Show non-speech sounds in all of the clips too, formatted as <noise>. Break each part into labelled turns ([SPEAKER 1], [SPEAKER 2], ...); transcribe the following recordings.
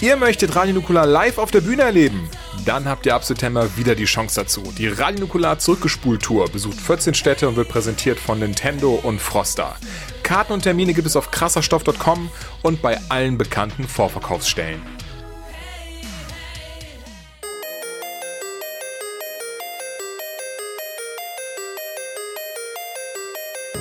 [SPEAKER 1] Ihr möchtet Radio Nukular live auf der Bühne erleben? Dann habt ihr ab September wieder die Chance dazu. Die Radio Nukular Zurückgespult-Tour besucht 14 Städte und wird präsentiert von Nintendo und Froster. Karten und Termine gibt es auf krasserstoff.com und bei allen bekannten Vorverkaufsstellen.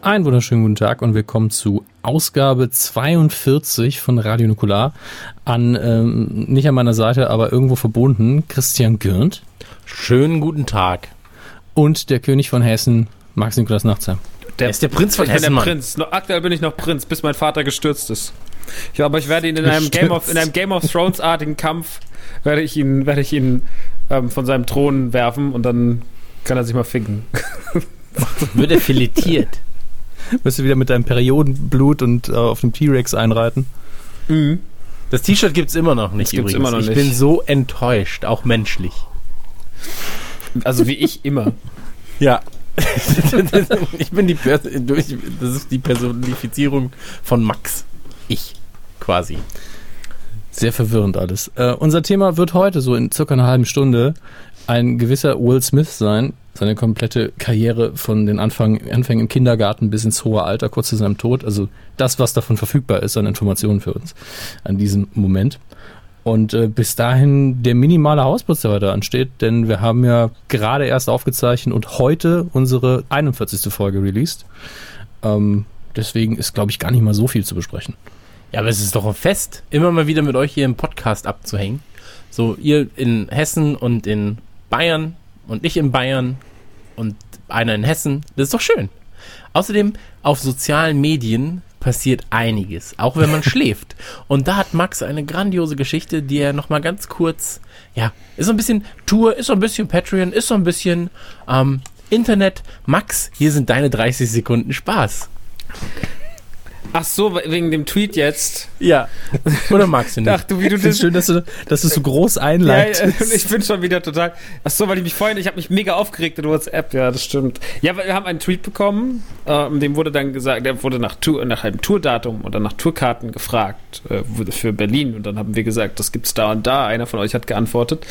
[SPEAKER 2] Einen wunderschönen guten Tag und willkommen zu Ausgabe 42 von Radio Nukular. An, ähm, nicht an meiner Seite, aber irgendwo verbunden, Christian Gürnt.
[SPEAKER 3] Schönen guten Tag.
[SPEAKER 2] Und der König von Hessen, Max Nikolaus Nachtsheim.
[SPEAKER 3] Der ist der Prinz von
[SPEAKER 4] ich bin
[SPEAKER 3] Hessen,
[SPEAKER 4] der
[SPEAKER 3] Mann.
[SPEAKER 4] Prinz. Noch, aktuell bin ich noch Prinz, bis mein Vater gestürzt ist. Ja, aber ich werde ihn in einem Game of, in einem Game of Thrones artigen Kampf werde ich ihn, werde ich ihn ähm, von seinem Thron werfen und dann kann er sich mal ficken.
[SPEAKER 3] Wird er filetiert. <laughs>
[SPEAKER 2] Wirst du wieder mit deinem Periodenblut und äh, auf dem T-Rex einreiten?
[SPEAKER 3] Das T-Shirt gibt's immer noch nicht
[SPEAKER 4] Das gibt's immer noch
[SPEAKER 3] ich
[SPEAKER 4] nicht.
[SPEAKER 3] bin so enttäuscht, auch menschlich.
[SPEAKER 4] Also wie ich immer. <laughs>
[SPEAKER 3] Ja. <laughs> ich bin die Pers durch- das ist die Personifizierung von Max. Ich quasi.
[SPEAKER 2] Sehr verwirrend alles. Äh, unser Thema wird heute so in circa einer halben Stunde ein gewisser Will Smith sein. Seine komplette Karriere von den Anfang, Anfängen im Kindergarten bis ins hohe Alter, kurz zu seinem Tod. Also das, was davon verfügbar ist an Informationen für uns an diesem Moment. Und äh, bis dahin der minimale Hausputz, der heute ansteht, denn wir haben ja gerade erst aufgezeichnet und heute unsere 41. Folge released. Ähm, deswegen ist, glaube ich, gar nicht mal so viel zu besprechen.
[SPEAKER 3] Ja, aber es ist doch ein Fest, immer mal wieder mit euch hier im Podcast abzuhängen. So, ihr in Hessen und in Bayern und ich in Bayern und einer in Hessen. Das ist doch schön. Außerdem, auf sozialen Medien passiert einiges, auch wenn man <laughs> schläft. Und da hat Max eine grandiose Geschichte, die er nochmal ganz kurz, ja, ist so ein bisschen Tour, ist so ein bisschen Patreon, ist so ein bisschen ähm, Internet. Max, hier sind deine 30 Sekunden Spaß.
[SPEAKER 4] Ach so, wegen dem Tweet jetzt.
[SPEAKER 3] Ja. Oder magst du <laughs> nicht?
[SPEAKER 4] Ach du, wie du das.
[SPEAKER 2] schön, dass du, dass du so groß
[SPEAKER 4] Ja,
[SPEAKER 2] einleitest.
[SPEAKER 4] ja, ich bin schon wieder total. Ach so, weil ich mich vorhin, ich habe mich mega aufgeregt in WhatsApp. Ja, das stimmt. Ja, wir haben einen Tweet bekommen, ähm, dem wurde dann gesagt, der wurde nach Tour, nach einem Tourdatum oder nach Tourkarten gefragt äh, für Berlin und dann haben wir gesagt, das gibt's da und da. Einer von euch hat geantwortet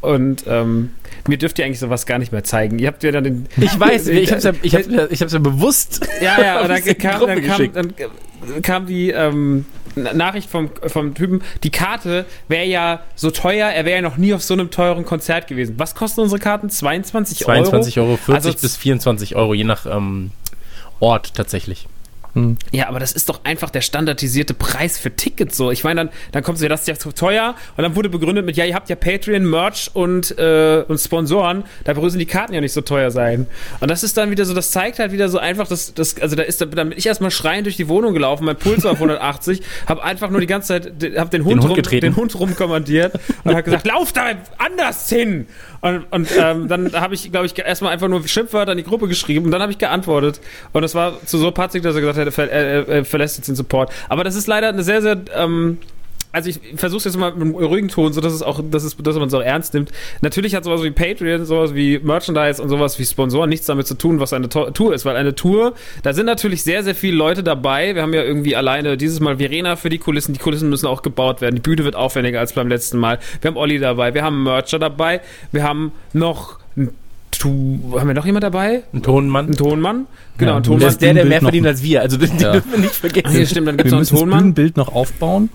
[SPEAKER 4] und ähm, mir dürft ihr eigentlich sowas gar nicht mehr zeigen. Ihr habt ja dann den.
[SPEAKER 3] Ich weiß, <laughs> ich hab's ja, ich hab's, ja- ich hab's ja bewusst.
[SPEAKER 4] Ja, ja, und <laughs> dann kam, dann kam, dann kam die ähm, Nachricht vom, vom Typen, die Karte wäre ja so teuer, er wäre ja noch nie auf so einem teuren Konzert gewesen. Was kosten unsere Karten? 22,
[SPEAKER 3] 22 Euro, 40
[SPEAKER 4] Also-
[SPEAKER 3] bis 24 Euro, je nach ähm, Ort tatsächlich.
[SPEAKER 4] Ja, aber das ist doch einfach der standardisierte Preis für Tickets so. Ich meine, dann, dann kommt so, das ist ja zu teuer und dann wurde begründet mit, ja, ihr habt ja Patreon, Merch und, äh, und Sponsoren, da müssen die Karten ja nicht so teuer sein. Und das ist dann wieder so, das zeigt halt wieder so einfach, das, das also da ist, da bin ich erstmal schreiend durch die Wohnung gelaufen, mein Puls war auf 180, <laughs> hab einfach nur die ganze Zeit, hab den Hund,
[SPEAKER 3] Hund
[SPEAKER 4] rum, den Hund rumkommandiert und hab gesagt, lauf da anders hin! Und, und ähm, dann habe ich, glaube ich, erstmal einfach nur Schimpfwörter in die Gruppe geschrieben und dann habe ich geantwortet. Und das war zu so patzig, dass er gesagt hat, er, ver er, er verlässt jetzt den Support. Aber das ist leider eine sehr, sehr, ähm, also ich versuche jetzt mal mit einem ruhigen Ton, so dass es auch, dass, es, dass man es auch ernst nimmt. Natürlich hat sowas wie Patreon, sowas wie Merchandise und sowas wie Sponsoren nichts damit zu tun, was eine To- Tour ist, weil eine Tour, da sind natürlich sehr, sehr viele Leute dabei. Wir haben ja irgendwie alleine dieses Mal Verena für die Kulissen. Die Kulissen müssen auch gebaut werden. Die Bühne wird aufwendiger als beim letzten Mal. Wir haben Olli dabei, wir haben Mercher dabei, wir haben noch ein Tu haben wir noch jemand dabei?
[SPEAKER 3] Ein Tonmann.
[SPEAKER 4] Ein Tonmann? Genau,
[SPEAKER 2] Ja,
[SPEAKER 4] ein
[SPEAKER 2] du
[SPEAKER 3] Das
[SPEAKER 4] Tonmann.
[SPEAKER 3] ist der, der mehr verdient als wir. Also den,
[SPEAKER 2] Ja.
[SPEAKER 3] dürfen wir nicht vergessen.
[SPEAKER 4] stimmt, dann
[SPEAKER 2] Wir
[SPEAKER 4] gibt es noch einen
[SPEAKER 2] müssen das
[SPEAKER 4] Tonmann.
[SPEAKER 2] Bühnenbild noch aufbauen.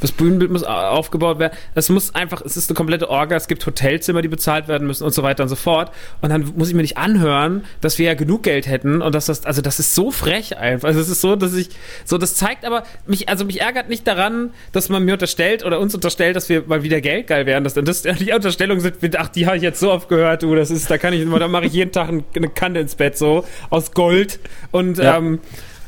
[SPEAKER 4] Das Bühnenbild muss au- aufgebaut werden. Es muss einfach, es ist eine komplette Orga. Es gibt Hotelzimmer, die bezahlt werden müssen und so weiter und so fort. Und dann muss ich mir nicht anhören, dass wir ja genug Geld hätten und dass das, also das ist so frech einfach. Also es ist so, dass ich, so das zeigt aber mich, also mich ärgert nicht daran, dass man mir unterstellt oder uns unterstellt, dass wir mal wieder geldgeil werden. Dass das die Unterstellung sind, ach, die habe ich jetzt so oft gehört, du, das ist, da kann ich, da mache ich jeden Tag eine Kante ins Bett so aus Gold und
[SPEAKER 3] Ja.
[SPEAKER 4] ähm,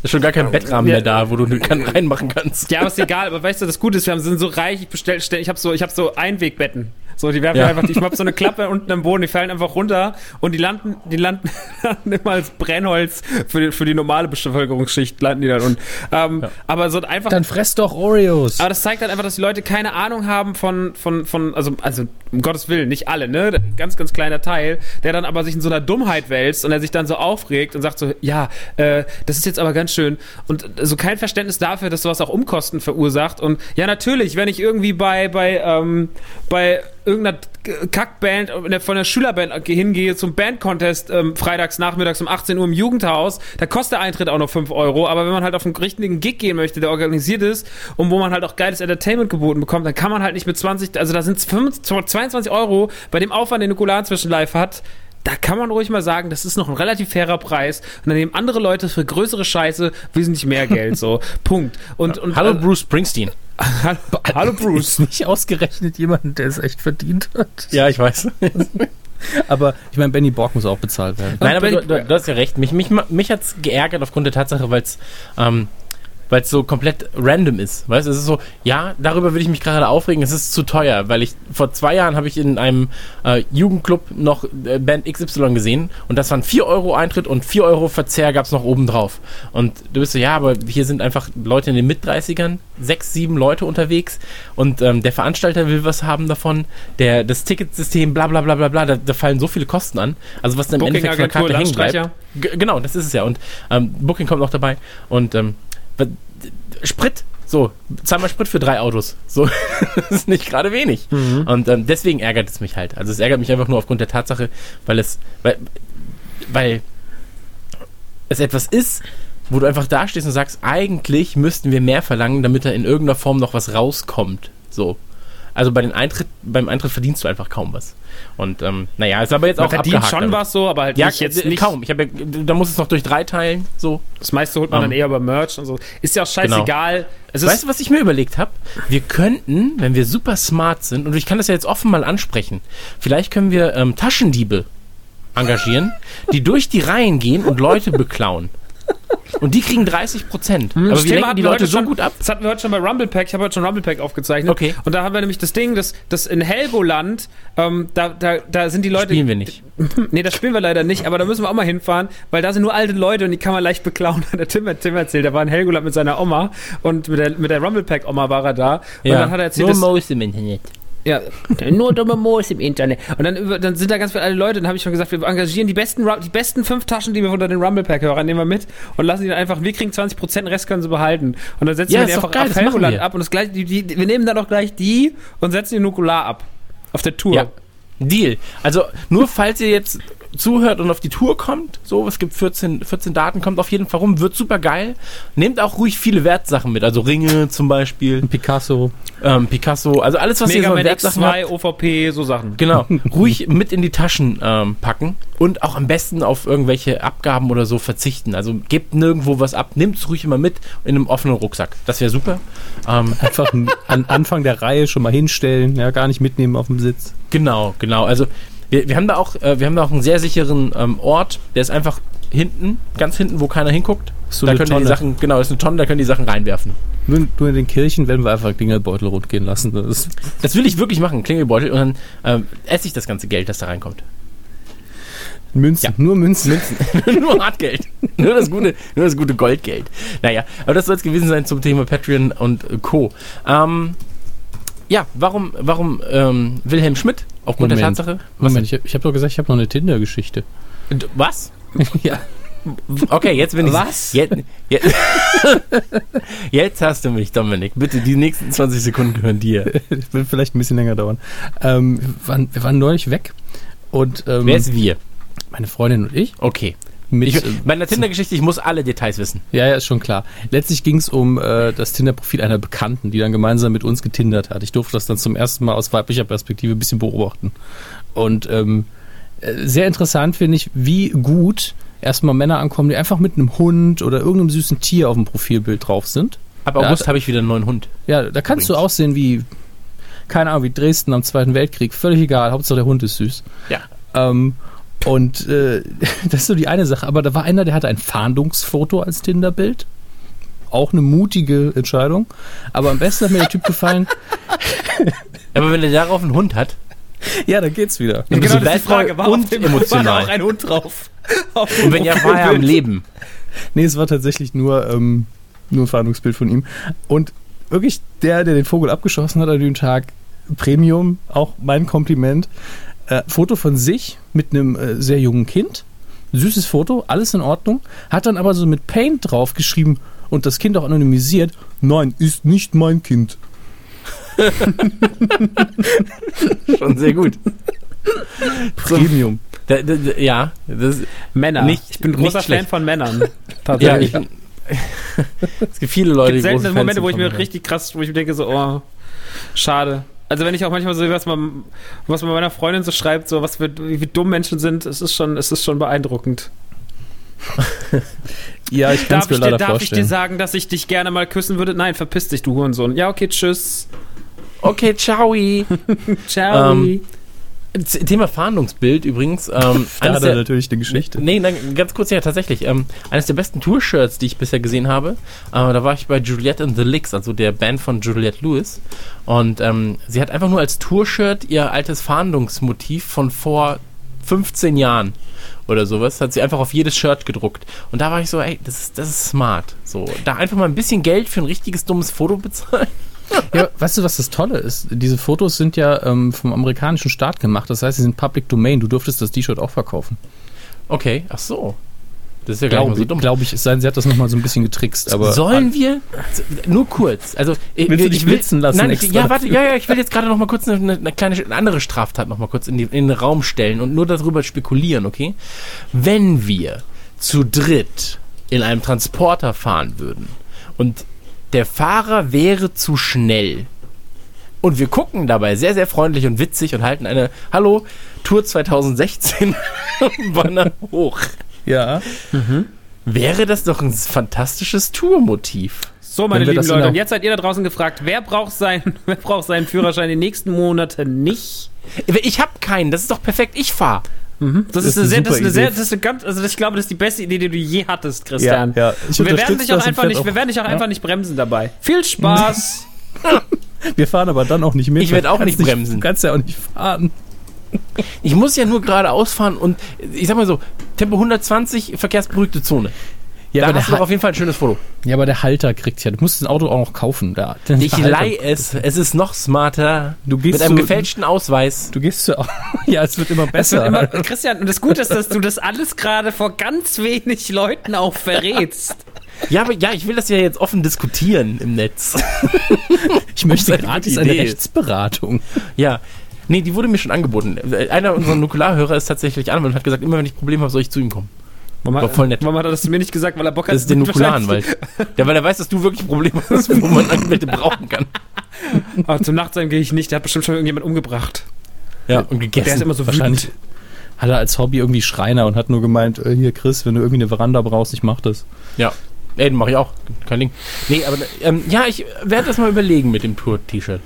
[SPEAKER 3] Ist schon gar kein Bettrahmen
[SPEAKER 4] Ja.
[SPEAKER 3] mehr da, wo du eine Kanne reinmachen kannst.
[SPEAKER 4] Ja, aber ist egal. Aber weißt du, das Gute ist, wir haben- sind so reich. Ich bestell, stell, ich habe so, ich habe so Einwegbetten. So, die werfen
[SPEAKER 3] Ja.
[SPEAKER 4] einfach, ich hab so eine Klappe <laughs> unten am Boden, die fallen einfach runter und die landen, die landen, <laughs> landen immer als Brennholz für die, für die normale Bevölkerungsschicht landen die dann unten. Ähm, Aber so einfach.
[SPEAKER 2] Dann fress doch Oreos.
[SPEAKER 4] aber das zeigt halt einfach, dass die Leute keine Ahnung haben von, von, von, also, also, um Gottes Willen, nicht alle, ne? Ganz, ganz kleiner Teil, der dann aber sich in so einer Dummheit wälzt und er sich dann so aufregt und sagt so, ja, äh, das ist jetzt aber ganz schön. Und so kein Verständnis dafür, dass sowas auch Umkosten verursacht. Und ja, natürlich, wenn ich irgendwie bei, bei, ähm, bei irgendeiner Kackband äh, von der Schülerband hingehe zum Bandcontest ähm, freitags nachmittags um 18 Uhr im Jugendhaus, da kostet der Eintritt auch noch 5 Euro, aber wenn man halt auf einen richtigen Gig gehen möchte, der organisiert ist und wo man halt auch geiles Entertainment geboten bekommt, dann kann man halt nicht mit 20, also da sind es 22 Euro bei dem Aufwand, den Nukular inzwischen live hat, da kann man ruhig mal sagen, das ist noch ein relativ fairer Preis und dann nehmen andere Leute für größere Scheiße wesentlich mehr Geld, so. <laughs> Punkt. Und, und
[SPEAKER 3] Hallo
[SPEAKER 4] äh,
[SPEAKER 3] Bruce Springsteen.
[SPEAKER 4] hallo, hallo <laughs> Bruce.
[SPEAKER 2] Ist nicht ausgerechnet jemand, der es echt verdient hat.
[SPEAKER 3] Ja, ich weiß. <laughs>
[SPEAKER 2] Aber ich meine, Benny Borg muss auch bezahlt werden.
[SPEAKER 3] Nein, aber du, du, du hast ja recht. Mich, mich, mich hat es geärgert aufgrund der Tatsache, weil es ähm, weil's so komplett random ist. Weißt du, es ist so, ja, darüber will ich mich gerade aufregen, es ist zu teuer, weil ich vor zwei Jahren habe ich in einem äh, Jugendclub noch äh, Band XY gesehen und das waren 4 Euro Eintritt und 4 Euro Verzehr gab es noch oben drauf. Und du bist so, ja, aber hier sind einfach Leute in den Mit-30ern, sechs, sieben Leute unterwegs und ähm, der Veranstalter will was haben davon, der, das Ticketsystem, bla bla bla bla bla, da, da fallen so viele Kosten an. Also was dann im Endeffekt von der Karte hängen bleibt. G genau, das ist es ja. Und ähm, Booking kommt noch dabei. Und ähm, Sprit, so, zahl mal Sprit für drei Autos. So, <laughs> das ist nicht gerade wenig. Und ähm, deswegen ärgert es mich halt. Also es ärgert mich einfach nur aufgrund der Tatsache, weil es, weil, weil es etwas ist, wo du einfach dastehst und sagst, eigentlich müssten wir mehr verlangen, damit da in irgendeiner Form noch was rauskommt. So. Also bei den Eintritt, beim Eintritt verdienst du einfach kaum was. Und ähm, naja, ist aber jetzt
[SPEAKER 4] Man
[SPEAKER 3] auch
[SPEAKER 4] verdient
[SPEAKER 3] abgehakt
[SPEAKER 4] schon
[SPEAKER 3] damit.
[SPEAKER 4] was so, aber halt
[SPEAKER 3] Ja,
[SPEAKER 4] nicht jetzt
[SPEAKER 3] äh,
[SPEAKER 4] nicht.
[SPEAKER 3] kaum. Ich habe ja, da muss es noch durch drei teilen. So.
[SPEAKER 4] Das meiste holt man
[SPEAKER 3] Ähm.
[SPEAKER 4] dann eher über Merch und so. Ist ja auch scheißegal. Es ist,
[SPEAKER 3] Weißt du, was ich mir überlegt habe? Wir könnten, wenn wir super smart sind, und ich kann das ja jetzt offen mal ansprechen, vielleicht können wir ähm, Taschendiebe engagieren, die durch die Reihen gehen und Leute beklauen. Und die kriegen 30 Prozent. Aber
[SPEAKER 4] das
[SPEAKER 3] wir
[SPEAKER 4] Thema
[SPEAKER 3] lenken die Leute
[SPEAKER 4] heute
[SPEAKER 3] so
[SPEAKER 4] schon,
[SPEAKER 3] gut ab.
[SPEAKER 4] Das hatten wir heute schon bei Rumblepack. Ich habe heute schon Rumblepack aufgezeichnet.
[SPEAKER 3] Okay.
[SPEAKER 4] Und da haben wir nämlich das Ding, dass, dass in Helgoland, ähm, da, da, da sind die Leute.
[SPEAKER 3] Spielen wir nicht. <laughs>
[SPEAKER 4] Nee, das spielen wir leider nicht, aber da müssen wir auch mal hinfahren, weil da sind nur alte Leute und die kann man leicht beklauen. <laughs> Der Tim, hat- Tim erzählt, der war in Helgoland mit seiner Oma und mit der, mit der Rumblepack-Oma war er da. Und dann hat er erzählt, dass,
[SPEAKER 3] Moos im Internet.
[SPEAKER 4] Ja, nur dumme Moos im Internet. Und dann, über- dann sind da ganz viele Leute. Dann habe ich schon gesagt, wir engagieren die besten, die besten fünf Taschen, die wir unter den Rumblepack-Hörern nehmen wir mit und lassen die dann einfach, wir kriegen 20%, den Rest können sie behalten. Und dann setzen
[SPEAKER 3] Ja,
[SPEAKER 4] wir die einfach
[SPEAKER 3] geil,
[SPEAKER 4] auf Helgoland ab und das gleich, die, die, wir nehmen dann auch gleich die und setzen die Nukular ab. Auf der Tour.
[SPEAKER 3] Ja. Deal. Also nur falls ihr jetzt zuhört und auf die Tour kommt, so, es gibt 14, 14 Daten, kommt auf jeden Fall rum, wird super geil. Nehmt auch ruhig viele Wertsachen mit, also Ringe zum Beispiel,
[SPEAKER 2] Picasso.
[SPEAKER 3] ähm, Picasso, also alles, was ihr
[SPEAKER 4] Mega
[SPEAKER 3] so an Wertsachen habt.
[SPEAKER 4] X2, OVP, so Sachen.
[SPEAKER 3] Genau, <laughs> ruhig mit in die Taschen ähm, packen und auch am besten auf irgendwelche Abgaben oder so verzichten. Also gebt nirgendwo was ab, nehmt's ruhig immer mit in einem offenen Rucksack. Das wäre super. Ähm,
[SPEAKER 2] Einfach <laughs> an Anfang der Reihe schon mal hinstellen, ja, gar nicht mitnehmen auf dem Sitz.
[SPEAKER 3] Genau, genau. Also wir, wir haben da auch, äh, wir haben da auch einen sehr sicheren ähm, Ort. Der ist einfach hinten, ganz hinten, wo keiner hinguckt.
[SPEAKER 2] So
[SPEAKER 3] da können die
[SPEAKER 2] Tonne.
[SPEAKER 3] Sachen, genau, das ist eine Tonne, da können die Sachen reinwerfen.
[SPEAKER 2] Nur, nur in den Kirchen werden wir einfach Klingelbeutel rund gehen lassen. Das
[SPEAKER 3] Das will ich wirklich machen, Klingelbeutel, und dann ähm, esse ich das ganze Geld, das da reinkommt.
[SPEAKER 2] Münzen,
[SPEAKER 3] Ja.
[SPEAKER 2] nur Münzen.
[SPEAKER 3] Münzen. <laughs> nur Hartgeld. nur, das gute, nur das gute Goldgeld. Naja, aber das soll es gewesen sein zum Thema Patreon und äh, Co. Ähm, ja, warum, warum ähm, Wilhelm Schmidt? Aufgrund der
[SPEAKER 2] Moment.
[SPEAKER 3] Tatsache? Was?
[SPEAKER 2] Moment, ich, ich habe doch gesagt, ich habe noch eine Tinder-Geschichte.
[SPEAKER 3] Was? <laughs>
[SPEAKER 2] ja.
[SPEAKER 3] Okay, jetzt bin ich.
[SPEAKER 2] Was?
[SPEAKER 3] Jetzt, jetzt, <laughs> jetzt hast du mich, Dominik. Bitte, die nächsten 20 Sekunden gehören dir.
[SPEAKER 2] Das <laughs> wird vielleicht ein bisschen länger dauern. Ähm, wir, waren, wir waren neulich weg und ähm,
[SPEAKER 3] Wer ist wir?
[SPEAKER 2] meine Freundin und ich
[SPEAKER 3] Okay.
[SPEAKER 2] Mit,
[SPEAKER 3] Ich,
[SPEAKER 2] äh,
[SPEAKER 3] bei einer Tinder-Geschichte, ich muss alle Details wissen.
[SPEAKER 2] Ja, ja, ist schon klar. Letztlich ging es um äh, das Tinder-Profil einer Bekannten, die dann gemeinsam mit uns getindert hat. Ich durfte das dann zum ersten Mal aus weiblicher Perspektive ein bisschen beobachten. Und ähm, äh, sehr interessant finde ich, wie gut erstmal Männer ankommen, die einfach mit einem Hund oder irgendeinem süßen Tier auf dem Profilbild drauf sind.
[SPEAKER 3] Ab August habe ich wieder einen neuen Hund.
[SPEAKER 2] Ja, da kannst du
[SPEAKER 3] Übrigens.
[SPEAKER 2] aussehen wie, keine Ahnung, wie Dresden am Zweiten Weltkrieg. Völlig egal, Hauptsache der Hund ist süß.
[SPEAKER 3] Ja.
[SPEAKER 2] Ähm, und äh, <laughs> das ist so die eine Sache. Aber da war einer, der hatte ein Fahndungsfoto als Tinderbild. Auch eine mutige Entscheidung. Aber am besten hat mir der Typ gefallen. <laughs>
[SPEAKER 3] Aber wenn er darauf einen Hund hat,
[SPEAKER 2] Ja, da geht's wieder.
[SPEAKER 3] dann bist du Bad Boy
[SPEAKER 4] War
[SPEAKER 3] und
[SPEAKER 4] dem- War da
[SPEAKER 3] emotional.
[SPEAKER 4] auch ein Hund drauf? <laughs>
[SPEAKER 3] Und wenn ja, war er am Leben.
[SPEAKER 2] Nee, es war tatsächlich nur, ähm, nur ein Fahndungsbild von ihm. Und wirklich, der, der den Vogel abgeschossen hat an dem Tag, Premium, auch mein Kompliment. Äh, Foto von sich mit einem äh, sehr jungen Kind. Süßes Foto, alles in Ordnung. Hat dann aber so mit Paint drauf geschrieben und das Kind auch anonymisiert. Nein, ist nicht mein Kind. <laughs>
[SPEAKER 3] Schon sehr gut.
[SPEAKER 2] Premium.
[SPEAKER 3] Da, da, da, ja, das,
[SPEAKER 4] Männer.
[SPEAKER 3] Nicht-
[SPEAKER 4] ich bin großer Fan
[SPEAKER 3] schlecht.
[SPEAKER 4] von Männern. <laughs>
[SPEAKER 3] ja,
[SPEAKER 4] Tatsächlich.
[SPEAKER 3] ich, <laughs> es gibt viele Leute,
[SPEAKER 4] gibt
[SPEAKER 3] die große
[SPEAKER 4] selten
[SPEAKER 3] Fans
[SPEAKER 4] Momente, wo ich mir richtig krass, wo ich mir denke so, oh, schade. Also wenn ich auch manchmal so was man, was man meiner Freundin so schreibt, so was wir, wie, wie dumm Menschen sind, es ist schon, es ist schon beeindruckend. <laughs>
[SPEAKER 2] Ja, ich kann es
[SPEAKER 4] Darf,
[SPEAKER 2] mir
[SPEAKER 4] ich dir,
[SPEAKER 2] leider
[SPEAKER 4] darf ich dir sagen, dass ich dich gerne mal küssen würde? Nein, verpiss dich, du Hurensohn. Ja, okay, tschüss.
[SPEAKER 3] Okay, ciao. <laughs>
[SPEAKER 4] Ciao.
[SPEAKER 3] Ähm, Z- Thema Fahndungsbild übrigens. Ähm, <laughs>
[SPEAKER 2] Da er
[SPEAKER 3] der,
[SPEAKER 2] natürlich eine Geschichte.
[SPEAKER 3] nee, nein, ganz kurz, ja, tatsächlich. Ähm, eines der besten Tour-Shirts, die ich bisher gesehen habe. Äh, da war ich bei Juliette and the Licks, also der Band von Juliette Lewis. Und ähm, sie hat einfach nur als Tour-Shirt ihr altes Fahndungsmotiv von vor 15 Jahren oder sowas, hat sie einfach auf jedes Shirt gedruckt. Und da war ich so, ey, das ist, das ist smart. So, da einfach mal ein bisschen Geld für ein richtiges dummes Foto bezahlen.
[SPEAKER 2] Ja, weißt du, was das Tolle ist? Diese Fotos sind ja ähm, vom amerikanischen Staat gemacht. Das heißt, sie sind Public Domain. Du dürftest das T-Shirt auch verkaufen.
[SPEAKER 3] Okay, ach so. Das ist ja gar nicht
[SPEAKER 2] Glaube
[SPEAKER 3] so dumm.
[SPEAKER 2] glaub ich. Es sei denn, sie hat das nochmal so ein bisschen getrickst. Aber
[SPEAKER 3] Sollen wir nur kurz? Also ich,
[SPEAKER 2] Willst du
[SPEAKER 3] ich
[SPEAKER 2] dich
[SPEAKER 3] will
[SPEAKER 2] blitzen lassen
[SPEAKER 3] Nein, ich, ja, warte, ja, ja, ich will jetzt gerade noch mal kurz eine, eine kleine eine andere Straftat noch mal kurz in, die, in den Raum stellen und nur darüber spekulieren, okay? Wenn wir zu dritt in einem Transporter fahren würden und der Fahrer wäre zu schnell und wir gucken dabei sehr, sehr freundlich und witzig und halten eine Hallo Tour 2016 Banner <laughs> hoch.
[SPEAKER 2] ja.
[SPEAKER 3] Wäre das doch ein fantastisches Tourmotiv.
[SPEAKER 4] So, meine lieben Leute,
[SPEAKER 2] der-
[SPEAKER 4] und jetzt seid ihr da draußen gefragt, wer braucht, sein, <laughs> wer braucht seinen Führerschein die nächsten Monate nicht?
[SPEAKER 3] Ich habe keinen, das ist doch perfekt, ich fahre.
[SPEAKER 4] Das, ist eine sehr, das ist eine sehr, das ist eine ganz, also ich glaube, das ist die beste Idee, die du je hattest, Christian.
[SPEAKER 2] Ja, ja. Ich
[SPEAKER 4] Und wir werden dich auch einfach nicht,
[SPEAKER 2] auch-
[SPEAKER 4] wir werden dich auch
[SPEAKER 2] ja.
[SPEAKER 4] einfach nicht bremsen dabei. Viel Spaß. <laughs> <laughs>
[SPEAKER 2] Wir fahren aber dann auch nicht mit.
[SPEAKER 3] Ich werd
[SPEAKER 2] weil
[SPEAKER 3] auch nicht bremsen.
[SPEAKER 2] Du kannst ja auch nicht fahren.
[SPEAKER 3] Ich muss ja nur geradeaus fahren und ich sag mal so, Tempo 120, verkehrsberuhigte Zone.
[SPEAKER 2] Ja,
[SPEAKER 3] da
[SPEAKER 2] aber,
[SPEAKER 3] hast du auf jeden Fall ein schönes Foto.
[SPEAKER 2] Ja, aber der Halter kriegt ja. Du musst das Auto auch noch kaufen. Da. <laughs>
[SPEAKER 3] Ich
[SPEAKER 2] Halter-
[SPEAKER 3] leih es, es ist noch smarter.
[SPEAKER 2] Du gehst
[SPEAKER 3] mit einem
[SPEAKER 2] zu-
[SPEAKER 3] gefälschten Ausweis.
[SPEAKER 2] Du gehst zu. <laughs> Ja, es wird immer
[SPEAKER 4] Es
[SPEAKER 2] besser.
[SPEAKER 4] wird immer, <laughs> Christian, und das Gute ist, dass du das alles gerade vor ganz wenig Leuten auch verrätst.
[SPEAKER 3] Ja, aber ja, ich will das ja jetzt offen diskutieren im Netz.
[SPEAKER 2] ich möchte gratis eine. Rechtsberatung.
[SPEAKER 3] ja. Nee, die wurde mir schon angeboten. Einer unserer Nukularhörer ist tatsächlich Anwalt und hat gesagt, immer wenn ich Probleme habe, soll ich zu ihm kommen.
[SPEAKER 4] Warum
[SPEAKER 3] War voll nett.
[SPEAKER 4] Warum hat er das zu mir nicht gesagt? Weil er Bock hat,
[SPEAKER 3] Das ist der
[SPEAKER 4] wahrscheinlich-
[SPEAKER 3] Nukularanwalt. Ja, weil er weiß, dass du wirklich Probleme hast, <laughs> wo man Anwälte brauchen kann.
[SPEAKER 4] Aber <laughs> zum Nachtsheim gehe ich nicht, der hat bestimmt schon irgendjemand umgebracht.
[SPEAKER 3] Ja, und gegessen.
[SPEAKER 4] Der ist immer so
[SPEAKER 2] Wahrscheinlich
[SPEAKER 4] wütend.
[SPEAKER 2] hat er als Hobby irgendwie Schreiner und hat nur gemeint, äh, hier Chris, wenn du irgendwie eine Veranda brauchst, ich mach das.
[SPEAKER 3] Ja. Ey, den mache ich auch. Kein Ding. Nee, aber ähm, ja, ich werde das mal überlegen mit dem Tour-T-Shirt.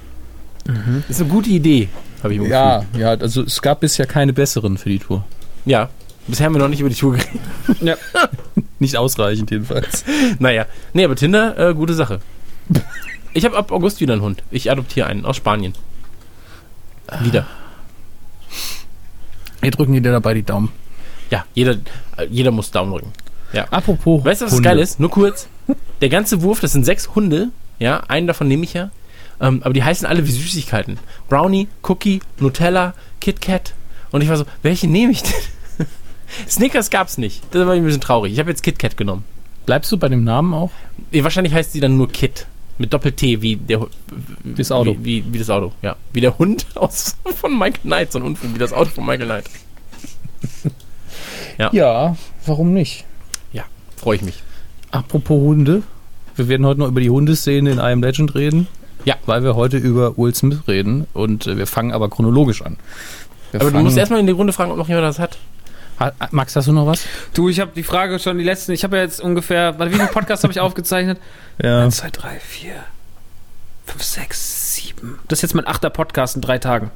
[SPEAKER 3] Ist eine gute Idee, habe ich mir
[SPEAKER 2] Ja, ja, also es gab bisher keine besseren für die Tour.
[SPEAKER 3] Ja. Bisher haben wir noch nicht über die Tour geredet.
[SPEAKER 4] Ja. <laughs>
[SPEAKER 2] Nicht ausreichend jedenfalls.
[SPEAKER 3] Naja. Nee, aber Tinder, äh, gute Sache. Ich habe ab August wieder einen Hund. Ich adoptiere einen aus Spanien. Wieder.
[SPEAKER 2] Wir drücken dir dabei die Daumen.
[SPEAKER 3] Ja, jeder, äh, jeder muss Daumen drücken.
[SPEAKER 2] Apropos
[SPEAKER 3] Weißt du, was das
[SPEAKER 2] Hunde.
[SPEAKER 3] geil ist? Nur kurz. Der ganze Wurf, das sind sechs Hunde. Ja, einen davon nehme ich ja. Ähm, aber die heißen alle wie Süßigkeiten. Brownie, Cookie, Nutella, Kit Kat. Und ich war so, welche nehme ich denn? Snickers gab's nicht. Das war ein bisschen traurig. Ich habe jetzt Kit Kat genommen.
[SPEAKER 2] Bleibst du bei dem Namen auch?
[SPEAKER 3] Wahrscheinlich heißt sie dann nur Kit. Mit Doppel-T, wie der
[SPEAKER 2] Das Auto.
[SPEAKER 3] Wie, wie, wie das Auto, ja. Wie der Hund aus, <laughs> von Michael Knight, so ein Unfug, wie das Auto von Michael Knight.
[SPEAKER 2] Ja, warum nicht?
[SPEAKER 3] Ja, freue ich mich.
[SPEAKER 2] Apropos Hunde. Wir werden heute noch über die Hundeszene in I Am Legend reden.
[SPEAKER 3] Ja.
[SPEAKER 2] Weil wir heute über Will Smith reden und äh, wir fangen aber chronologisch an. Wir
[SPEAKER 3] Aber du musst erstmal in die Runde fragen, ob noch jemand das hat.
[SPEAKER 2] Max, hast du noch was?
[SPEAKER 4] Du, ich habe die Frage schon die letzten, ich habe ja jetzt ungefähr, warte, wie viele Podcasts habe ich <laughs> aufgezeichnet?
[SPEAKER 2] Ja.
[SPEAKER 4] 1, 2, 3, 4, 5, 6, 7. Das ist jetzt mein achter Podcast in drei Tagen.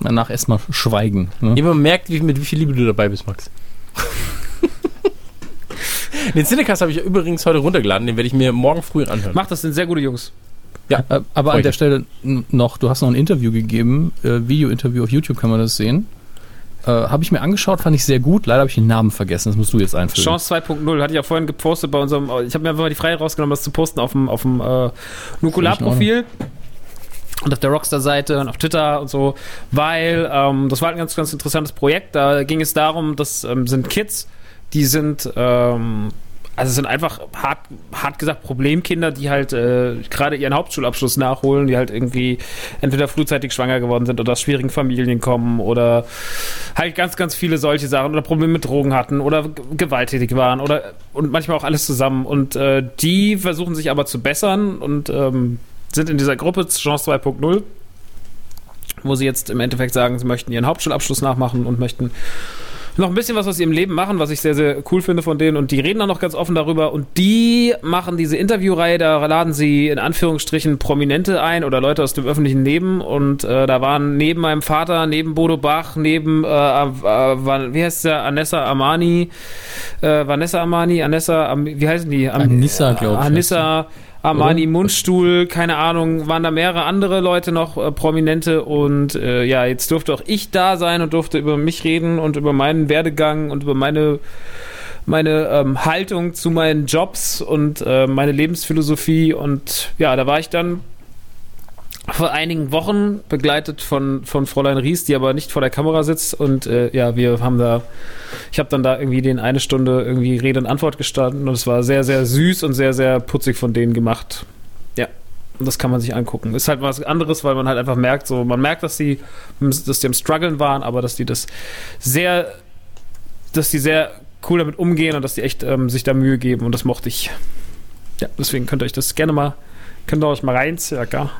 [SPEAKER 2] Danach erstmal schweigen. Ne?
[SPEAKER 3] Jemand merkt, wie, mit wie viel Liebe du dabei bist, Max. <laughs> Den Cinecast habe ich übrigens heute runtergeladen, den werde ich mir morgen früh anhören.
[SPEAKER 4] Macht das, sind sehr gute Jungs.
[SPEAKER 2] Äh, Aber an der. Stelle noch, du hast noch ein Interview gegeben, äh, Video-Interview auf YouTube kann man das sehen. Äh, habe ich mir angeschaut, fand ich sehr gut. Leider habe ich den Namen vergessen, das musst du jetzt einfüllen.
[SPEAKER 4] Chance 2.0 hatte ich ja vorhin gepostet bei unserem, ich habe mir einfach mal die Freiheit rausgenommen, das zu posten auf dem, auf dem äh, Nukular-Profil. Und auf der Rockstar-Seite und auf Twitter und so, weil ähm, das war ein ganz, ganz interessantes Projekt. Da ging es darum, das ähm, sind Kids, die sind, ähm, also es sind einfach hart, hart gesagt Problemkinder, die halt äh, gerade ihren Hauptschulabschluss nachholen, die halt irgendwie entweder frühzeitig schwanger geworden sind oder aus schwierigen Familien kommen oder halt ganz, ganz viele solche Sachen oder Probleme mit Drogen hatten oder gewalttätig waren oder und manchmal auch alles zusammen. Und äh, die versuchen sich aber zu bessern und ähm, sind in dieser Gruppe Chance 2.0, wo sie jetzt im Endeffekt sagen, sie möchten ihren Hauptschulabschluss nachmachen und möchten noch ein bisschen was aus ihrem Leben machen, was ich sehr, sehr cool finde von denen. Und die reden dann noch ganz offen darüber. Und die machen diese Interviewreihe, da laden sie in Anführungsstrichen Prominente ein oder Leute aus dem öffentlichen Leben. Und äh, da waren neben meinem Vater, neben Bodo Bach, neben, äh, äh, wie heißt der, Anessa Amani, äh, Vanessa Amani, Anessa, wie heißen die? Am
[SPEAKER 2] Anissa, glaub ich,
[SPEAKER 4] Anissa. Armani Mundstuhl, keine Ahnung, waren da mehrere andere Leute noch äh, prominente und äh, ja, jetzt durfte auch ich da sein und durfte über mich reden und über meinen Werdegang und über meine meine ähm, Haltung zu meinen Jobs und äh, meine Lebensphilosophie und ja, da war ich dann vor einigen Wochen begleitet von, von Fräulein Ries, die aber nicht vor der Kamera sitzt und äh, ja, wir haben da, ich habe dann da irgendwie den eine Stunde irgendwie Rede und Antwort gestanden und es war sehr, sehr süß und sehr, sehr putzig von denen gemacht. Ja, und das kann man sich angucken. Ist halt was anderes, weil man halt einfach merkt, so, man merkt, dass die, dass die am struggeln waren, aber dass die das sehr, dass die sehr cool damit umgehen und dass die echt ähm, sich da Mühe geben und das mochte ich. Ja, deswegen könnt ihr euch das gerne mal, könnt ihr euch mal reinziehen, ja.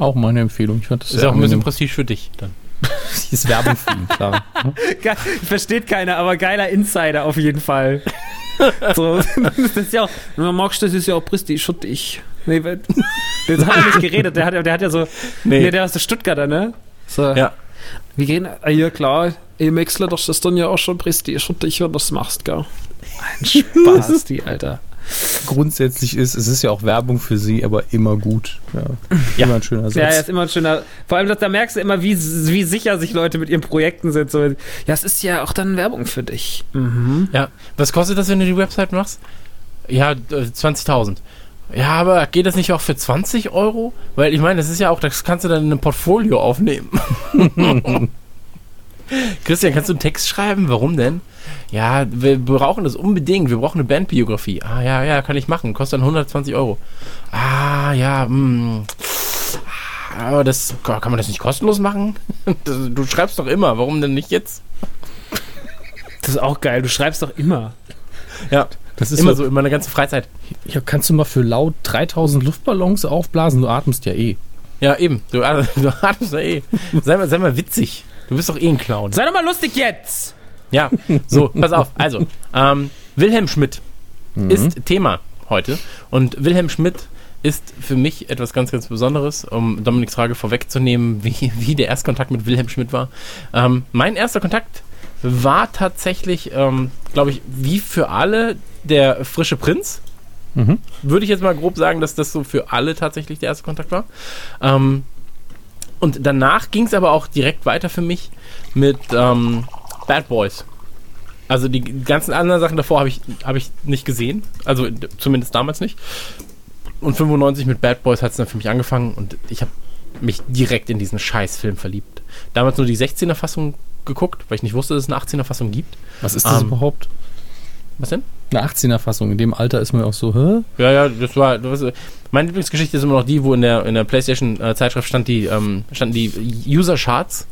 [SPEAKER 2] Auch meine Empfehlung. Ich fand das
[SPEAKER 3] ist
[SPEAKER 2] sehr
[SPEAKER 3] auch ein bisschen. Prestige für dich dann. <laughs>
[SPEAKER 2] Die ist Werbung für ihn, klar. <laughs>
[SPEAKER 4] Ge versteht keiner, aber geiler Insider auf jeden Fall. <laughs> so, das ist ja auch, na, magst du, das ist ja auch Prestige für dich. Nee, weil- der hat ja nicht geredet, der hat, ja- der hat ja so, nee.
[SPEAKER 3] Nee.
[SPEAKER 4] der ist der Stuttgarter, ne? So,
[SPEAKER 3] Ja.
[SPEAKER 4] wir gehen, ah, ja klar, ey Mexler, das ist dann ja auch schon Prestige für dich, wenn du das machst, gell? Ein Spaß, die, Alter.
[SPEAKER 2] Grundsätzlich ist, es ist ja auch Werbung für sie, aber immer gut. Ja.
[SPEAKER 3] Ja.
[SPEAKER 2] Immer ein schöner Satz.
[SPEAKER 4] Ja, ist immer ein schöner. Vor allem, dass, da merkst du immer, wie, wie sicher sich Leute mit ihren Projekten sind. So, ja, es ist ja auch dann Werbung für dich. Mhm.
[SPEAKER 3] Ja. Was kostet das, wenn du die Website machst? Ja, äh, 20.000. Ja, aber geht das nicht auch für 20 Euro? Weil ich meine, das ist ja auch, das kannst du dann in einem Portfolio aufnehmen. <laughs> Christian, kannst du einen Text schreiben? Warum denn? Ja, wir brauchen das unbedingt. Wir brauchen eine Bandbiografie. Ah, ja, ja, kann ich machen. Kostet dann 120 Euro. Ah, ja, hm. Aber das, kann man das nicht kostenlos machen? <laughs> Das, du schreibst doch immer. Warum denn nicht jetzt?
[SPEAKER 4] Das ist auch geil. Du schreibst doch immer.
[SPEAKER 3] Ja,
[SPEAKER 2] das ist
[SPEAKER 3] immer
[SPEAKER 2] immer
[SPEAKER 3] so, in meiner ganzen Freizeit.
[SPEAKER 2] Ja, kannst du mal für laut 3000 Luftballons aufblasen? Du atmest ja eh.
[SPEAKER 3] Ja, eben. Du, <laughs> du atmest ja eh. Sei mal, sei mal witzig. Du bist doch eh ein Clown.
[SPEAKER 4] Sei doch mal lustig jetzt!
[SPEAKER 3] Ja, so, pass auf. Also, ähm, Wilhelm Schmidt ist Thema heute. Und Wilhelm Schmidt ist für mich etwas ganz, ganz Besonderes, um Dominiks Frage vorwegzunehmen, wie, wie der Erstkontakt mit Wilhelm Schmidt war. Ähm, mein erster Kontakt war tatsächlich, ähm, glaube ich, wie für alle der frische Prinz.
[SPEAKER 2] Mhm.
[SPEAKER 3] Würde ich jetzt mal grob sagen, dass das so für alle tatsächlich der erste Kontakt war. Ähm, und danach ging es aber auch direkt weiter für mich mit ähm, Bad Boys. Also die ganzen anderen Sachen davor habe ich, hab ich nicht gesehen. Also zumindest damals nicht. Und 95 mit Bad Boys hat es dann für mich angefangen und ich habe mich direkt in diesen Scheißfilm verliebt. Damals nur die 16er-Fassung geguckt, weil ich nicht wusste, dass es eine 18er-Fassung gibt.
[SPEAKER 2] Was ist das
[SPEAKER 3] Ähm,
[SPEAKER 2] überhaupt?
[SPEAKER 3] Was denn?
[SPEAKER 2] Eine 18er-Fassung. In dem Alter ist man ja auch so, hä?
[SPEAKER 3] Ja, ja, das war. Das meine Lieblingsgeschichte ist immer noch die, wo in der, in der PlayStation-Zeitschrift stand die, ähm, standen die User-Charts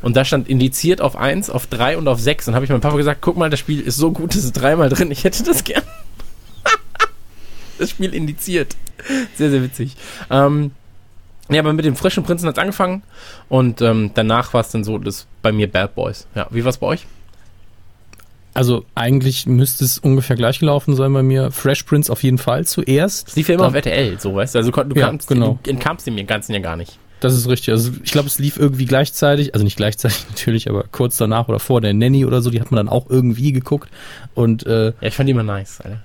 [SPEAKER 3] Und da stand indiziert auf 1, auf 3 und auf 6. Und habe ich meinem Papa gesagt, guck mal, das Spiel ist so gut, es ist dreimal drin, ich hätte das gern. <laughs> das Spiel indiziert. Sehr, sehr witzig. Ähm, ja, aber mit dem frischen Prinzen hat es angefangen und ähm, danach war es dann so, das bei mir Bad Boys. Ja, wie war es bei euch?
[SPEAKER 2] Also eigentlich müsste es ungefähr gleich gelaufen sein bei mir. Fresh Prince auf jeden Fall zuerst.
[SPEAKER 3] Es lief ja immer auf RTL, so weißt du. Also du,
[SPEAKER 2] Ja,
[SPEAKER 3] kamst,
[SPEAKER 2] genau.
[SPEAKER 3] du entkamst dem Ganzen ja gar nicht.
[SPEAKER 2] Das ist richtig. Also ich glaube, es lief irgendwie gleichzeitig, also nicht gleichzeitig <laughs> natürlich, aber kurz danach oder vor der Nanny oder so, die hat man dann auch irgendwie geguckt. Und, äh,
[SPEAKER 3] Ja, ich fand die immer nice, Alter.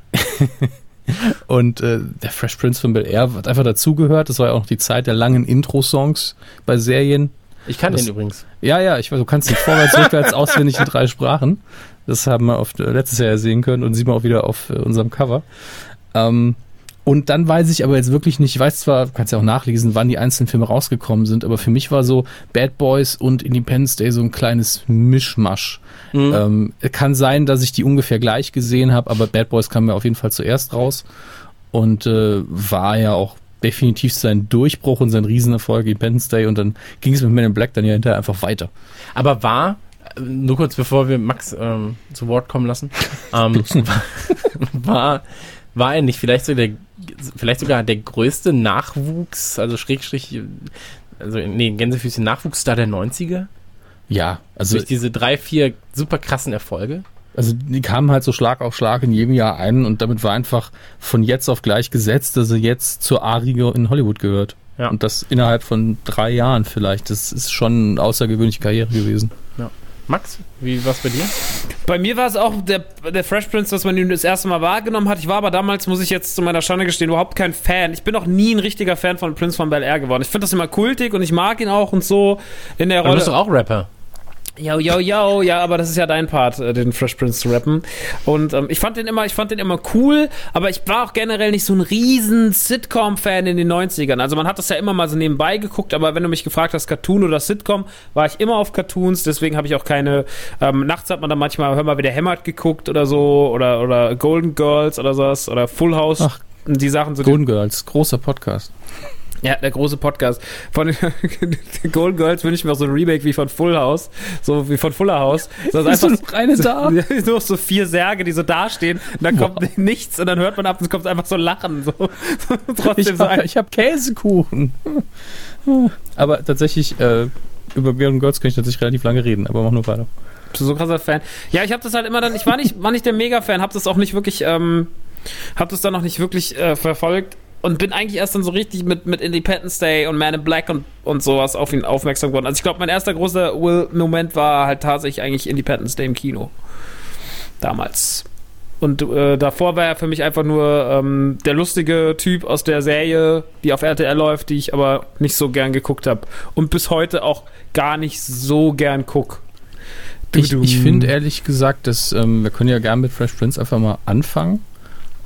[SPEAKER 3] <laughs>
[SPEAKER 2] und äh, der Fresh Prince von Bel Air hat einfach dazugehört. Das war ja auch noch die Zeit der langen Intro-Songs bei Serien.
[SPEAKER 3] Ich kann
[SPEAKER 2] Das-
[SPEAKER 3] den übrigens.
[SPEAKER 2] Ja, ja, ich du kannst nicht vorwärts, rückwärts, <laughs> auswendig in drei Sprachen. Das haben wir auf, äh, letztes Jahr ja sehen können und sieht man auch wieder auf äh, unserem Cover. Ähm, und dann weiß ich aber jetzt wirklich nicht, ich weiß zwar, kannst ja auch nachlesen, wann die einzelnen Filme rausgekommen sind, aber für mich war so Bad Boys und Independence Day so ein kleines Mischmasch.
[SPEAKER 3] Mhm.
[SPEAKER 2] Ähm, kann sein, dass ich die ungefähr gleich gesehen habe, aber Bad Boys kam mir auf jeden Fall zuerst raus und äh, war ja auch definitiv sein Durchbruch und sein Riesenerfolg Independence Day und dann ging es mit Men in Black dann ja hinterher einfach weiter.
[SPEAKER 3] Aber war, äh, nur kurz bevor wir Max ähm, zu Wort kommen lassen, <laughs> ähm, <laughs> war, war er nicht vielleicht, so der, vielleicht sogar der größte Nachwuchs, also Schrägstrich, also nee, Gänsefüßchen Nachwuchsstar der 90er?
[SPEAKER 2] Ja, also,
[SPEAKER 3] Durch diese drei, vier super krassen Erfolge?
[SPEAKER 2] also die kamen halt so Schlag auf Schlag in jedem Jahr ein und damit war einfach von jetzt auf gleich gesetzt, dass er jetzt zur A-Riege in Hollywood gehört.
[SPEAKER 3] Ja.
[SPEAKER 2] Und das innerhalb von drei Jahren vielleicht. Das ist schon eine außergewöhnliche Karriere gewesen.
[SPEAKER 3] Max, wie war's bei dir?
[SPEAKER 4] Bei mir war es auch der, der Fresh Prince, dass man ihn das erste Mal wahrgenommen hat. Ich war aber damals, muss ich jetzt zu meiner Schande gestehen, überhaupt kein Fan. Ich bin auch nie ein richtiger Fan von Prince von Bel Air geworden. Ich finde das immer kultig und ich mag ihn auch und so in der
[SPEAKER 3] Aber du bist doch
[SPEAKER 4] Rolle.
[SPEAKER 3] auch Rapper.
[SPEAKER 4] Yo, yo, yo, ja, aber das ist ja dein Part, äh, den Fresh Prince zu rappen. Und ähm, ich fand den immer, ich fand den immer cool, aber ich war auch generell nicht so ein riesen Sitcom-Fan in den 90ern. Also man hat das ja immer mal so nebenbei geguckt, aber wenn du mich gefragt hast, Cartoon oder Sitcom, war ich immer auf Cartoons, deswegen habe ich auch keine, ähm, nachts hat man dann manchmal, hör mal, wie der hämmert geguckt oder so, oder, oder Golden Girls oder sowas, oder Full House.
[SPEAKER 2] Ach,
[SPEAKER 4] die Sachen so.
[SPEAKER 2] Golden Girls, großer Podcast.
[SPEAKER 4] Ja, der große Podcast. Von <laughs> den Golden Girls wünsche ich mir auch so ein Remake wie von Full House. So wie von Fuller House. So, <laughs> ist einfach
[SPEAKER 2] noch eine da? <laughs>
[SPEAKER 4] Ja, nur so vier Särge, die so dastehen. Und dann kommt nichts und dann hört man ab und es kommt einfach so Lachen. So. Trotzdem
[SPEAKER 2] Ich
[SPEAKER 4] so
[SPEAKER 2] habe
[SPEAKER 4] ein,
[SPEAKER 2] hab Käsekuchen. Aber tatsächlich, äh, über Golden Girls kann ich tatsächlich relativ lange reden, aber mach nur weiter.
[SPEAKER 4] so krasser Fan. Ja, ich habe das halt immer dann, ich war nicht, war nicht der Mega-Fan, habe das auch nicht wirklich, ähm, habe das dann noch nicht wirklich äh, verfolgt und bin eigentlich erst dann so richtig mit, mit Independence Day und Man in Black und, und sowas auf ihn aufmerksam geworden. Also ich glaube, mein erster großer Will-Moment war halt tatsächlich eigentlich Independence Day im Kino. Damals. Und äh, davor war er für mich einfach nur ähm, der lustige Typ aus der Serie, die auf RTL läuft, die ich aber nicht so gern geguckt habe. Und bis heute auch gar nicht so gern guck.
[SPEAKER 2] Ich, ich finde ehrlich gesagt, dass ähm, wir können ja gerne mit Fresh Prince einfach mal anfangen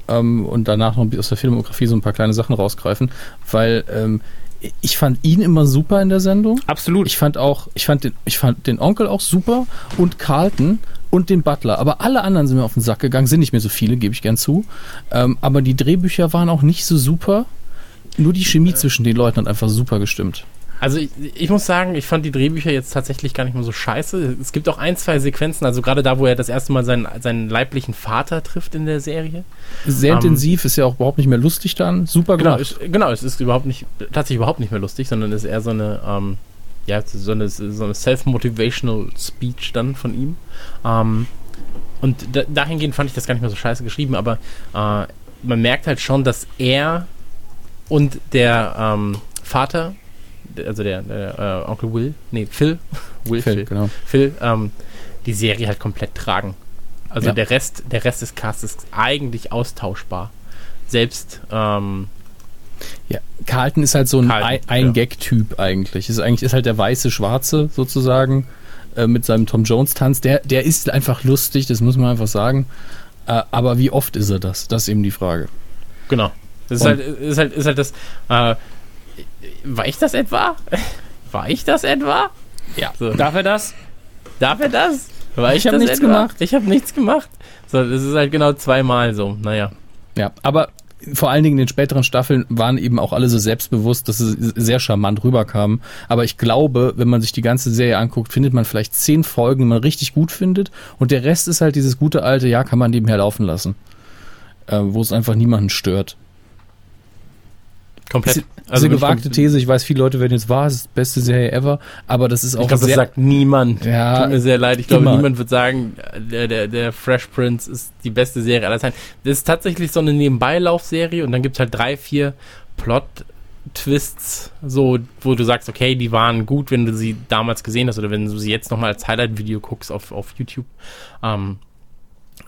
[SPEAKER 2] ähm, und danach noch aus der Filmografie so ein paar kleine Sachen rausgreifen, weil ähm, ich fand ihn immer super in der Sendung.
[SPEAKER 4] Absolut.
[SPEAKER 2] Ich fand auch, ich fand den, ich fand den Onkel auch super und Carlton und den Butler. Aber alle anderen sind mir auf den Sack gegangen, sind nicht mehr so viele, gebe ich gern zu. Ähm, aber die Drehbücher waren auch nicht so super. Nur die Chemie zwischen den Leuten hat einfach super gestimmt.
[SPEAKER 3] Also ich, ich muss sagen, ich fand die Drehbücher jetzt tatsächlich gar nicht mehr so scheiße. Es gibt auch ein, zwei Sequenzen, also gerade da, wo er das erste Mal seinen, seinen leiblichen Vater trifft in der Serie.
[SPEAKER 2] Sehr
[SPEAKER 3] Ähm,
[SPEAKER 2] intensiv, ist ja auch überhaupt nicht mehr lustig dann. Super
[SPEAKER 3] Genau,
[SPEAKER 2] gemacht.
[SPEAKER 3] ist, genau, es ist überhaupt nicht, tatsächlich überhaupt nicht mehr lustig, sondern ist eher so eine, ähm, ja, so eine, so eine self-motivational Speech dann von ihm. Ähm, und da, dahingehend fand ich das gar nicht mehr so scheiße geschrieben, aber äh, man merkt halt schon, dass er und der ähm, Vater, also der, der äh, Onkel Will, nee, Phil, <laughs> Will, Phil,
[SPEAKER 2] Phil, genau.
[SPEAKER 3] Phil ähm, die Serie halt komplett tragen. Also
[SPEAKER 2] Ja.
[SPEAKER 3] der Rest, der Rest des Casts ist eigentlich austauschbar. Selbst ähm,
[SPEAKER 2] Ja, Carlton ist halt so ein
[SPEAKER 3] Carlton,
[SPEAKER 2] Ein- ein
[SPEAKER 3] ja.
[SPEAKER 2] Gag-Typ eigentlich. Ist eigentlich ist halt der weiße Schwarze sozusagen äh, mit seinem Tom Jones Tanz. Der der ist einfach lustig, das muss man einfach sagen. Äh, aber wie oft ist er das? Das ist eben die Frage.
[SPEAKER 3] Genau. Das ist halt, ist halt, ist halt das. Äh, war ich das etwa? War ich das etwa?
[SPEAKER 2] Ja.
[SPEAKER 3] So.
[SPEAKER 4] Darf er das?
[SPEAKER 3] Darf er das? War
[SPEAKER 2] Ich hab
[SPEAKER 3] das
[SPEAKER 2] nichts
[SPEAKER 3] etwa?
[SPEAKER 2] gemacht.
[SPEAKER 3] Ich habe nichts gemacht. So, das ist halt genau zweimal so. Naja.
[SPEAKER 2] Ja, aber vor allen Dingen in den späteren Staffeln waren eben auch alle so selbstbewusst, dass sie sehr charmant rüberkamen. Aber ich glaube, wenn man sich die ganze Serie anguckt, findet man vielleicht zehn Folgen, die man richtig gut findet. Und der Rest ist halt dieses gute alte, ja, kann man nebenher laufen lassen. Äh, wo es einfach niemanden stört.
[SPEAKER 3] Komplett.
[SPEAKER 2] Ist, also eine gewagte These, ich weiß, viele Leute werden jetzt wahr, es ist die beste Serie ever, aber das ist auch
[SPEAKER 3] ich glaube, das sagt niemand.
[SPEAKER 2] Ja,
[SPEAKER 3] Tut mir sehr leid. Ich glaube,
[SPEAKER 2] immer.
[SPEAKER 3] niemand wird sagen, der, der, der Fresh Prince ist die beste Serie aller Zeiten. Das ist tatsächlich so eine Nebenbeilaufserie und dann gibt es halt drei, vier Plot-Twists, so, wo du sagst, okay, die waren gut, wenn du sie damals gesehen hast oder wenn du sie jetzt nochmal als Highlight-Video guckst auf, auf YouTube. Ähm,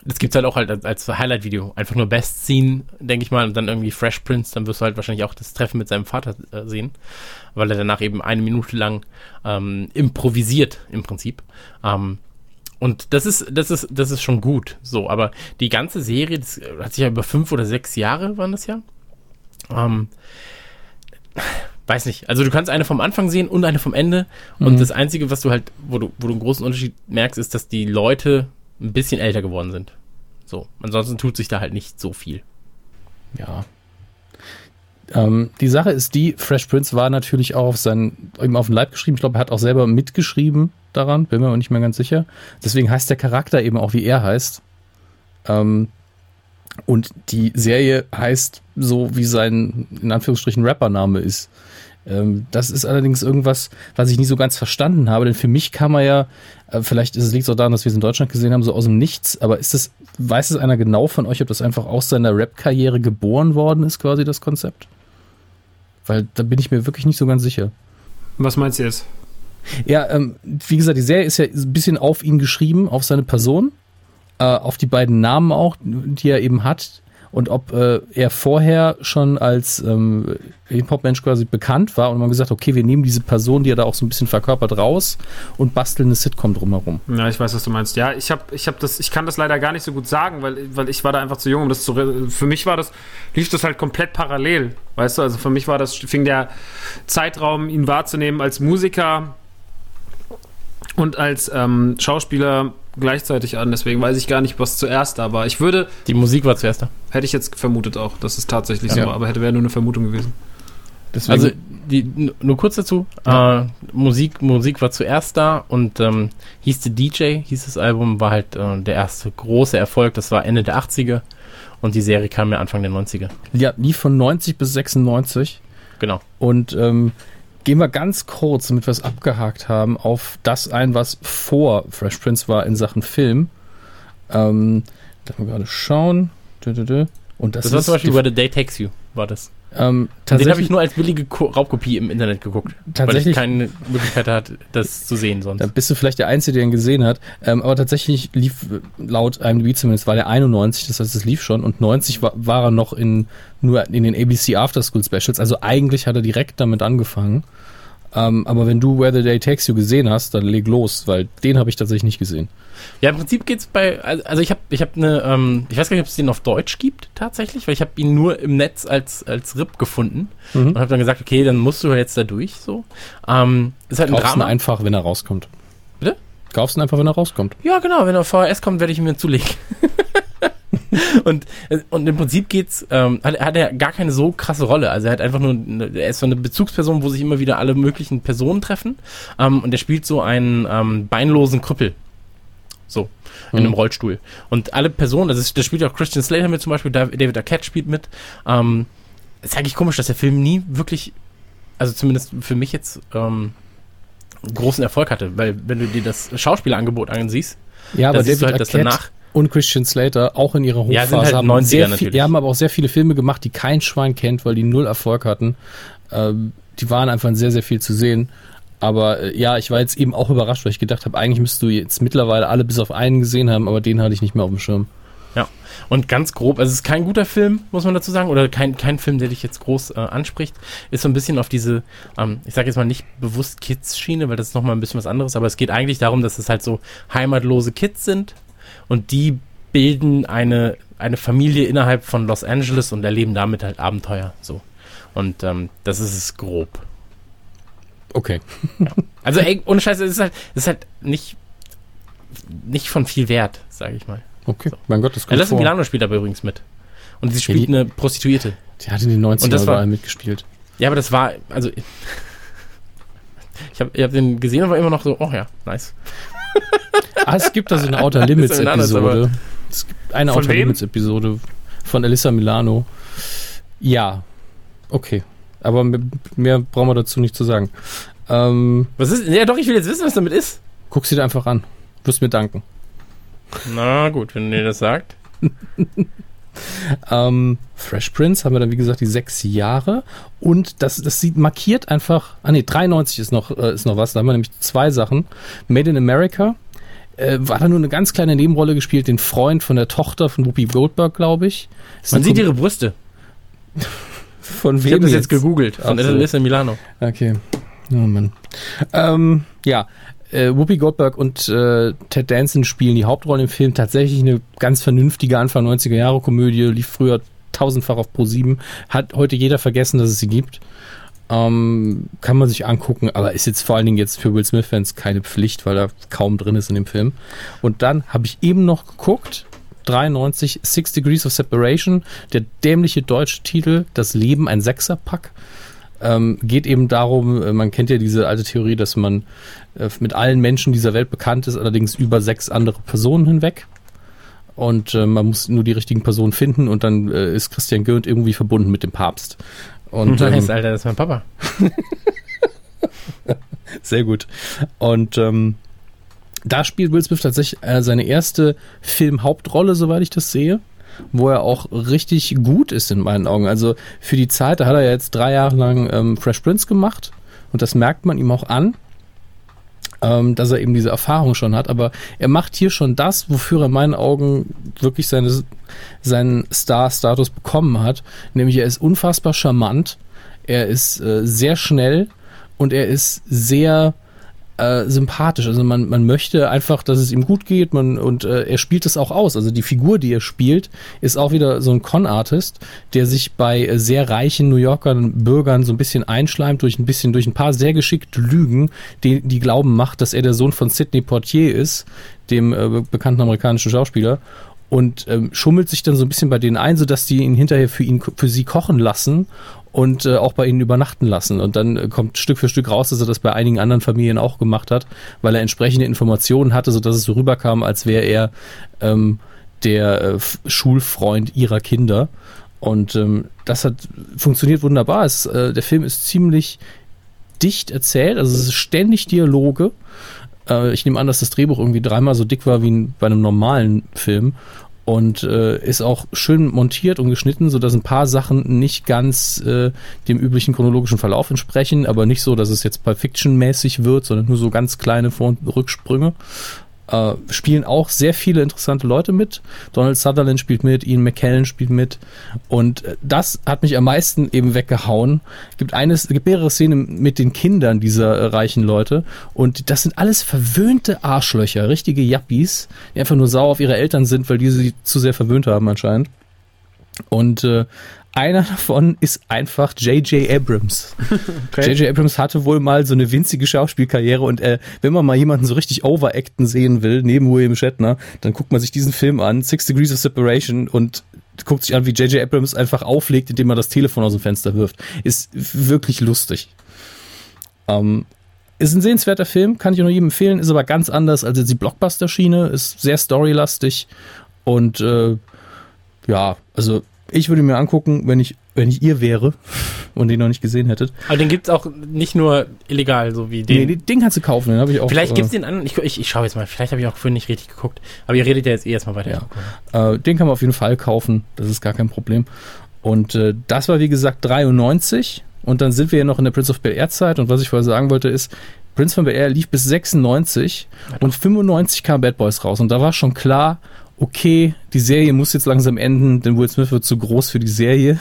[SPEAKER 3] das gibt's halt auch halt als, als Highlight-Video. Einfach nur Best Scene, denke ich mal, und dann irgendwie Fresh Prince, dann wirst du halt wahrscheinlich auch das Treffen mit seinem Vater äh, sehen, weil er danach eben eine Minute lang ähm, improvisiert im Prinzip. Ähm, und das ist, das ist, das ist schon gut. So, aber die ganze Serie, das hat sich ja über fünf oder sechs Jahre waren das ja. Ähm, weiß nicht. Also du kannst eine vom Anfang sehen und eine vom Ende. Und
[SPEAKER 2] Mhm.
[SPEAKER 3] das Einzige, was du halt, wo du, wo du einen großen Unterschied merkst, ist, dass die Leute ein bisschen älter geworden sind. So. Ansonsten tut sich da halt nicht so viel.
[SPEAKER 2] Ja. Ähm, die Sache ist die, Fresh Prince war natürlich auch auf seinen, eben auf den Leib geschrieben. Ich glaube, er hat auch selber mitgeschrieben daran, bin mir aber nicht mehr ganz sicher. Deswegen heißt der Charakter eben auch, wie er heißt. Ähm, und die Serie heißt so, wie sein, in Anführungsstrichen, Rappername ist. Ähm, das ist allerdings irgendwas, was ich nie so ganz verstanden habe, denn für mich kam er ja, äh, vielleicht ist es liegt auch daran, dass wir es in Deutschland gesehen haben, so aus dem Nichts, aber ist es, weiß es einer genau von euch, ob das einfach aus seiner Rap-Karriere geboren worden ist, quasi das Konzept? Weil da bin ich mir wirklich nicht so ganz sicher.
[SPEAKER 4] Was meinst du jetzt?
[SPEAKER 2] Ja, ähm, wie gesagt, die Serie ist ja ein bisschen auf ihn geschrieben, auf seine Person, äh, auf die beiden Namen auch, die er eben hat. Und ob äh, er vorher schon als ähm, Hip-Hop-Mensch quasi bekannt war und man gesagt, okay, wir nehmen diese Person, die er da auch so ein bisschen verkörpert, raus und basteln eine Sitcom drumherum.
[SPEAKER 4] Ja, ich weiß, was du meinst. Ja, ich habe ich hab das, ich kann das leider gar nicht so gut sagen, weil, weil ich war da einfach zu jung, um das zu. Für mich war das, lief das halt komplett parallel. Weißt du, also für mich war das, fing der Zeitraum, ihn wahrzunehmen als Musiker und als ähm, Schauspieler gleichzeitig an. Deswegen weiß ich gar nicht, was zuerst da war. Ich würde,
[SPEAKER 3] Die Musik war zuerst da.
[SPEAKER 4] hätte ich jetzt vermutet auch, dass es tatsächlich
[SPEAKER 2] Ja.
[SPEAKER 4] so war, aber hätte wäre nur eine Vermutung gewesen.
[SPEAKER 2] Deswegen,
[SPEAKER 3] Also die, nur kurz dazu. Äh, Musik, Musik war zuerst da und ähm, hieß The DJ, hieß das Album, war halt äh, der erste große Erfolg. Das war Ende der 80er und die Serie kam ja Anfang der 90er.
[SPEAKER 2] ja, lief von 90 bis 96.
[SPEAKER 3] Genau.
[SPEAKER 2] Und ähm, gehen wir ganz kurz, damit wir es abgehakt haben, auf das ein, was vor Fresh Prince war in Sachen Film. Ähm, da wir gerade schauen. Und das,
[SPEAKER 3] Das, war
[SPEAKER 2] ist
[SPEAKER 3] zum Beispiel Where the Day Takes You, war das.
[SPEAKER 2] Ähm,
[SPEAKER 3] den habe ich nur als billige Ko Raubkopie im Internet geguckt. Weil
[SPEAKER 2] Tatsächlich-
[SPEAKER 3] ich keine Möglichkeit hatte, das zu sehen sonst.
[SPEAKER 2] da bist du vielleicht der Einzige, der ihn gesehen hat. Ähm, aber tatsächlich lief äh, laut IMDb zumindest, war der 91, das heißt, es lief schon. Und 90 war, war er noch in, nur in den ABC After School Specials. Also eigentlich hat er direkt damit angefangen. Ähm, aber wenn du Where the Day Takes You gesehen hast, dann leg los, weil den habe ich tatsächlich nicht gesehen.
[SPEAKER 3] Ja, im Prinzip geht's bei, also ich habe ich hab eine, ähm, ich weiß gar nicht, ob es den auf Deutsch gibt tatsächlich, weil ich habe ihn nur im Netz als, als RIP gefunden
[SPEAKER 2] Mhm.
[SPEAKER 3] und habe dann gesagt, okay, dann musst du jetzt da durch, so. Ähm, ist halt ein
[SPEAKER 2] Kaufst ihn
[SPEAKER 3] Drama.
[SPEAKER 2] einfach, wenn er rauskommt.
[SPEAKER 3] Bitte?
[SPEAKER 2] Kaufst ihn einfach, wenn er rauskommt.
[SPEAKER 3] Ja, genau, wenn er auf VHS kommt, werde ich ihn mir zulegen. <laughs> <laughs> und, und im Prinzip geht's, ähm, hat, hat er gar keine so krasse Rolle. Also er hat einfach nur, eine, er ist so eine Bezugsperson, wo sich immer wieder alle möglichen Personen treffen. Ähm, und er spielt so einen ähm, beinlosen Krüppel. So, in
[SPEAKER 2] Mhm.
[SPEAKER 3] einem Rollstuhl. Und alle Personen, also es- da spielt auch Christian Slater mit zum Beispiel, Dav- David Arquette spielt mit. Ähm, ist eigentlich komisch, dass der Film nie wirklich, also zumindest für mich jetzt, ähm, großen Erfolg hatte, weil wenn du dir das Schauspielerangebot ansiehst,
[SPEAKER 2] Ja, aber
[SPEAKER 3] siehst
[SPEAKER 2] David
[SPEAKER 3] du halt, dass
[SPEAKER 2] Arquette
[SPEAKER 3] danach
[SPEAKER 2] und Christian Slater auch in ihrer
[SPEAKER 3] Ja,
[SPEAKER 2] Hochphase
[SPEAKER 3] sind halt
[SPEAKER 2] haben,
[SPEAKER 3] 90er
[SPEAKER 2] sehr viel, die haben aber auch sehr viele Filme gemacht, die kein Schwein kennt, weil die null Erfolg hatten. Ähm, die waren einfach sehr, sehr viel zu sehen. Aber äh, ja, ich war jetzt eben auch überrascht, weil ich gedacht habe, eigentlich müsstest du jetzt mittlerweile alle bis auf einen gesehen haben, aber den hatte ich nicht mehr auf dem Schirm.
[SPEAKER 3] Ja. Und ganz grob, also es ist kein guter Film, muss man dazu sagen, oder kein, kein Film, der dich jetzt groß äh, anspricht. Ist so ein bisschen auf diese, ähm, ich sage jetzt mal nicht bewusst Kids-Schiene, weil das ist nochmal ein bisschen was anderes, aber es geht eigentlich darum, dass es halt so heimatlose Kids sind und die bilden eine, eine Familie innerhalb von Los Angeles und erleben damit halt Abenteuer. So. Und ähm, das ist es grob.
[SPEAKER 2] Okay.
[SPEAKER 3] Also ey, ohne Scheiße, es ist halt, es ist halt nicht, nicht von viel Wert, sage ich mal.
[SPEAKER 2] Okay. Mein Gott, das kommt
[SPEAKER 3] Alyssa
[SPEAKER 2] vor.
[SPEAKER 3] Milano spielt aber übrigens mit. Und sie spielt
[SPEAKER 2] die-
[SPEAKER 3] eine Prostituierte.
[SPEAKER 2] Die hat in den 90ern
[SPEAKER 3] Und das war-
[SPEAKER 2] überall mitgespielt.
[SPEAKER 3] Ja, aber das war, also. <laughs> Ich habe ich hab den gesehen und war immer noch so, oh ja, nice.
[SPEAKER 2] Ah, es gibt da so eine Outer <laughs> Limits Episode. Es gibt eine
[SPEAKER 4] Von
[SPEAKER 2] Outer
[SPEAKER 4] wem?
[SPEAKER 2] Limits Episode von Alyssa Milano. Ja, okay. Aber mehr, mehr brauchen wir dazu nicht zu sagen. Ähm,
[SPEAKER 3] Was ist, ja doch, ich will jetzt wissen, was damit ist.
[SPEAKER 2] guck sie dir einfach an. Wirst mir danken.
[SPEAKER 3] Na gut, wenn ihr das sagt. <laughs>
[SPEAKER 2] Ähm, Fresh Prince haben wir dann, wie gesagt, die sechs Jahre. Und das, das sieht markiert einfach. Ah, nee, 93 ist noch, äh, ist noch was. Da haben wir nämlich zwei Sachen. Made in America. Äh, war da nur eine ganz kleine Nebenrolle gespielt, den Freund von der Tochter von Whoopi Goldberg, glaube ich. Ist
[SPEAKER 3] Man sieht
[SPEAKER 2] Kom-
[SPEAKER 3] ihre Brüste. <laughs>
[SPEAKER 2] von
[SPEAKER 3] Ich habe
[SPEAKER 2] wem
[SPEAKER 3] das jetzt gegoogelt. Von. Alyssa Milano.
[SPEAKER 2] Okay. Oh Mann. Ähm, ja, äh, Whoopi Goldberg und äh, Ted Danson spielen die Hauptrollen im Film. Tatsächlich eine ganz vernünftige Anfang 90er Jahre Komödie, lief früher tausendfach auf Pro 7. Hat heute jeder vergessen, dass es sie gibt. Ähm, kann man sich angucken, aber ist jetzt vor allen Dingen jetzt für Will Smith-Fans keine Pflicht, weil er kaum drin ist in dem Film. Und dann habe ich eben noch geguckt, 93, Six Degrees of Separation, der dämliche deutsche Titel, Das Leben ein Sechserpack. Ähm, geht eben darum, äh, man kennt ja diese alte Theorie, dass man äh, mit allen Menschen dieser Welt bekannt ist, allerdings über sechs andere Personen hinweg. Und äh, man muss nur die richtigen Personen finden und dann äh, ist Christian Gürnt irgendwie verbunden mit dem Papst. Und <laughs> ähm,
[SPEAKER 3] nice, Alter, das ist mein Papa. <laughs>
[SPEAKER 2] Sehr gut. Und ähm, da spielt Will Smith tatsächlich äh, seine erste Filmhauptrolle, soweit ich das sehe, wo er auch richtig gut ist in meinen Augen. Also für die Zeit, da hat er jetzt drei Jahre lang ähm, Fresh Prince gemacht und das merkt man ihm auch an, ähm, dass er eben diese Erfahrung schon hat. Aber er macht hier schon das, wofür er in meinen Augen wirklich seine, seinen Star-Status bekommen hat. Nämlich er ist unfassbar charmant, er ist äh, sehr schnell und er ist sehr äh, sympathisch. Also man, man möchte einfach, dass es ihm gut geht man, und äh, er spielt es auch aus. Also die Figur, die er spielt, ist auch wieder so ein Con-Artist, der sich bei äh, sehr reichen New Yorkern Bürgern so ein bisschen einschleimt durch ein bisschen, durch ein paar sehr geschickte Lügen, die, die glauben macht, dass er der Sohn von Sidney Portier ist, dem äh, bekannten amerikanischen Schauspieler und ähm, schummelt sich dann so ein bisschen bei denen ein, sodass die ihn hinterher für ihn für sie kochen lassen und äh, auch bei ihnen übernachten lassen. Und dann äh, kommt Stück für Stück raus, dass er das bei einigen anderen Familien auch gemacht hat, weil er entsprechende Informationen hatte, sodass es so rüberkam, als wäre er ähm, der äh, Schulfreund ihrer Kinder. Und ähm, das hat funktioniert wunderbar. Es, äh, der Film ist ziemlich dicht erzählt, also es ist ständig Dialoge. Äh, ich nehme an, dass das Drehbuch irgendwie dreimal so dick war wie in, bei einem normalen Film und äh, ist auch schön montiert und geschnitten, sodass ein paar Sachen nicht ganz äh, dem üblichen chronologischen Verlauf entsprechen, aber nicht so, dass es jetzt Pulp Fiction-mäßig wird, sondern nur so ganz kleine Vor- und Rücksprünge. Äh, spielen auch sehr viele interessante Leute mit. Donald Sutherland spielt mit, Ian McKellen spielt mit. Und äh, das hat mich am meisten eben weggehauen. Gibt eines, gibt mehrere Szenen mit den Kindern dieser äh, reichen Leute. Und das sind alles verwöhnte Arschlöcher, richtige Yuppies, die einfach nur sauer auf ihre Eltern sind, weil die sie zu sehr verwöhnt haben anscheinend. Und äh, einer davon ist einfach J.J. Abrams. <laughs> J.J. Abrams hatte wohl mal so eine winzige Schauspielkarriere und äh, wenn man mal jemanden so richtig overacten sehen will, neben William Shatner, dann guckt man sich diesen Film an, Six Degrees of Separation und guckt sich an, wie J.J. Abrams einfach auflegt, indem er das Telefon aus dem Fenster wirft. Ist wirklich lustig. Ähm, ist ein sehenswerter Film, kann ich nur jedem empfehlen, ist aber ganz anders als die Blockbuster-Schiene, ist sehr storylastig und äh, ja, also ich würde mir angucken, wenn ich, wenn ich ihr wäre und den noch nicht gesehen hättet.
[SPEAKER 3] Aber den gibt's auch nicht nur illegal, so wie den.
[SPEAKER 2] Nee, den, kannst du kaufen, den habe ich auch.
[SPEAKER 3] vielleicht
[SPEAKER 2] äh,
[SPEAKER 3] gibt's den anderen. Ich, ich, ich schaue jetzt mal. Vielleicht habe ich auch vorhin nicht richtig geguckt. Aber ihr redet ja jetzt eh erstmal weiter.
[SPEAKER 2] Ja. Äh, den kann man auf jeden Fall kaufen, das ist gar kein Problem. Und äh, das war wie gesagt 93 und dann sind wir ja noch in der Prince of Bel Air Zeit und was ich vorher sagen wollte ist, Prince von Bel Air lief bis 96 und 95 kam Bad Boys raus und da war schon klar, okay, die Serie muss jetzt langsam enden, denn Will Smith wird zu groß für die Serie.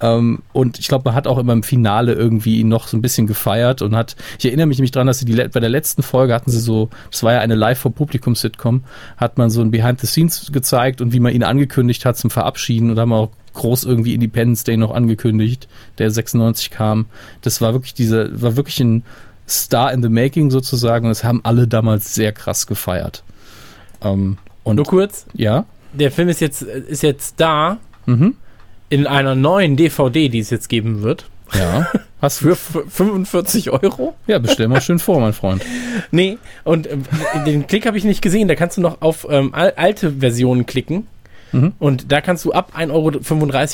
[SPEAKER 2] Ähm, und ich glaube, man hat auch immer im Finale irgendwie ihn noch so ein bisschen gefeiert und hat, ich erinnere mich nämlich dran, dass sie die, bei der letzten Folge hatten sie so, das war ja eine Live-vor-Publikum-Sitcom, hat man so ein Behind the Scenes gezeigt und wie man ihn angekündigt hat zum Verabschieden und haben auch groß irgendwie Independence Day noch angekündigt, der 96 kam. Das war wirklich diese, war wirklich ein Star in the Making sozusagen und das haben alle damals sehr krass gefeiert. Ähm, und
[SPEAKER 3] Nur kurz.
[SPEAKER 2] ja,
[SPEAKER 3] der Film ist jetzt, ist jetzt da
[SPEAKER 2] Mhm.
[SPEAKER 3] in einer neuen DVD, die es jetzt geben wird.
[SPEAKER 2] Ja. <laughs> Hast
[SPEAKER 3] Für f- 45 Euro?
[SPEAKER 2] Ja, bestell mal schön vor, mein Freund. <laughs>
[SPEAKER 3] Nee, und äh, den Klick habe ich nicht gesehen. Da kannst du noch auf ähm, al alte Versionen klicken.
[SPEAKER 2] Mhm.
[SPEAKER 3] Und da kannst du ab 1,35 Euro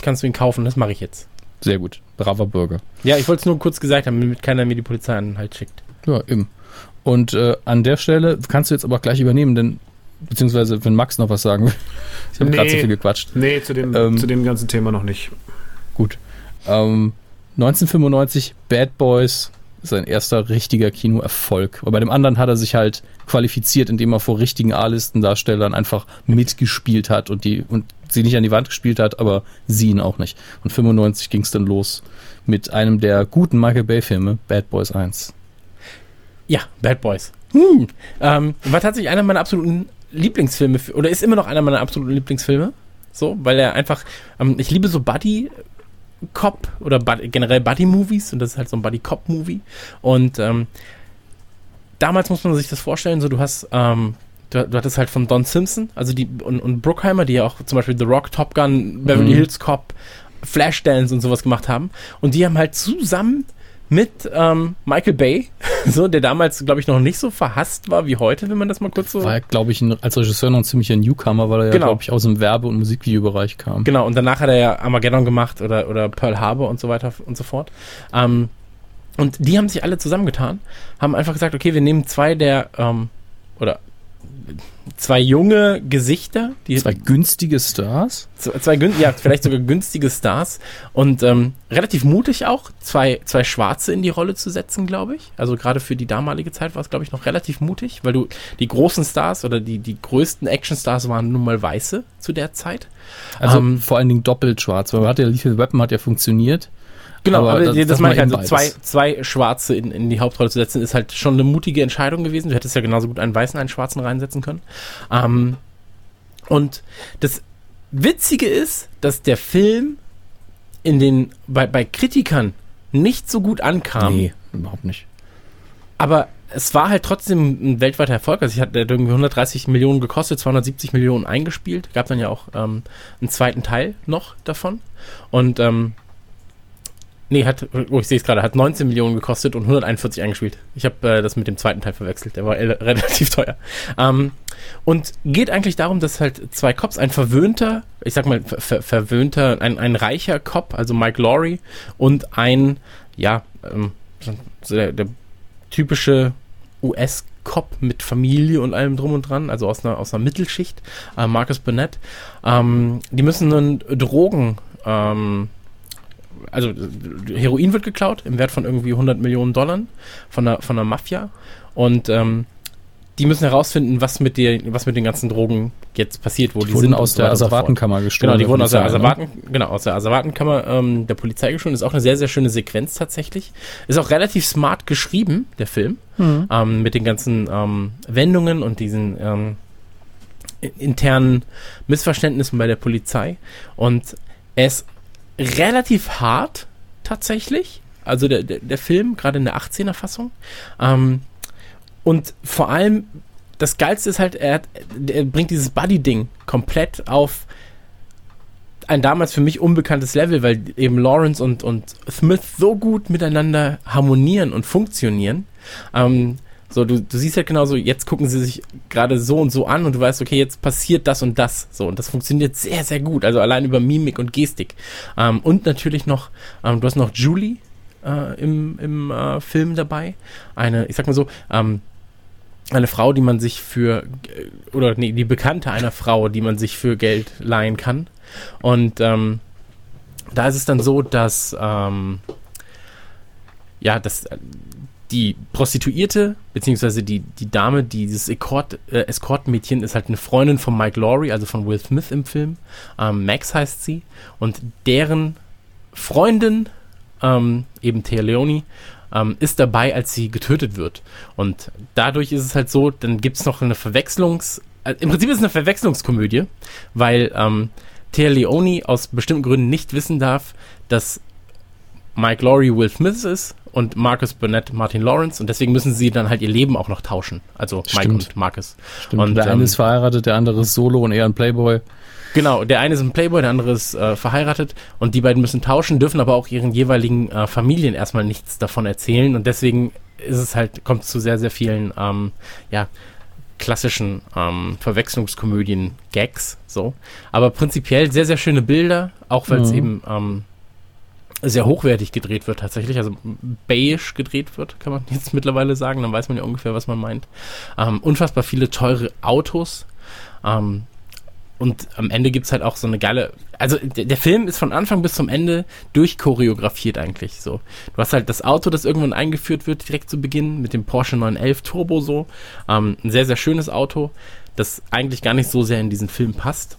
[SPEAKER 3] kannst du ihn kaufen. Das mache ich jetzt.
[SPEAKER 2] Sehr gut. Braver Bürger.
[SPEAKER 3] Ja, ich wollte es nur kurz gesagt haben, damit keiner mir die Polizei an halt schickt.
[SPEAKER 2] Ja, eben. Und äh, an der Stelle kannst du jetzt aber gleich übernehmen, denn beziehungsweise wenn Max noch was sagen will. <laughs> Ich habe
[SPEAKER 4] Nee.
[SPEAKER 2] gerade so viel gequatscht.
[SPEAKER 4] Nee, zu dem,
[SPEAKER 2] Ähm,
[SPEAKER 4] zu dem ganzen Thema noch nicht.
[SPEAKER 2] Gut. Ähm, 1995 Bad Boys ist sein erster richtiger Kinoerfolg. Aber bei dem anderen hat er sich halt qualifiziert, indem er vor richtigen A-Listendarstellern einfach mitgespielt hat und die und sie nicht an die Wand gespielt hat, aber sie ihn auch nicht. Und 95 ging es dann los mit einem der guten Michael Bay Filme, Bad Boys 1.
[SPEAKER 3] Ja, Bad Boys. Hm. Ähm, war tatsächlich einer meiner absoluten Lieblingsfilme, für, oder ist immer noch einer meiner absoluten Lieblingsfilme. So, weil er einfach, ähm, ich liebe so Buddy Cop oder Buddy, generell Buddy Movies und das ist halt so ein Buddy Cop Movie. Und ähm, damals muss man sich das vorstellen, so du hast, ähm, du, du hattest halt von Don Simpson, also die und, und Bruckheimer, die ja auch zum Beispiel The Rock, Top Gun, Beverly
[SPEAKER 2] Mhm.
[SPEAKER 3] Hills Cop, Flashdance und sowas gemacht haben. Und die haben halt zusammen mit ähm, Michael Bay, <laughs> so der damals, glaube ich, noch nicht so verhasst war wie heute, wenn man das mal kurz so.
[SPEAKER 2] War, glaube ich, ein, als Regisseur noch ein ziemlicher Newcomer, weil er ja,
[SPEAKER 3] Genau.
[SPEAKER 2] glaube ich, aus dem Werbe- und Musikvideobereich kam.
[SPEAKER 3] Genau, und danach hat er ja Armageddon gemacht oder, oder Pearl Harbor und so weiter und so fort. Ähm, und die haben sich alle zusammengetan, haben einfach gesagt, okay, wir nehmen zwei der, ähm, oder zwei junge Gesichter, die
[SPEAKER 2] Zwei günstige Stars.
[SPEAKER 3] Zwei gün ja, vielleicht sogar günstige Stars und ähm, relativ mutig auch, zwei, zwei Schwarze in die Rolle zu setzen, glaube ich. Also gerade für die damalige Zeit war es, glaube ich, noch relativ mutig, weil du die großen Stars oder die, die größten Actionstars waren nun mal Weiße zu der Zeit.
[SPEAKER 2] Also
[SPEAKER 3] Ähm,
[SPEAKER 2] vor allen Dingen doppelt schwarz, weil man hat ja Lethal Weapon hat ja funktioniert.
[SPEAKER 3] Genau,
[SPEAKER 2] Aber
[SPEAKER 3] aber,
[SPEAKER 2] das-
[SPEAKER 3] das,
[SPEAKER 2] das
[SPEAKER 3] meine ich also
[SPEAKER 2] eben
[SPEAKER 3] zwei, zwei Schwarze in, in die Hauptrolle zu setzen, ist halt schon eine mutige Entscheidung gewesen. Du hättest ja genauso gut einen Weißen, einen Schwarzen reinsetzen können. Ähm, und das Witzige ist, dass der Film in den, bei, bei Kritikern nicht so gut ankam.
[SPEAKER 2] nee, überhaupt nicht.
[SPEAKER 3] Aber es war halt trotzdem ein weltweiter Erfolg. Also ich hatte irgendwie 130 Millionen gekostet, 270 Millionen eingespielt. Gab dann ja auch ähm, einen zweiten Teil noch davon. Und ähm, nee, hat, oh, ich sehe es gerade, hat 19 Millionen gekostet und 141 eingespielt. Ich habe äh, das mit dem zweiten Teil verwechselt. Der war <laughs> relativ teuer. Ähm, und geht eigentlich darum, dass halt zwei Cops, ein verwöhnter, ich sag mal, ver verwöhnter, ein, ein reicher Cop, also Mike Laurie, und ein, ja, ähm, so der, der typische US-Cop mit Familie und allem drum und dran, also aus einer, aus einer Mittelschicht, äh, Marcus Burnett, ähm, die müssen nun Drogen, ähm, also Heroin wird geklaut im Wert von irgendwie 100 Millionen Dollar von der, von der Mafia und ähm, die müssen herausfinden, was mit, der, was mit den ganzen Drogen jetzt passiert, wo
[SPEAKER 2] Die
[SPEAKER 3] die, sind
[SPEAKER 2] aus der. Asservatenkammer gestohlen.
[SPEAKER 3] Genau, die wurden aus der
[SPEAKER 2] ne?
[SPEAKER 3] Asservaten, genau, aus der Asservatenkammer ähm, der Polizei gestohlen. Ist auch eine sehr, sehr schöne Sequenz tatsächlich. Ist auch relativ smart geschrieben, der Film.
[SPEAKER 2] Mhm.
[SPEAKER 3] Ähm, mit den ganzen ähm, Wendungen und diesen ähm, internen Missverständnissen bei der Polizei. Und er ist relativ hart tatsächlich. Also der, der, der Film, gerade in der 18er Fassung. Ähm, und vor allem, das Geilste ist halt, er, hat, er bringt dieses Buddy-Ding komplett auf ein damals für mich unbekanntes Level, weil eben Lawrence und, und Smith so gut miteinander harmonieren und funktionieren. Ähm, so, du, du siehst halt genauso, jetzt gucken sie sich gerade so und so an und du weißt, okay, jetzt passiert das und das. So, und das funktioniert sehr, sehr gut. Also allein über Mimik und Gestik. Ähm, und natürlich noch, ähm, du hast noch Julie äh, im, im äh, Film dabei. Eine, ich sag mal so, ähm, eine Frau, die man sich für, äh, oder nee, die Bekannte einer Frau, die man sich für Geld leihen kann. Und ähm, da ist es dann so, dass ähm, ja, dass äh, die Prostituierte, beziehungsweise die, die Dame, die dieses Escort, äh, Escortmädchen ist halt eine Freundin von Mike Laurie, also von Will Smith im Film. Ähm, Max heißt sie. Und deren Freundin, ähm, eben Thea Leoni, ähm, ist dabei, als sie getötet wird. Und dadurch ist es halt so, dann gibt es noch eine Verwechslungs... Äh, Im Prinzip ist es eine Verwechslungskomödie, weil ähm, Thea Leoni aus bestimmten Gründen nicht wissen darf, dass Mike Laurie Will Smith ist und Marcus Burnett Martin Lawrence und deswegen müssen sie dann halt ihr Leben auch noch tauschen. Also Mike
[SPEAKER 2] Stimmt.
[SPEAKER 3] und Marcus.
[SPEAKER 2] Stimmt.
[SPEAKER 3] Und,
[SPEAKER 2] der
[SPEAKER 3] ähm,
[SPEAKER 2] eine ist verheiratet, der andere ist solo und eher ein Playboy.
[SPEAKER 3] Genau, der eine ist ein Playboy, der andere ist äh, verheiratet und die beiden müssen tauschen, dürfen aber auch ihren jeweiligen äh, Familien erstmal nichts davon erzählen und deswegen ist es halt, kommt es zu sehr, sehr vielen, ähm, ja, klassischen ähm, Verwechslungskomödien, Gags, so. Aber prinzipiell sehr, sehr schöne Bilder, auch weil es
[SPEAKER 2] Mhm.
[SPEAKER 3] eben ähm, sehr hochwertig gedreht wird tatsächlich, also beige gedreht wird, kann man <laughs> jetzt mittlerweile sagen, dann weiß man ja ungefähr, was man meint. Ähm, unfassbar viele teure Autos. Ähm, und am Ende gibt's halt auch so eine geile. Also der, der Film ist von Anfang bis zum Ende durchchoreografiert eigentlich so. Du hast halt das Auto, das irgendwann eingeführt wird, direkt zu Beginn, mit dem Porsche 911 Turbo so. Ähm, ein sehr, sehr schönes Auto, das eigentlich gar nicht so sehr in diesen Film passt.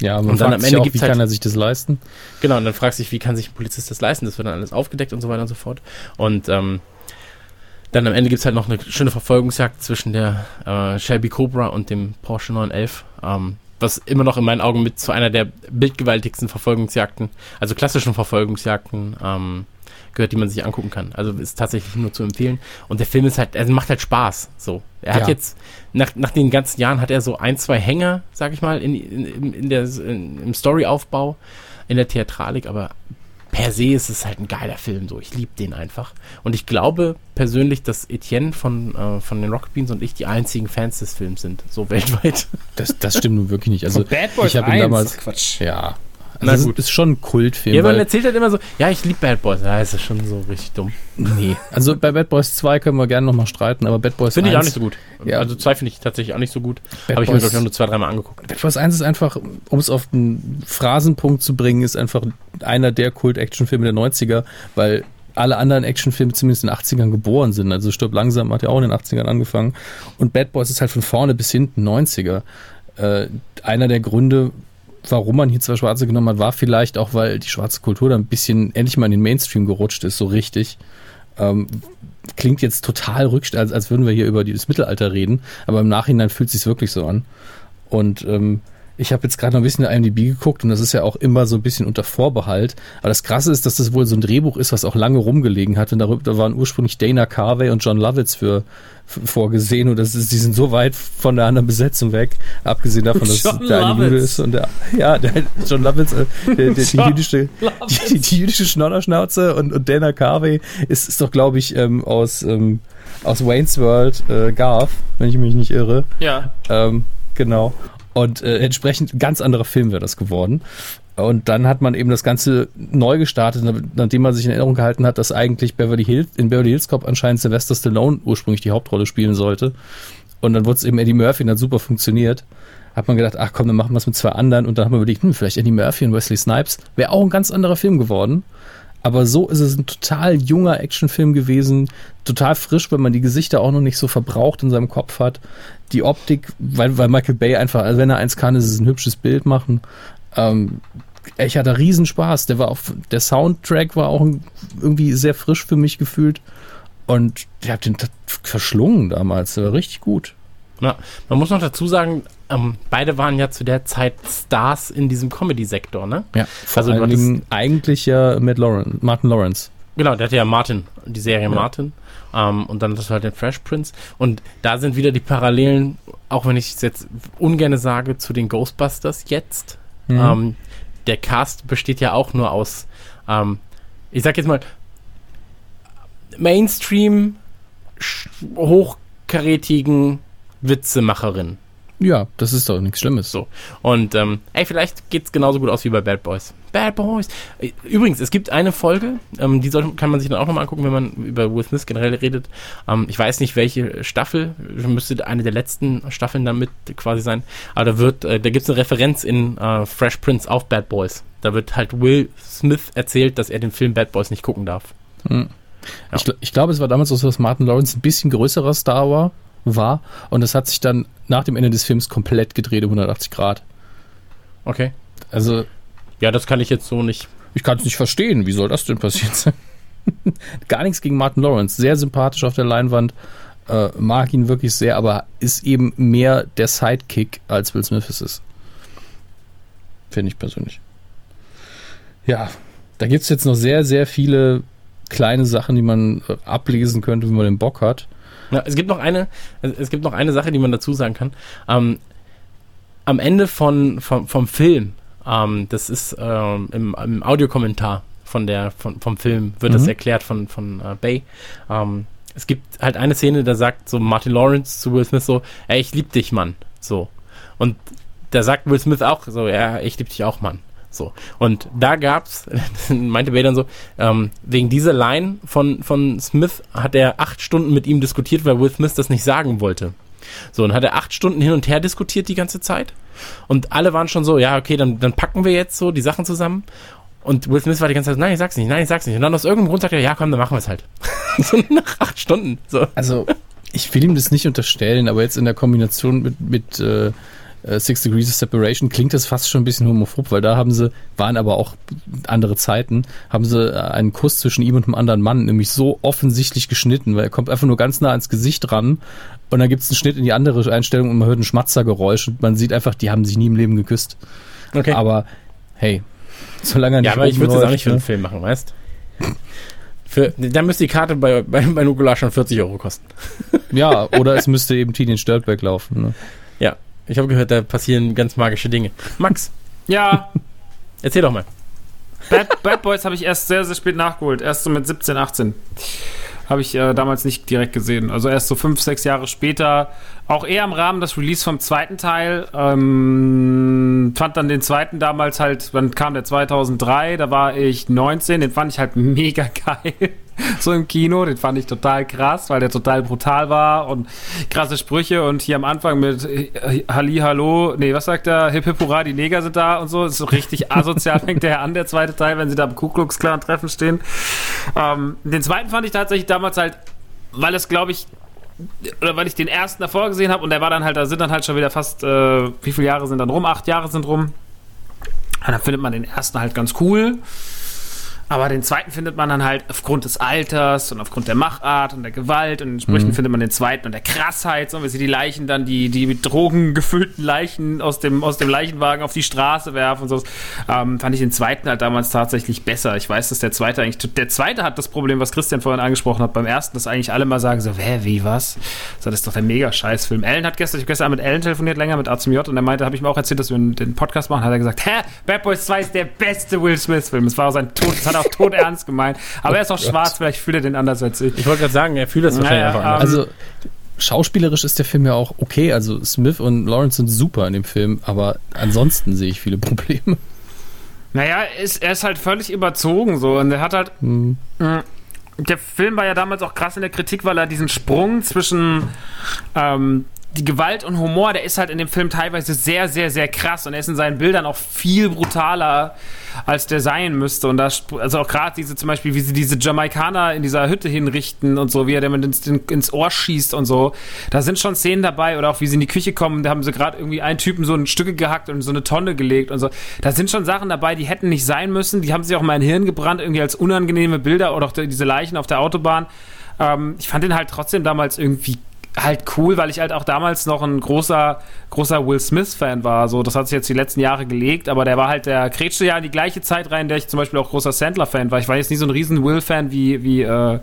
[SPEAKER 2] Ja, man
[SPEAKER 3] Und dann
[SPEAKER 2] fragt
[SPEAKER 3] am
[SPEAKER 2] sich
[SPEAKER 3] Ende
[SPEAKER 2] auch,
[SPEAKER 3] gibt's
[SPEAKER 2] wie
[SPEAKER 3] halt-
[SPEAKER 2] kann er sich das leisten?
[SPEAKER 3] Genau, und dann fragst du dich, wie kann sich ein Polizist das leisten? Das wird dann alles aufgedeckt und so weiter und so fort. Und ähm, dann am Ende gibt's halt noch eine schöne Verfolgungsjagd zwischen der äh, Shelby Cobra und dem Porsche 911. Ähm, was immer noch in meinen Augen mit zu einer der bildgewaltigsten Verfolgungsjagden, also klassischen Verfolgungsjagden, ähm, gehört, die man sich angucken kann. Also ist tatsächlich nur zu empfehlen. Und der Film ist halt, er macht halt Spaß. So. Er hat
[SPEAKER 2] Ja.
[SPEAKER 3] jetzt, nach, nach den ganzen Jahren hat er so ein, zwei Hänger, sag ich mal, in, in, in der, in, im Storyaufbau, in der Theatralik, aber per se ist es halt ein geiler Film, so. Ich liebe den einfach. Und ich glaube persönlich, dass Etienne von, äh, von den Rocket Beans und ich die einzigen Fans des Films sind, so weltweit.
[SPEAKER 2] Das, das stimmt nun wirklich nicht. Also
[SPEAKER 4] Bad Boys
[SPEAKER 2] ich habe ihn
[SPEAKER 4] 1.
[SPEAKER 2] damals.
[SPEAKER 4] Quatsch.
[SPEAKER 2] Ja.
[SPEAKER 3] Na
[SPEAKER 2] Also
[SPEAKER 3] gut.
[SPEAKER 2] es ist schon ein Kultfilm.
[SPEAKER 3] Ja, man erzählt halt immer so, ja, ich liebe Bad Boys. Ja, ist das schon so richtig dumm.
[SPEAKER 2] nee. Also bei Bad Boys 2 können wir gerne nochmal streiten, aber Bad Boys
[SPEAKER 3] Finde ich
[SPEAKER 2] 1,
[SPEAKER 3] auch nicht so gut.
[SPEAKER 2] Ja.
[SPEAKER 3] Also zwei finde ich tatsächlich auch nicht so gut.
[SPEAKER 2] Bad
[SPEAKER 3] Habe ich mir, glaube ich, nur zwei, dreimal angeguckt.
[SPEAKER 2] Bad Boys 1 ist einfach, um es auf einen Phrasenpunkt zu bringen, ist einfach einer der Kult-Action-Filme der 90er, weil alle anderen Actionfilme zumindest in den 80ern geboren sind. Also Stirb langsam hat ja auch in den 80ern angefangen. Und Bad Boys ist halt von vorne bis hinten 90er. Äh, einer der Gründe, warum man hier zwei Schwarze genommen hat, war vielleicht auch, weil die schwarze Kultur da ein bisschen endlich mal in den Mainstream gerutscht ist, so richtig. Ähm, klingt jetzt total rückst, als, als würden wir hier über das Mittelalter reden, aber im Nachhinein fühlt es sich wirklich so an. Und ähm, ich habe jetzt gerade noch ein bisschen in der IMDb geguckt und das ist ja auch immer so ein bisschen unter Vorbehalt. Aber das Krasse ist, dass das wohl so ein Drehbuch ist, was auch lange rumgelegen hat. Und darüber, da waren ursprünglich Dana Carvey und John Lovitz für, für vorgesehen. Und das ist, die sind so weit von der anderen Besetzung weg. Abgesehen davon, dass
[SPEAKER 4] John
[SPEAKER 2] der eine Jude
[SPEAKER 4] Lovitz.
[SPEAKER 2] ist und der, ja, der John Lovitz, äh, der, der, die,
[SPEAKER 4] John
[SPEAKER 2] jüdische, die, die jüdische Schnodderschnauze und, und Dana Carvey ist, ist doch, glaube ich, ähm, aus, ähm, aus Wayne's World, äh, Garth, wenn ich mich nicht irre.
[SPEAKER 3] Ja.
[SPEAKER 2] Ähm, genau. Und äh, entsprechend ganz anderer Film wäre das geworden. Und dann hat man eben das Ganze neu gestartet, nachdem man sich in Erinnerung gehalten hat, dass eigentlich Beverly Hills, in Beverly Hills Cop anscheinend Sylvester Stallone ursprünglich die Hauptrolle spielen sollte. Und dann wurde es eben Eddie Murphy und hat super funktioniert. Hat man gedacht, ach komm, dann machen wir es mit zwei anderen. Und dann hat man überlegt, hm, vielleicht Eddie Murphy und Wesley Snipes. Wäre auch ein ganz anderer Film geworden. Aber so ist es ein total junger Actionfilm gewesen, total frisch, weil man die Gesichter auch noch nicht so verbraucht in seinem Kopf hat. Die Optik, weil, weil Michael Bay einfach, also wenn er eins kann, ist es ein hübsches Bild machen. Ähm, ich hatte riesen Spaß. Der war auch, der Soundtrack war auch irgendwie sehr frisch für mich gefühlt. Und ich habe den verschlungen damals. Der war richtig gut.
[SPEAKER 3] Ja, man muss noch dazu sagen, ähm, beide waren ja zu der Zeit Stars in diesem Comedy-Sektor, ne?
[SPEAKER 2] Ja, vor
[SPEAKER 3] Also
[SPEAKER 2] allen Dingen eigentlich ja Matt Lawrence, Martin Lawrence.
[SPEAKER 3] Genau, der hatte ja Martin, die Serie Martin. Ähm, und dann das halt den Fresh Prince. Und da sind wieder die Parallelen, auch wenn ich es jetzt ungerne sage, zu den Ghostbusters jetzt.
[SPEAKER 2] Mhm.
[SPEAKER 3] Ähm, der Cast besteht ja auch nur aus, ähm, ich sag jetzt mal, Mainstream, hochkarätigen Witzemacherinnen.
[SPEAKER 2] Ja, das ist doch nichts Schlimmes.
[SPEAKER 3] So. Und ähm, ey, vielleicht geht's genauso gut aus wie bei Bad Boys. Bad Boys. Äh, Übrigens, es gibt eine Folge, ähm, die sollte, kann man sich dann auch nochmal angucken, wenn man über Will Smith generell redet. Ähm, ich weiß nicht, welche Staffel, müsste eine der letzten Staffeln damit quasi sein. Aber da wird, äh, da gibt's eine Referenz in äh, Fresh Prince auf Bad Boys. Da wird halt Will Smith erzählt, dass er den Film Bad Boys nicht gucken darf. Ja.
[SPEAKER 2] Ich, ich glaube, es war damals so, dass Martin Lawrence ein bisschen größerer Star war, war. Und das hat sich dann nach dem Ende des Films komplett gedreht um 180 Grad.
[SPEAKER 3] Okay.
[SPEAKER 2] Also,
[SPEAKER 3] Ja, das kann ich jetzt so nicht.
[SPEAKER 2] ich kann es nicht verstehen. Wie soll das denn passiert sein? <laughs> Gar nichts gegen Martin Lawrence. Sehr sympathisch auf der Leinwand. Äh, mag ihn wirklich sehr, aber ist eben mehr der Sidekick, als Will Smith es ist. Finde ich persönlich. Ja, da gibt es jetzt noch sehr, sehr viele kleine Sachen, die man äh, ablesen könnte, wenn man den Bock hat.
[SPEAKER 3] Ja, es gibt noch eine, es gibt noch eine Sache, die man dazu sagen kann. Ähm, am Ende von, vom, vom Film, ähm, das ist ähm, im, im Audiokommentar von der, von, vom Film, wird das
[SPEAKER 2] Mhm.
[SPEAKER 3] erklärt von, von äh, Bay. Ähm, es gibt halt eine Szene, da sagt so Martin Lawrence zu Will Smith so, ey, ich lieb dich, Mann. So. Und da sagt Will Smith auch so, ja, ich lieb dich auch, Mann. So. Und da gab's, <laughs> meinte Bay dann so, ähm, wegen dieser Line von, von Smith hat er acht Stunden mit ihm diskutiert, weil Will Smith das nicht sagen wollte. So, und hat er acht Stunden hin und her diskutiert die ganze Zeit. Und alle waren schon so, ja, okay, dann, dann packen wir jetzt so die Sachen zusammen. Und Will Smith war die ganze Zeit, nein, ich sag's nicht, nein, ich sag's nicht. Und dann aus irgendeinem Grund sagt er, ja, komm, dann machen wir es halt. <laughs> so nach acht Stunden. So.
[SPEAKER 2] Also, ich will ihm das nicht unterstellen, aber jetzt in der Kombination mit, mit äh, äh, Six Degrees of Separation klingt das fast schon ein bisschen homophob, weil da haben sie, waren aber auch andere Zeiten, haben sie äh, einen Kuss zwischen ihm und einem anderen Mann nämlich so offensichtlich geschnitten, weil er kommt einfach nur ganz nah ans Gesicht ran und dann gibt's einen Schnitt in die andere Einstellung und man hört ein Schmatzergeräusch und man sieht einfach, die haben sich nie im Leben geküsst.
[SPEAKER 3] Okay.
[SPEAKER 2] Aber hey, solange er nicht
[SPEAKER 3] ja, aber ich würde es jetzt auch nicht für einen
[SPEAKER 2] ne?
[SPEAKER 3] Film machen, weißt Für, dann müsste die Karte bei, bei, bei Nukular schon 40 Euro kosten.
[SPEAKER 2] Ja, oder es müsste eben Teenage Dirtbag laufen. Ne?
[SPEAKER 3] Ja, ich habe gehört, da passieren ganz magische Dinge. Max, <laughs>
[SPEAKER 4] Ja,
[SPEAKER 3] erzähl doch mal.
[SPEAKER 4] Bad, Bad Boys habe ich erst sehr, sehr spät nachgeholt. Erst so mit 17, 18. Habe ich äh, damals nicht direkt gesehen. Also erst so fünf, sechs Jahre später. Auch eher im Rahmen des Release vom zweiten Teil. Ähm, fand dann den zweiten damals halt, dann kam der 2003, da war ich 19. Den fand ich halt <laughs> mega geil. <laughs> So im Kino, den fand ich total krass, weil der total brutal war und krasse Sprüche und hier am Anfang mit äh, Halli, Hallo, nee, was sagt er? Hip Hip Hurra, die Neger sind da und so. Ist so richtig <laughs> asozial, fängt der an, der zweite Teil, wenn sie da im Ku Klux Klan Treffen stehen. Ähm, den zweiten fand ich tatsächlich damals halt, weil es glaube ich, oder weil ich den ersten davor gesehen habe und der war dann halt, da sind dann halt schon wieder fast, äh, wie viele Jahre sind dann rum? Acht Jahre sind rum. Und dann findet man den ersten halt ganz cool. Aber den zweiten findet man dann halt aufgrund des Alters und aufgrund der Machart und der Gewalt und entsprechend findet man den zweiten und der Krassheit, so wie sie die Leichen dann, die, die mit Drogen gefüllten Leichen aus dem, aus dem Leichenwagen auf die Straße werfen und so. Ähm, fand ich den zweiten halt damals tatsächlich besser. Ich weiß, dass der zweite eigentlich, der zweite hat das Problem, was Christian vorhin angesprochen hat, beim ersten, dass eigentlich alle mal sagen so, wer, wie, was? So, das ist doch der Mega-Scheißfilm. Ellen hat gestern, ich habe gestern mit Ellen telefoniert, länger mit A zum J und er meinte, habe ich mir auch erzählt, dass wir den Podcast machen, hat er gesagt, hä, Bad Boys 2 ist der beste Will Smith-Film. Es war auch sein Tod, das hat er auch tot ernst gemeint. Aber er ist auch schwarz, vielleicht fühlt er den anders als ich.
[SPEAKER 3] Ich wollte gerade sagen, er fühlt das wahrscheinlich
[SPEAKER 4] Naja,
[SPEAKER 3] einfach anders.
[SPEAKER 2] Also schauspielerisch ist der Film ja auch okay. Also Smith und Lawrence sind super in dem Film, aber ansonsten sehe ich viele <laughs> Probleme.
[SPEAKER 4] Naja, ist, er ist halt völlig überzogen so und er hat halt.
[SPEAKER 2] Hm.
[SPEAKER 4] Mm, Der Film war ja damals auch krass in der Kritik, weil er diesen Sprung zwischen ähm, die Gewalt und Humor, der ist halt in dem Film teilweise sehr, sehr, sehr krass und er ist in seinen Bildern auch viel brutaler, als der sein müsste. Und da, also auch gerade diese zum Beispiel, wie sie diese Jamaikaner in dieser Hütte hinrichten und so, wie er damit ins, ins Ohr schießt und so. Da sind schon Szenen dabei oder auch wie sie in die Küche kommen, da haben sie gerade irgendwie einen Typen so ein Stücke gehackt und in so eine Tonne gelegt und so. Da sind schon Sachen dabei, die hätten nicht sein müssen. Die haben sich auch in mein Hirn gebrannt, irgendwie als unangenehme Bilder oder auch diese Leichen auf der Autobahn. Ähm, ich fand den halt trotzdem damals irgendwie halt cool, weil ich halt auch damals noch ein großer, großer Will Smith-Fan war. So, das hat sich jetzt die letzten Jahre gelegt, aber der war halt, der kretschte ja in die gleiche Zeit rein, in der ich zum Beispiel auch großer Sandler-Fan war. Ich war jetzt nie so ein riesen Will-Fan wie, wie, äh,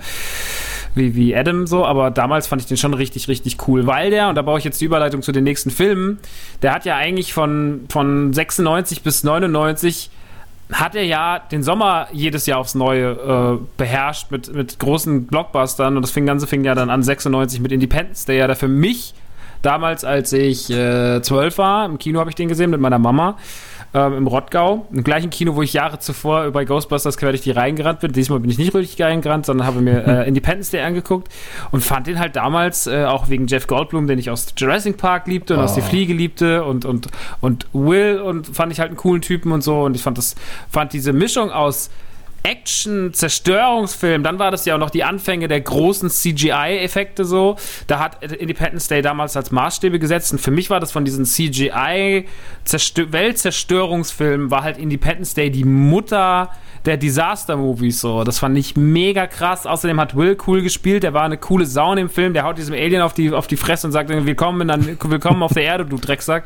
[SPEAKER 4] wie, wie Adam so, aber damals fand ich den schon richtig, richtig cool, weil der, und da baue ich jetzt die Überleitung zu den nächsten Filmen, der hat ja eigentlich von, von 96 bis 99 hat er ja den Sommer jedes Jahr aufs Neue äh, beherrscht mit, mit großen Blockbustern. Und das fing, Ganze fing ja dann an 96 mit Independence Day, ja der für mich damals, als ich äh, zwölf war, im Kino habe ich den gesehen mit meiner Mama ähm, im Rottgau, im gleichen Kino, wo ich Jahre zuvor bei Ghostbusters quer durch die Reihen gerannt bin. Diesmal bin ich nicht richtig reingerannt, sondern habe mir äh, <laughs> Independence Day angeguckt und fand den halt damals äh, auch wegen Jeff Goldblum, den ich aus Jurassic Park liebte und aus Die Fliege liebte und, und, und Will und fand ich halt einen coolen Typen und so und ich fand das, fand diese Mischung aus Action, Zerstörungsfilm, dann war das ja auch noch die Anfänge der großen CGI-Effekte so. Da hat Independence Day damals als Maßstäbe gesetzt und für mich war das von diesen CGI-Weltzerstörungsfilmen war halt Independence Day die Mutter der Disaster-Movies so. Das fand ich mega krass. Außerdem hat Will cool gespielt, der war eine coole Sau in dem Film, der haut diesem Alien auf die, auf die Fresse und sagt, willkommen, in, willkommen auf der Erde, du Drecksack.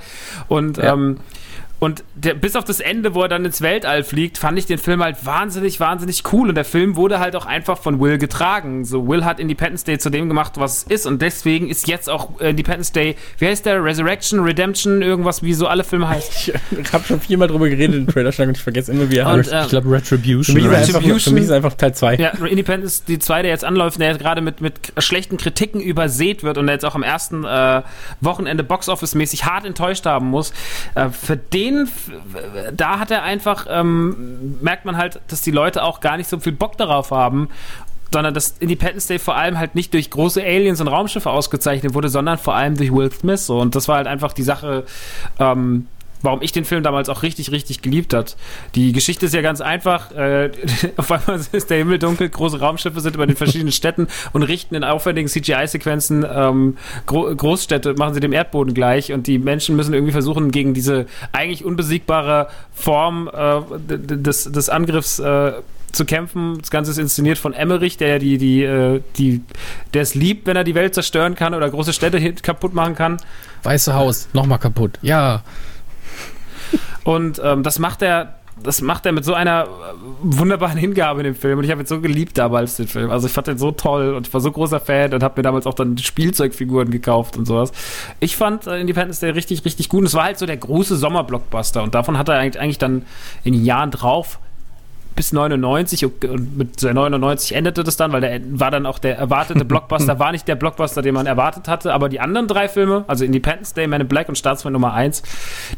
[SPEAKER 4] Und,
[SPEAKER 2] Ja.
[SPEAKER 4] ähm, Und der, bis auf das Ende, wo er dann ins Weltall fliegt, fand ich den Film halt wahnsinnig, wahnsinnig cool. Und der Film wurde halt auch einfach von Will getragen. So, Will hat Independence Day zu dem gemacht, was es ist. Und deswegen ist jetzt auch äh, Independence Day, wie heißt der? Resurrection, Redemption, irgendwas, wie so alle Filme heißen.
[SPEAKER 3] Ich habe schon viermal drüber geredet im Trailer und ich vergesse immer, wie er heißt.
[SPEAKER 4] äh,
[SPEAKER 2] ich glaube Retribution.
[SPEAKER 3] Für mich,
[SPEAKER 2] so.
[SPEAKER 3] einfach, für
[SPEAKER 4] Retribution-
[SPEAKER 3] mich ist einfach Teil 2.
[SPEAKER 4] Ja, Independence, die zwei, der jetzt anläuft, der jetzt gerade mit, mit schlechten Kritiken übersät wird und der jetzt auch am ersten äh, Wochenende Boxoffice-mäßig hart enttäuscht haben muss. Äh, für den, f- da hat er einfach, ähm, merkt man halt, dass die Leute auch gar nicht so viel Bock darauf haben. Sondern dass Independence Day vor allem halt nicht durch große Aliens und Raumschiffe ausgezeichnet wurde, sondern vor allem durch Will Smith. Und das war halt einfach die Sache, ähm, warum ich den Film damals auch richtig, richtig geliebt hat. Die Geschichte ist ja ganz einfach. Äh, <laughs> auf einmal ist der Himmel dunkel, große Raumschiffe sind über den verschiedenen Städten und richten in aufwendigen CGI-Sequenzen ähm, Gro Großstädte, machen sie dem Erdboden gleich und die Menschen müssen irgendwie versuchen, gegen diese eigentlich unbesiegbare Form äh, des, des Angriffs äh, zu kämpfen. Das Ganze ist inszeniert von Emmerich, der die, die, äh, die, der es liebt, wenn er die Welt zerstören kann oder große Städte kaputt machen kann.
[SPEAKER 2] Weiße Haus, nochmal kaputt. Ja.
[SPEAKER 4] Und ähm, das macht er, das macht er mit so einer äh, wunderbaren Hingabe in dem Film. Und ich habe jetzt so geliebt damals den Film. Also ich fand den so toll und ich war so großer Fan und habe mir damals auch dann Spielzeugfiguren gekauft und sowas. Ich fand äh, Independence Day richtig, richtig gut. Und es war halt so der große Sommerblockbuster. Und davon hat er eigentlich, dann in den Jahren drauf bis 99 und mit der 99 endete das dann, weil der war dann auch der erwartete <laughs> Blockbuster, war nicht der Blockbuster, den man erwartet hatte, aber die anderen drei Filme, also Independence Day, Man in Black und Staatsmann Nummer 1,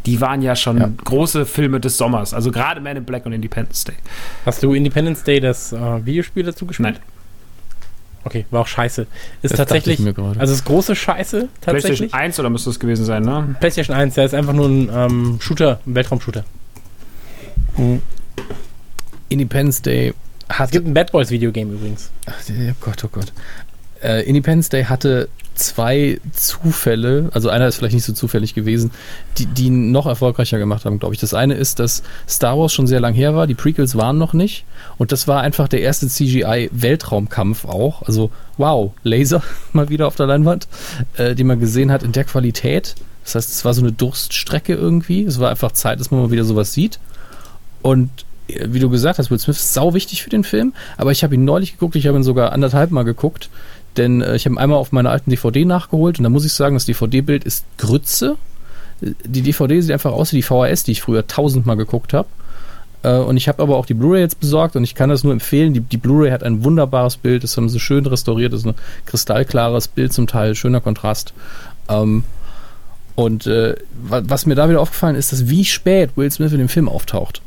[SPEAKER 4] die waren ja schon
[SPEAKER 2] Ja.
[SPEAKER 4] große Filme des Sommers, also gerade Man in Black und Independence Day.
[SPEAKER 3] Hast du Independence Day das äh, Videospiel dazu gespielt?
[SPEAKER 4] Nein.
[SPEAKER 3] Okay, war auch scheiße. Ist
[SPEAKER 2] Das
[SPEAKER 3] tatsächlich,
[SPEAKER 2] dachte ich mir gerade.
[SPEAKER 3] also ist große Scheiße tatsächlich.
[SPEAKER 4] PlayStation 1 oder müsste es gewesen sein, ne?
[SPEAKER 3] PlayStation 1, der ist einfach nur ein ähm, Shooter, ein Weltraumshooter.
[SPEAKER 2] Independence Day
[SPEAKER 3] Es
[SPEAKER 2] hatte.
[SPEAKER 3] gibt ein Bad Boys Videogame übrigens.
[SPEAKER 2] Ach, oh Gott, oh Gott. Äh, Independence Day hatte zwei Zufälle, also einer ist vielleicht nicht so zufällig gewesen, die, die ihn noch erfolgreicher gemacht haben, glaube ich. Das eine ist, dass Star Wars schon sehr lang her war, die Prequels waren noch nicht und das war einfach der erste CGI-Weltraumkampf auch. Also wow, Laser <laughs> mal wieder auf der Leinwand, äh, die man gesehen hat in der Qualität. Das heißt, es war so eine Durststrecke irgendwie. Es war einfach Zeit, dass man mal wieder sowas sieht. Und wie du gesagt hast, Will Smith ist sau wichtig für den Film, aber ich habe ihn neulich geguckt, ich habe ihn sogar anderthalb Mal geguckt, denn äh, ich habe ihn einmal auf meiner alten DVD nachgeholt und da muss ich sagen, das DVD-Bild ist Grütze. Die DVD sieht einfach aus wie die VHS, die ich früher tausendmal geguckt habe. Äh, und ich habe aber auch die Blu-ray jetzt besorgt und ich kann das nur empfehlen. Die, die Blu-ray hat ein wunderbares Bild, das haben sie schön restauriert, das ist ein kristallklares Bild zum Teil, schöner Kontrast. Ähm, und äh, wa- was mir da wieder aufgefallen ist, dass wie spät Will Smith in dem Film auftaucht.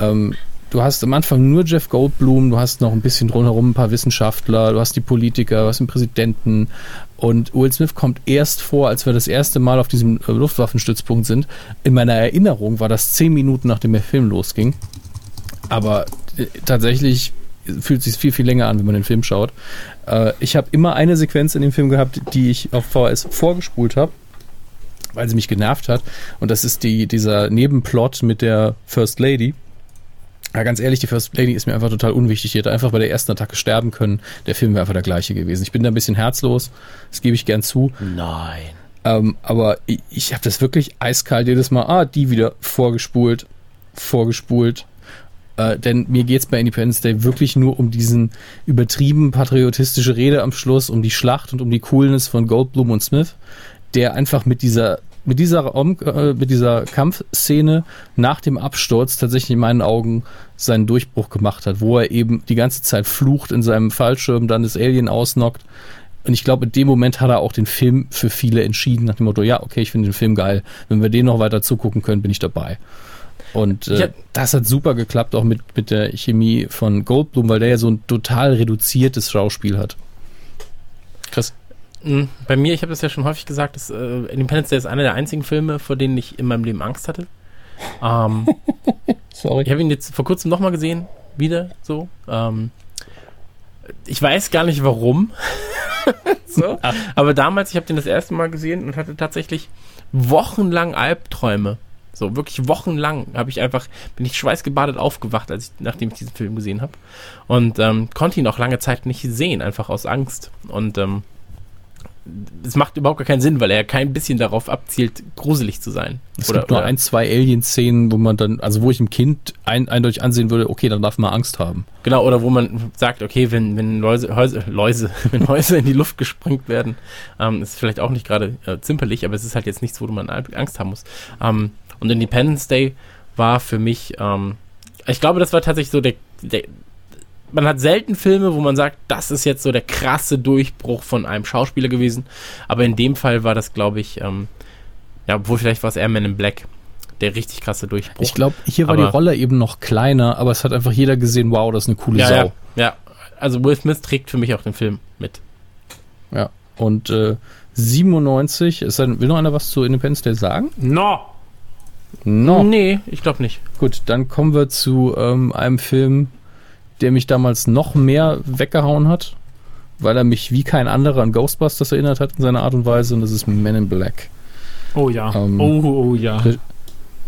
[SPEAKER 2] Ähm, du hast am Anfang nur Jeff Goldblum, du hast noch ein bisschen drumherum ein paar Wissenschaftler, du hast die Politiker, du hast den Präsidenten und Will Smith kommt erst vor, als wir das erste Mal auf diesem äh, Luftwaffenstützpunkt sind. In meiner Erinnerung war das zehn Minuten nachdem der Film losging. Aber äh, tatsächlich fühlt es sich viel, viel länger an, wenn man den Film schaut. Äh, ich habe immer eine Sequenz in dem Film gehabt, die ich auf VHS vorgespult habe weil sie mich genervt hat. Und das ist die, dieser Nebenplot mit der First Lady. Ja, ganz ehrlich, die First Lady ist mir einfach total unwichtig. Die hätte einfach bei der ersten Attacke sterben können. Der Film wäre einfach der gleiche gewesen. Ich bin da ein bisschen herzlos, das gebe ich gern zu.
[SPEAKER 3] Nein.
[SPEAKER 2] Ähm, aber ich, ich habe das wirklich eiskalt jedes Mal. Ah, die wieder vorgespult, vorgespult. Äh, denn mir geht's bei Independence Day wirklich nur um diesen übertrieben patriotistische Rede am Schluss, um die Schlacht und um die Coolness von Goldblum und Smith, der einfach mit dieser mit dieser, Raum- äh, mit dieser Kampfszene nach dem Absturz tatsächlich in meinen Augen seinen Durchbruch gemacht hat, wo er eben die ganze Zeit flucht in seinem Fallschirm, dann das Alien ausnockt. Und ich glaube, in dem Moment hat er auch den Film für viele entschieden, nach dem Motto, ja, okay, ich finde den Film geil. Wenn wir den noch weiter zugucken können, bin ich dabei. Und äh,
[SPEAKER 3] Ja.
[SPEAKER 2] das hat super geklappt, auch mit, mit der Chemie von Goldblum, weil der ja so ein total reduziertes Schauspiel hat.
[SPEAKER 3] Mm, Bei mir, ich habe das ja schon häufig gesagt, dass, äh, Independence Day ist einer der einzigen Filme, vor denen ich in meinem Leben Angst hatte. Ähm, <laughs>
[SPEAKER 2] Sorry.
[SPEAKER 3] ich habe ihn jetzt vor kurzem nochmal gesehen, wieder so. Ähm, ich weiß gar nicht warum. <laughs> so. Aber damals, ich habe den das erste Mal gesehen und hatte tatsächlich wochenlang Albträume. So, wirklich wochenlang habe ich einfach, bin ich schweißgebadet aufgewacht, als ich, nachdem ich diesen Film gesehen habe. Und ähm, konnte ihn auch lange Zeit nicht sehen, einfach aus Angst. Und ähm, es macht überhaupt gar keinen Sinn, weil er kein bisschen darauf abzielt, gruselig zu sein.
[SPEAKER 2] Es gibt nur ein, zwei Alien-Szenen, wo man dann, also wo ich im Kind ein, eindeutig ansehen würde, okay, dann darf man Angst haben.
[SPEAKER 3] Genau, oder wo man sagt, okay, wenn, wenn Läuse, Häuse, Läuse, <laughs> wenn Häuser in die Luft gesprengt werden, ähm, ist vielleicht auch nicht gerade äh, zimperlich, aber es ist halt jetzt nichts, wo man Angst haben muss. Ähm, und Independence Day war für mich, ähm, ich glaube, das war tatsächlich so der, der man hat selten Filme, wo man sagt, das ist jetzt so der krasse Durchbruch von einem Schauspieler gewesen. Aber in dem Fall war das, glaube ich, ähm, ja, obwohl vielleicht war es eher Man in Black, der richtig krasse Durchbruch.
[SPEAKER 2] Ich glaube, hier war
[SPEAKER 3] Aber-
[SPEAKER 2] die Rolle eben noch kleiner, aber es hat einfach jeder gesehen, wow, das ist eine coole
[SPEAKER 3] ja,
[SPEAKER 2] Sau.
[SPEAKER 3] ja, ja, also Will Smith trägt für mich auch den Film mit.
[SPEAKER 2] Ja. Und äh, 97, ist dann, will noch einer was zu Independence Day sagen?
[SPEAKER 4] No!
[SPEAKER 2] No.
[SPEAKER 3] Nee, ich glaube nicht.
[SPEAKER 2] Gut, dann kommen wir zu ähm, einem Film, der mich damals noch mehr weggehauen hat, weil er mich wie kein anderer an Ghostbusters erinnert hat in seiner Art und Weise, und das ist Men in Black.
[SPEAKER 4] Oh ja.
[SPEAKER 2] Ähm,
[SPEAKER 4] oh, oh ja.
[SPEAKER 2] Re-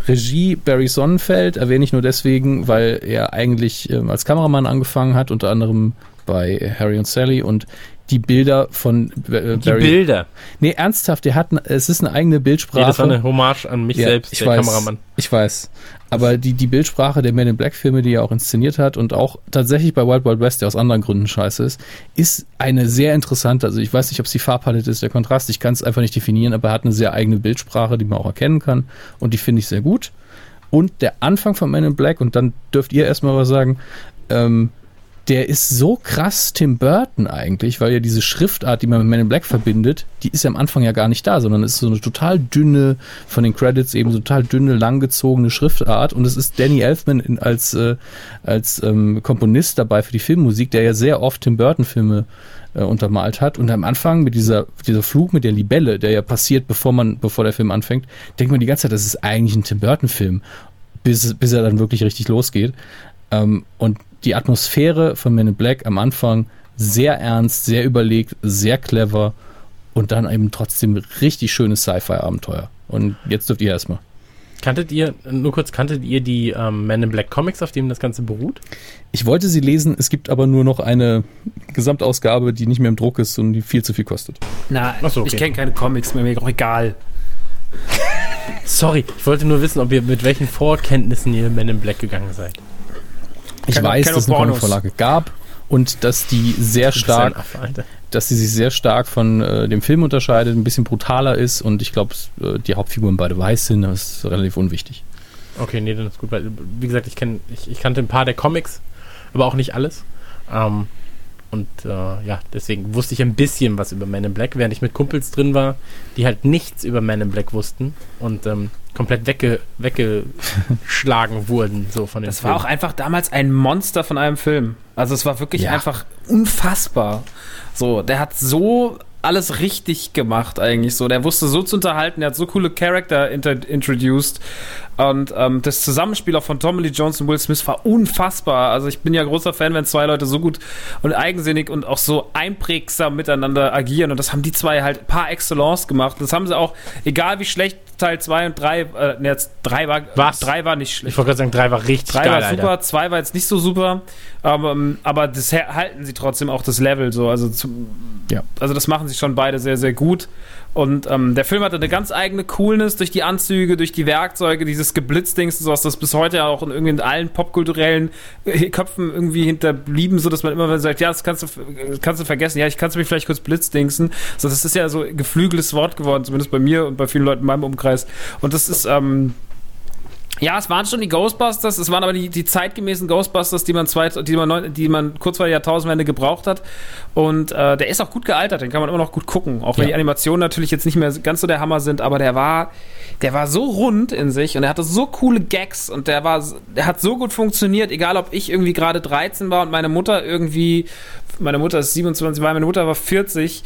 [SPEAKER 2] Regie Barry Sonnenfeld erwähne ich nur deswegen, weil er eigentlich ähm, als Kameramann angefangen hat, unter anderem bei Harry und Sally und die Bilder von äh,
[SPEAKER 3] Die
[SPEAKER 2] Barry.
[SPEAKER 3] Bilder.
[SPEAKER 2] Nee, ernsthaft, der hat, es ist eine eigene Bildsprache.
[SPEAKER 3] Nee, das war eine Hommage an mich
[SPEAKER 2] Ja,
[SPEAKER 3] selbst, der
[SPEAKER 2] weiß,
[SPEAKER 3] Kameramann.
[SPEAKER 2] Ich weiß. Aber die, die Bildsprache der Men in Black Filme, die er auch inszeniert hat und auch tatsächlich bei Wild Wild West, der aus anderen Gründen scheiße ist, ist eine sehr interessante, also ich weiß nicht, ob es die Farbpalette ist, der Kontrast, ich kann es einfach nicht definieren, aber er hat eine sehr eigene Bildsprache, die man auch erkennen kann und die finde ich sehr gut. Und der Anfang von Men in Black, und dann dürft ihr erstmal was sagen, ähm, der ist so krass Tim Burton eigentlich, weil ja diese Schriftart, die man mit Men in Black verbindet, die ist ja am Anfang ja gar nicht da, sondern es ist so eine total dünne, von den Credits eben so total dünne, langgezogene Schriftart und es ist Danny Elfman in, als, äh, als ähm, Komponist dabei für die Filmmusik, der ja sehr oft Tim Burton Filme äh, untermalt hat und am Anfang mit dieser, dieser Flug mit der Libelle, der ja passiert, bevor man, bevor der Film anfängt, denkt man die ganze Zeit, das ist eigentlich ein Tim Burton Film, bis, bis er dann wirklich richtig losgeht. Ähm, und die Atmosphäre von Men in Black am Anfang sehr ernst, sehr überlegt, sehr clever und dann eben trotzdem richtig schönes Sci-Fi-Abenteuer. Und jetzt dürft ihr erstmal.
[SPEAKER 3] Kanntet ihr, nur kurz, kanntet ihr die ähm, Men in Black Comics, auf denen das Ganze beruht?
[SPEAKER 2] Ich wollte sie lesen, es gibt aber nur noch eine Gesamtausgabe, die nicht mehr im Druck ist und die viel zu viel kostet.
[SPEAKER 4] Na,
[SPEAKER 3] so, okay.
[SPEAKER 4] ich kenne keine Comics mehr, mir auch egal.
[SPEAKER 3] Sorry, ich wollte nur wissen, ob ihr mit welchen Vorkenntnissen ihr Men in Black gegangen seid.
[SPEAKER 2] Ich
[SPEAKER 4] Keine-
[SPEAKER 2] weiß,
[SPEAKER 4] keine
[SPEAKER 2] dass es eine. Comicvorlage gab und dass die sehr stark dass sie sich sehr stark von äh, dem Film unterscheidet, ein bisschen brutaler ist und ich glaube, äh, die Hauptfiguren beide weiß sind, das ist relativ unwichtig.
[SPEAKER 3] Okay, nee, dann ist gut, weil, wie gesagt, ich, kenn, ich, ich kannte ein paar der Comics, aber auch nicht alles. Ähm, und äh, ja, deswegen wusste ich ein bisschen was über Men in Black, während ich mit Kumpels drin war, die halt nichts über Men in Black wussten und ähm, komplett wegge, weggeschlagen <laughs> wurden, so von
[SPEAKER 4] Das war auch einfach damals ein Monster von einem Film. Also es war wirklich
[SPEAKER 2] Ja.
[SPEAKER 4] einfach unfassbar. So, der hat so alles richtig gemacht eigentlich so. Der wusste so zu unterhalten, der hat so coole Charakter introduced und ähm, das Zusammenspiel auch von Tommy Lee Jones und Will Smith war unfassbar. Also ich bin ja großer Fan, wenn zwei Leute so gut und eigensinnig und auch so einprägsam miteinander agieren und das haben die zwei halt par excellence gemacht. Das haben sie auch, egal wie schlecht Teil 2 und 3, äh, ne, jetzt 3 war,
[SPEAKER 3] Was?
[SPEAKER 4] 3 war nicht schlecht.
[SPEAKER 3] Ich wollte gerade sagen, drei war richtig
[SPEAKER 4] Drei
[SPEAKER 3] geil,
[SPEAKER 4] war super,
[SPEAKER 3] Alter.
[SPEAKER 4] zwei war jetzt nicht so super, aber, ähm, aber das halten sie trotzdem auch das Level so. Also, zum,
[SPEAKER 2] Ja.
[SPEAKER 4] also das machen sie schon beide sehr, sehr gut. Und ähm, der Film hatte eine ganz eigene Coolness durch die Anzüge, durch die Werkzeuge, dieses Geblitzdings, so was das bis heute ja auch in irgendwie in allen popkulturellen äh, Köpfen irgendwie hinterblieben, so dass man immer sagt, ja, das kannst du, kannst du vergessen, ja, ich kann es mich vielleicht kurz blitzdingsen. So, das ist ja so ein geflügeltes Wort geworden, zumindest bei mir und bei vielen Leuten in meinem Umkreis. Und das ist, ähm, ja, es waren schon die Ghostbusters, es waren aber die, die zeitgemäßen Ghostbusters, die man, zweit, die, man neun, die man kurz vor der Jahrtausendwende gebraucht hat. Und äh, der ist auch gut gealtert, den kann man immer noch gut gucken. Auch wenn
[SPEAKER 2] Ja.
[SPEAKER 4] die Animationen natürlich jetzt nicht mehr ganz so der Hammer sind, aber der war, der war so rund in sich und er hatte so coole Gags und der war, der hat so gut funktioniert, egal ob ich irgendwie gerade 13 war und meine Mutter irgendwie, meine Mutter ist 27, war meine Mutter war 40,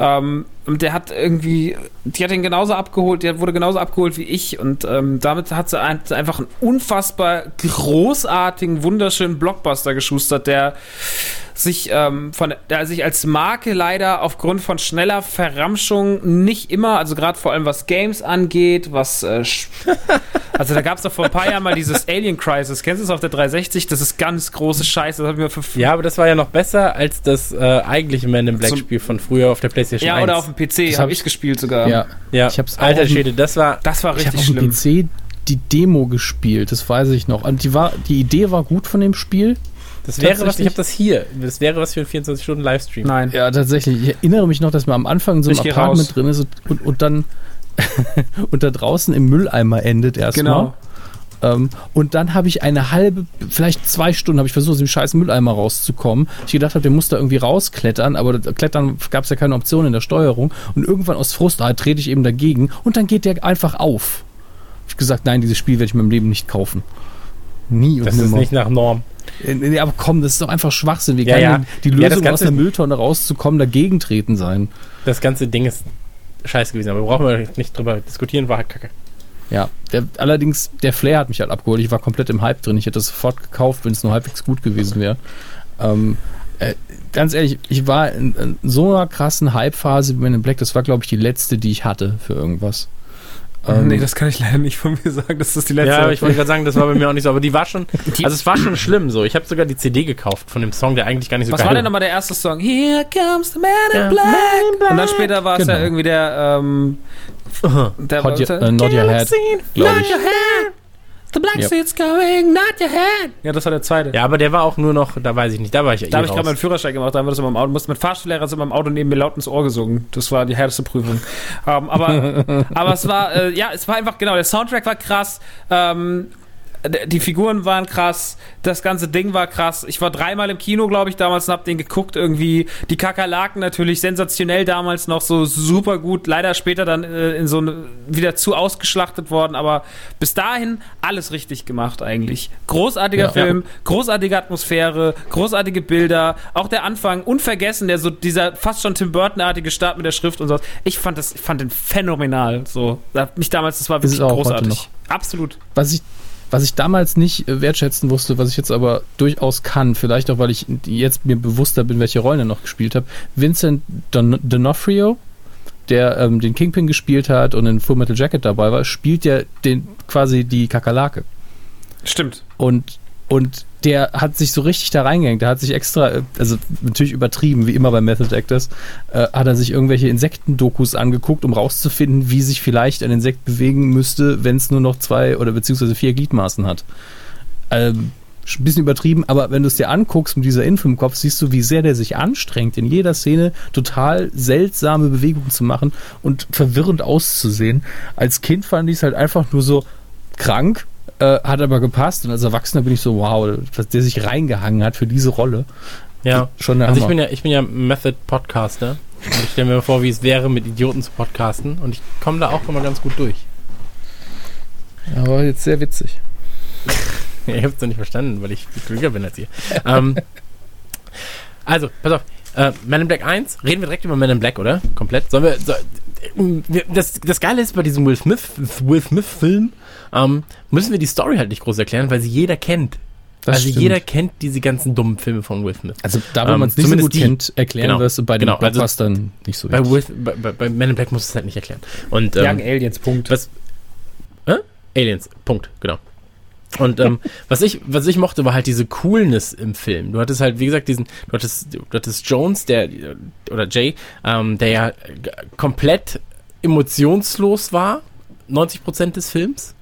[SPEAKER 4] ähm, und der hat irgendwie, die hat ihn genauso abgeholt, der wurde genauso abgeholt wie ich und ähm, damit hat sie ein, einfach einen unfassbar großartigen, wunderschönen Blockbuster geschustert, der sich ähm, von der sich als Marke leider aufgrund von schneller Verramschung nicht immer, also gerade vor allem was Games angeht, was äh, <laughs> also da gab es doch vor ein paar Jahren mal dieses Alien Crisis, kennst du es auf der 360? Das ist ganz große Scheiße, das hat mir für
[SPEAKER 3] Ja, aber das war ja noch besser als das äh, eigentliche Man in Black Spiel von früher auf der PlayStation
[SPEAKER 4] ja
[SPEAKER 3] 1.
[SPEAKER 4] oder auf dem PC habe
[SPEAKER 2] hab
[SPEAKER 4] ich gespielt sogar.
[SPEAKER 2] Ja.
[SPEAKER 3] ja.
[SPEAKER 2] Ich hab's
[SPEAKER 3] Alter Schwede, das war
[SPEAKER 4] Das war
[SPEAKER 2] Ich habe
[SPEAKER 4] richtig
[SPEAKER 2] auf dem
[SPEAKER 4] schlimm.
[SPEAKER 2] PC die Demo gespielt, das weiß ich noch. Und die, war, die Idee war gut von dem Spiel.
[SPEAKER 3] das wäre was, ich habe das hier. Das wäre was für einen 24 Stunden Livestream.
[SPEAKER 4] Nein.
[SPEAKER 2] Ja, tatsächlich. Ich erinnere mich noch, dass man am Anfang in so einem
[SPEAKER 4] Ich geh
[SPEAKER 2] Apartment
[SPEAKER 4] raus.
[SPEAKER 2] drin ist und, und, und dann <laughs> und da draußen im Mülleimer endet erstmal.
[SPEAKER 4] Genau.
[SPEAKER 2] Ähm, und dann habe ich eine halbe, vielleicht zwei Stunden, habe ich versucht, aus dem scheiß Mülleimer rauszukommen. Ich gedacht habe, der muss da irgendwie rausklettern, aber Klettern gab es ja keine Option in der Steuerung. Und irgendwann aus Frust ah, trete ich eben dagegen und dann geht der einfach auf. Hab Ich gesagt, nein, dieses Spiel werde ich in meinem Leben nicht kaufen. Nie und
[SPEAKER 3] Das ist
[SPEAKER 2] nimmer.
[SPEAKER 3] nicht nach Norm.
[SPEAKER 2] Nee, aber komm, das ist doch einfach Schwachsinn. Wie
[SPEAKER 3] Ja,
[SPEAKER 2] kann
[SPEAKER 3] ja.
[SPEAKER 2] die
[SPEAKER 3] Ja,
[SPEAKER 2] Lösung
[SPEAKER 3] das
[SPEAKER 2] aus der Mülltonne rauszukommen, dagegen treten sein?
[SPEAKER 3] Das ganze Ding ist scheiße gewesen, aber brauchen wir nicht drüber diskutieren, war halt kacke.
[SPEAKER 2] Ja, der, allerdings, der Flair hat mich halt abgeholt. Ich war komplett im Hype drin. Ich hätte das sofort gekauft, wenn es nur halbwegs gut gewesen wäre. Ähm, äh, ganz ehrlich, ich war in, in so einer krassen Hype-Phase wie Men in Black. Das war, glaube ich, die letzte, die ich hatte für irgendwas. Ähm,
[SPEAKER 4] nee, das kann ich leider nicht von mir sagen, dass das die letzte
[SPEAKER 3] Ja, aber ich wollte gerade sagen, das war bei mir auch nicht so, aber die war schon, <laughs> also es war schon schlimm so. Ich habe sogar die CD gekauft von dem Song, der eigentlich gar nicht so
[SPEAKER 4] Was
[SPEAKER 3] geil
[SPEAKER 4] war denn nochmal der erste Song? Here comes the man in
[SPEAKER 3] Ja.
[SPEAKER 4] black. Und dann später war es ja
[SPEAKER 2] Genau.
[SPEAKER 4] irgendwie der, ähm, der
[SPEAKER 2] Hot Your, äh, Not Your Head, ich.
[SPEAKER 4] your head. The black
[SPEAKER 2] Yep.
[SPEAKER 4] seat's going, not your head. Ja, das war der zweite.
[SPEAKER 3] Ja, aber der war auch nur noch, da weiß ich nicht, da war ich ja
[SPEAKER 4] Da
[SPEAKER 3] eh
[SPEAKER 4] habe ich gerade meinen Führerschein gemacht, da haben wir das in meinem Auto, musste mit Fahrstuhllehrer sind in meinem Auto neben mir laut ins Ohr gesungen. Das war die härteste Prüfung. ähm, aber, <laughs> aber es war, äh, ja, es war einfach, genau, der Soundtrack war krass, ähm, die Figuren waren krass, das ganze Ding war krass. Ich war dreimal im Kino, glaube ich, damals und hab den geguckt irgendwie. Die Kakerlaken natürlich sensationell damals noch so super gut. Leider später dann äh, in so eine, wieder zu ausgeschlachtet worden, aber bis dahin alles richtig gemacht eigentlich. Großartiger
[SPEAKER 2] Ja.
[SPEAKER 4] Film, großartige Atmosphäre, großartige Bilder, auch der Anfang unvergessen, der so dieser fast schon Tim Burton-artige Start mit der Schrift und so. Ich fand das, ich fand den phänomenal. So, mich damals, das war wirklich großartig. Absolut.
[SPEAKER 2] Was ich, was ich damals nicht äh, wertschätzen wusste, was ich jetzt aber durchaus kann, vielleicht auch, weil ich jetzt mir bewusster bin, welche Rollen er noch gespielt habe. Vincent Don D'Onofrio, der ähm, den Kingpin gespielt hat und in Full Metal Jacket dabei war, spielt ja den, quasi die Kakerlake.
[SPEAKER 4] Stimmt.
[SPEAKER 2] Und, und der hat sich so richtig da reingehängt. Der hat sich extra, äh, also natürlich übertrieben, wie immer bei Method Actors, äh, hat er sich irgendwelche Insektendokus angeguckt, um rauszufinden, wie sich vielleicht ein Insekt bewegen müsste, wenn es nur noch zwei oder beziehungsweise vier Gliedmaßen hat. Ähm, ein bisschen übertrieben, aber wenn du es dir anguckst mit dieser Info im Kopf, siehst du, wie sehr der sich anstrengt, in jeder Szene total seltsame Bewegungen zu machen und verwirrend auszusehen. Als Kind fand ich es halt einfach nur so krank, äh, hat aber gepasst und als Erwachsener bin ich so, wow, dass der sich reingehangen hat für diese Rolle.
[SPEAKER 3] Ja.
[SPEAKER 2] Schon der
[SPEAKER 3] Also ich bin ja, ich bin ja Method Podcaster. Und ich stelle mir vor, wie es wäre, mit Idioten zu podcasten. Und ich komme da auch immer ganz gut durch.
[SPEAKER 2] aber jetzt sehr witzig. <laughs>
[SPEAKER 3] Ja, ich hab's noch nicht verstanden, weil ich klüger bin als ihr. ähm, also, pass auf. Äh, Man in Black 1, reden wir direkt über Man in Black, oder? Komplett. Sollen wir, so, das, das Geile ist bei diesem Will Smith, Will Smith Film, ähm, müssen wir die Story halt nicht groß erklären, weil sie jeder kennt.
[SPEAKER 2] Das
[SPEAKER 3] also
[SPEAKER 2] stimmt.
[SPEAKER 3] jeder kennt diese ganzen dummen Filme von Will Smith.
[SPEAKER 2] Also da, wo
[SPEAKER 3] Ähm,
[SPEAKER 2] man es nicht so gut
[SPEAKER 3] die.
[SPEAKER 2] kennt, erklären
[SPEAKER 3] Genau.
[SPEAKER 2] wir es bei den
[SPEAKER 3] Genau, also
[SPEAKER 2] Blockbustern nicht so
[SPEAKER 3] Bei. Will, bei, bei, bei Man in Black muss es halt nicht erklären. Und,
[SPEAKER 4] Young
[SPEAKER 3] ähm,
[SPEAKER 4] Aliens, Punkt.
[SPEAKER 3] was. Äh? Aliens, Punkt, genau. Und ähm, <laughs> was ich, was ich mochte, war halt diese Coolness im Film. Du hattest halt, wie gesagt, diesen, du hattest, du hattest Jones, der oder Jay, ähm, der ja komplett emotionslos war, 90% des Films.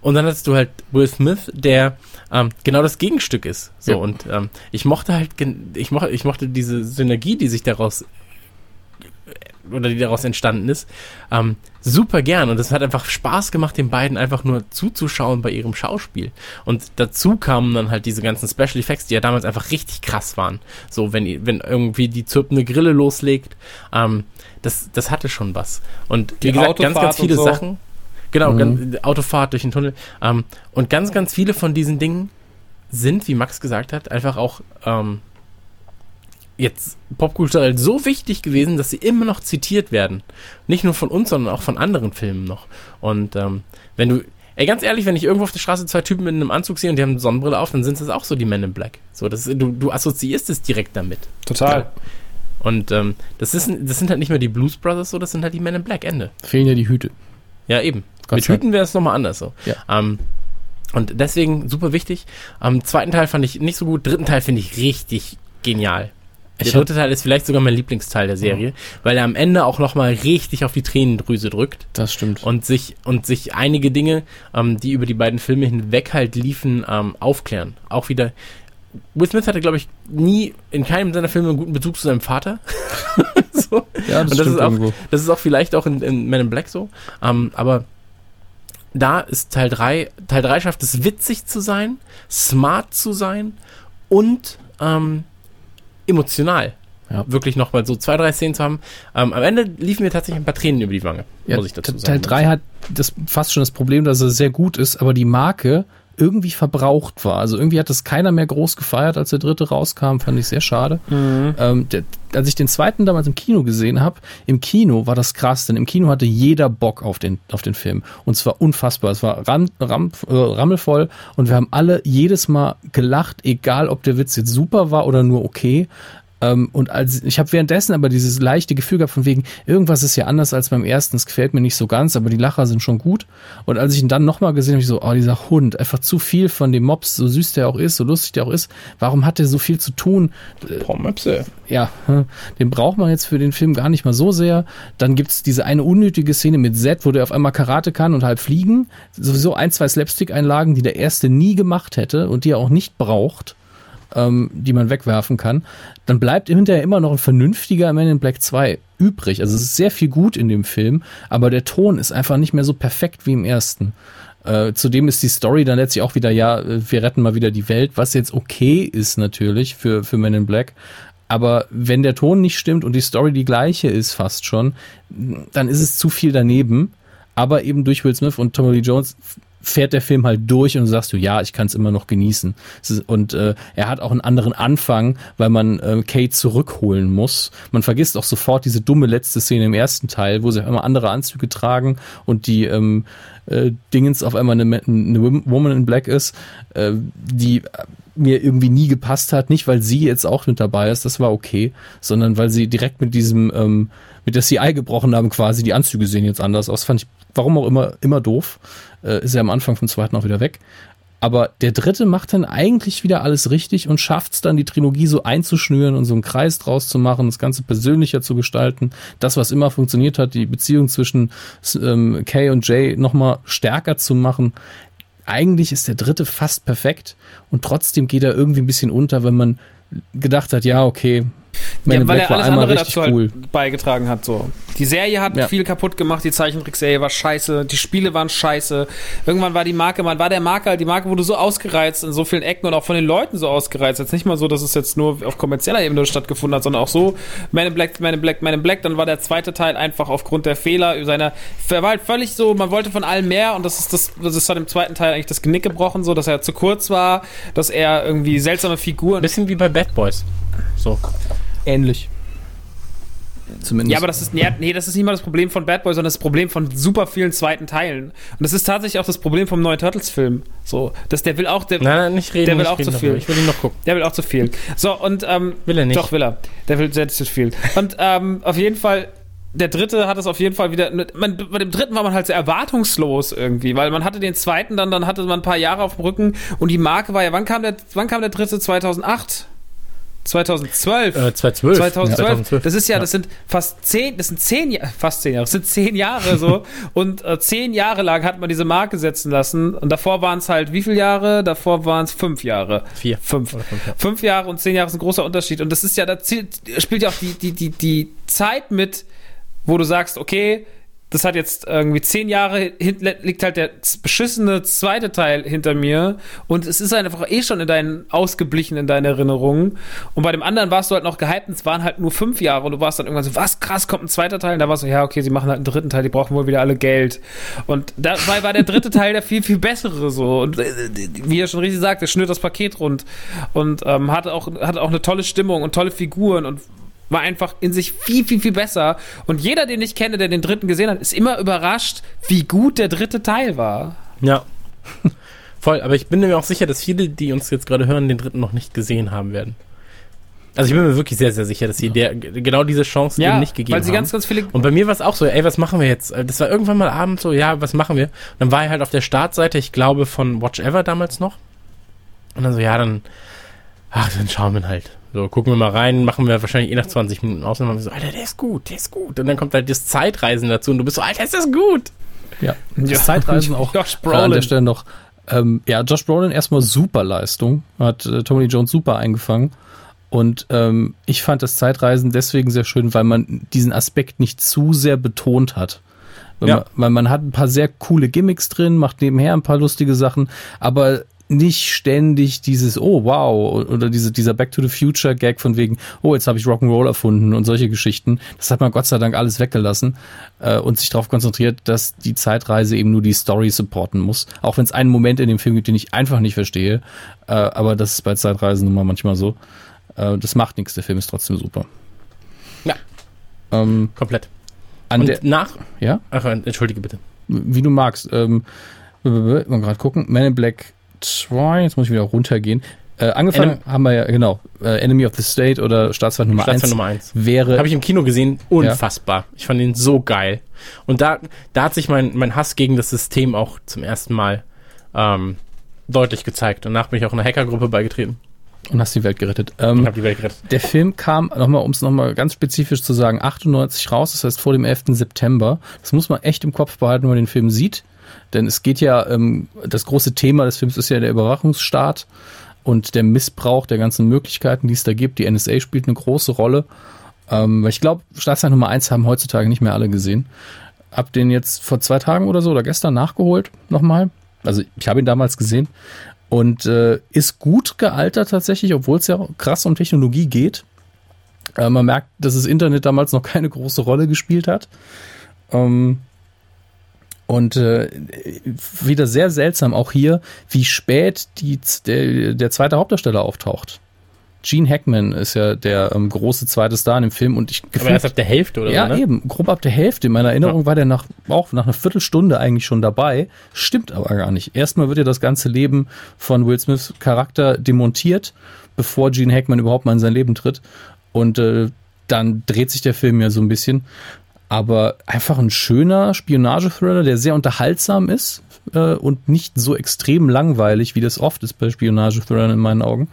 [SPEAKER 3] Und dann hattest du halt Will Smith, der ähm, genau das Gegenstück ist. So
[SPEAKER 2] Ja.
[SPEAKER 3] und ähm, ich mochte halt, ich mochte, ich mochte diese Synergie, die sich daraus oder die daraus entstanden ist, ähm, super gern. Und es hat einfach Spaß gemacht, den beiden einfach nur zuzuschauen bei ihrem Schauspiel. Und dazu kamen dann halt diese ganzen Special Effects, die ja damals einfach richtig krass waren. So, wenn, wenn irgendwie die zirpende Grille loslegt, ähm, das, das hatte schon was. Und wie
[SPEAKER 4] Die
[SPEAKER 3] gesagt, ganz, ganz
[SPEAKER 4] Autofahrt
[SPEAKER 3] viele
[SPEAKER 4] so.
[SPEAKER 3] Sachen. Genau,
[SPEAKER 2] Mhm.
[SPEAKER 3] Autofahrt durch den Tunnel. Ähm, und ganz, ganz viele von diesen Dingen sind, wie Max gesagt hat, einfach auch ähm, jetzt popkulturell so wichtig gewesen, dass sie immer noch zitiert werden. Nicht nur von uns, sondern auch von anderen Filmen noch. Und ähm, wenn du, Ey, ganz ehrlich, wenn ich irgendwo auf der Straße zwei Typen mit einem Anzug sehe und die haben eine Sonnenbrille auf, dann sind es auch so die Men in Black. So, das, du, du assoziierst es direkt damit.
[SPEAKER 4] Total.
[SPEAKER 3] Und ähm, das, ist, das sind halt nicht mehr die Blues Brothers, so, das sind halt die Men in Black, Ende.
[SPEAKER 2] Fehlen ja die Hüte.
[SPEAKER 3] Ja, eben.
[SPEAKER 2] Gott
[SPEAKER 3] Mit
[SPEAKER 2] sei.
[SPEAKER 3] Hüten wäre es nochmal anders so.
[SPEAKER 2] Ja.
[SPEAKER 3] Ähm, und deswegen super wichtig. Am zweiten Teil fand ich nicht so gut, dritten Teil finde ich richtig genial. Der
[SPEAKER 2] Ich
[SPEAKER 3] dritte Teil ist vielleicht sogar mein Lieblingsteil der Serie, weil er am Ende auch nochmal richtig auf die Tränendrüse drückt
[SPEAKER 2] Das stimmt.
[SPEAKER 3] und sich und sich einige Dinge, ähm, die über die beiden Filme hinweg halt liefen, ähm, aufklären. Auch wieder. Will Smith hatte, glaube ich, nie in keinem seiner Filme einen guten Bezug zu seinem Vater. <laughs> so.
[SPEAKER 2] ja, das
[SPEAKER 3] und das
[SPEAKER 2] stimmt
[SPEAKER 3] ist auch,
[SPEAKER 2] irgendwo.
[SPEAKER 3] das ist auch vielleicht auch in, in Men in Black so. Ähm, aber da ist Teil 3, Teil 3 schafft es witzig zu sein, smart zu sein und ähm, emotional.
[SPEAKER 2] Ja.
[SPEAKER 3] Wirklich nochmal so zwei, drei Szenen zu haben. Ähm, am Ende liefen mir tatsächlich ein paar Tränen über die Wange,
[SPEAKER 2] Ja,
[SPEAKER 3] muss ich dazu sagen.
[SPEAKER 2] Teil 3 hat das fast schon das Problem, dass er sehr gut ist, aber die Marke irgendwie verbraucht war. Also irgendwie hat das keiner mehr groß gefeiert, als der dritte rauskam, fand ich sehr schade. Ähm, der, als ich den zweiten damals im Kino gesehen habe, im Kino war das krass, denn im Kino hatte jeder Bock auf den, auf den Film. Und zwar unfassbar. Es war ram, ram, äh, rammelvoll und wir haben alle jedes Mal gelacht, egal ob der Witz jetzt super war oder nur okay. Ähm, und als ich habe währenddessen aber dieses leichte Gefühl gehabt von wegen, irgendwas ist ja anders als beim ersten, es gefällt mir nicht so ganz, aber die Lacher sind schon gut. Und als ich ihn dann nochmal gesehen habe, ich so, oh, dieser Hund, einfach zu viel von dem Mops, so süß der auch ist, so lustig der auch ist, warum hat der so viel zu tun?
[SPEAKER 3] Pommes.
[SPEAKER 2] ja, hm, den braucht man jetzt für den Film gar nicht mal so sehr. Dann gibt's diese eine unnötige Szene mit Zed, wo der auf einmal Karate kann und halb fliegen. Sowieso ein, zwei Slapstick-Einlagen, die der erste nie gemacht hätte und die er auch nicht braucht, ähm, die man wegwerfen kann. Dann bleibt hinterher immer noch ein vernünftiger Man in Black 2 übrig. Also es ist sehr viel gut in dem Film, aber der Ton ist einfach nicht mehr so perfekt wie im ersten. Äh, zudem ist die Story dann letztlich auch wieder, ja, wir retten mal wieder die Welt, was jetzt okay ist natürlich für, für Men in Black. Aber wenn der Ton nicht stimmt und die Story die gleiche ist fast schon, dann ist es zu viel daneben. Aber eben durch Will Smith und Tommy Lee Jones fährt der Film halt durch und sagst du, ja, ich kann es immer noch genießen. Und äh, er hat auch einen anderen Anfang, weil man äh, Kate zurückholen muss. Man vergisst auch sofort diese dumme letzte Szene im ersten Teil, wo sie auf einmal andere Anzüge tragen und die ähm, äh, Dingens auf einmal eine, eine Woman in Black ist, äh, die mir irgendwie nie gepasst hat. Nicht, weil sie jetzt auch mit dabei ist, das war okay, sondern weil sie direkt mit diesem, ähm, mit der CI gebrochen haben quasi. Die Anzüge sehen jetzt anders aus. Fand ich, warum auch immer, immer doof. Äh, ist ja am Anfang vom zweiten auch wieder weg. Aber der dritte macht dann eigentlich wieder alles richtig und schafft es dann, die Trilogie so einzuschnüren und so einen Kreis draus zu machen, das Ganze persönlicher zu gestalten. Das, was immer funktioniert hat, die Beziehung zwischen ähm, Kay und Jay nochmal stärker zu machen. Eigentlich ist der dritte fast perfekt und trotzdem geht er irgendwie ein bisschen unter, wenn man gedacht hat, ja, okay, In
[SPEAKER 4] Ja, weil
[SPEAKER 2] Black
[SPEAKER 4] er alles andere dazu
[SPEAKER 2] cool.
[SPEAKER 4] halt beigetragen hat. So. Die Serie hat
[SPEAKER 2] Ja.
[SPEAKER 4] viel kaputt gemacht, die Zeichentrickserie war scheiße, die Spiele waren scheiße. Irgendwann war die Marke, man war der Marke halt, die Marke wurde so ausgereizt in so vielen Ecken und auch von den Leuten so ausgereizt. Jetzt nicht mal so, dass es jetzt nur auf kommerzieller Ebene stattgefunden hat, sondern auch so, Man in Black, Man in Black, Man in Black, dann war der zweite Teil einfach aufgrund der Fehler seiner, er war halt völlig so, man wollte von allem mehr und das ist das, das ist halt im zweiten Teil eigentlich das Genick gebrochen, so, dass er zu kurz war, dass er irgendwie seltsame Figuren
[SPEAKER 3] Ein bisschen wie bei Bad Boys. So.
[SPEAKER 2] Ähnlich. Zumindest.
[SPEAKER 4] Ja, aber das ist, nee, nee, das ist nicht mal das Problem von Bad Boy, sondern das Problem von super vielen zweiten Teilen. Und das ist tatsächlich auch das Problem vom neuen Turtles-Film. So, dass der will auch, der,
[SPEAKER 3] Nein, nein, nicht reden.
[SPEAKER 4] Der will
[SPEAKER 3] nicht
[SPEAKER 4] auch
[SPEAKER 3] reden
[SPEAKER 4] zu viel.
[SPEAKER 3] darüber. Ich will ihn noch gucken.
[SPEAKER 4] der will auch zu viel. So, und, ähm,
[SPEAKER 3] Will er nicht.
[SPEAKER 4] Doch, will er. Der will sehr zu viel. Und, ähm, auf jeden Fall, der dritte hat es auf jeden Fall wieder, man, bei dem dritten war man halt sehr erwartungslos irgendwie, weil man hatte den zweiten dann, dann hatte man ein paar Jahre auf dem Rücken und die Marke war ja, wann kam der, wann kam der dritte? 2008? 2012?
[SPEAKER 3] Äh, 2012.
[SPEAKER 4] 2012. Das ist ja, das sind fast zehn, das sind zehn Jahre, fast zehn Jahre, das sind zehn Jahre so. <laughs> und äh, zehn Jahre lang hat man diese Marke setzen lassen. Und davor waren es halt wie viele Jahre? Davor waren es fünf Jahre.
[SPEAKER 3] Vier.
[SPEAKER 4] Fünf.
[SPEAKER 3] Fünf, ja.
[SPEAKER 4] Fünf Jahre und zehn Jahre ist ein großer Unterschied. Und das ist ja, da spielt ja auch die, die, die, die Zeit mit, wo du sagst, okay, das hat jetzt irgendwie zehn Jahre, liegt halt der beschissene zweite Teil hinter mir. Und es ist einfach eh schon in deinen ausgeblichen in deinen Erinnerungen. Und bei dem anderen warst du halt noch gehypt und es waren halt nur fünf Jahre. Und du warst dann irgendwann so, was krass, kommt ein zweiter Teil? Und da warst du, ja okay, sie machen halt einen dritten Teil, die brauchen wohl wieder alle Geld. Und dabei war der dritte Teil der viel, viel bessere so. Und äh, wie er schon richtig sagt, der schnürt das Paket rund. Und ähm, hatte, auch, hatte auch eine tolle Stimmung und tolle Figuren und war einfach in sich viel, viel, viel besser. Und jeder, den ich kenne, der den dritten gesehen hat, ist immer überrascht, wie gut der dritte Teil war.
[SPEAKER 3] Ja. <laughs> Voll, aber ich bin mir auch sicher, dass viele, die uns jetzt gerade hören, den dritten noch nicht gesehen haben werden. Also ich bin mir wirklich sehr, sehr sicher, dass sie der, genau diese Chance
[SPEAKER 4] Ja,
[SPEAKER 3] nicht gegeben
[SPEAKER 4] weil sie
[SPEAKER 3] haben.
[SPEAKER 4] ganz, ganz viele.
[SPEAKER 3] und bei mir war es auch so, ey, was machen wir jetzt? Das war irgendwann mal abends so, ja, was machen wir? Und dann war ich halt auf der Startseite, ich glaube, von Watch Ever damals noch. Und dann so, ja, dann, ach, dann schauen wir halt. So, gucken wir mal rein, machen wir wahrscheinlich eh nach 20 Minuten aus. Und dann waren wir so, Alter, der ist gut, der ist gut. Und dann kommt halt das Zeitreisen dazu und du bist so, Alter, ist das gut.
[SPEAKER 2] Ja, das Zeitreisen <laughs> auch
[SPEAKER 4] Josh
[SPEAKER 2] äh, an der
[SPEAKER 4] Brolin.
[SPEAKER 2] Stelle noch. Ähm, ja, Josh Brolin erstmal super Leistung, hat äh, Tony Jones super eingefangen. Und ähm, ich fand das Zeitreisen deswegen sehr schön, weil man diesen Aspekt nicht zu sehr betont hat. Weil,
[SPEAKER 3] Ja.
[SPEAKER 2] man, weil man hat ein paar sehr coole Gimmicks drin, macht nebenher ein paar lustige Sachen, aber nicht ständig dieses, oh wow, oder diese, dieser Back to the Future Gag von wegen, oh, jetzt habe ich Rock'n'Roll erfunden und solche Geschichten. Das hat man Gott sei Dank alles weggelassen äh, und sich darauf konzentriert, dass die Zeitreise eben nur die Story supporten muss. Auch wenn es einen Moment in dem Film gibt, den ich einfach nicht verstehe. Äh, aber das ist bei Zeitreisen nun mal manchmal so. Äh, das macht nichts, der Film ist trotzdem super.
[SPEAKER 3] Ja.
[SPEAKER 2] Ähm,
[SPEAKER 3] Komplett.
[SPEAKER 2] an
[SPEAKER 3] Und
[SPEAKER 2] der,
[SPEAKER 3] nach,
[SPEAKER 2] ja?
[SPEAKER 3] ach, entschuldige bitte.
[SPEAKER 2] wie du magst. Ähm, mal gerade gucken. Man in Black 2, jetzt muss ich wieder runtergehen. Äh, angefangen haben wir ja, genau, äh, Enemy of the State oder Staatsfeind Nummer
[SPEAKER 3] Staatsfeind
[SPEAKER 2] 1
[SPEAKER 3] Nummer eins.
[SPEAKER 2] wäre.
[SPEAKER 3] Habe ich im Kino gesehen, unfassbar. Ich fand ihn so geil. Und da, da hat sich mein, mein Hass gegen das System auch zum ersten Mal ähm, deutlich gezeigt. Und danach bin ich auch einer Hackergruppe beigetreten
[SPEAKER 2] und hast die Welt gerettet. Ähm,
[SPEAKER 3] habe die Welt gerettet.
[SPEAKER 2] der Film kam, nochmal, um es nochmal ganz spezifisch zu sagen, 98 raus, das heißt vor dem 11. September. Das muss man echt im Kopf behalten, wenn man den Film sieht. Denn es geht ja, ähm, das große Thema des Films ist ja der Überwachungsstaat und der Missbrauch der ganzen Möglichkeiten, die es da gibt. Die NSA spielt eine große Rolle. Ähm, ich glaube, Staatsfeind Nummer 1 haben heutzutage nicht mehr alle gesehen. Hab den jetzt vor zwei Tagen oder so oder gestern nachgeholt nochmal. Also ich habe ihn damals gesehen und äh, ist gut gealtert tatsächlich, obwohl es ja krass um Technologie geht. Äh, man merkt, dass das Internet damals noch keine große Rolle gespielt hat. Ähm, und äh, wieder sehr seltsam auch hier, wie spät die, der, der zweite Hauptdarsteller auftaucht. Gene Hackman ist ja der ähm, große zweite Star in dem Film und ich
[SPEAKER 3] Aber erst ab der Hälfte oder
[SPEAKER 2] ja,
[SPEAKER 3] so, ne?
[SPEAKER 2] eben, grob ab der Hälfte. In meiner Erinnerung war der nach, auch nach einer Viertelstunde eigentlich schon dabei. Stimmt aber gar nicht. Erstmal wird ja das ganze Leben von Will Smiths Charakter demontiert, bevor Gene Hackman überhaupt mal in sein Leben tritt. Und äh, dann dreht sich der Film ja so ein bisschen. Aber einfach ein schöner Spionagethriller, der sehr unterhaltsam ist äh, und nicht so extrem langweilig, wie das oft ist bei Spionagethrillern in meinen Augen.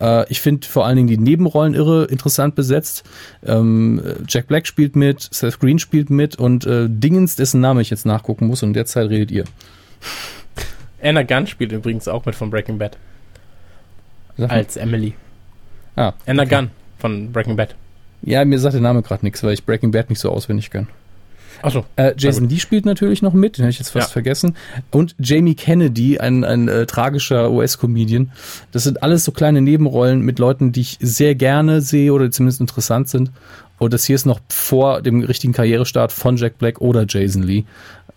[SPEAKER 2] Äh, ich finde vor allen Dingen die Nebenrollen irre interessant besetzt. Ähm, Jack Black spielt mit, Seth Green spielt mit und äh, Dingens, dessen Name ich jetzt nachgucken muss und derzeit redet ihr.
[SPEAKER 3] Anna Gunn spielt übrigens auch mit von Breaking Bad. Als Emily.
[SPEAKER 2] Ah,
[SPEAKER 3] Anna
[SPEAKER 2] okay.
[SPEAKER 3] Gunn von Breaking Bad.
[SPEAKER 2] Ja, mir sagt der Name gerade nichts, weil ich Breaking Bad nicht so auswendig kann.
[SPEAKER 3] Achso.
[SPEAKER 2] Äh, Jason Lee spielt natürlich noch mit, den habe ich jetzt fast
[SPEAKER 3] Ja.
[SPEAKER 2] vergessen. Und Jamie Kennedy, ein, ein äh, tragischer US-Comedian. Das sind alles so kleine Nebenrollen mit Leuten, die ich sehr gerne sehe oder zumindest interessant sind. Und das hier ist noch vor dem richtigen Karrierestart von Jack Black oder Jason Lee.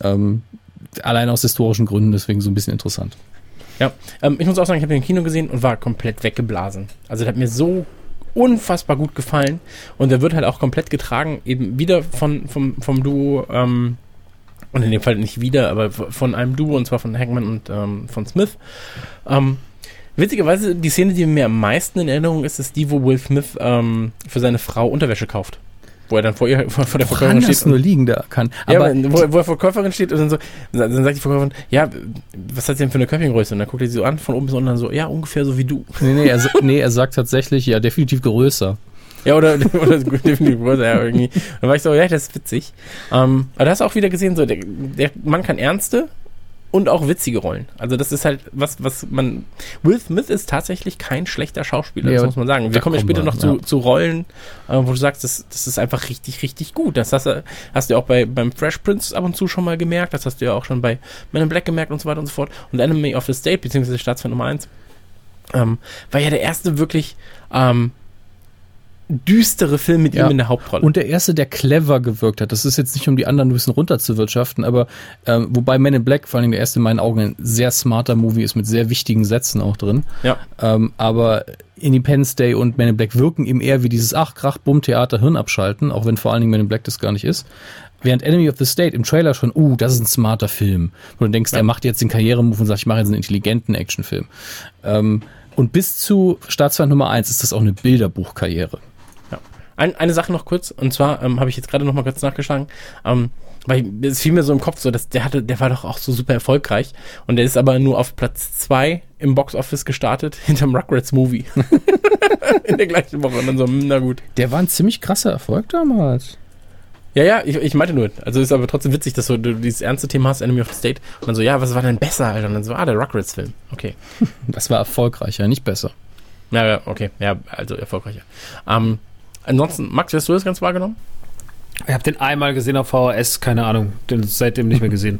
[SPEAKER 2] Ähm, allein aus historischen Gründen, deswegen so ein bisschen interessant.
[SPEAKER 3] Ja, ähm, ich muss auch sagen, ich habe den im Kino gesehen und war komplett weggeblasen. Also der hat mir so unfassbar gut gefallen und der wird halt auch komplett getragen, eben wieder von, vom, vom Duo, ähm, und in dem Fall nicht wieder, aber von einem Duo und zwar von Hackman und ähm, von Smith. Ähm, witzigerweise, die Szene, die mir am meisten in Erinnerung ist, ist die, wo Will Smith ähm, für seine Frau Unterwäsche kauft. Wo er dann vor, ihr, vor, vor der
[SPEAKER 2] Woran
[SPEAKER 3] Verkäuferin
[SPEAKER 2] das
[SPEAKER 3] steht.
[SPEAKER 2] nur
[SPEAKER 3] und-
[SPEAKER 2] liegen da kann.
[SPEAKER 3] ja,
[SPEAKER 2] Aber
[SPEAKER 3] aber wo, wo er vor Verkäuferin steht und dann so, dann sagt die Verkäuferin, ja, was hat sie denn für eine Köpfchengröße? Und dann guckt er sie so an, von oben bis unten, dann so, ja, ungefähr so wie du.
[SPEAKER 2] nee, nee, er, <laughs> nee, er sagt tatsächlich, ja, definitiv größer.
[SPEAKER 3] Ja, oder, <laughs> oder definitiv größer, ja, irgendwie. Dann war ich so, ja, das ist witzig. Ähm, aber da hast du auch wieder gesehen, so, der, der Mann kann ernste und auch witzige Rollen. Also das ist halt was, was man, Will Smith ist tatsächlich kein schlechter Schauspieler,
[SPEAKER 2] Nee,
[SPEAKER 3] das muss man sagen. Wir kommen ja später noch zu,
[SPEAKER 2] ja.
[SPEAKER 3] zu Rollen, äh, wo du sagst, das, das ist einfach richtig, richtig gut. Das hast du, hast du ja auch bei, beim Fresh Prince ab und zu schon mal gemerkt, das hast du ja auch schon bei Men in Black gemerkt und so weiter und so fort. Und Enemy of the State, beziehungsweise Staatsfeind Nummer 1, ähm, war ja der erste wirklich, ähm, düstere Film mit
[SPEAKER 2] Ja.
[SPEAKER 3] ihm in der Hauptrolle.
[SPEAKER 2] Und der erste, der clever gewirkt hat. Das ist jetzt nicht, um die anderen ein bisschen runterzuwirtschaften, aber ähm, wobei Men in Black, vor allem der erste in meinen Augen, ein sehr smarter Movie ist mit sehr wichtigen Sätzen auch drin.
[SPEAKER 3] ja.
[SPEAKER 2] Ähm, aber Independence Day und Men in Black wirken eben eher wie dieses Ach, Krach, Bumm, Theater, Hirn abschalten, auch wenn vor allen Dingen Men in Black das gar nicht ist. Während Enemy of the State im Trailer schon, uh, das ist ein smarter Film. Wo du denkst, er macht jetzt den Karrieremove und sagt, ich mache jetzt einen intelligenten Actionfilm. Ähm, und bis zu Staatsfeind Nummer eins ist das auch eine Bilderbuchkarriere.
[SPEAKER 3] Ein, eine Sache noch kurz, und zwar ähm, habe ich jetzt gerade noch mal kurz nachgeschlagen, ähm, weil es fiel mir so im Kopf so, dass der hatte, der war doch auch so super erfolgreich und der ist aber nur auf Platz zwei im Boxoffice gestartet, <laughs> hinterm Rugrats Movie. <laughs> In der gleichen Woche und dann so, hm, na gut.
[SPEAKER 2] Der war ein ziemlich krasser Erfolg damals.
[SPEAKER 3] Ja, ja, ich, ich meinte nur, also ist aber trotzdem witzig, dass du dieses ernste Thema hast, Enemy of the State, und dann so, ja, was war denn besser, Alter? Und dann so, ah, der Rugrats-Film. Okay. <laughs>
[SPEAKER 2] Das war erfolgreicher, nicht besser.
[SPEAKER 3] Ja, ja, okay, ja, also erfolgreicher. Ähm, ansonsten, Max, hast du das ganz wahrgenommen?
[SPEAKER 4] Ich habe den einmal gesehen auf VHS, keine Ahnung. Den seitdem nicht mehr <laughs> gesehen.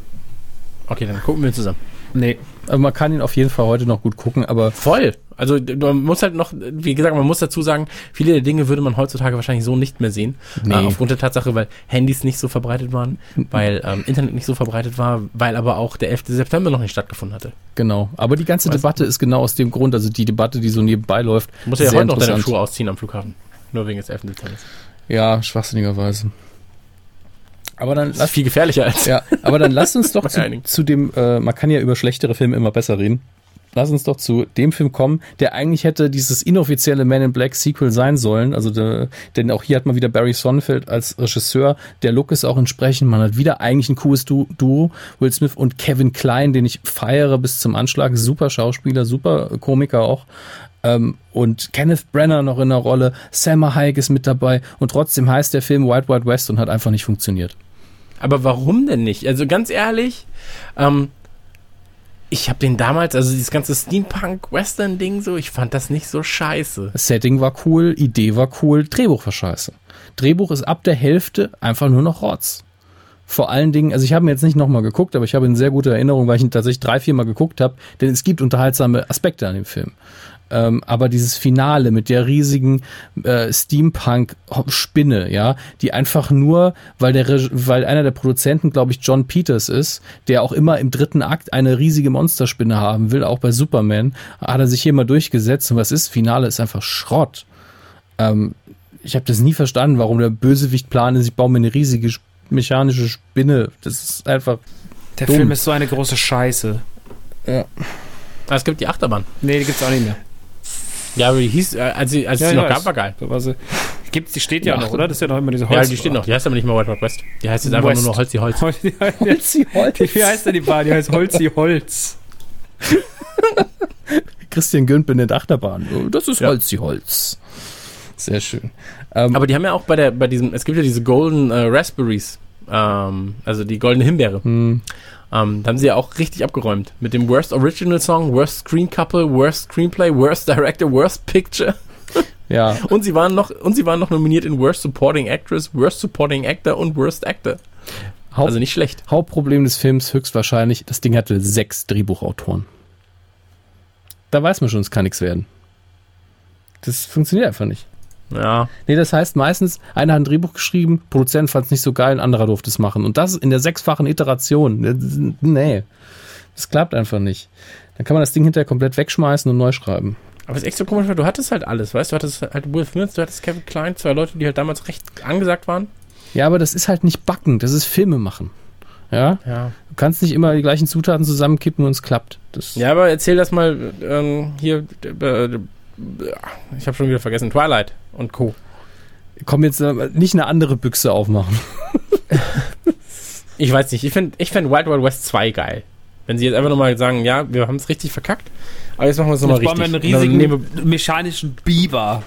[SPEAKER 3] Okay, dann gucken wir zusammen.
[SPEAKER 4] Nee.
[SPEAKER 2] Aber man kann ihn auf jeden Fall heute noch gut gucken, aber
[SPEAKER 3] Voll. Also man muss halt noch, wie gesagt, man muss dazu sagen, viele der Dinge würde man heutzutage wahrscheinlich so nicht mehr sehen.
[SPEAKER 2] Nee.
[SPEAKER 3] Äh, aufgrund der Tatsache, weil Handys nicht so verbreitet waren, <laughs> weil ähm, Internet nicht so verbreitet war, weil aber auch der 11. September noch nicht stattgefunden hatte.
[SPEAKER 2] genau. Aber die ganze
[SPEAKER 3] Weiß-
[SPEAKER 2] Debatte ist genau aus dem Grund, also die Debatte, die so nebenbei läuft,
[SPEAKER 3] Du musst ja heute noch deine. Schuhe ausziehen am Flughafen. Nur wegen des 11. September.
[SPEAKER 2] Ja, schwachsinnigerweise. Aber dann
[SPEAKER 3] Das ist viel gefährlicher als.
[SPEAKER 2] ja, aber dann lass uns <laughs> doch zu, zu dem, äh, man kann ja über schlechtere Filme immer besser reden. Lass uns doch zu dem Film kommen, der eigentlich hätte dieses inoffizielle Man in Black Sequel sein sollen. Also der, denn auch hier hat man wieder Barry Sonnenfeld als Regisseur. Der Look ist auch entsprechend. Man hat wieder eigentlich ein cooles Du- Duo. Will Smith und Kevin Klein, den ich feiere bis zum Anschlag. Super Schauspieler, super Komiker auch. Ähm, und Kenneth Brenner noch in der Rolle. Selma Hayek ist mit dabei. Und trotzdem heißt der Film Wild Wild West und hat einfach nicht funktioniert.
[SPEAKER 3] Aber warum denn nicht? Also ganz ehrlich, ähm, ich habe den damals, also dieses ganze Steampunk-Western-Ding so, ich fand das nicht so scheiße.
[SPEAKER 2] Das Setting war cool, Idee war cool, Drehbuch war scheiße. Drehbuch ist ab der Hälfte einfach nur noch Rotz. Vor allen Dingen, also ich habe ihn jetzt nicht nochmal geguckt, aber ich habe in sehr gute Erinnerung, weil ich ihn tatsächlich drei, vier Mal geguckt habe, denn es gibt unterhaltsame Aspekte an dem Film. Ähm, aber dieses Finale mit der riesigen äh, Steampunk-Spinne, ja, die einfach nur, weil der, weil einer der Produzenten, glaube ich, John Peters ist, der auch immer im dritten Akt eine riesige Monsterspinne haben will, auch bei Superman, hat er sich hier mal durchgesetzt und was ist? Finale ist einfach Schrott. Ähm, ich habe das nie verstanden, warum der Bösewicht plant, ich baue mir eine riesige sch- mechanische Spinne. Das ist einfach.
[SPEAKER 4] Der
[SPEAKER 2] Dumm.
[SPEAKER 4] Film ist so eine große Scheiße.
[SPEAKER 3] Ah, es gibt die Achterbahn.
[SPEAKER 4] Nee, die gibt's auch nicht mehr.
[SPEAKER 3] Ja, aber die hieß, äh, als sie, als es
[SPEAKER 4] Ja,
[SPEAKER 3] die
[SPEAKER 4] ich
[SPEAKER 3] noch gab, war geil.
[SPEAKER 4] Da war sie. Gibt's, die steht ja
[SPEAKER 2] Ja,
[SPEAKER 4] noch, oder? Das ist ja noch immer diese
[SPEAKER 3] Ja,
[SPEAKER 4] Holz.
[SPEAKER 3] die steht noch. Die heißt aber nicht mehr Wild Wild West. Die heißt jetzt einfach
[SPEAKER 4] West.
[SPEAKER 3] nur noch Holzi Holz.
[SPEAKER 4] Holzi,
[SPEAKER 2] Holzi, Holzi.
[SPEAKER 4] Wie heißt denn die Bar? Die heißt Holzi Holz. <laughs>
[SPEAKER 2] Christian Günd benennt Achterbahn. Oh, Das ist
[SPEAKER 3] Ja.
[SPEAKER 2] Holzi Holz. Sehr schön. Ähm,
[SPEAKER 3] Aber die haben ja auch bei der, bei diesem, es gibt ja diese Golden äh, Raspberries, ähm, also die goldene Himbeere.
[SPEAKER 2] hm,
[SPEAKER 3] Ähm, da haben sie ja auch richtig abgeräumt. Mit dem Worst Original Song, Worst Screen Couple, Worst Screenplay, Worst Director, Worst Picture. <laughs>
[SPEAKER 2] ja,
[SPEAKER 3] Und sie waren noch, und sie waren noch nominiert in Worst Supporting Actress, Worst Supporting Actor und Worst Actor.
[SPEAKER 2] Haupt,
[SPEAKER 3] Also nicht schlecht.
[SPEAKER 2] Hauptproblem des Films höchstwahrscheinlich, das Ding hatte sechs Drehbuchautoren. Da weiß man schon, es kann nichts werden. Das funktioniert einfach nicht.
[SPEAKER 3] Ja.
[SPEAKER 2] Nee, das heißt meistens, einer hat ein Drehbuch geschrieben, Produzent fand es nicht so geil, ein anderer durfte es machen. Und das in der sechsfachen Iteration. Nee, das klappt einfach nicht. Dann kann man das Ding hinterher komplett wegschmeißen und neu schreiben.
[SPEAKER 3] Aber es ist echt so komisch, weil du hattest halt alles, weißt du? Du hattest halt Will Smith, du hattest Kevin Klein, zwei Leute, die halt damals recht angesagt waren.
[SPEAKER 2] Ja, aber das ist halt nicht backen, das ist Filme machen. Ja,
[SPEAKER 3] Ja.
[SPEAKER 2] du kannst nicht immer die gleichen Zutaten zusammenkippen und es klappt. Das,
[SPEAKER 3] Ja, aber erzähl das mal ähm, hier. Äh, ich habe schon wieder vergessen. Twilight und Co.
[SPEAKER 2] Komm jetzt äh, nicht eine andere Büchse aufmachen.
[SPEAKER 3] Ich weiß nicht. Ich finde ich find Wild Wild West 2 geil. Wenn sie jetzt einfach nochmal sagen, ja, wir haben es richtig verkackt, aber jetzt machen wir es nochmal
[SPEAKER 4] Jetzt bauen
[SPEAKER 3] richtig.
[SPEAKER 4] wir einen riesigen
[SPEAKER 3] nehmen
[SPEAKER 4] mechanischen Biber.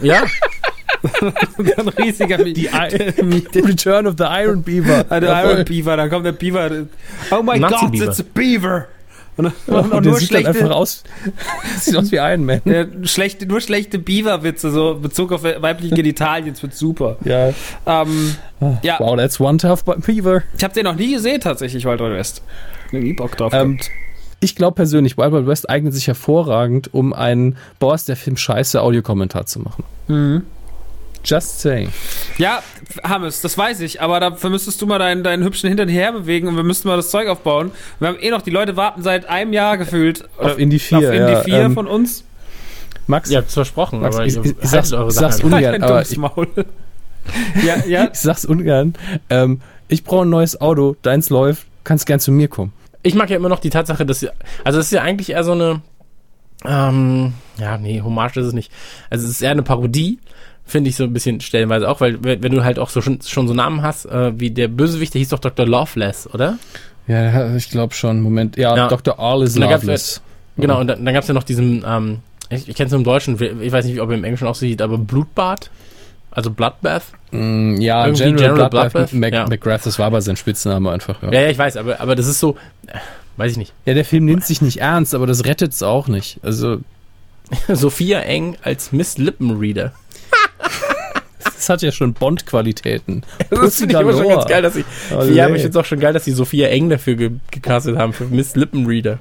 [SPEAKER 3] Ja, <laughs>
[SPEAKER 4] ein riesiger <laughs> die
[SPEAKER 2] Return of the Iron Beaver.
[SPEAKER 4] Ein Iron Beaver, dann kommt der Beaver. Oh my God,
[SPEAKER 3] Nazi-Beaver.
[SPEAKER 4] it's a Beaver. Und, und,
[SPEAKER 2] Und,
[SPEAKER 4] und
[SPEAKER 2] der
[SPEAKER 4] nur,
[SPEAKER 2] sieht dann einfach
[SPEAKER 4] schlechte,
[SPEAKER 2] aus. <laughs> Sieht aus wie Iron Man.
[SPEAKER 4] ja, schlechte, nur schlechte Beaver-Witze, so Bezug auf weibliche Genitalien, das wird super.
[SPEAKER 2] Ja.
[SPEAKER 4] Ähm, ja,
[SPEAKER 2] Wow, that's one tough Beaver.
[SPEAKER 4] ich habe den noch nie gesehen, tatsächlich, Wild Wild West. Nie Bock drauf.
[SPEAKER 2] Ähm. Ich glaube persönlich, Wild Wild West eignet sich hervorragend, um einen Boah, ist der Film scheiße Audiokommentar zu machen.
[SPEAKER 4] Mhm.
[SPEAKER 2] Just saying.
[SPEAKER 4] Ja, Hammes, das weiß ich, aber dafür müsstest du mal deinen, deinen hübschen Hintern hierher bewegen und wir müssten mal das Zeug aufbauen. Wir haben eh noch, die Leute warten seit einem Jahr gefühlt.
[SPEAKER 2] Auf Indie 4,
[SPEAKER 4] Auf Indie
[SPEAKER 2] ja,
[SPEAKER 4] 4
[SPEAKER 2] ähm,
[SPEAKER 4] von uns.
[SPEAKER 2] Max,
[SPEAKER 3] Ihr habt es versprochen,
[SPEAKER 2] Max,
[SPEAKER 3] aber
[SPEAKER 2] ich- ich- ich sag's-
[SPEAKER 3] eure
[SPEAKER 2] sag's ungern, aber
[SPEAKER 4] dummes
[SPEAKER 2] ich-
[SPEAKER 4] Maul. <laughs> ja, ja.
[SPEAKER 2] ich sag's ungern. Ähm, ich brauche ein neues Auto, deins läuft, kannst gern zu mir kommen.
[SPEAKER 3] Ich mag ja immer noch die Tatsache, dass sie, also es ist ja eigentlich eher so eine, ähm, ja, nee, Hommage ist es nicht. Also es ist eher eine Parodie, finde ich so ein bisschen stellenweise auch, weil wenn du halt auch so schon, schon so Namen hast, äh, wie der Bösewicht, der hieß doch Dr. Loveless, oder?
[SPEAKER 2] Ja, ich glaube schon. Moment. Ja,
[SPEAKER 3] Ja.
[SPEAKER 2] Dr. All is Loveless.
[SPEAKER 3] Genau, und dann, dann gab es ja noch diesen, ähm, ich, ich kenne es nur im Deutschen, ich weiß nicht, ob er im Englischen auch so hieß, aber Blutbad, also Bloodbath.
[SPEAKER 2] Mm, ja,
[SPEAKER 3] Irgendwie
[SPEAKER 2] General,
[SPEAKER 3] General
[SPEAKER 2] Bloodbath,
[SPEAKER 3] Bloodbath?
[SPEAKER 2] Mac,
[SPEAKER 3] Ja.
[SPEAKER 2] McGrath, das war aber sein Spitzname einfach. Ja.
[SPEAKER 3] Ja, ja, ich weiß, aber, aber das ist so, äh, weiß ich nicht.
[SPEAKER 2] ja, der Film nimmt sich nicht ernst, aber das rettet es auch nicht. Also, <laughs>
[SPEAKER 3] Sophia Eng als Miss Lippenreader.
[SPEAKER 2] Das hat ja schon Bond-Qualitäten. <laughs>
[SPEAKER 3] Das finde ich aber schon ganz geil, dass sie,
[SPEAKER 2] Olé.
[SPEAKER 3] ja, aber ich finde es auch schon geil, dass sie Sophia Eng dafür ge gecastet haben, für Miss Lippenreader.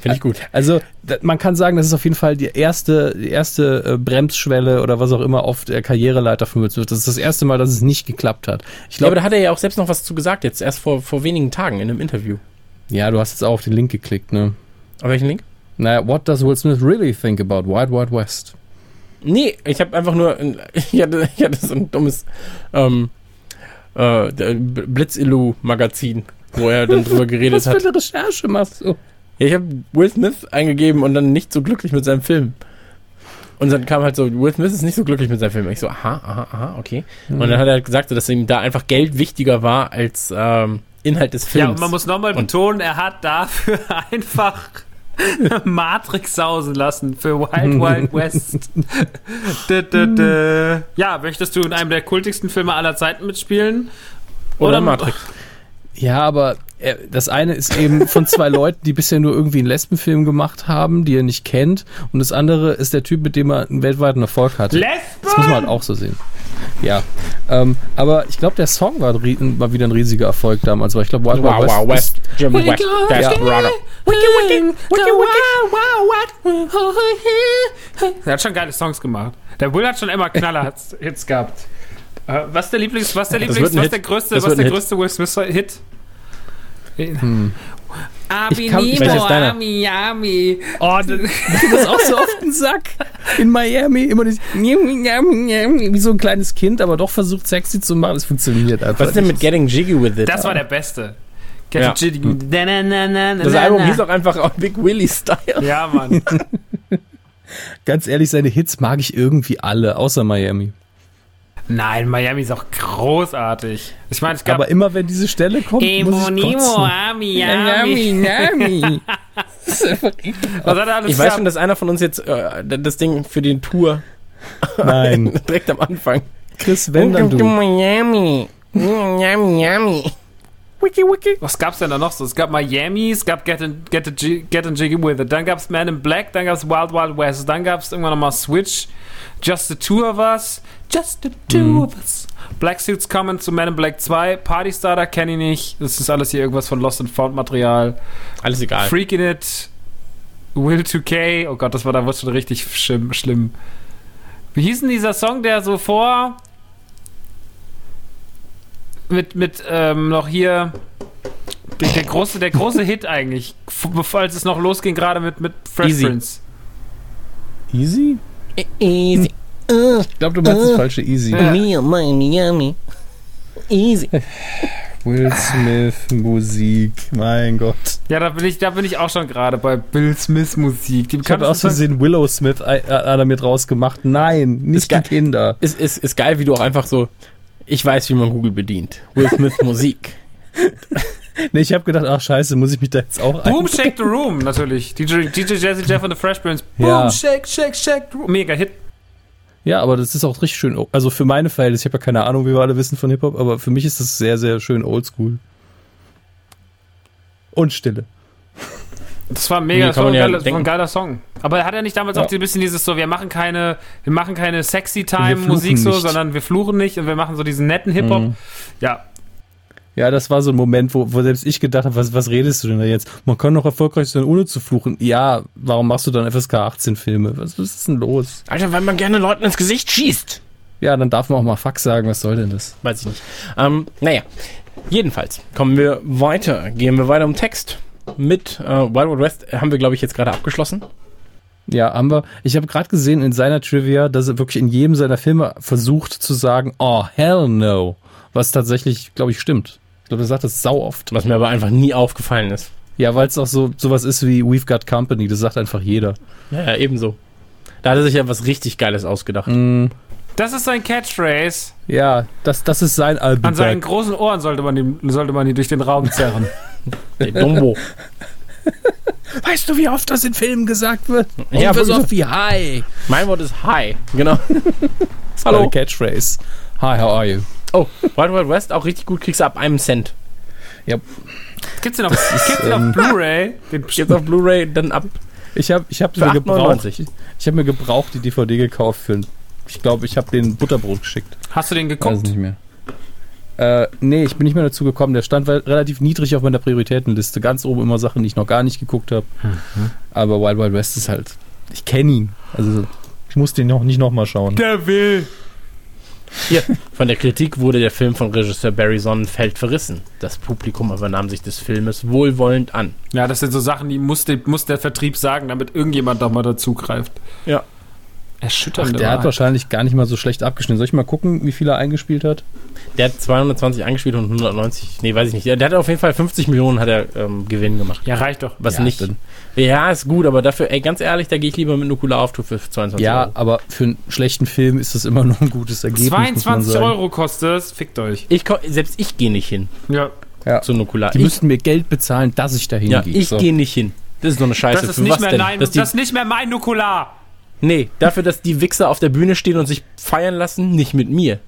[SPEAKER 3] Finde ich gut.
[SPEAKER 2] Also, man kann sagen, das ist auf jeden Fall die erste, die erste äh, Bremsschwelle oder was auch immer auf der Karriereleiter von Will Smith. Das ist das erste Mal, dass es nicht geklappt hat. Ich
[SPEAKER 3] Ja,
[SPEAKER 2] glaube,
[SPEAKER 3] da hat er ja auch selbst noch was zu gesagt, jetzt erst vor, vor wenigen Tagen in einem Interview.
[SPEAKER 2] ja, du hast jetzt auch auf den Link geklickt, ne?
[SPEAKER 3] Auf welchen Link?
[SPEAKER 2] Naja, what does Will Smith really think about Wild Wild West?
[SPEAKER 3] Nee, ich habe einfach nur, <laughs> ich hatte, ich hatte so ein dummes ähm, äh, Blitz-Illu-Magazin, wo er dann drüber geredet
[SPEAKER 2] Was für
[SPEAKER 3] hat.
[SPEAKER 2] eine Recherche machst du?
[SPEAKER 3] Ja, ich habe Will Smith eingegeben und dann nicht so glücklich mit seinem Film. Und dann kam halt so, Will Smith ist nicht so glücklich mit seinem Film. Ich so, aha, aha, aha, okay. Und dann hat er halt gesagt, dass ihm da einfach Geld wichtiger war als ähm, Inhalt des Films.
[SPEAKER 4] Ja, und man muss nochmal betonen, er hat dafür <laughs> einfach <laughs> Matrix sausen lassen für Wild Wild <laughs> West. dä, dä, dä. Ja, möchtest du in einem der kultigsten Filme aller Zeiten mitspielen?
[SPEAKER 3] Oder Matrix.
[SPEAKER 2] Ja, aber äh, das eine ist eben von zwei <laughs> Leuten, die bisher nur irgendwie einen Lesbenfilm gemacht haben, die er nicht kennt. Und das andere ist der Typ, mit dem er einen weltweiten Erfolg hatte. Das muss man halt auch so sehen. Ja, ähm, aber ich glaube, der Song war, war wieder ein riesiger Erfolg damals, weil ich glaube, Wild
[SPEAKER 3] Wow,
[SPEAKER 2] Wild
[SPEAKER 3] wow,
[SPEAKER 2] West,
[SPEAKER 3] West, Jim West, that's
[SPEAKER 2] Ja.
[SPEAKER 3] brother.
[SPEAKER 4] Er hat schon geile Songs gemacht. Der Will hat schon immer Knaller-Hits gehabt. Äh, was ist der Lieblings, was der Lieblings, was
[SPEAKER 3] Hit.
[SPEAKER 4] der größte, was der größte Will Smith-Hit?
[SPEAKER 2] Hm. Ich kann-
[SPEAKER 4] Ami? Ami, Ami.
[SPEAKER 2] Oh, das, <laughs> das ist auch so oft ein Sack. In Miami immer dieses wie so ein kleines Kind, aber doch versucht sexy zu machen. Das funktioniert einfach.
[SPEAKER 3] Was ist denn mit. Getting Jiggy with It?
[SPEAKER 4] Das war der Beste. Get
[SPEAKER 3] Ja. das Album hieß auch einfach Big Willy Style.
[SPEAKER 4] Ja, Mann. <laughs> <laughs>
[SPEAKER 2] Ganz ehrlich, seine Hits mag ich irgendwie alle, außer Miami.
[SPEAKER 4] Nein, Miami ist auch großartig. Ich meine, es gab
[SPEAKER 2] Aber immer wenn diese Stelle kommt, muss
[SPEAKER 4] Emo,
[SPEAKER 2] ich
[SPEAKER 4] Nemo. Ami, Ami.
[SPEAKER 2] Miami. <laughs>
[SPEAKER 4] Was hat er alles
[SPEAKER 3] Ich weiß schon, dass einer von uns jetzt äh, das Ding für den Tour
[SPEAKER 2] Nein, <laughs>
[SPEAKER 3] direkt am Anfang.
[SPEAKER 2] Chris, wenn dann du.
[SPEAKER 3] Miami. Miami, Miami. Wiki, wiki.
[SPEAKER 4] Was gab's denn da noch so? Es gab Miami, es gab Get, in, Get, a G, Get in Jiggy With It, dann gab's Man in Black, dann gab's Wild Wild West, dann gab's irgendwann nochmal Switch, Just the Two of Us, Just the Two
[SPEAKER 2] Mhm.
[SPEAKER 4] of Us. Black Suits kommen zu Man in Black 2, Party Starter kenne ich nicht, das ist alles hier irgendwas von Lost and Found Material.
[SPEAKER 3] Alles egal.
[SPEAKER 4] Freaking It, Will 2K, oh Gott, das war da was schon richtig schlimm. schlimm. Wie hieß denn dieser Song, der so vor mit, mit ähm, noch hier der, der große, der große Hit eigentlich, f- bevor als es noch losging, gerade mit, mit Fresh
[SPEAKER 3] Easy.
[SPEAKER 4] Prince.
[SPEAKER 2] Easy?
[SPEAKER 3] Easy.
[SPEAKER 2] Ich glaube, du meinst das falsche Easy.
[SPEAKER 4] Ja.
[SPEAKER 3] Me, Miami. Easy. <laughs>
[SPEAKER 2] Will Smith, Musik, mein Gott.
[SPEAKER 4] Ja, da bin ich, da bin ich auch schon gerade bei Bill Smith Musik. Die
[SPEAKER 2] Ich habe aus Versehen Willow Smith äh, äh, damit rausgemacht. Nein, nicht die. Kinder.
[SPEAKER 3] Ist, ist, ist geil, wie du auch einfach so, ich weiß, wie man Google bedient. Will Smith <laughs> Musik.
[SPEAKER 2] Nee, ich habe gedacht, ach scheiße, muss ich mich da jetzt auch ein...
[SPEAKER 4] Boom Shake the Room, natürlich. <laughs> DJ, DJ Jazzy Jeff und the Fresh Prince. Boom
[SPEAKER 2] Ja.
[SPEAKER 4] Shake, Shake, Shake the Room. Mega Hit.
[SPEAKER 2] Ja, aber das ist auch richtig schön. Also für meine Verhältnisse, ich habe ja keine Ahnung, wie wir alle wissen von Hip-Hop, aber für mich ist das sehr, sehr schön oldschool. Und Stille.
[SPEAKER 4] Das war mega,
[SPEAKER 3] Nee,
[SPEAKER 4] das war, ein
[SPEAKER 3] ja
[SPEAKER 4] geiler, das war ein geiler Song. Aber hat er nicht damals
[SPEAKER 2] Ja.
[SPEAKER 4] auch ein bisschen dieses so, wir machen keine, wir machen keine sexy time Musik so,
[SPEAKER 2] nicht.
[SPEAKER 4] sondern wir fluchen nicht und wir machen so diesen netten Hip-Hop.
[SPEAKER 2] Mhm.
[SPEAKER 4] Ja.
[SPEAKER 2] Ja, das war so ein Moment, wo, wo selbst ich gedacht habe, was, was redest du denn da jetzt? Man kann doch erfolgreich sein, ohne zu fluchen. Ja, warum machst du dann FSK 18 Filme? Was, was ist denn los?
[SPEAKER 3] Alter, weil man gerne Leuten ins Gesicht schießt.
[SPEAKER 2] Ja, dann darf man auch mal Fuck sagen, was soll denn das?
[SPEAKER 3] Weiß ich nicht. Ähm, naja, jedenfalls kommen wir weiter. Gehen wir weiter um Text. Mit äh, Wild Wild West haben wir, glaube ich, jetzt gerade abgeschlossen.
[SPEAKER 2] Ja, haben wir. Ich habe gerade gesehen in seiner Trivia, dass er wirklich in jedem seiner Filme versucht zu sagen, oh, hell no. Was tatsächlich, glaube ich, stimmt. Ich glaube, er sagt das sau oft.
[SPEAKER 3] Was mir aber einfach nie aufgefallen ist.
[SPEAKER 2] Ja, weil es auch so sowas ist wie We've Got Company. Das sagt einfach jeder.
[SPEAKER 3] Ja, ja, ebenso. Da hat er sich ja was richtig Geiles ausgedacht.
[SPEAKER 2] Mm,
[SPEAKER 4] Das ist sein Catchphrase.
[SPEAKER 2] ja, das, das ist sein Album.
[SPEAKER 4] An seinen großen Ohren sollte man ihn, sollte man ihn durch den Raum zerren. <laughs>
[SPEAKER 3] Der Dumbo. <laughs>
[SPEAKER 2] Weißt du, wie oft das in Filmen gesagt wird?
[SPEAKER 3] Ja,
[SPEAKER 2] Und so
[SPEAKER 3] wirklich.
[SPEAKER 2] wie Hi.
[SPEAKER 3] mein Wort ist Hi. Genau. <laughs>
[SPEAKER 2] Hallo.
[SPEAKER 3] Hallo.
[SPEAKER 2] Catchphrase. Hi, how are you?
[SPEAKER 3] Oh, Wild Wild West auch richtig gut, kriegst du ab einem Cent.
[SPEAKER 4] Gibt's den auf, gibt's den
[SPEAKER 2] ähm,
[SPEAKER 4] auf Blu-ray? Den
[SPEAKER 3] Jetzt auf Blu-ray dann ab.
[SPEAKER 2] Ich habe ich hab mir gebraucht.
[SPEAKER 3] 8,99.
[SPEAKER 2] Ich habe mir gebraucht die DVD gekauft für. ein- Ich glaube, ich habe den Butterbrot geschickt.
[SPEAKER 4] Hast du den
[SPEAKER 2] Weiß
[SPEAKER 4] geguckt?
[SPEAKER 2] nicht mehr. Äh, nee, ich bin nicht mehr dazu gekommen. Der stand relativ niedrig auf meiner Prioritätenliste. Ganz oben immer Sachen, die ich noch gar nicht geguckt habe. Aber Wild Wild West ist halt. Ich kenne ihn. Also ich muss den noch nicht nochmal schauen.
[SPEAKER 4] Der will.
[SPEAKER 3] Hier, von der Kritik wurde der Film von Regisseur Barry Sonnenfeld verrissen. Das Publikum aber nahm sich des Filmes wohlwollend an.
[SPEAKER 4] Ja, das sind so Sachen, die muss, der- muss der Vertrieb sagen, damit irgendjemand doch mal dazugreift.
[SPEAKER 3] Ja.
[SPEAKER 4] Erschütternd.
[SPEAKER 2] Der hat wahrscheinlich gar nicht mal so schlecht abgeschnitten. Soll ich mal gucken, wie viel er eingespielt hat?
[SPEAKER 3] Der hat 220 eingespielt und 190, nee, weiß ich nicht. Der, der hat auf jeden Fall 50 Millionen hat er ähm, Gewinn gemacht.
[SPEAKER 4] Ja, reicht doch.
[SPEAKER 3] Was
[SPEAKER 2] Ja,
[SPEAKER 3] nicht.
[SPEAKER 2] dann-
[SPEAKER 3] Ja, ist gut, aber dafür, ey, ganz ehrlich, da gehe ich lieber mit Nukular auf Tour für 22
[SPEAKER 2] Ja,
[SPEAKER 3] Euro.
[SPEAKER 2] aber für einen schlechten Film ist das immer <laughs> noch ein gutes Ergebnis. muss man
[SPEAKER 4] 22
[SPEAKER 2] sagen.
[SPEAKER 4] Euro kostet es. Fickt euch.
[SPEAKER 3] Ich, selbst ich gehe nicht hin
[SPEAKER 4] Ja.
[SPEAKER 2] Ja.
[SPEAKER 3] zu Nukular.
[SPEAKER 2] Die
[SPEAKER 3] Ich,
[SPEAKER 2] müssten mir Geld bezahlen, dass ich da
[SPEAKER 3] ja,
[SPEAKER 2] hingehe.
[SPEAKER 3] ich
[SPEAKER 2] So.
[SPEAKER 3] gehe nicht hin. Das ist so eine Scheiße.
[SPEAKER 4] Das ist
[SPEAKER 3] Für
[SPEAKER 4] nicht
[SPEAKER 3] was
[SPEAKER 4] mehr
[SPEAKER 3] denn?
[SPEAKER 4] nein, das ist nicht mehr mein Nukular.
[SPEAKER 3] Nee, dafür, dass die Wichser auf der Bühne stehen und sich feiern lassen, nicht mit mir.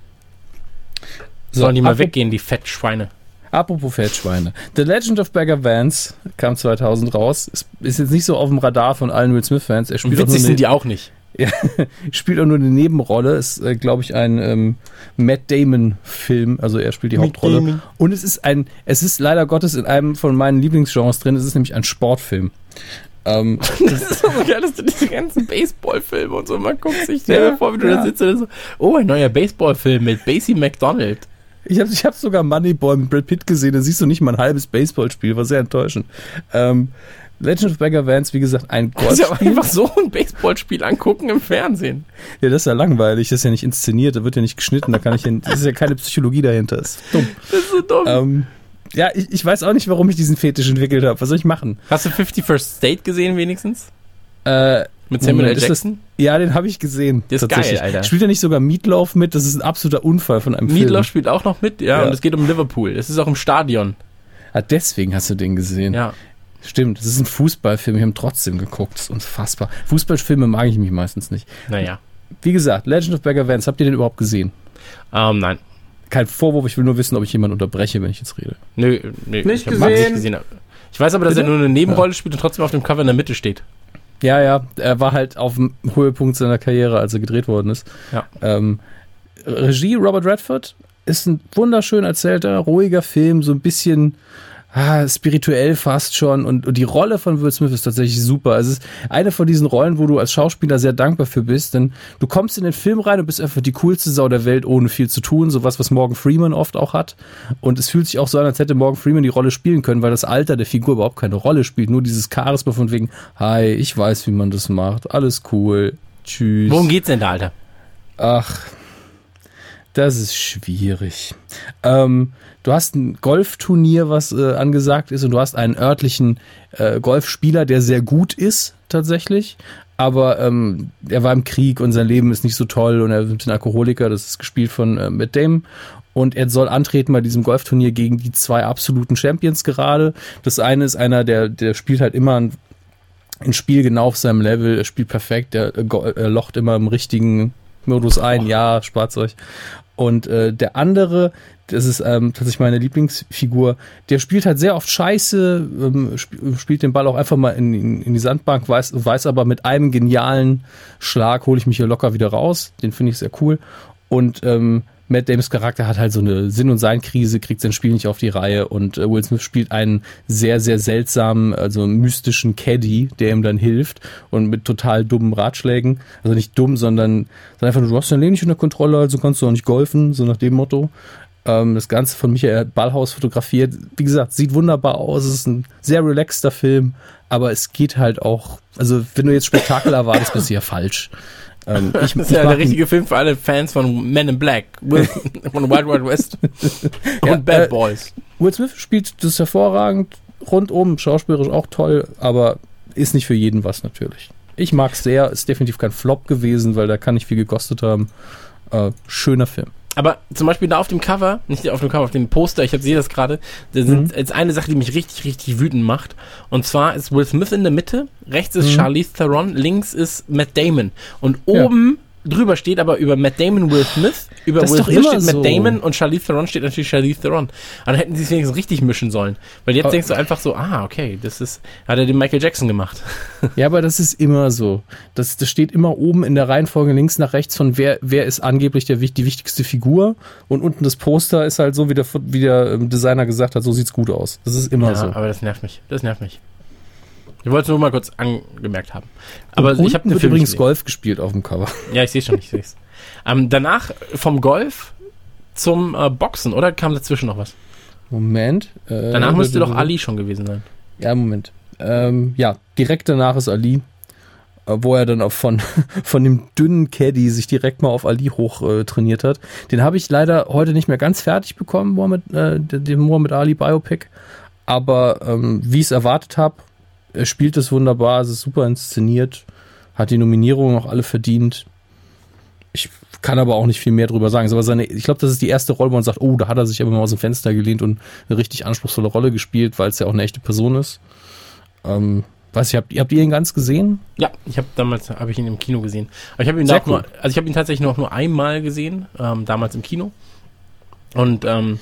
[SPEAKER 2] So,
[SPEAKER 3] Sollen die mal weggehen, die Fettschweine.
[SPEAKER 2] Apropos Feldschweine. The Legend of Bagger Vance kam 2000 raus. Ist, jetzt nicht so auf dem Radar von allen Will Smith-Fans. Er spielt auch, nur
[SPEAKER 3] witzig sind
[SPEAKER 2] eine,
[SPEAKER 3] die auch nicht. <laughs>
[SPEAKER 2] spielt auch nur eine Nebenrolle. Ist, äh, glaube ich, ein ähm, Matt Damon-Film. Also er spielt die
[SPEAKER 3] Matt
[SPEAKER 2] Hauptrolle.
[SPEAKER 3] Damon.
[SPEAKER 2] Und es ist ein, es ist leider Gottes in einem von meinen Lieblingsgenres drin. Es ist nämlich ein Sportfilm. Ähm, <laughs>
[SPEAKER 3] Das ist so geil, dass du diese ganzen Baseballfilme und so mal guckst. Ich stell
[SPEAKER 2] Ja,
[SPEAKER 3] mir vor, wie du
[SPEAKER 2] ja.
[SPEAKER 3] da sitzt und so, oh, ein neuer Baseballfilm mit Basie McDonald.
[SPEAKER 2] Ich habe ich hab sogar Moneyball mit Brad Pitt gesehen. Da siehst du nicht mal ein halbes Baseballspiel. War sehr enttäuschend. Ähm, Legend of Bagger Vance, wie gesagt, ein <laughs>
[SPEAKER 3] Du kannst ja einfach so ein Baseballspiel angucken im Fernsehen.
[SPEAKER 2] Ja, das ist ja langweilig. Das ist ja nicht inszeniert. Da wird ja nicht geschnitten. Da kann ich ja, das ist ja keine Psychologie dahinter. Das ist dumm.
[SPEAKER 3] Das ist so dumm.
[SPEAKER 2] Ähm, ja, ich, ich weiß auch nicht, warum ich diesen Fetisch entwickelt habe. Was soll ich machen?
[SPEAKER 3] Hast du 50 First State gesehen wenigstens?
[SPEAKER 2] Äh,
[SPEAKER 3] Mit Samuel L.
[SPEAKER 2] Moment, das-
[SPEAKER 3] Jackson?
[SPEAKER 2] ja, den habe ich gesehen.
[SPEAKER 3] Der ist
[SPEAKER 2] tatsächlich.
[SPEAKER 3] geil, Alter.
[SPEAKER 2] Spielt da nicht sogar Meatloaf mit? Das ist ein absoluter Unfall von einem
[SPEAKER 3] Meatloaf
[SPEAKER 2] Film.
[SPEAKER 3] spielt auch noch mit, ja,
[SPEAKER 2] Ja.
[SPEAKER 3] und es geht um Liverpool. Es ist auch im Stadion.
[SPEAKER 2] Ah, deswegen hast du den gesehen.
[SPEAKER 3] Ja.
[SPEAKER 2] Stimmt, das ist ein Fußballfilm. Wir haben trotzdem geguckt. Das ist unfassbar. Fußballfilme mag ich mich meistens nicht.
[SPEAKER 3] Naja.
[SPEAKER 2] Wie gesagt, Legend of Bagger Vance, habt ihr den überhaupt gesehen?
[SPEAKER 3] Ähm, nein.
[SPEAKER 2] Kein Vorwurf, ich will nur wissen, ob ich jemanden unterbreche, wenn ich jetzt rede.
[SPEAKER 3] Nö, nö.
[SPEAKER 4] Nicht
[SPEAKER 3] ich
[SPEAKER 4] gesehen.
[SPEAKER 3] nicht gesehen. Ich weiß aber, dass
[SPEAKER 2] Bitte?
[SPEAKER 3] er nur eine Nebenrolle spielt und trotzdem auf dem Cover in der Mitte steht.
[SPEAKER 2] Ja, ja, er war halt auf dem Höhepunkt seiner Karriere, als er gedreht worden ist.
[SPEAKER 3] Ja.
[SPEAKER 2] Ähm, Regie Robert Redford ist ein wunderschön erzählter, ruhiger Film, so ein bisschen ah, spirituell fast schon. Und, und die Rolle von Will Smith ist tatsächlich super. Es ist eine von diesen Rollen, wo du als Schauspieler sehr dankbar für bist, denn du kommst in den Film rein und bist einfach die coolste Sau der Welt, ohne viel zu tun. Sowas, was Morgan Freeman oft auch hat. Und es fühlt sich auch so an, als hätte Morgan Freeman die Rolle spielen können, weil das Alter der Figur überhaupt keine Rolle spielt. Nur dieses Charisma von wegen, hi, ich weiß, wie man das macht. Alles cool. Tschüss.
[SPEAKER 3] Worum geht's denn da, Alter?
[SPEAKER 2] Ach, das ist schwierig. Ähm, du hast ein Golfturnier, was äh, angesagt ist, und du hast einen örtlichen äh, Golfspieler, der sehr gut ist, tatsächlich. Aber ähm, er war im Krieg und sein Leben ist nicht so toll und er ist ein Alkoholiker. Das ist gespielt von äh, Matt Damon. Und er soll antreten bei diesem Golfturnier gegen die zwei absoluten Champions gerade. Das eine ist einer, der, der spielt halt immer ein ein Spiel genau auf seinem Level, er spielt perfekt, er, äh, go- er locht immer im richtigen Modus ein, ja, spart's euch. Und äh, der andere, das ist ähm, tatsächlich meine Lieblingsfigur, der spielt halt sehr oft Scheiße, ähm, sp spielt den Ball auch einfach mal in, in, in die Sandbank, weiß, weiß aber mit einem genialen Schlag hole ich mich hier locker wieder raus. Den finde ich sehr cool. Und ähm, Matt Damons Charakter hat halt so eine Sinn- und Sein-Krise, kriegt sein Spiel nicht auf die Reihe und äh, Will Smith spielt einen sehr, sehr seltsamen, also mystischen Caddy, der ihm dann hilft und mit total dummen Ratschlägen. Also nicht dumm, sondern, sondern einfach du hast dein Leben nicht unter Kontrolle, also kannst du auch nicht golfen, so nach dem Motto. Ähm, das Ganze von Michael Ballhaus fotografiert. Wie gesagt, sieht wunderbar aus. Es ist ein sehr relaxter Film, aber es geht halt auch, also wenn du jetzt Spektakel erwartest, bist du ja falsch. Ähm, <laughs> ich,
[SPEAKER 3] Das ist ja der richtige Film für alle Fans von Men in Black, Will- <laughs> von Wild Wild West <laughs> und
[SPEAKER 2] Ja,
[SPEAKER 3] Bad
[SPEAKER 2] äh,
[SPEAKER 3] Boys.
[SPEAKER 2] Will Smith spielt das hervorragend, rundum, schauspielerisch auch toll, aber ist nicht für jeden was natürlich. Ich mag es sehr, ist definitiv kein Flop gewesen, weil da kann nicht viel gekostet haben. Äh, schöner Film.
[SPEAKER 3] Aber zum Beispiel da auf dem Cover, nicht auf dem Cover, auf dem Poster, ich sehe das gerade, da sind jetzt eine Sache, die mich richtig, richtig wütend macht. Und zwar ist Will Smith in der Mitte, rechts ist Charlize Theron, links ist Matt Damon. Und
[SPEAKER 2] Ja.
[SPEAKER 3] Drüber steht aber über Matt Damon Will Smith, über
[SPEAKER 2] Das
[SPEAKER 3] Will Smith steht Matt
[SPEAKER 2] so.
[SPEAKER 3] Damon und Charlize Theron steht natürlich Charlize Theron. Dann hätten sie es wenigstens richtig mischen sollen. Weil jetzt
[SPEAKER 2] Aber-
[SPEAKER 3] denkst du einfach so, ah, okay, das ist, hat er den Michael Jackson gemacht. <laughs>
[SPEAKER 2] Ja, aber das ist immer so. Das, das steht immer oben in der Reihenfolge links nach rechts von wer, wer ist angeblich der, die wichtigste Figur und unten das Poster ist halt so, wie der, wie der ähm, Designer gesagt hat, so sieht's gut aus. Das ist immer
[SPEAKER 3] Ja,
[SPEAKER 2] so.
[SPEAKER 3] aber das nervt mich. Das nervt mich. Ich wollte es nur mal kurz angemerkt haben. Aber ich habe
[SPEAKER 2] übrigens
[SPEAKER 3] gesehen.
[SPEAKER 2] Golf gespielt auf dem Cover.
[SPEAKER 3] Ja, ich sehe schon, ich sehe es. Ähm, danach vom Golf zum äh, Boxen, oder kam dazwischen noch was?
[SPEAKER 2] Moment. Äh,
[SPEAKER 3] Danach müsste doch Ali schon gewesen sein.
[SPEAKER 2] Ja, Moment. Ähm, ja, direkt danach ist Ali, äh, wo er dann auch von, <laughs> von dem dünnen Caddy sich direkt mal auf Ali hoch äh, trainiert hat. Den habe ich leider heute nicht mehr ganz fertig bekommen, Mohammed, äh, den Mohammed Ali Biopic. Aber ähm, wie ich es erwartet habe, er spielt es wunderbar, es ist super inszeniert, hat die Nominierungen auch alle verdient. Ich kann aber auch nicht viel mehr drüber sagen. Aber seine, ich glaube, das ist die erste Rolle, wo man sagt, oh, da hat er sich aber mal aus dem Fenster gelehnt und eine richtig anspruchsvolle Rolle gespielt, weil es ja auch eine echte Person ist. Ähm, weiß ich, habt, habt ihr ihn ganz gesehen?
[SPEAKER 3] Ja, ich habe damals habe ich ihn im Kino gesehen. Aber ich habe ihn
[SPEAKER 2] Sehr
[SPEAKER 3] auch nur, also ich habe ihn tatsächlich noch nur einmal gesehen, ähm, damals im Kino. Und ähm,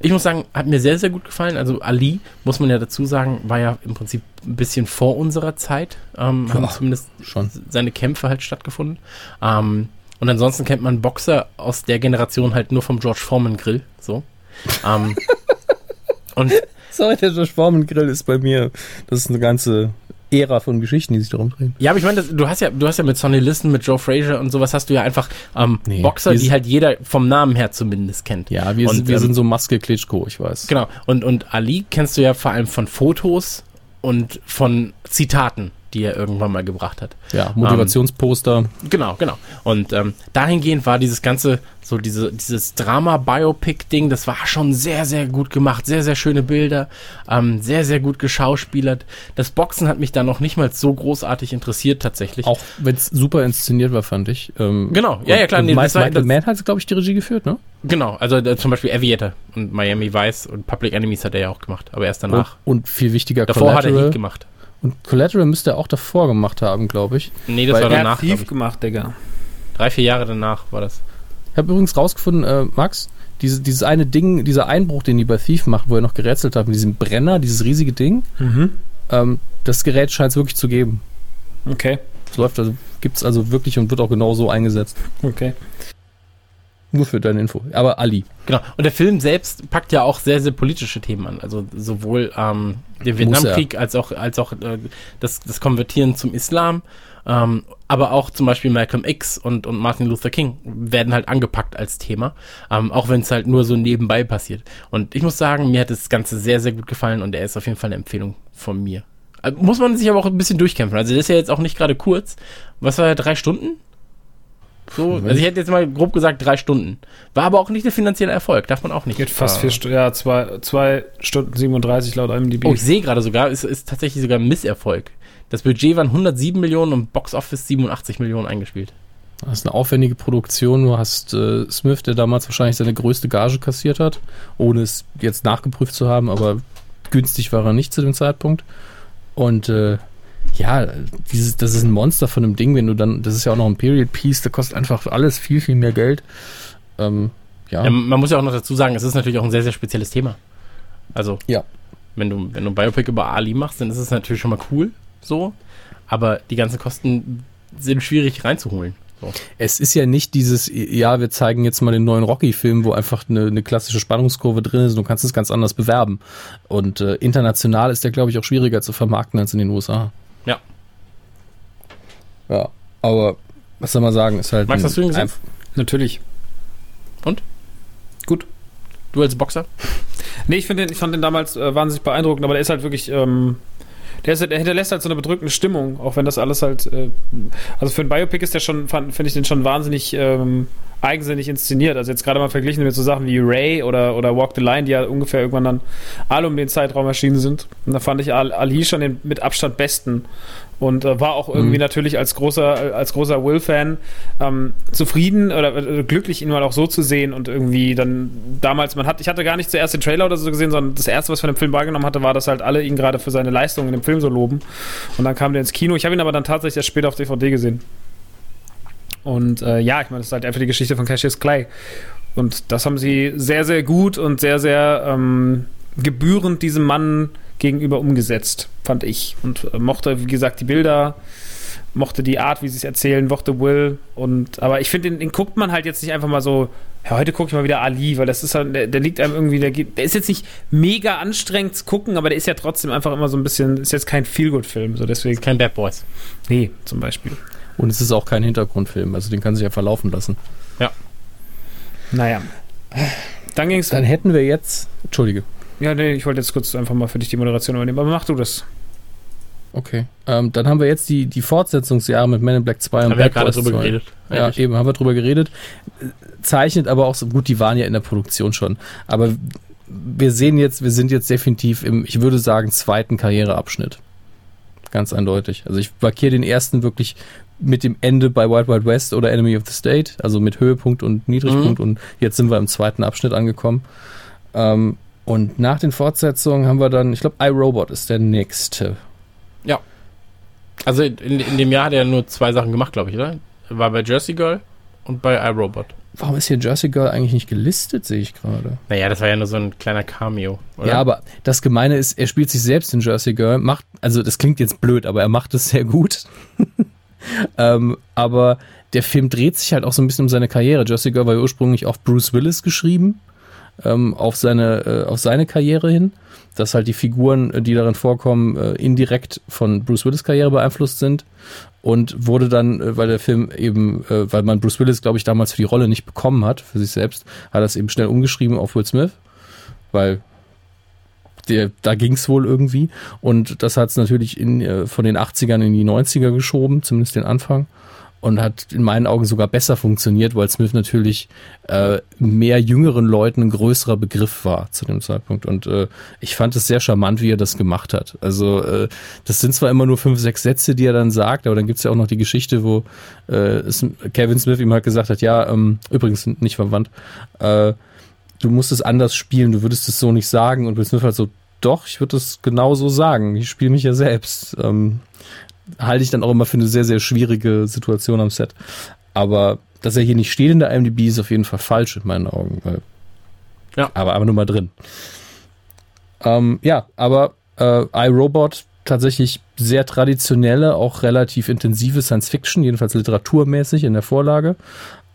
[SPEAKER 3] ich muss sagen, hat mir sehr, sehr gut gefallen. Also Ali, muss man ja dazu sagen, war ja im Prinzip ein bisschen vor unserer Zeit. Ähm, haben
[SPEAKER 2] Ja,
[SPEAKER 3] zumindest
[SPEAKER 2] schon.
[SPEAKER 3] seine Kämpfe halt stattgefunden. Ähm, und ansonsten kennt man Boxer aus der Generation halt nur vom George Foreman Grill. So. ähm, <laughs> und
[SPEAKER 2] Sorry, der Josh Foreman Grill ist bei mir. Das ist eine ganze Ära von Geschichten, die sich darum drehen.
[SPEAKER 3] Ja, aber ich meine, du hast ja, du hast ja mit Sonny Liston, mit Joe Frazier und sowas hast du ja einfach ähm,
[SPEAKER 2] Nee,
[SPEAKER 3] Boxer, die halt jeder vom Namen her zumindest kennt.
[SPEAKER 2] Ja, wir,
[SPEAKER 3] Und,
[SPEAKER 2] sind, wir
[SPEAKER 3] ähm,
[SPEAKER 2] sind so Maske Klitschko, ich weiß.
[SPEAKER 3] Genau. Und, und Ali kennst du ja vor allem von Fotos und von Zitaten, die er irgendwann mal gebracht hat.
[SPEAKER 2] Ja, Motivationsposter.
[SPEAKER 3] Genau, genau. Und ähm, dahingehend war dieses ganze, so diese, dieses Drama-Biopic-Ding, das war schon sehr, sehr gut gemacht. Sehr, sehr schöne Bilder, ähm, sehr, sehr gut geschauspielert. Das Boxen hat mich da noch nicht mal so großartig interessiert, tatsächlich.
[SPEAKER 2] auch wenn es super inszeniert war, fand ich. Ähm,
[SPEAKER 3] Genau, ja, ja, klar, nee, das war-
[SPEAKER 2] Michael
[SPEAKER 3] das-
[SPEAKER 2] Mann hat, glaube ich, die Regie geführt, ne?
[SPEAKER 3] Genau, also äh, zum Beispiel Aviator und Miami Vice und Public Enemies hat er ja auch gemacht, aber erst danach.
[SPEAKER 2] Und, und viel wichtiger,
[SPEAKER 3] Davor hat er
[SPEAKER 2] Collateral.
[SPEAKER 3] Heat gemacht.
[SPEAKER 2] Und Collateral müsste er auch davor gemacht haben, glaube ich.
[SPEAKER 3] Nee, das
[SPEAKER 2] Weil
[SPEAKER 3] war
[SPEAKER 4] Der
[SPEAKER 3] danach,
[SPEAKER 4] hat tief
[SPEAKER 3] ich.
[SPEAKER 4] gemacht, Digga.
[SPEAKER 3] Drei, vier Jahre danach war das.
[SPEAKER 2] Ich habe übrigens rausgefunden, äh, Max, diese, dieses eine Ding, dieser Einbruch, den die bei Thief machen, wo er noch gerätselt hat, mit diesem Brenner, dieses riesige Ding,
[SPEAKER 4] Mhm.
[SPEAKER 2] ähm, das Gerät scheint es wirklich zu geben.
[SPEAKER 4] Okay.
[SPEAKER 2] Es läuft also, gibt es also wirklich und wird auch genau so eingesetzt.
[SPEAKER 4] Okay.
[SPEAKER 2] Nur für deine Info. Aber Ali.
[SPEAKER 3] Genau. Und der Film selbst packt ja auch sehr, sehr politische Themen an. Also sowohl ähm, den Vietnamkrieg als auch, als auch äh, das, das Konvertieren zum Islam. Ähm, aber auch zum Beispiel Malcolm X und, und Martin Luther King werden halt angepackt als Thema. Ähm, auch wenn es halt nur so nebenbei passiert. Und ich muss sagen, mir hat das Ganze sehr, sehr gut gefallen und er ist auf jeden Fall eine Empfehlung von mir. Äh, muss man sich aber auch ein bisschen durchkämpfen. Also das ist ja jetzt auch nicht gerade kurz. Was war er, drei Stunden? So, also ich hätte jetzt mal grob gesagt drei Stunden. War aber auch nicht der finanzielle Erfolg, darf man auch nicht.
[SPEAKER 4] Geht fast
[SPEAKER 3] äh,
[SPEAKER 4] vier Stunden, ja, zwei, zwei Stunden 37 laut IMDb.
[SPEAKER 3] Oh, ich sehe gerade sogar, es ist tatsächlich sogar ein Misserfolg. Das Budget waren 107 Millionen und Box Office 87 Millionen eingespielt.
[SPEAKER 2] Das ist eine aufwendige Produktion. Du hast äh, Smith, der damals wahrscheinlich seine größte Gage kassiert hat, ohne es jetzt nachgeprüft zu haben, aber günstig war er nicht zu dem Zeitpunkt. Und äh, ja, dieses, das ist ein Monster von einem Ding, wenn du dann, das ist ja auch noch ein Period Piece, da kostet einfach alles viel, viel mehr Geld. Ähm, ja,
[SPEAKER 3] Ja, man muss ja auch noch dazu sagen, es ist natürlich auch ein sehr, sehr spezielles Thema. Also,
[SPEAKER 2] Ja.
[SPEAKER 3] wenn du, wenn du ein Biopic über Ali machst, dann ist es natürlich schon mal cool, so. Aber die ganzen Kosten sind schwierig reinzuholen.
[SPEAKER 2] Es ist ja nicht dieses, ja, wir zeigen jetzt mal den neuen Rocky-Film, wo einfach eine, eine klassische Spannungskurve drin ist und du kannst es ganz anders bewerben. Und äh, international ist der, glaube ich, auch schwieriger zu vermarkten als in den USA.
[SPEAKER 3] Ja.
[SPEAKER 2] Ja, aber was soll man sagen, ist halt.
[SPEAKER 3] Max, hast du ihn gesehen?
[SPEAKER 4] Natürlich.
[SPEAKER 3] Und?
[SPEAKER 4] Gut.
[SPEAKER 3] Du als Boxer? <laughs>
[SPEAKER 4] Nee, ich den, ich fand den damals äh, wahnsinnig beeindruckend, aber der ist halt wirklich, ähm, der, ist, der hinterlässt halt so eine bedrückende Stimmung, auch wenn das alles halt, äh, also für ein Biopic ist der schon, finde ich den schon wahnsinnig ähm, eigensinnig inszeniert. Also jetzt gerade mal verglichen mit so Sachen wie Ray oder, oder Walk the Line, die ja ungefähr irgendwann dann alle um den Zeitraum erschienen sind. Und da fand ich Al- Ali schon den mit Abstand besten. Und äh, war auch irgendwie
[SPEAKER 2] Mhm.
[SPEAKER 4] natürlich als großer, als großer Will-Fan ähm, zufrieden oder äh, glücklich, ihn mal auch so zu sehen und irgendwie dann damals, man hat, ich hatte gar nicht zuerst den Trailer oder so gesehen, sondern das erste, was ich von dem Film wahrgenommen hatte, war, dass halt alle ihn gerade für seine Leistung in dem Film so loben. Und dann kam der ins Kino. Ich habe ihn aber dann tatsächlich erst später auf DVD gesehen. Und äh, ja, ich meine, das ist halt einfach die Geschichte von Cassius Clay. Und das haben sie sehr, sehr gut und sehr, sehr ähm, gebührend diesem Mann gegenüber umgesetzt, fand ich. Und äh, mochte, wie gesagt, die Bilder, mochte die Art, wie sie es erzählen, mochte Will. Und, aber ich finde, den, den guckt man halt jetzt nicht einfach mal so, ja, heute gucke ich mal wieder Ali, weil das ist halt, der, der liegt einem irgendwie, der, geht- der ist jetzt nicht mega anstrengend zu gucken, aber der ist ja trotzdem einfach immer so ein bisschen, ist jetzt kein Feelgood-Film, so deswegen,
[SPEAKER 3] Kein Bad Boys.
[SPEAKER 4] nee, zum Beispiel.
[SPEAKER 2] Und es ist auch kein Hintergrundfilm, also den kann sich ja verlaufen lassen.
[SPEAKER 4] Naja. Dann ging es
[SPEAKER 2] Dann hätten wir jetzt, Entschuldige,
[SPEAKER 4] Ja, nee, ich wollte jetzt kurz einfach mal für dich die Moderation übernehmen, aber mach du das.
[SPEAKER 2] okay. Ähm, dann haben wir jetzt die, die Fortsetzungsjahre mit Men in Black 2 und
[SPEAKER 3] Haben wir ja
[SPEAKER 2] Bad
[SPEAKER 3] gerade drüber
[SPEAKER 2] 2.
[SPEAKER 3] geredet.
[SPEAKER 2] Ja,
[SPEAKER 3] Eigentlich.
[SPEAKER 2] eben, haben wir drüber geredet. Zeichnet aber auch so gut, die waren ja in der Produktion schon. Aber wir sehen jetzt, wir sind jetzt definitiv im, ich würde sagen, zweiten Karriereabschnitt. Ganz eindeutig. Also ich markiere den ersten wirklich mit dem Ende bei Wild Wild West oder Enemy of the State, also mit Höhepunkt und Niedrigpunkt und jetzt sind wir im zweiten Abschnitt angekommen. Ähm, und nach den Fortsetzungen haben wir dann, ich glaube, iRobot ist der nächste.
[SPEAKER 3] Also in, in dem Jahr hat er nur zwei Sachen gemacht, glaube ich, oder? War bei Jersey Girl und bei iRobot.
[SPEAKER 2] Warum ist hier Jersey Girl eigentlich nicht gelistet, sehe ich gerade.
[SPEAKER 3] Naja, das war ja nur so ein kleiner Cameo, oder?
[SPEAKER 2] Ja, aber das Gemeine ist, er spielt sich selbst in Jersey Girl, macht, also das klingt jetzt blöd, aber er macht es sehr gut. <laughs> ähm, aber der Film dreht sich halt auch so ein bisschen um seine Karriere. Jersey Girl war ja ursprünglich auf Bruce Willis geschrieben, ähm, auf seine, äh, auf seine Karriere hin, dass halt die Figuren, äh, die darin vorkommen, äh, indirekt von Bruce Willis Karriere beeinflusst sind und wurde dann, äh, weil der Film eben, äh, weil man Bruce Willis, glaube ich, damals für die Rolle nicht bekommen hat, für sich selbst, hat er es eben schnell umgeschrieben auf Will Smith, weil der, da ging es wohl irgendwie. Und das hat es natürlich in, von den 80ern in die 90er geschoben, zumindest den Anfang. Und hat in meinen Augen sogar besser funktioniert, weil Smith natürlich äh, mehr jüngeren Leuten ein größerer Begriff war zu dem Zeitpunkt. Und äh, ich fand es sehr charmant, wie er das gemacht hat. Also äh, das sind zwar immer nur fünf, sechs Sätze, die er dann sagt, aber dann gibt's ja auch noch die Geschichte, wo äh, es, Kevin Smith ihm halt gesagt hat, ja, ähm, übrigens nicht verwandt, äh, du musst es anders spielen, du würdest es so nicht sagen. Und Will Smith halt so, doch, ich würde es genau so sagen. Ich spiele mich ja selbst. Ähm, halte ich dann auch immer für eine sehr, sehr schwierige Situation am Set. Aber dass er hier nicht steht in der IMDb, ist auf jeden Fall falsch in meinen Augen.
[SPEAKER 3] Ja.
[SPEAKER 2] Aber, aber nur mal drin. Ähm, ja, aber äh, iRobot tatsächlich sehr traditionelle, auch relativ intensive Science Fiction, jedenfalls literaturmäßig in der Vorlage.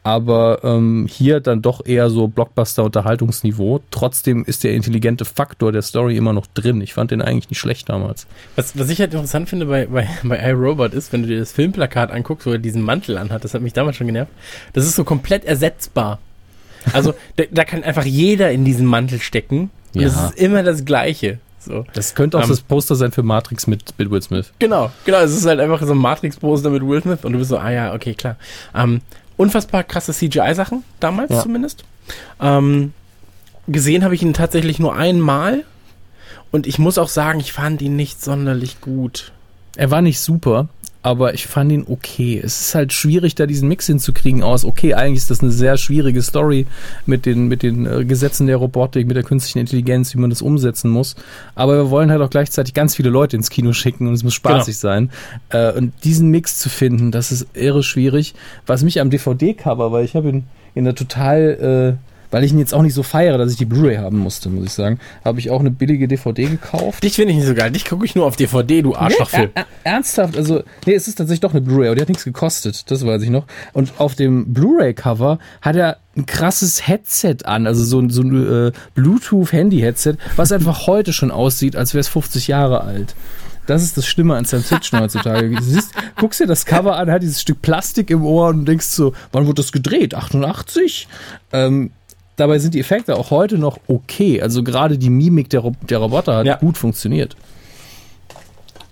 [SPEAKER 2] Aber ähm, hier dann doch eher so Blockbuster-Unterhaltungsniveau. Trotzdem ist der intelligente Faktor der Story immer noch drin. Ich fand den eigentlich nicht schlecht damals.
[SPEAKER 3] Was, was ich halt interessant finde bei, bei, <laughs> bei iRobot ist, wenn du dir das Filmplakat anguckst, wo er diesen Mantel anhat, das hat mich damals schon genervt, das ist so komplett ersetzbar. Also <laughs> da, da kann einfach jeder in diesen Mantel stecken und
[SPEAKER 2] Ja.
[SPEAKER 3] es ist immer das Gleiche. So.
[SPEAKER 2] Das könnte auch
[SPEAKER 3] Ähm,
[SPEAKER 2] das Poster sein für Matrix mit, mit Will Smith.
[SPEAKER 3] Genau, genau, es ist halt einfach so ein Matrix-Poster mit Will Smith und du bist so, ah ja, okay, klar. Ähm, unfassbar krasse CGI-Sachen, damals
[SPEAKER 2] Ja.
[SPEAKER 3] zumindest. Ähm, gesehen habe ich ihn tatsächlich nur einmal und ich muss auch sagen, ich fand ihn nicht sonderlich gut.
[SPEAKER 2] Er war nicht super, aber ich fand ihn okay. Es ist halt schwierig, da diesen Mix hinzukriegen aus, okay, eigentlich ist das eine sehr schwierige Story mit den, mit den äh, Gesetzen der Robotik, mit der künstlichen Intelligenz, wie man das umsetzen muss. Aber wir wollen halt auch gleichzeitig ganz viele Leute ins Kino schicken und es muss spaßig sein. Äh, und diesen Mix zu finden, das ist irre schwierig. Was mich am DVD-Cover, weil ich habe ihn in einer total weil ich ihn jetzt auch nicht so feiere, dass ich die Blu-ray haben musste, muss ich sagen, habe ich auch eine billige DVD gekauft.
[SPEAKER 3] Dich finde ich nicht so geil. Dich gucke ich nur auf DVD, du Arschlochfilm.
[SPEAKER 2] Nee, er, er, ernsthaft, also, nee, es ist tatsächlich doch eine Blu-ray, aber die hat nichts gekostet, das weiß ich noch. Und auf dem Blu-ray-Cover hat er ein krasses Headset an, also so, so ein äh, Bluetooth-Handy-Headset, was einfach <laughs> heute schon aussieht, als wäre es 50 Jahre alt. Das ist das Schlimme an Science Fiction heutzutage. Du siehst, guckst dir das Cover an, hat dieses Stück Plastik im Ohr und denkst so, wann wurde das gedreht? 88? Ähm, dabei sind die Effekte auch heute noch okay. Also gerade die Mimik der, Ro der Roboter hat
[SPEAKER 3] Ja.
[SPEAKER 2] gut funktioniert.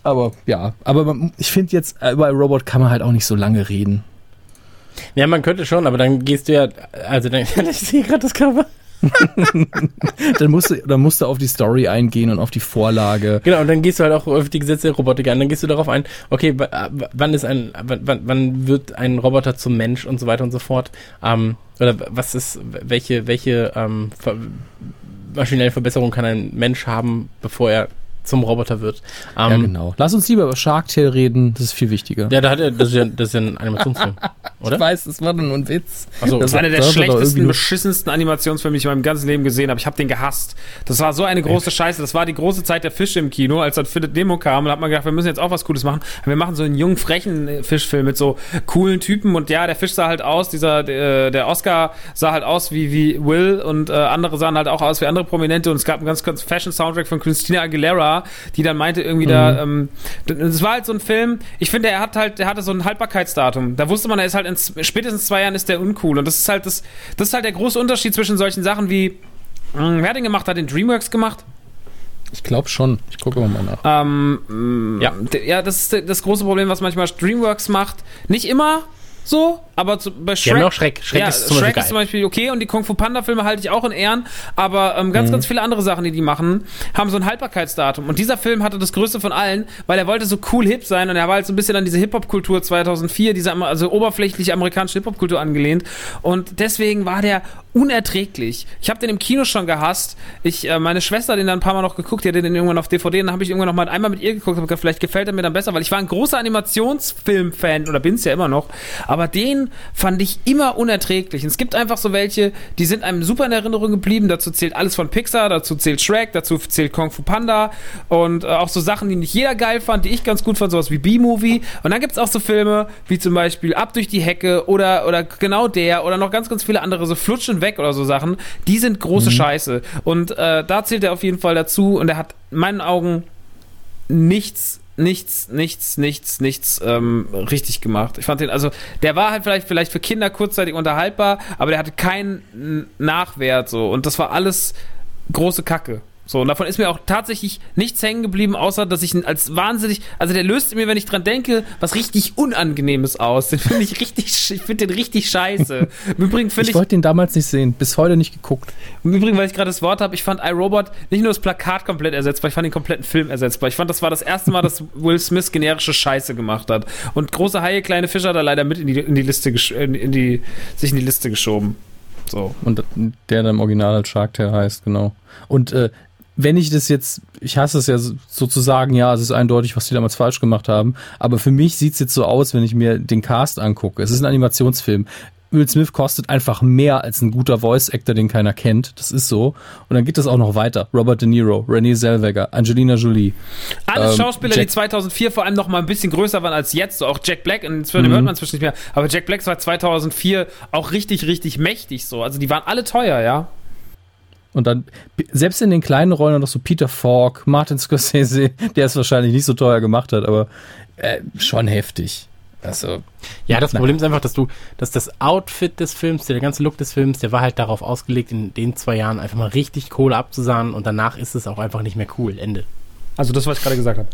[SPEAKER 2] Aber ja, aber man, ich finde jetzt, äh, über Robot kann man halt auch nicht so lange reden.
[SPEAKER 3] Ja, man könnte schon, aber dann gehst du ja, also dann, <laughs> ich sehe gerade das Cover. <laughs>
[SPEAKER 2] Dann musst, du, dann musst du auf die Story eingehen und auf die Vorlage.
[SPEAKER 3] Genau, und dann gehst du halt auch auf die Gesetze der Robotik ein. Dann gehst du darauf ein, okay, äh, wann ist ein, wann, wann- wird ein Roboter zum Mensch und so weiter und so fort. Ähm, oder was ist, welche, welche ähm, maschinelle Verbesserung kann ein Mensch haben, bevor er zum Roboter wird? Ähm,
[SPEAKER 2] Ja, genau. Lass uns lieber über Shark Tale reden, das ist viel wichtiger.
[SPEAKER 3] Ja, da hat er, das ist ja, das ist ja ein Animationsfilm, <laughs> oder?
[SPEAKER 2] Ich weiß, das war nur ein Witz.
[SPEAKER 3] Achso,
[SPEAKER 4] Das ist einer der
[SPEAKER 2] Das war
[SPEAKER 4] schlechtesten, beschissensten Animationsfilme, die ich in meinem ganzen Leben gesehen habe. Ich habe den gehasst. Das war so eine große Scheiße. Das war die große Zeit der Fische im Kino, als dann Philipp Nemo kam. Und hat man gedacht, wir müssen jetzt auch was Cooles machen. Wir machen so einen jungen, frechen äh, Fischfilm mit so coolen Typen. Und ja, der Fisch sah halt aus, dieser, der, der Oscar sah halt aus wie, wie Will und äh, andere sahen halt auch aus wie andere Prominente. Und es gab einen ganz, ganz Fashion-Soundtrack von Christina Aguilera, die dann meinte irgendwie da, ähm, es war halt so ein Film, ich finde, er hat halt, der hatte so ein Haltbarkeitsdatum. Da wusste man, er ist halt in spätestens zwei Jahren ist der uncool. Und das ist halt das, das ist halt der große Unterschied zwischen solchen Sachen wie, mh, wer hat den gemacht? Hat den DreamWorks gemacht?
[SPEAKER 2] Ich glaube schon. Ich gucke mal nach.
[SPEAKER 4] Ähm,
[SPEAKER 3] Ja.
[SPEAKER 4] ja, das ist das große Problem, was manchmal DreamWorks macht. Nicht immer so, aber zu, bei Shrek.
[SPEAKER 3] haben auch Schreck. Schreck
[SPEAKER 4] ja,
[SPEAKER 3] ist zum
[SPEAKER 4] Shrek ist zum Beispiel okay und die Kung Fu Panda Filme halte ich auch in Ehren, aber ähm, ganz, ganz viele andere Sachen, die die machen, haben so ein Haltbarkeitsdatum. Und dieser Film hatte das größte von allen, weil er wollte so cool hip sein und er war halt so ein bisschen an diese Hip-Hop-Kultur 2004, diese also oberflächliche amerikanische Hip-Hop-Kultur angelehnt. Und deswegen war der unerträglich. Ich habe den im Kino schon gehasst. Ich, äh, meine Schwester hat den dann ein paar Mal noch geguckt, die hatte den irgendwann auf DVD, dann habe ich irgendwann noch mal einmal mit ihr geguckt, hab gedacht, vielleicht gefällt er mir dann besser, weil ich war ein großer Animationsfilm-Fan oder bin's ja immer noch. Aber den fand ich immer unerträglich. Und es gibt einfach so welche, die sind einem super in Erinnerung geblieben. Dazu zählt alles von Pixar, dazu zählt Shrek, dazu zählt Kung Fu Panda und äh, auch so Sachen, die nicht jeder geil fand, die ich ganz gut fand, sowas wie B-Movie. Und dann gibt's auch so Filme wie zum Beispiel Ab durch die Hecke oder, oder genau der oder noch ganz, ganz viele andere, so Flutschen weg oder so Sachen. Die sind große Scheiße. Und äh, da zählt er auf jeden Fall dazu und er hat in meinen Augen nichts, nichts, nichts, nichts, nichts ähm, richtig gemacht. Ich fand den, also der war halt vielleicht, vielleicht für Kinder kurzzeitig unterhaltbar, aber der hatte keinen Nachwert so und das war alles große Kacke. So, und davon ist mir auch tatsächlich nichts hängen geblieben, außer dass ich ihn als wahnsinnig, also der löst mir, wenn ich dran denke, was richtig Unangenehmes aus. Den finde ich richtig, ich finde den richtig scheiße. <laughs> Im Übrigen finde
[SPEAKER 2] Ich
[SPEAKER 4] ich,
[SPEAKER 2] wollte den damals nicht sehen, bis heute nicht geguckt.
[SPEAKER 4] im Übrigen, weil ich gerade das Wort habe, ich fand iRobot nicht nur das Plakat komplett ersetzbar, ich fand den kompletten Film ersetzbar. Ich fand, das war das erste Mal, dass Will Smith generische Scheiße gemacht hat. Und große Haie, kleine Fische hat er leider mit in die, in die Liste, in, in die, sich in die Liste geschoben. So.
[SPEAKER 2] Und der dann im Original als Shark Tale heißt, genau. Und äh, wenn ich das jetzt, ich hasse es ja so- sozusagen, ja, es ist eindeutig, was die damals falsch gemacht haben, aber für mich sieht's jetzt so aus, wenn ich mir den Cast angucke. Es ist ein Animationsfilm. Will Smith kostet einfach mehr als ein guter Voice-Actor, den keiner kennt. Das ist so. Und dann geht das auch noch weiter. Robert De Niro, Renee Zellweger, Angelina Jolie.
[SPEAKER 4] Alles
[SPEAKER 2] Ähm,
[SPEAKER 4] Schauspieler,
[SPEAKER 2] Jack-
[SPEAKER 4] die 2004 vor allem noch mal ein bisschen größer waren als jetzt. So auch Jack Black, und inzwischen
[SPEAKER 2] Mhm.
[SPEAKER 4] hört man inzwischen nicht mehr, aber Jack Black war 2004 auch richtig, richtig mächtig so. Also die waren alle teuer, ja.
[SPEAKER 2] Und dann, selbst in den kleinen Rollen noch so Peter Falk, Martin Scorsese, <laughs> der es wahrscheinlich nicht so teuer gemacht hat, aber äh, schon heftig. Also,
[SPEAKER 3] Ja, das
[SPEAKER 2] Na.
[SPEAKER 3] Problem ist einfach, dass du, dass das Outfit des Films, der ganze Look des Films, der war halt darauf ausgelegt, in den zwei Jahren einfach mal richtig Kohle abzusahnen und danach ist es auch einfach nicht mehr cool. Ende.
[SPEAKER 4] Also das, was ich gerade gesagt habe.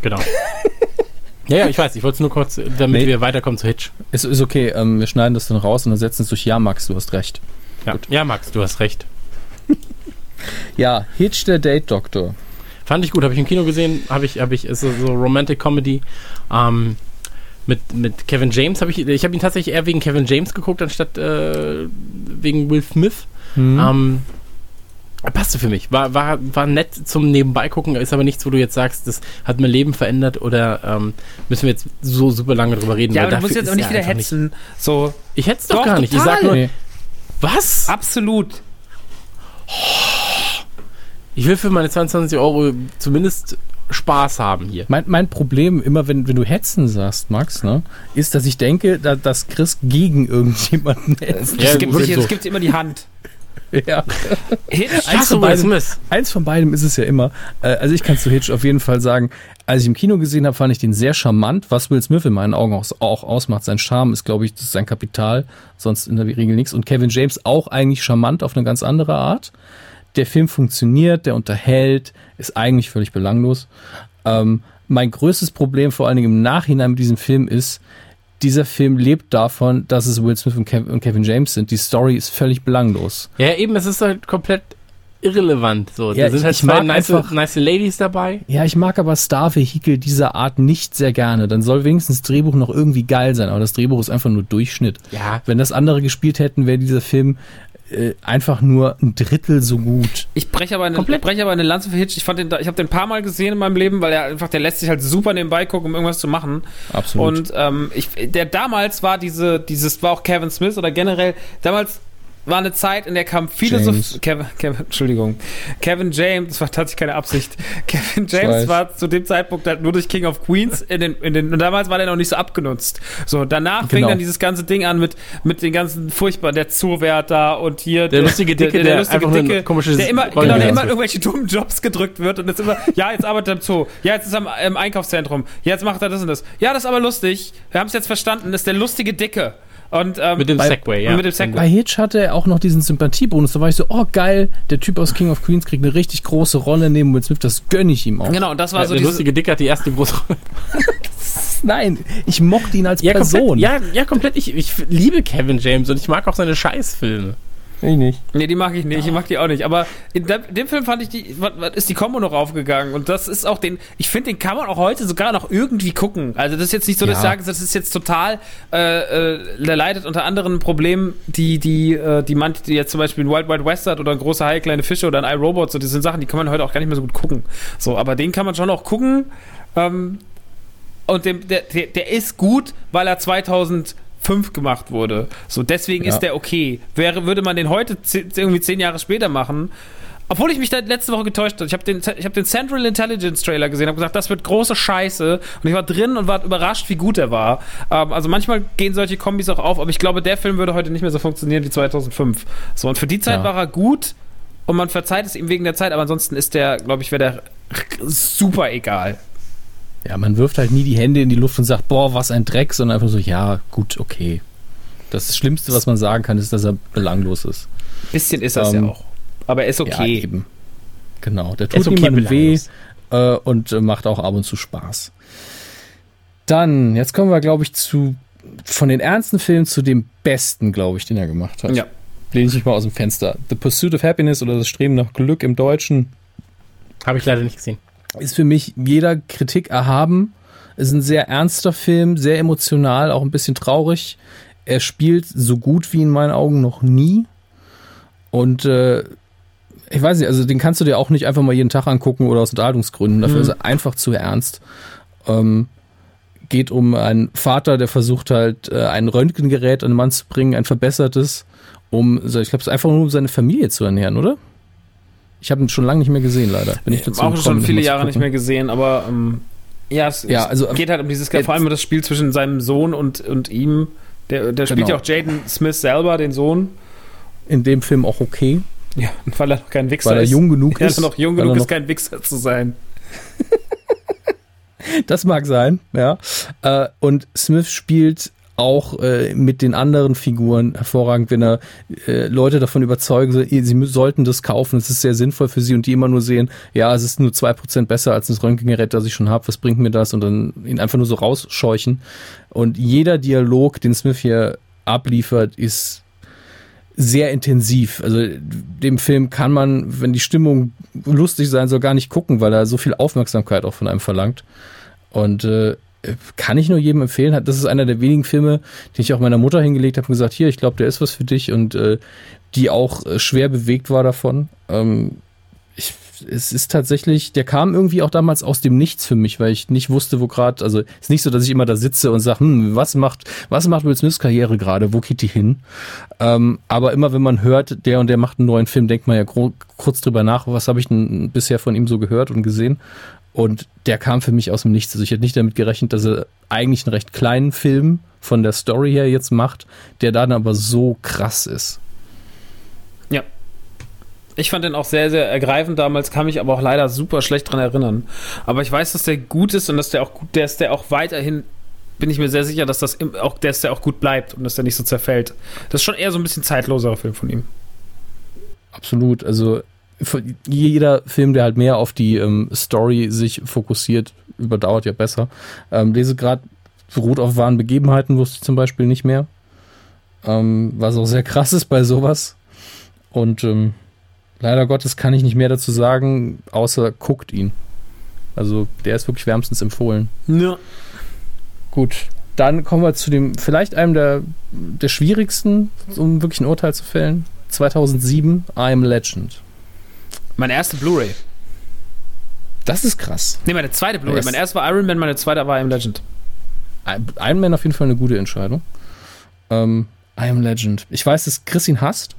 [SPEAKER 3] Genau. <laughs> ja, ja, ich weiß, ich wollte es nur kurz, damit
[SPEAKER 2] Nee.
[SPEAKER 3] wir weiterkommen zu Hitch.
[SPEAKER 2] ist, ist okay, ähm, wir schneiden das dann raus und ersetzen es durch Ja, Max, du hast recht.
[SPEAKER 3] Ja, ja Max, du hast recht.
[SPEAKER 2] Ja, Hitch der Date Doktor.
[SPEAKER 3] Fand ich gut, habe ich im Kino gesehen, habe ich, habe ich, ist so Romantic Comedy. Ähm, mit, mit Kevin James habe ich, ich habe ihn tatsächlich eher wegen Kevin James geguckt, anstatt äh, wegen Will Smith.
[SPEAKER 2] Mhm.
[SPEAKER 3] Ähm, passte für mich. War, war, war nett zum Nebenbei gucken, ist aber nichts, wo du jetzt sagst, das hat mein Leben verändert oder ähm, müssen wir jetzt so super lange drüber reden.
[SPEAKER 4] Ja, aber du musst jetzt auch nicht
[SPEAKER 3] er
[SPEAKER 4] wieder hetzen. So,
[SPEAKER 3] Ich hetze doch,
[SPEAKER 4] Doch,
[SPEAKER 3] gar nicht. Ich sag nur,
[SPEAKER 2] Nee.
[SPEAKER 3] Was?
[SPEAKER 4] Absolut.
[SPEAKER 3] Ich will für meine 22 Euro zumindest Spaß haben hier.
[SPEAKER 2] Mein, mein Problem, immer wenn, wenn du hetzen sagst, Max, ne, ist, dass ich denke, da, dass Chris gegen irgendjemanden <laughs> hetzt.
[SPEAKER 3] Ja,
[SPEAKER 4] Es gibt, sich,
[SPEAKER 3] so.
[SPEAKER 4] es gibt immer die Hand. <laughs>
[SPEAKER 2] Ja.
[SPEAKER 4] Hitch,
[SPEAKER 2] Eins von,
[SPEAKER 3] Will
[SPEAKER 2] beidem,
[SPEAKER 3] Smith.
[SPEAKER 2] eins von beidem ist es ja immer. Äh, Also ich kann zu Hitch auf jeden Fall sagen, als ich im Kino gesehen habe, fand ich den sehr charmant, was Will Smith in meinen Augen auch, auch ausmacht. Sein Charme ist, glaube ich, das ist sein Kapital, sonst in der Regel nichts. Und Kevin James auch eigentlich charmant auf eine ganz andere Art. Der Film funktioniert, der unterhält, ist eigentlich völlig belanglos. Ähm, mein größtes Problem vor allen Dingen im Nachhinein mit diesem Film ist, dieser Film lebt davon, dass es Will Smith und Kev- und Kevin James sind. Die Story ist völlig belanglos.
[SPEAKER 3] Ja, eben, es ist halt komplett irrelevant. So,
[SPEAKER 2] Ja,
[SPEAKER 3] da sind
[SPEAKER 2] ich-
[SPEAKER 3] halt zwei nice,
[SPEAKER 2] einfach-
[SPEAKER 3] nice Ladies dabei.
[SPEAKER 2] Ja, ich mag aber Star-Vehikel dieser Art nicht sehr gerne. Dann soll wenigstens das Drehbuch noch irgendwie geil sein, aber das Drehbuch ist einfach nur Durchschnitt.
[SPEAKER 3] Ja.
[SPEAKER 2] Wenn das andere gespielt hätten, wäre dieser Film äh, einfach nur ein Drittel so gut.
[SPEAKER 4] Ich breche aber eine, breche aber eine Lanze für Hitch. Ich fand den, da- ich habe den ein paar Mal gesehen in meinem Leben, weil er einfach, der lässt sich halt super nebenbei gucken, um irgendwas zu machen.
[SPEAKER 2] Absolut.
[SPEAKER 4] Und ähm, ich, der damals war diese, dieses war auch Kevin Smith oder generell damals war eine Zeit, in der kam viele so Kevin, Kevin, Entschuldigung, Kevin James, das war tatsächlich keine Absicht. <laughs> Kevin. James war zu dem Zeitpunkt halt nur durch King of Queens in den, in den und damals war der noch nicht so abgenutzt. So danach fing
[SPEAKER 2] Genau.
[SPEAKER 4] dann dieses ganze Ding an mit mit den ganzen furchtbaren der Zuwärter und hier
[SPEAKER 3] Der lustige Dicke, der
[SPEAKER 4] lustige
[SPEAKER 3] einfach nur ein
[SPEAKER 4] Dicke,
[SPEAKER 3] komisches
[SPEAKER 4] der immer
[SPEAKER 3] Rolle
[SPEAKER 4] genau, der immer irgendwelche dummen Jobs gedrückt wird und jetzt immer ja jetzt arbeitet er im Zoo, ja jetzt ist er im, im Einkaufszentrum, ja, jetzt macht er das und das, ja das ist aber lustig, wir haben es jetzt verstanden, das ist der lustige Dicke und ähm,
[SPEAKER 3] Mit dem
[SPEAKER 2] Bei-
[SPEAKER 3] Segway, ja.
[SPEAKER 4] mit dem Segway.
[SPEAKER 2] Bei Hitch hatte er auch noch diesen Sympathiebonus. Da war ich so, oh geil, der Typ aus King of Queens kriegt eine richtig große Rolle neben Will Smith. Das gönne ich ihm auch.
[SPEAKER 4] Genau, und das war
[SPEAKER 3] Ja,
[SPEAKER 4] so
[SPEAKER 3] der
[SPEAKER 4] diese,
[SPEAKER 3] lustige Dicke hat die erste große Rolle. <laughs>
[SPEAKER 2] Nein, ich mochte ihn als
[SPEAKER 3] Ja,
[SPEAKER 2] Person.
[SPEAKER 3] komplett, ja, ja, komplett. Ich, ich liebe Kevin James und ich mag auch seine Scheißfilme.
[SPEAKER 2] Ich nicht.
[SPEAKER 4] Nee, die mag ich nicht, ich mag die auch nicht. Aber in dem, Film fand ich die, ist die Combo noch aufgegangen. Und das ist auch den, ich finde, den kann man auch heute sogar noch irgendwie gucken. Also das ist jetzt nicht so, dass ich sage, das ist jetzt total, äh, äh, der leidet unter anderen Problemen, die, die, äh, die man, die jetzt zum Beispiel ein Wild Wild West hat oder ein großer Hai, kleine Fische oder ein iRobot, so das sind Sachen, die kann man heute auch gar nicht mehr so gut gucken. So, aber den kann man schon auch gucken. Ähm, und dem, der, der, der ist gut, weil er 2005 gemacht wurde. So, deswegen
[SPEAKER 2] Ja.
[SPEAKER 4] ist der okay. Wäre, würde man den heute irgendwie zehn Jahre später machen, obwohl ich mich da letzte Woche getäuscht habe. Ich habe den, ich hab den Central Intelligence Trailer gesehen, habe gesagt, das wird große Scheiße. Und ich war drin und war überrascht, wie gut er war. Ähm, also manchmal gehen solche Kombis auch auf, aber ich glaube, der Film würde heute nicht mehr so funktionieren wie 2005. So, und für die Zeit
[SPEAKER 2] Ja.
[SPEAKER 4] war er gut und man verzeiht es ihm wegen der Zeit, aber ansonsten ist der, glaube ich, wäre der super egal.
[SPEAKER 2] Ja, man wirft halt nie die Hände in die Luft und sagt, boah, was ein Dreck, sondern einfach so, ja, gut, okay. Das Schlimmste, was man sagen kann, ist, dass er belanglos ist.
[SPEAKER 4] Bisschen ist das
[SPEAKER 2] Ähm,
[SPEAKER 4] ja auch. Aber er ist
[SPEAKER 2] Ja,
[SPEAKER 4] okay.
[SPEAKER 2] eben. Genau, der
[SPEAKER 3] Er ist
[SPEAKER 2] tut
[SPEAKER 3] okay
[SPEAKER 2] niemandem weh äh, und äh, macht auch ab und zu Spaß. Dann, jetzt kommen wir, glaube ich, zu von den ernsten Filmen zu dem besten, glaube ich, den er gemacht hat.
[SPEAKER 4] ja.
[SPEAKER 2] Lehne ich mich mal aus dem Fenster. The Pursuit of Happiness oder das Streben nach Glück im Deutschen
[SPEAKER 3] Habe ich leider nicht gesehen.
[SPEAKER 2] Ist für mich jeder Kritik erhaben. Ist ein sehr ernster Film, sehr emotional, auch ein bisschen traurig. Er spielt so gut wie in meinen Augen noch nie. Und äh, ich weiß nicht, also den kannst du dir auch nicht einfach mal jeden Tag angucken oder aus Unterhaltungsgründen. Dafür ist er einfach zu ernst. Ähm, geht um einen Vater, der versucht halt, äh, ein Röntgengerät an den Mann zu bringen, ein verbessertes, um, ich glaube, es ist einfach nur um seine Familie zu ernähren, oder? Ich habe ihn schon lange nicht mehr gesehen, leider. Bin ich dazu
[SPEAKER 4] auch
[SPEAKER 2] gekommen,
[SPEAKER 4] schon viele Jahre nicht mehr gesehen, aber ähm, ja, es,
[SPEAKER 2] Ja, also, ähm,
[SPEAKER 4] geht halt um dieses,
[SPEAKER 2] jetzt-
[SPEAKER 4] vor allem um das Spiel zwischen seinem Sohn und, und ihm. Der, der spielt
[SPEAKER 2] Genau.
[SPEAKER 4] ja auch Jaden Smith selber, den Sohn.
[SPEAKER 2] in dem Film auch okay,
[SPEAKER 4] Ja, <laughs> weil er noch kein Wichser
[SPEAKER 2] weil er
[SPEAKER 4] ist.
[SPEAKER 2] jung genug
[SPEAKER 4] weil
[SPEAKER 2] ist.
[SPEAKER 4] er noch jung
[SPEAKER 2] weil
[SPEAKER 4] genug ist, kein Wichser zu sein. <laughs>
[SPEAKER 2] Das mag sein, ja. Äh, und Smith spielt auch äh, mit den anderen Figuren hervorragend, wenn er äh, Leute davon überzeugt, so, sie sollten das kaufen, es ist sehr sinnvoll für sie und die immer nur sehen, ja, es ist nur 2% besser als das Röntgengerät, das ich schon habe, was bringt mir das? Und dann ihn einfach nur so rausscheuchen. Und jeder Dialog, den Smith hier abliefert, ist sehr intensiv. Also dem Film kann man, wenn die Stimmung lustig sein soll, gar nicht gucken, weil er so viel Aufmerksamkeit auch von einem verlangt. Und äh, kann ich nur jedem empfehlen. Das ist einer der wenigen Filme, den ich auch meiner Mutter hingelegt habe und gesagt, hier, ich glaube, der ist was für dich und äh, die auch äh, schwer bewegt war davon. Ähm, ich, es ist tatsächlich, der kam irgendwie auch damals aus dem Nichts für mich, weil ich nicht wusste, wo gerade, also ist nicht so, dass ich immer da sitze und sage, hm, was macht, was macht Will Smiths Karriere gerade, wo geht die hin? Ähm, aber immer wenn man hört, der und der macht einen neuen Film, denkt man ja kurz drüber nach, was habe ich denn bisher von ihm so gehört und gesehen? Und der kam für mich aus dem Nichts. Also ich hätte nicht damit gerechnet, dass er eigentlich einen recht kleinen Film von der Story her jetzt macht, der dann aber so krass ist.
[SPEAKER 4] Ja. Ich fand den auch sehr, sehr ergreifend damals, kann mich aber auch leider super schlecht dran erinnern. Aber ich weiß, dass der gut ist und dass der auch gut, der ist der auch weiterhin, bin ich mir sehr sicher, dass das auch, dass der auch gut bleibt und dass der nicht so zerfällt. Das ist schon eher so ein bisschen zeitloserer Film von ihm.
[SPEAKER 2] Absolut. Also jeder Film, der halt mehr auf die ähm, Story sich fokussiert, überdauert ja besser. Ähm, lese gerade beruht auf wahren Begebenheiten, wusste ich zum Beispiel nicht mehr. Ähm, was auch sehr <laughs> krass ist bei sowas. Und ähm, leider Gottes kann ich nicht mehr dazu sagen, außer guckt ihn. Also der ist wirklich wärmstens empfohlen.
[SPEAKER 4] Ja.
[SPEAKER 2] Gut, dann kommen wir zu dem, vielleicht einem der, der schwierigsten, um wirklich ein Urteil zu fällen. 2007, I Am Legend.
[SPEAKER 4] Meine erste Blu-ray.
[SPEAKER 2] Das ist krass.
[SPEAKER 4] Nee, meine zweite Blu-ray. Mein erster war Iron Man, meine zweite war I Am Legend.
[SPEAKER 2] Iron Man auf jeden Fall eine gute Entscheidung. Ähm, I Am Legend. Ich weiß, dass Chris ihn hasst.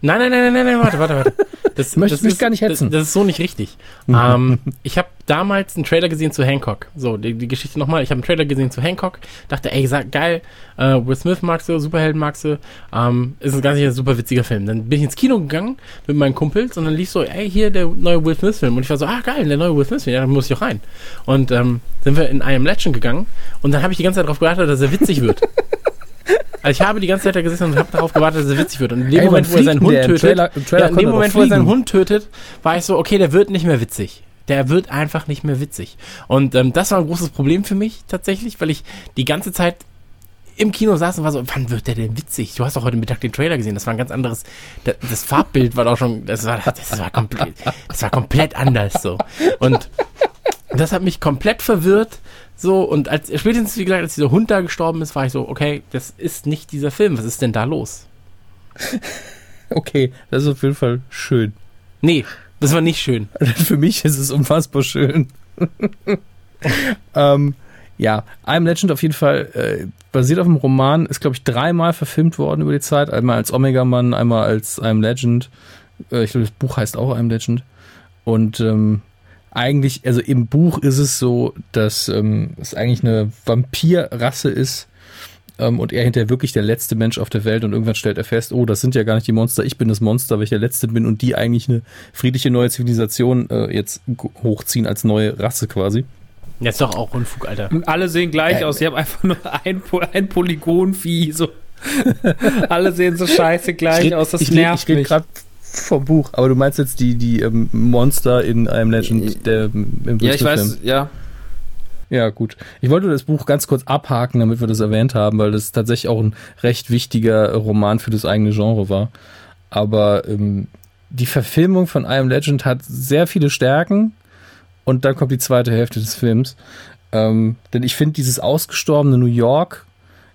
[SPEAKER 3] Nein, nein, nein, nein, nein, warte, warte, warte. <laughs>
[SPEAKER 2] Das, Möchte das mich ist, gar nicht hetzen.
[SPEAKER 3] Das, das ist so nicht richtig. Mhm. ähm, ich habe damals einen Trailer gesehen zu Hancock. So, die, die Geschichte nochmal. Ich habe einen Trailer gesehen zu Hancock. Dachte, ey, sag, geil. Äh, Will Smith magst du, Superhelden magst du. Ähm, ist ein ganz sicher super witziger Film. Dann bin ich ins Kino gegangen mit meinen Kumpels und dann lief so, ey, hier der neue Will Smith Film. Und ich war so, ah, geil, der neue Will Smith Film. Ja, dann muss ich auch rein. Und ähm, sind wir in I Am Legend gegangen und dann habe ich die ganze Zeit darauf gewartet, dass er witzig wird. <laughs> Also ich habe die ganze Zeit da gesessen und habe darauf gewartet, dass er witzig wird. Und in dem Ey, Moment, wo er seinen Hund tötet, Trailer, Trailer ja, in dem Moment, wo er seinen Hund tötet, war ich so, okay, der wird nicht mehr witzig. Der wird einfach nicht mehr witzig. Und ähm, das war ein großes Problem für mich tatsächlich, weil ich die ganze Zeit im Kino saß und war so, wann wird der denn witzig? Du hast doch heute Mittag den Trailer gesehen, das war ein ganz anderes, das, das Farbbild war doch schon, das war, das war komplett, das war komplett anders so. Und das hat mich komplett verwirrt so, und als spätestens, wie gesagt, als dieser Hund da gestorben ist, war ich so, okay, das ist nicht dieser Film. Was ist denn da los? <laughs>
[SPEAKER 2] okay, das ist auf jeden Fall schön.
[SPEAKER 3] Nee, das war nicht schön. <laughs>
[SPEAKER 2] Für mich ist es unfassbar schön. <laughs> ähm, ja, I'm Legend auf jeden Fall äh, basiert auf einem Roman, ist glaube ich dreimal verfilmt worden über die Zeit. Einmal als Omega-Mann, einmal als I'm Legend. Äh, ich glaube, das Buch heißt auch I'm Legend. Und ähm, eigentlich, also im Buch ist es so, dass ähm, es eigentlich eine Vampirrasse ist ähm, und er hinterher wirklich der letzte Mensch auf der Welt und irgendwann stellt er fest, oh, das sind ja gar nicht die Monster, ich bin das Monster, weil ich der Letzte bin und die eigentlich eine friedliche neue Zivilisation äh, jetzt hochziehen als neue Rasse quasi.
[SPEAKER 3] Jetzt doch auch Unfug, Alter.
[SPEAKER 4] Und alle sehen gleich äh, aus, sie haben einfach nur ein, ein Polygonvieh, so. <laughs> alle sehen so scheiße gleich red, aus, das
[SPEAKER 2] ich
[SPEAKER 4] nervt
[SPEAKER 2] red, ich mich vom Buch, aber du meinst jetzt die, die ähm, Monster in einem Legend, der
[SPEAKER 4] im Ja, ich weiß, ja.
[SPEAKER 2] Ja, gut. Ich wollte das Buch ganz kurz abhaken, damit wir das erwähnt haben, weil das tatsächlich auch ein recht wichtiger Roman für das eigene Genre war. Aber ähm, die Verfilmung von I Am Legend hat sehr viele Stärken und dann kommt die zweite Hälfte des Films. Ähm, denn ich finde dieses ausgestorbene New York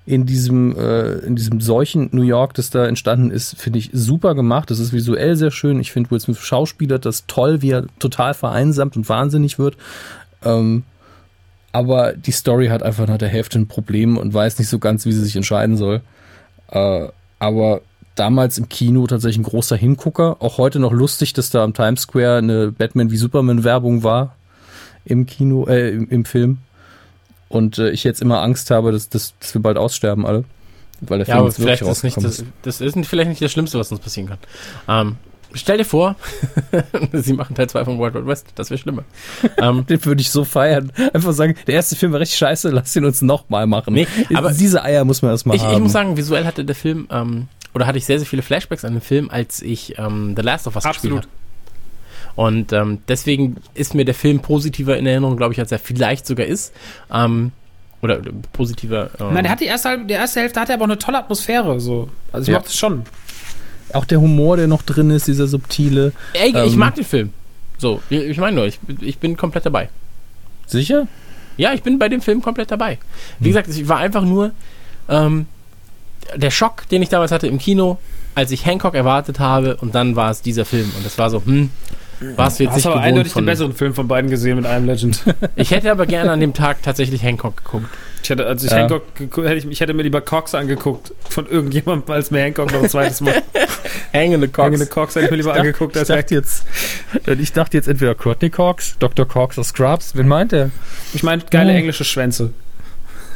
[SPEAKER 2] in diesem, äh, in diesem solchen New York, das da entstanden ist, finde ich super gemacht. Das ist visuell sehr schön. Ich finde Will Smith Schauspieler das toll, wie er total vereinsamt und wahnsinnig wird. Ähm, aber die Story hat einfach nach der Hälfte ein Problem und weiß nicht so ganz, wie sie sich entscheiden soll. Äh, aber damals im Kino tatsächlich ein großer Hingucker. Auch heute noch lustig, dass da am Times Square eine Batman wie Superman Werbung war im Kino, äh, im, im Film. Und äh, ich jetzt immer Angst habe, dass, dass, dass wir bald aussterben alle.
[SPEAKER 3] Weil der ja, Film aber vielleicht ist nicht das, das ist vielleicht nicht das Schlimmste, was uns passieren kann. Ähm, stell dir vor, <laughs> sie machen Teil 2 von World War West, das wäre schlimmer.
[SPEAKER 2] Ähm, <laughs> Den würde ich so feiern. Einfach sagen, der erste Film war richtig scheiße, lass ihn uns nochmal machen. Nee, aber diese Eier muss man erstmal haben.
[SPEAKER 3] Ich muss sagen, visuell hatte der Film, ähm, oder hatte ich sehr, sehr viele Flashbacks an den Film, als ich ähm, The Last of Us Absolut. gespielt habe. Und ähm, deswegen ist mir der Film positiver in Erinnerung, glaube ich, als er vielleicht sogar ist. Ähm, oder positiver.
[SPEAKER 4] Ähm, Nein, der hat die erste, die erste Hälfte hat er aber auch eine tolle Atmosphäre. So. Also ich ja. mag das schon.
[SPEAKER 2] Auch der Humor, der noch drin ist, dieser subtile.
[SPEAKER 3] Ey, ähm, ich mag den Film. So, ich meine nur, ich, ich bin komplett dabei.
[SPEAKER 2] Sicher?
[SPEAKER 3] Ja, ich bin bei dem Film komplett dabei. Wie hm. gesagt, ich war einfach nur ähm, der Schock, den ich damals hatte im Kino, als ich Hancock erwartet habe und dann war es dieser Film und das war so, hm, du jetzt
[SPEAKER 4] Hast
[SPEAKER 3] nicht
[SPEAKER 4] aber eindeutig
[SPEAKER 3] von.
[SPEAKER 4] den besseren Film von beiden gesehen mit einem Legend. <laughs>
[SPEAKER 3] Ich hätte aber gerne an dem Tag tatsächlich Hancock geguckt.
[SPEAKER 4] Ich hätte, als ich
[SPEAKER 2] Ja.
[SPEAKER 4] Hancock geguckt, hätte ich, ich hätte mir lieber Cox angeguckt von irgendjemandem, als mir Hancock noch ein zweites Mal. <laughs>
[SPEAKER 3] Hängende Cox.
[SPEAKER 4] Hängende Cox hätte ich mir lieber angeguckt
[SPEAKER 2] ich
[SPEAKER 4] als
[SPEAKER 2] dachte jetzt, ich dachte jetzt entweder Courtney Cox, Dr. Cox oder Scrubs. Wen meint er?
[SPEAKER 4] Ich meine geile
[SPEAKER 2] Oh.
[SPEAKER 4] englische Schwänze.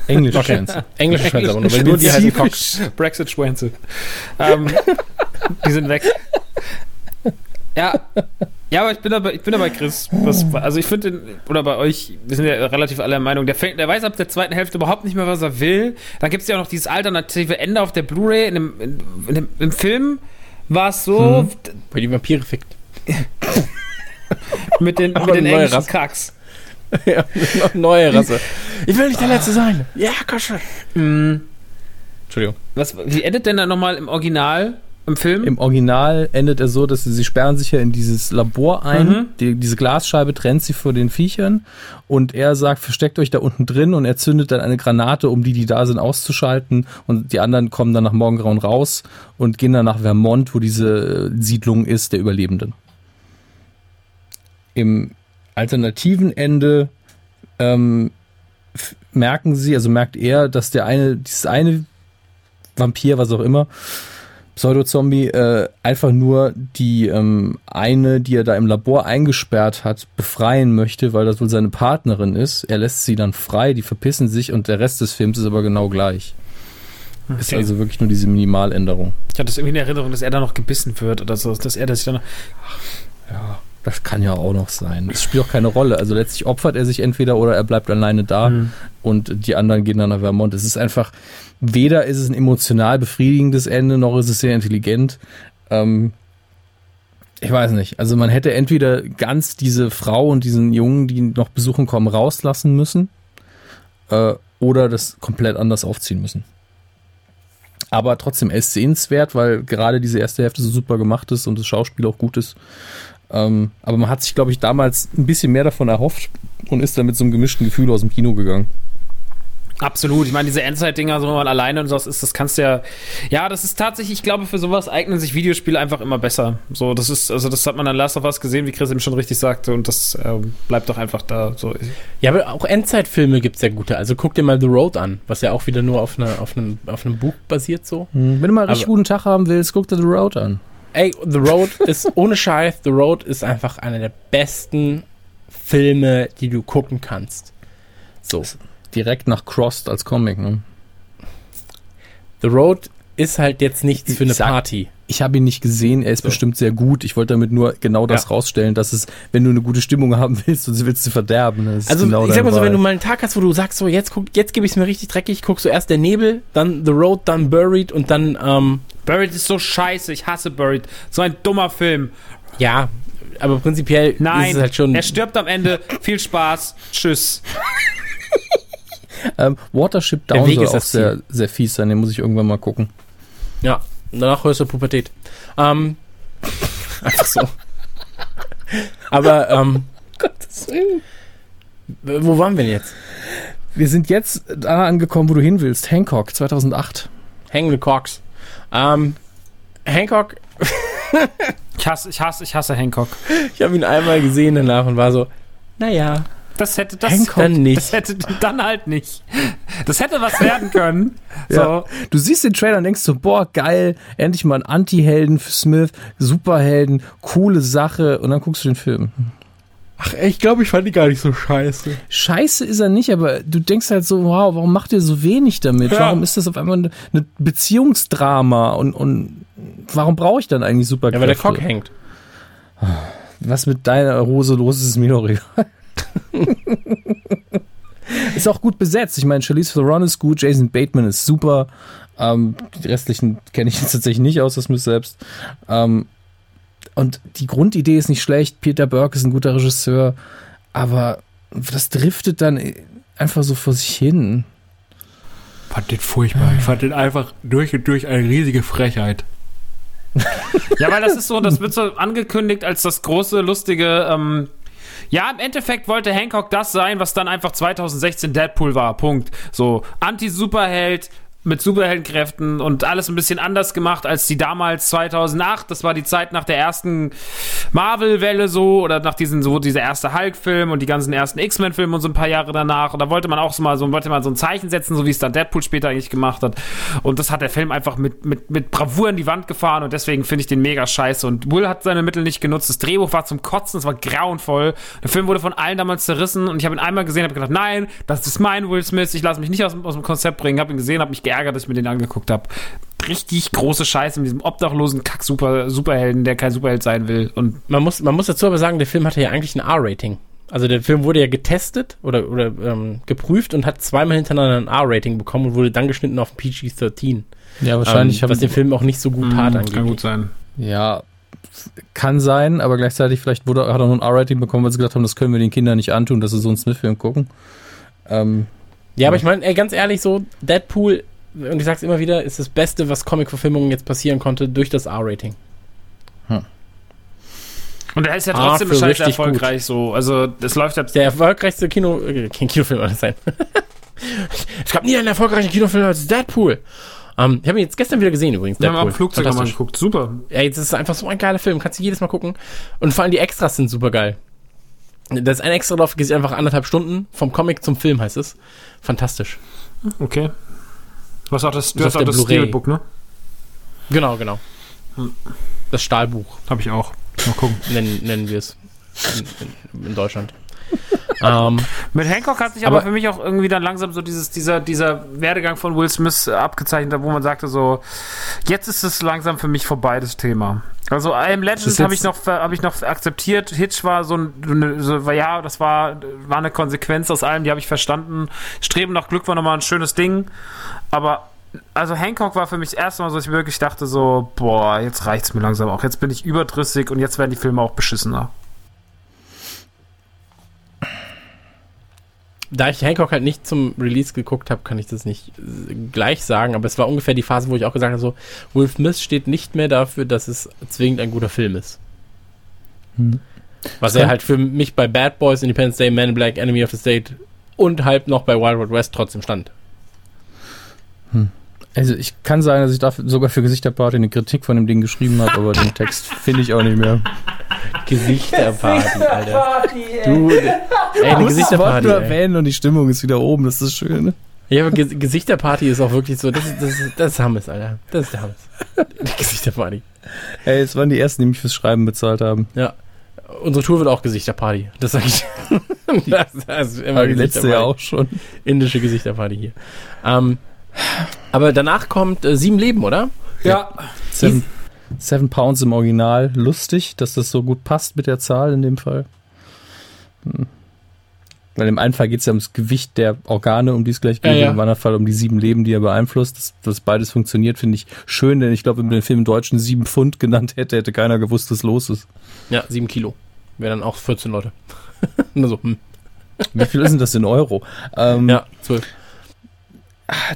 [SPEAKER 2] Englische
[SPEAKER 3] Okay.
[SPEAKER 2] Schwänze. <laughs>
[SPEAKER 3] Englische Schwänze aber nur, weil nur die heißen Cox.
[SPEAKER 4] Brexit-Schwänze. ähm, die sind weg. Ja. Ja, aber ich bin da bei, ich bin da bei Chris. Was, also ich finde, den- oder bei euch, wir sind ja relativ aller Meinung, der, fängt, der weiß ab der zweiten Hälfte überhaupt nicht mehr, was er will. Dann gibt es ja auch noch dieses alternative Ende auf der Blu-ray. In dem, in, in dem, Im Film war es so
[SPEAKER 3] Weil die Vampire fickt. <laughs>
[SPEAKER 4] mit den, <laughs> mit den englischen
[SPEAKER 3] Rasse.
[SPEAKER 4] Kacks. <laughs>
[SPEAKER 3] ja, neue Rasse. Ich will nicht der Letzte sein. Ja, komm schon.
[SPEAKER 4] Mhm.
[SPEAKER 3] Entschuldigung.
[SPEAKER 4] Was, wie endet denn da nochmal im Original, im Film?
[SPEAKER 2] Im Original endet er so, dass sie, sie sperren sich ja in dieses Labor ein.
[SPEAKER 4] Mhm.
[SPEAKER 2] Die, diese Glasscheibe trennt sie vor den Viechern. Und er sagt, versteckt euch da unten drin. Und er zündet dann eine Granate, um die, die da sind, auszuschalten. Und die anderen kommen dann nach Morgengrauen raus und gehen dann nach Vermont, wo diese Siedlung ist, der Überlebenden. Im alternativen Ende ähm, merken sie, also merkt er, dass der eine, dieses eine Vampir, was auch immer, Pseudo-Zombie, äh, einfach nur die ähm, eine, die er da im Labor eingesperrt hat, befreien möchte, weil das wohl seine Partnerin ist. Er lässt sie dann frei, die verpissen sich und der Rest des Films ist aber genau gleich. Ist
[SPEAKER 4] Okay.
[SPEAKER 2] also wirklich nur diese Minimaländerung.
[SPEAKER 4] Ich hatte das irgendwie in Erinnerung, dass er da noch gebissen wird oder so. Dass er das dann.
[SPEAKER 2] Ja, das kann ja auch noch sein. Das spielt auch keine Rolle. Also letztlich opfert er sich entweder oder er bleibt alleine da
[SPEAKER 4] Mhm.
[SPEAKER 2] und die anderen gehen dann nach Vermont. Es ist einfach, weder ist es ein emotional befriedigendes Ende, noch ist es sehr intelligent. Ähm, ich weiß nicht. Also man hätte entweder ganz diese Frau und diesen Jungen, die noch besuchen kommen, rauslassen müssen äh, oder das komplett anders aufziehen müssen. Aber trotzdem, er ist sehenswert, weil gerade diese erste Hälfte so super gemacht ist und das Schauspiel auch gut ist. Ähm, aber man hat sich, glaube ich, damals ein bisschen mehr davon erhofft und ist dann mit so einem gemischten Gefühl aus dem Kino gegangen.
[SPEAKER 4] Absolut. Ich meine, diese Endzeit-Dinger, so wenn man alleine und sowas ist, das kannst du ja. Ja, das ist tatsächlich, ich glaube, für sowas eignen sich Videospiele einfach immer besser. So, das ist, also das hat man an Last of Us gesehen, wie Chris eben schon richtig sagte, und das ähm, bleibt doch einfach da. So.
[SPEAKER 3] Ja, aber auch Endzeitfilme gibt's ja gute. Also guck dir mal The Road an, was ja auch wieder nur auf, einer auf, einem, auf einem Buch basiert so.
[SPEAKER 2] Wenn du mal einen richtig guten Tag haben willst, guck dir The Road an.
[SPEAKER 3] Ey, The Road ist ohne Scheiß, The Road ist einfach einer der besten Filme, die du gucken kannst. So.
[SPEAKER 2] Direkt nach Crossed als Comic. Ne?
[SPEAKER 3] The Road ist halt jetzt nichts für eine
[SPEAKER 2] sag-
[SPEAKER 3] Party.
[SPEAKER 2] Ich habe ihn nicht gesehen, er ist
[SPEAKER 3] So.
[SPEAKER 2] bestimmt sehr gut. Ich wollte damit nur genau das
[SPEAKER 3] Ja.
[SPEAKER 2] rausstellen, dass es, wenn du eine gute Stimmung <laughs> haben willst und sie willst du verderben. das ist
[SPEAKER 3] Also
[SPEAKER 2] genau
[SPEAKER 3] ich sag mal so, wenn du mal einen Tag hast, wo du sagst, so jetzt guck, jetzt gebe ich es mir richtig dreckig, guckst du erst der Nebel, dann The Road, dann Buried und dann, ähm,
[SPEAKER 4] Buried ist so scheiße, ich hasse Buried. So ein dummer Film.
[SPEAKER 3] ja, aber prinzipiell
[SPEAKER 4] Nein,
[SPEAKER 3] ist es halt schon.
[SPEAKER 4] er stirbt am Ende. Viel Spaß. Tschüss.
[SPEAKER 2] ähm, Watership
[SPEAKER 3] Der
[SPEAKER 2] Down
[SPEAKER 3] Weg
[SPEAKER 2] soll
[SPEAKER 3] ist
[SPEAKER 2] auch sehr, sehr fies sein, den muss ich irgendwann mal gucken.
[SPEAKER 3] Ja, danach hörst du Pubertät. Ähm, <laughs> einfach so. Aber, <laughs> ähm, w- wo waren wir denn jetzt?
[SPEAKER 2] Wir sind jetzt da angekommen, wo du hin willst. Hancock 2008.
[SPEAKER 3] Hängende Cox. Ähm, Hancock, <laughs>
[SPEAKER 4] Ich hasse, ich hasse, ich hasse Hancock.
[SPEAKER 3] ich habe ihn einmal gesehen danach und war so, naja,
[SPEAKER 4] Das hätte das,
[SPEAKER 3] Hancock dann nicht.
[SPEAKER 4] das hätte dann halt nicht. Das hätte was werden können. <laughs> So.
[SPEAKER 2] Ja. Du siehst den Trailer und denkst so, boah, geil, endlich mal ein Anti-Helden für Smith, Superhelden, coole Sache. Und dann guckst du den Film.
[SPEAKER 3] Ach, ich glaube, ich fand die gar nicht so scheiße.
[SPEAKER 2] Scheiße ist er nicht, aber du denkst halt so, wow, warum macht ihr so wenig damit?
[SPEAKER 4] Ja.
[SPEAKER 2] Warum ist das auf einmal eine, eine Beziehungsdrama? Und, und warum brauche ich dann eigentlich
[SPEAKER 3] Ja,
[SPEAKER 2] Superkräfte?
[SPEAKER 3] weil der Cock hängt.
[SPEAKER 2] Was mit deiner Hose los ist, ist mir doch egal. <laughs> ist auch gut besetzt. Ich meine, Charlize Theron ist gut, Jason Bateman ist super. Ähm, die restlichen kenne ich jetzt <laughs> tatsächlich nicht aus, das Smith selbst. Ähm, und die Grundidee ist nicht schlecht. Peter Burke ist ein guter Regisseur, aber das driftet dann einfach so vor sich hin.
[SPEAKER 5] fand den furchtbar. Ich fand den einfach durch und durch eine riesige Frechheit.
[SPEAKER 4] Ja, weil das ist so, das wird so angekündigt als das große, lustige, ähm, ja, im Endeffekt wollte Hancock das sein, was dann einfach 2016 Deadpool war. Punkt. So, Anti-Superheld, mit Superheldenkräften und alles ein bisschen anders gemacht als die damals 2008. Das war die Zeit nach der ersten Marvel-Welle so oder nach diesen so dieser erste Hulk-Film und die ganzen ersten X-Men-Filme und so ein paar Jahre danach. Und da wollte man auch so mal so wollte man so ein Zeichen setzen, so wie es dann Deadpool später eigentlich gemacht hat. Und das hat der Film einfach mit mit mit Bravour in die Wand gefahren und deswegen finde ich den mega scheiße. Und Will hat seine Mittel nicht genutzt. Das Drehbuch war zum Kotzen, es war grauenvoll. Der Film wurde von allen damals zerrissen und ich habe ihn einmal gesehen, habe gedacht, nein, das ist mein Will Smith. Ich lasse mich nicht aus, aus dem Konzept bringen. Habe ihn gesehen, habe mich dass ich mir den angeguckt habe. Richtig große Scheiße mit diesem obdachlosen Kack -Super Superhelden, der kein Superheld sein will. Und
[SPEAKER 3] Man muss, man muss dazu aber sagen, der Film hatte ja eigentlich ein R-Rating. Also der Film wurde ja getestet oder, oder ähm, geprüft und hat zweimal hintereinander ein R-Rating bekommen und wurde dann geschnitten auf PG-13.
[SPEAKER 2] Ja, wahrscheinlich
[SPEAKER 3] ähm, was den Film auch nicht so gut tat
[SPEAKER 4] kann
[SPEAKER 3] angeblich.
[SPEAKER 4] gut sein.
[SPEAKER 2] Ja, kann sein, aber gleichzeitig vielleicht wurde, hat er nur ein R-Rating bekommen, weil sie gesagt haben, das können wir den Kindern nicht antun, dass sie so einen Smith-Film gucken. Ähm,
[SPEAKER 3] Ja, aber ich meine, ganz ehrlich, so Deadpool, und ich sag's immer wieder, ist das Beste, was Comic-Verfilmungen jetzt passieren konnte durch das R-Rating.
[SPEAKER 4] Und er ist ja
[SPEAKER 3] Ah,
[SPEAKER 4] trotzdem
[SPEAKER 3] richtig
[SPEAKER 4] erfolgreich so. Also das läuft ja
[SPEAKER 3] Der erfolgreichste Kino, äh, kein Kinofilm soll das sein. <laughs> es gab nie einen erfolgreichen Kinofilm als Deadpool. Ähm, ich habe ihn jetzt gestern wieder gesehen übrigens.
[SPEAKER 4] Wir haben am Flugzeug
[SPEAKER 3] Fantastisch.
[SPEAKER 4] geguckt. Super.
[SPEAKER 3] Ey, das ist einfach so ein geiler Film. Kannst du jedes Mal gucken. Und vor allem die Extras sind super geil. Das ist ein extra drauf, geht einfach anderthalb Stunden. Vom Comic zum Film heißt es. Fantastisch.
[SPEAKER 4] Okay. Du hast auch das, du
[SPEAKER 3] Ist
[SPEAKER 4] hast auch das. Steelbook, ne?
[SPEAKER 3] Genau, genau. Das Stahlbuch
[SPEAKER 4] Habe ich auch. Mal gucken.
[SPEAKER 3] nennen, nennen wir es. In, in, in Deutschland. <laughs> ähm,
[SPEAKER 4] Mit Hancock hat sich aber,
[SPEAKER 3] Aber-
[SPEAKER 4] für mich auch irgendwie dann langsam so dieses, dieser, dieser Werdegang von Will Smith abgezeichnet, wo man sagte so, jetzt ist es langsam für mich vorbei, das Thema. Also I Am Legend habe ich noch habe ich noch akzeptiert. Hitch war so, ein, so war, ja, das war war eine Konsequenz aus allem, die habe ich verstanden. Streben nach Glück war nochmal ein schönes Ding, aber also Hancock war für mich das erste Mal so, dass ich wirklich dachte so, boah, jetzt reicht's mir langsam auch. Jetzt bin ich überdrüssig und jetzt werden die Filme auch beschissener.
[SPEAKER 3] Da ich Hancock halt nicht zum Release geguckt habe, kann ich das nicht äh, gleich sagen, aber es war ungefähr die Phase, wo ich auch gesagt habe, so, Will Smith steht nicht mehr dafür, dass es zwingend ein guter Film ist.
[SPEAKER 2] Hm.
[SPEAKER 3] Was er halt für mich bei Bad Boys, Independence Day, Man in Black, Enemy of the State und halb noch bei Wild Wild West trotzdem stand.
[SPEAKER 2] Also ich kann sagen, dass ich dafür sogar für Gesichterparty eine Kritik von dem Ding geschrieben habe, aber den Text finde ich auch nicht mehr. <laughs>
[SPEAKER 3] Gesichterparty, Alter. Du, ey, eine
[SPEAKER 2] Ich
[SPEAKER 3] Gesichterparty.
[SPEAKER 2] nur
[SPEAKER 3] Ey.
[SPEAKER 2] erwähnen und die Stimmung ist wieder oben, das ist schön. Ne?
[SPEAKER 3] Ja, aber Ge Gesichterparty ist auch wirklich so, das ist, das ist, das ist Hammes, Alter. Das ist der Hammes. <laughs> Die Gesichterparty.
[SPEAKER 2] Ey, es waren die ersten, die mich fürs Schreiben bezahlt haben.
[SPEAKER 3] Ja. Unsere Tour wird auch Gesichterparty. Das sag ich. das, <laughs> das ist immer
[SPEAKER 2] Aber die letzte ja auch schon.
[SPEAKER 3] Indische Gesichterparty hier. Ähm, aber danach kommt äh, Sieben Leben, oder?
[SPEAKER 4] Ja.
[SPEAKER 2] Seven, seven Pounds im Original. Lustig, dass das so gut passt mit der Zahl in dem Fall. Hm. Weil im einen Fall geht es ja ums Gewicht der Organe, um die es gleich geht,
[SPEAKER 3] Ja, ja.
[SPEAKER 2] im anderen Fall um die sieben Leben, die er beeinflusst. Dass, dass beides funktioniert, finde ich schön, denn ich glaube, wenn man den Film im Deutschen sieben Pfund genannt hätte, hätte keiner gewusst, was los ist.
[SPEAKER 3] Ja, sieben Kilo. Wäre dann auch 14 Leute. <laughs> Nur so, hm.
[SPEAKER 2] Wie viel ist denn das in Euro? Ähm,
[SPEAKER 3] Ja, 12.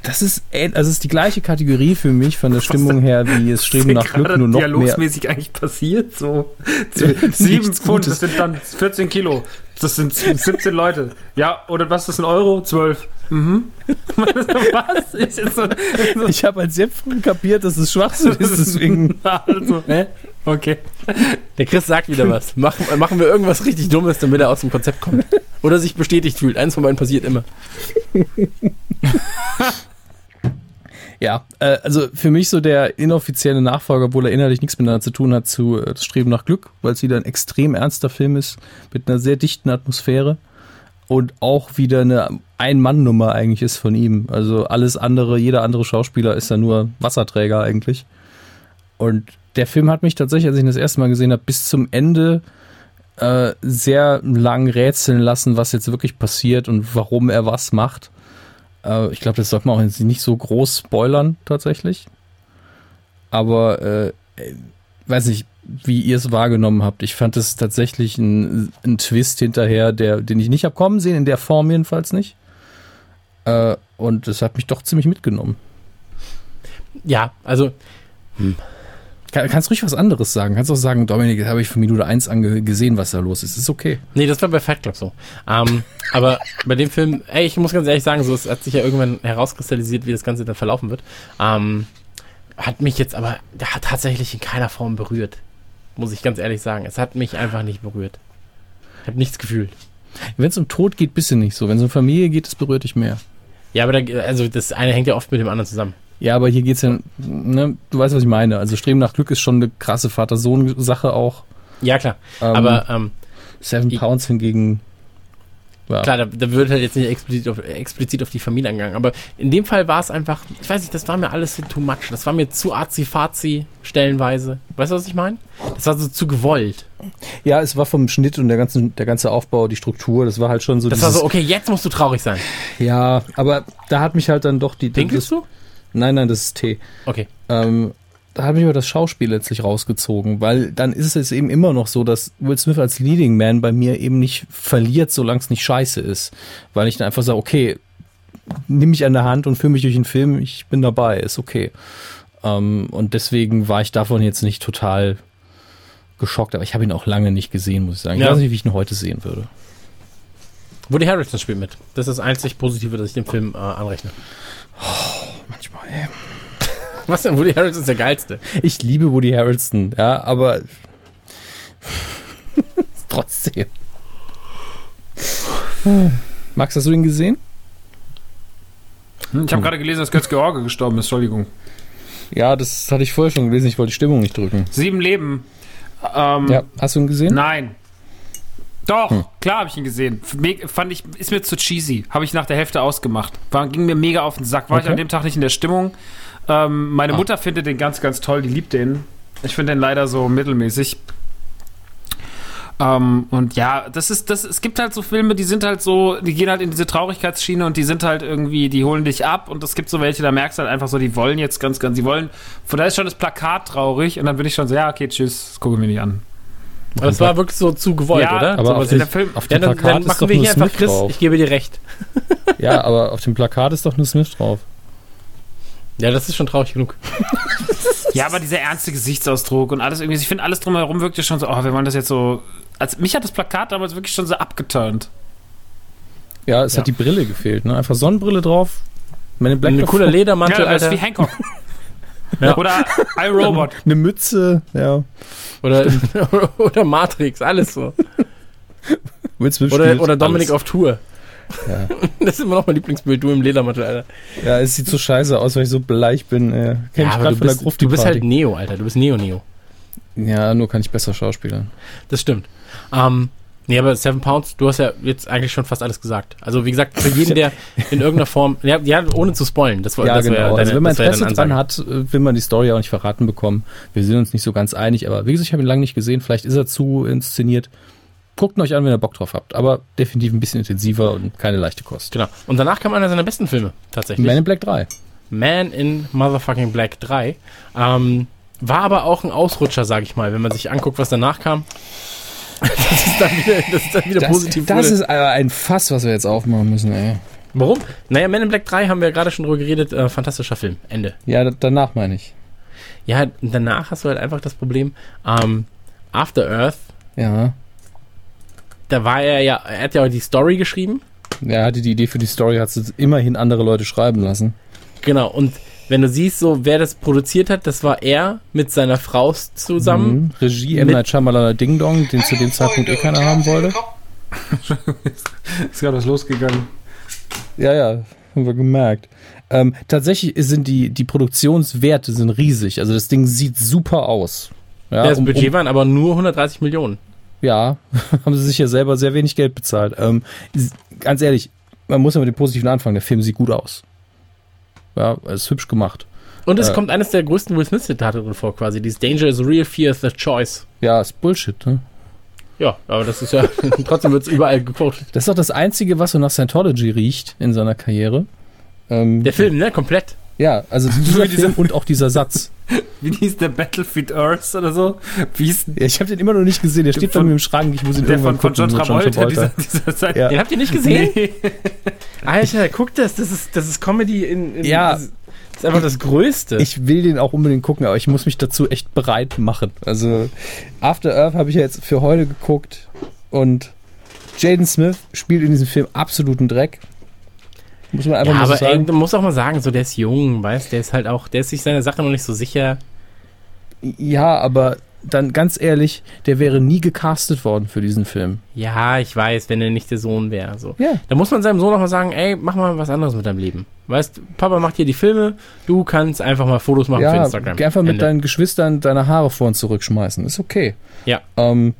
[SPEAKER 2] Das ist, also ist die gleiche Kategorie für mich von der Stimmung her, wie es Streben nach Glück, nur noch mehr.
[SPEAKER 4] dialogsmäßig eigentlich passiert? So <laughs> sieben Pfund, das sind dann 14 Kilo. Das sind 17 Leute. Ja, oder was ist das in Euro? 12. Mhm. <laughs> was? Ist jetzt so, so
[SPEAKER 2] Ich habe als sehr früh kapiert, dass es Schwachsinn ist, deswegen. <laughs>
[SPEAKER 4] also, hä? Okay.
[SPEAKER 3] Der Chris sagt wieder was. Machen, machen wir irgendwas richtig Dummes, damit er aus dem Konzept kommt. Oder sich bestätigt fühlt. Eins von beiden passiert immer. <laughs>
[SPEAKER 2] Ja, äh, also für mich so der inoffizielle Nachfolger, obwohl er inhaltlich nichts miteinander zu tun hat, zu äh, Das Streben nach Glück, weil es wieder ein extrem ernster Film ist, mit einer sehr dichten Atmosphäre und auch wieder eine Ein-Mann-Nummer eigentlich ist von ihm. Also alles andere, jeder andere Schauspieler ist da nur Wasserträger eigentlich. Und der Film hat mich tatsächlich, als ich ihn das erste Mal gesehen habe, bis zum Ende äh, sehr lang rätseln lassen, was jetzt wirklich passiert und warum er was macht. Äh, ich glaube, das sollte man auch jetzt nicht so groß spoilern, tatsächlich. Aber, äh, äh, weiß nicht, wie ihr es wahrgenommen habt. Ich fand es tatsächlich ein, ein Twist hinterher, der, den ich nicht hab kommen sehen, in der Form jedenfalls nicht. Äh, und es hat mich doch ziemlich mitgenommen.
[SPEAKER 3] Ja, also. Hm.
[SPEAKER 2] Kann, kannst ruhig was anderes sagen. Kannst auch sagen, Dominik, das habe ich von Minute 1 ange gesehen, was da los ist. Ist okay.
[SPEAKER 3] Nee, das war bei Fight Club so. Ähm, aber bei dem Film, ey, ich muss ganz ehrlich sagen, so, es hat sich ja irgendwann herauskristallisiert, wie das Ganze dann verlaufen wird. Ähm, hat mich jetzt aber der hat tatsächlich in keiner Form berührt. Muss ich ganz ehrlich sagen. Es hat mich einfach nicht berührt. Ich habe nichts gefühlt.
[SPEAKER 2] Wenn es um Tod geht, bist du nicht so. Wenn es um Familie geht, das berührt dich mehr.
[SPEAKER 3] Ja, aber da, also das eine hängt ja oft mit dem anderen zusammen.
[SPEAKER 2] Ja, aber hier geht's ja, ne, du weißt, was ich meine. Also Streben nach Glück ist schon eine krasse Vater-Sohn-Sache auch.
[SPEAKER 3] Ja, klar.
[SPEAKER 2] Ähm,
[SPEAKER 3] aber ähm,
[SPEAKER 2] Seven Pounds hingegen. Ja.
[SPEAKER 3] Klar, da, da wird halt jetzt nicht explizit auf, explizit auf die Familie angegangen. Aber in dem Fall war es einfach, ich weiß nicht, das war mir alles too much. Das war mir zu arzi-fazi stellenweise. Weißt du, was ich meine? Das war so zu gewollt.
[SPEAKER 2] ja, es war vom Schnitt und der ganzen, der ganze Aufbau, die Struktur, das war halt schon so
[SPEAKER 3] Das war so, okay, jetzt musst du traurig sein.
[SPEAKER 2] Ja, aber da hat mich halt dann doch die.
[SPEAKER 3] Pinkelst
[SPEAKER 2] das,
[SPEAKER 3] du?
[SPEAKER 2] Nein, nein, das ist Tee.
[SPEAKER 3] Okay.
[SPEAKER 2] Ähm, da hat mich aber das Schauspiel letztlich rausgezogen, weil dann ist es eben immer noch so, dass Will Smith als Leading Man bei mir eben nicht verliert, solange es nicht scheiße ist. Weil ich dann einfach sage, okay, nimm mich an der Hand und führe mich durch den Film, ich bin dabei, ist okay. Ähm, und deswegen war ich davon jetzt nicht total geschockt, aber ich habe ihn auch lange nicht gesehen, muss ich sagen. Ich
[SPEAKER 3] Ja.
[SPEAKER 2] weiß nicht, wie ich ihn heute sehen würde.
[SPEAKER 3] Woody Harrelson spielt mit. Das ist das einzig Positive, das ich dem Film äh, anrechne.
[SPEAKER 2] Manchmal, ey.
[SPEAKER 3] Was denn? Woody Harrelson ist der geilste.
[SPEAKER 2] Ich liebe Woody Harrelson, ja, aber <laughs> trotzdem. Max, hast du ihn gesehen?
[SPEAKER 4] Ich habe gerade gelesen, dass Götz George gestorben ist. Entschuldigung.
[SPEAKER 2] Ja, das hatte ich vorher schon gelesen. Ich wollte die Stimmung nicht drücken.
[SPEAKER 4] Sieben Leben. Ähm,
[SPEAKER 2] Ja, hast du ihn gesehen?
[SPEAKER 4] Nein. Doch,
[SPEAKER 2] Hm.
[SPEAKER 4] klar habe ich ihn gesehen. Fand ich, ist mir zu cheesy. Habe ich nach der Hälfte ausgemacht. War, ging mir mega auf den Sack. War ich
[SPEAKER 2] Okay.
[SPEAKER 4] an dem Tag nicht in der Stimmung. Ähm, meine
[SPEAKER 2] Ah.
[SPEAKER 4] Mutter findet den ganz, ganz toll. Die liebt den. Ich finde den leider so mittelmäßig. Ähm, und ja, das ist, das, es gibt halt so Filme, die sind halt so, die gehen halt in diese Traurigkeitsschiene und die sind halt irgendwie, die holen dich ab und es gibt so welche, da merkst du halt einfach so, die wollen jetzt ganz, ganz, die wollen, von da ist schon das Plakat traurig und dann bin ich schon so, ja, okay, tschüss, das gucke ich mir nicht an.
[SPEAKER 3] Aber das war wirklich so zu gewollt,
[SPEAKER 4] Ja,
[SPEAKER 3] oder?
[SPEAKER 2] aber
[SPEAKER 3] so,
[SPEAKER 2] auf,
[SPEAKER 3] was
[SPEAKER 2] dem,
[SPEAKER 4] der Film-
[SPEAKER 2] auf
[SPEAKER 3] ja,
[SPEAKER 2] dem
[SPEAKER 3] dann,
[SPEAKER 2] Plakat
[SPEAKER 3] dann
[SPEAKER 2] ist
[SPEAKER 3] machen
[SPEAKER 2] doch
[SPEAKER 3] wir hier einfach
[SPEAKER 2] Smith
[SPEAKER 3] Chris.
[SPEAKER 2] drauf.
[SPEAKER 3] Ich gebe dir recht. <laughs> <laughs>
[SPEAKER 2] Ja, aber auf dem Plakat ist doch nur Smith drauf.
[SPEAKER 3] Ja, das ist schon traurig genug. <laughs>
[SPEAKER 4] Ja, aber dieser ernste Gesichtsausdruck und alles irgendwie, ich finde alles drumherum wirkte schon so, oh, wir wollen das jetzt so. Also mich hat das Plakat damals wirklich schon so abgeturnt.
[SPEAKER 2] Ja, es
[SPEAKER 3] Ja.
[SPEAKER 2] hat die Brille gefehlt, ne? Einfach Sonnenbrille drauf. Meine Black
[SPEAKER 3] Ein cooler Ledermantel,
[SPEAKER 4] ja, das ist wie Hancock.
[SPEAKER 3] Ja.
[SPEAKER 4] Oder iRobot. <laughs>
[SPEAKER 2] Eine Mütze, ja.
[SPEAKER 3] Oder, <laughs> oder Matrix, alles so. Oder, oder Dominik
[SPEAKER 2] alles.
[SPEAKER 3] auf Tour.
[SPEAKER 2] Ja. <laughs>
[SPEAKER 3] Das ist immer noch mein Lieblingsbild, du im Ledermantel, Alter.
[SPEAKER 2] Ja, es sieht so scheiße aus, weil ich so bleich bin. Äh, kenn ich
[SPEAKER 3] aber
[SPEAKER 2] gerade
[SPEAKER 3] du
[SPEAKER 2] von der
[SPEAKER 3] bist,
[SPEAKER 2] Grufti
[SPEAKER 3] du bist halt. Neo, Alter. Du bist Neo-Neo.
[SPEAKER 2] Ja, nur kann ich besser schauspielern.
[SPEAKER 3] Das stimmt. Ähm, nee, aber Seven Pounds, du hast ja jetzt eigentlich schon fast alles gesagt. Also wie gesagt, für jeden, der in irgendeiner Form, <laughs> ja, ja ohne zu spoilen, das war,
[SPEAKER 2] Ja,
[SPEAKER 3] das
[SPEAKER 2] genau.
[SPEAKER 3] ja deine,
[SPEAKER 2] also wenn man Interesse dran hat, äh, will man die Story auch nicht verraten bekommen. Wir sind uns nicht so ganz einig, aber wie gesagt, ich habe ihn lange nicht gesehen. Vielleicht ist er zu inszeniert. Guckt ihn euch an, wenn ihr Bock drauf habt. Aber definitiv ein bisschen intensiver und keine leichte Kost.
[SPEAKER 3] Genau. Und danach kam einer seiner besten Filme, tatsächlich.
[SPEAKER 2] Man in Black 3.
[SPEAKER 3] Man in Motherfucking Black 3. Ähm, war aber auch ein Ausrutscher, sag ich mal, wenn man sich anguckt, was danach kam. Das ist dann wieder, das ist dann wieder
[SPEAKER 2] Das,
[SPEAKER 3] positiv.
[SPEAKER 2] das
[SPEAKER 3] wurde.
[SPEAKER 2] ist aber ein Fass, was wir jetzt aufmachen müssen, ey.
[SPEAKER 3] Warum? Naja, Man in Black 3 haben wir ja gerade schon drüber geredet. Äh, fantastischer Film. Ende.
[SPEAKER 2] Ja, da- danach meine ich.
[SPEAKER 3] Ja, danach hast du halt einfach das Problem, ähm, After Earth,
[SPEAKER 2] Ja.
[SPEAKER 3] da war er ja, er hat ja auch die Story geschrieben.
[SPEAKER 2] Er hatte die Idee für die Story, hat es immerhin andere Leute schreiben lassen.
[SPEAKER 3] Genau, und wenn du siehst, so wer das produziert hat, das war er mit seiner Frau zusammen.
[SPEAKER 2] Mhm. Regie M. Night Shyamalan Ding Dong, den zu dem Zeitpunkt eh keiner haben wollte. <laughs>
[SPEAKER 4] Ist gerade was losgegangen.
[SPEAKER 2] Ja, ja, haben wir gemerkt. Ähm, tatsächlich sind die, die Produktionswerte sind riesig. Also das Ding sieht super aus. Ja,
[SPEAKER 3] das
[SPEAKER 2] um-
[SPEAKER 3] Budget
[SPEAKER 2] um,
[SPEAKER 3] waren aber nur 130 Millionen.
[SPEAKER 2] ja <laughs> haben sie sich ja selber sehr wenig Geld bezahlt. Ähm, ganz ehrlich, man muss ja mit dem Positiven anfangen. Der Film sieht gut aus. Ja, ist hübsch gemacht.
[SPEAKER 3] Und es
[SPEAKER 2] Äh.
[SPEAKER 3] kommt eines der größten Will Smith-Zitate drin vor, quasi. Dieses Danger is real, fear is the choice.
[SPEAKER 2] Ja, ist Bullshit. Ne?
[SPEAKER 3] Ja, aber das ist ja, <laughs> trotzdem wird es überall gequotet.
[SPEAKER 2] Das ist doch das Einzige, was so nach Scientology riecht in seiner Karriere. Ähm,
[SPEAKER 3] Der Film, ne, komplett.
[SPEAKER 2] ja, also <laughs> dieser Film und auch dieser Satz. <laughs>
[SPEAKER 4] Wie hieß der Battlefield Earth oder so? Wie hieß
[SPEAKER 2] Ja, ich habe den immer noch nicht gesehen. Der steht bei
[SPEAKER 4] Von-
[SPEAKER 2] mir im Schrank. Ich muss ihn
[SPEAKER 4] der
[SPEAKER 2] irgendwann
[SPEAKER 4] von, von
[SPEAKER 2] gucken.
[SPEAKER 4] John
[SPEAKER 2] mit
[SPEAKER 4] Travolta, <laughs> dieser, dieser Zeit.
[SPEAKER 2] Ja.
[SPEAKER 3] Den habt ihr nicht gesehen?
[SPEAKER 4] Nee. <laughs>
[SPEAKER 3] Alter, guck das, das ist, das ist Comedy in, in
[SPEAKER 2] Ja,
[SPEAKER 3] das, Das ist einfach das Größte.
[SPEAKER 2] Ich will den auch unbedingt gucken, aber ich muss mich dazu echt bereit machen. Also After Earth habe ich ja jetzt für heute geguckt und Jaden Smith spielt in diesem Film absoluten Dreck. Muss man einfach
[SPEAKER 3] ja,
[SPEAKER 2] mal so
[SPEAKER 3] aber ey,
[SPEAKER 2] sagen.
[SPEAKER 3] du musst auch mal sagen, so der ist jung, weißt, der ist halt auch, der ist sich seiner Sache noch nicht so sicher.
[SPEAKER 2] Ja, aber dann ganz ehrlich, der wäre nie gecastet worden für diesen Film.
[SPEAKER 3] Ja, ich weiß, wenn er nicht der Sohn wäre. So.
[SPEAKER 2] Ja.
[SPEAKER 3] Da muss man seinem Sohn auch mal sagen, ey, mach mal was anderes mit deinem Leben. Weißt, Papa macht hier die Filme, du kannst einfach mal Fotos machen für
[SPEAKER 2] Ja,
[SPEAKER 3] Instagram.
[SPEAKER 2] geh einfach mit
[SPEAKER 3] Ende.
[SPEAKER 2] deinen Geschwistern deine Haare vor und zurückschmeißen. Ist okay.
[SPEAKER 3] Ja.
[SPEAKER 2] Ähm,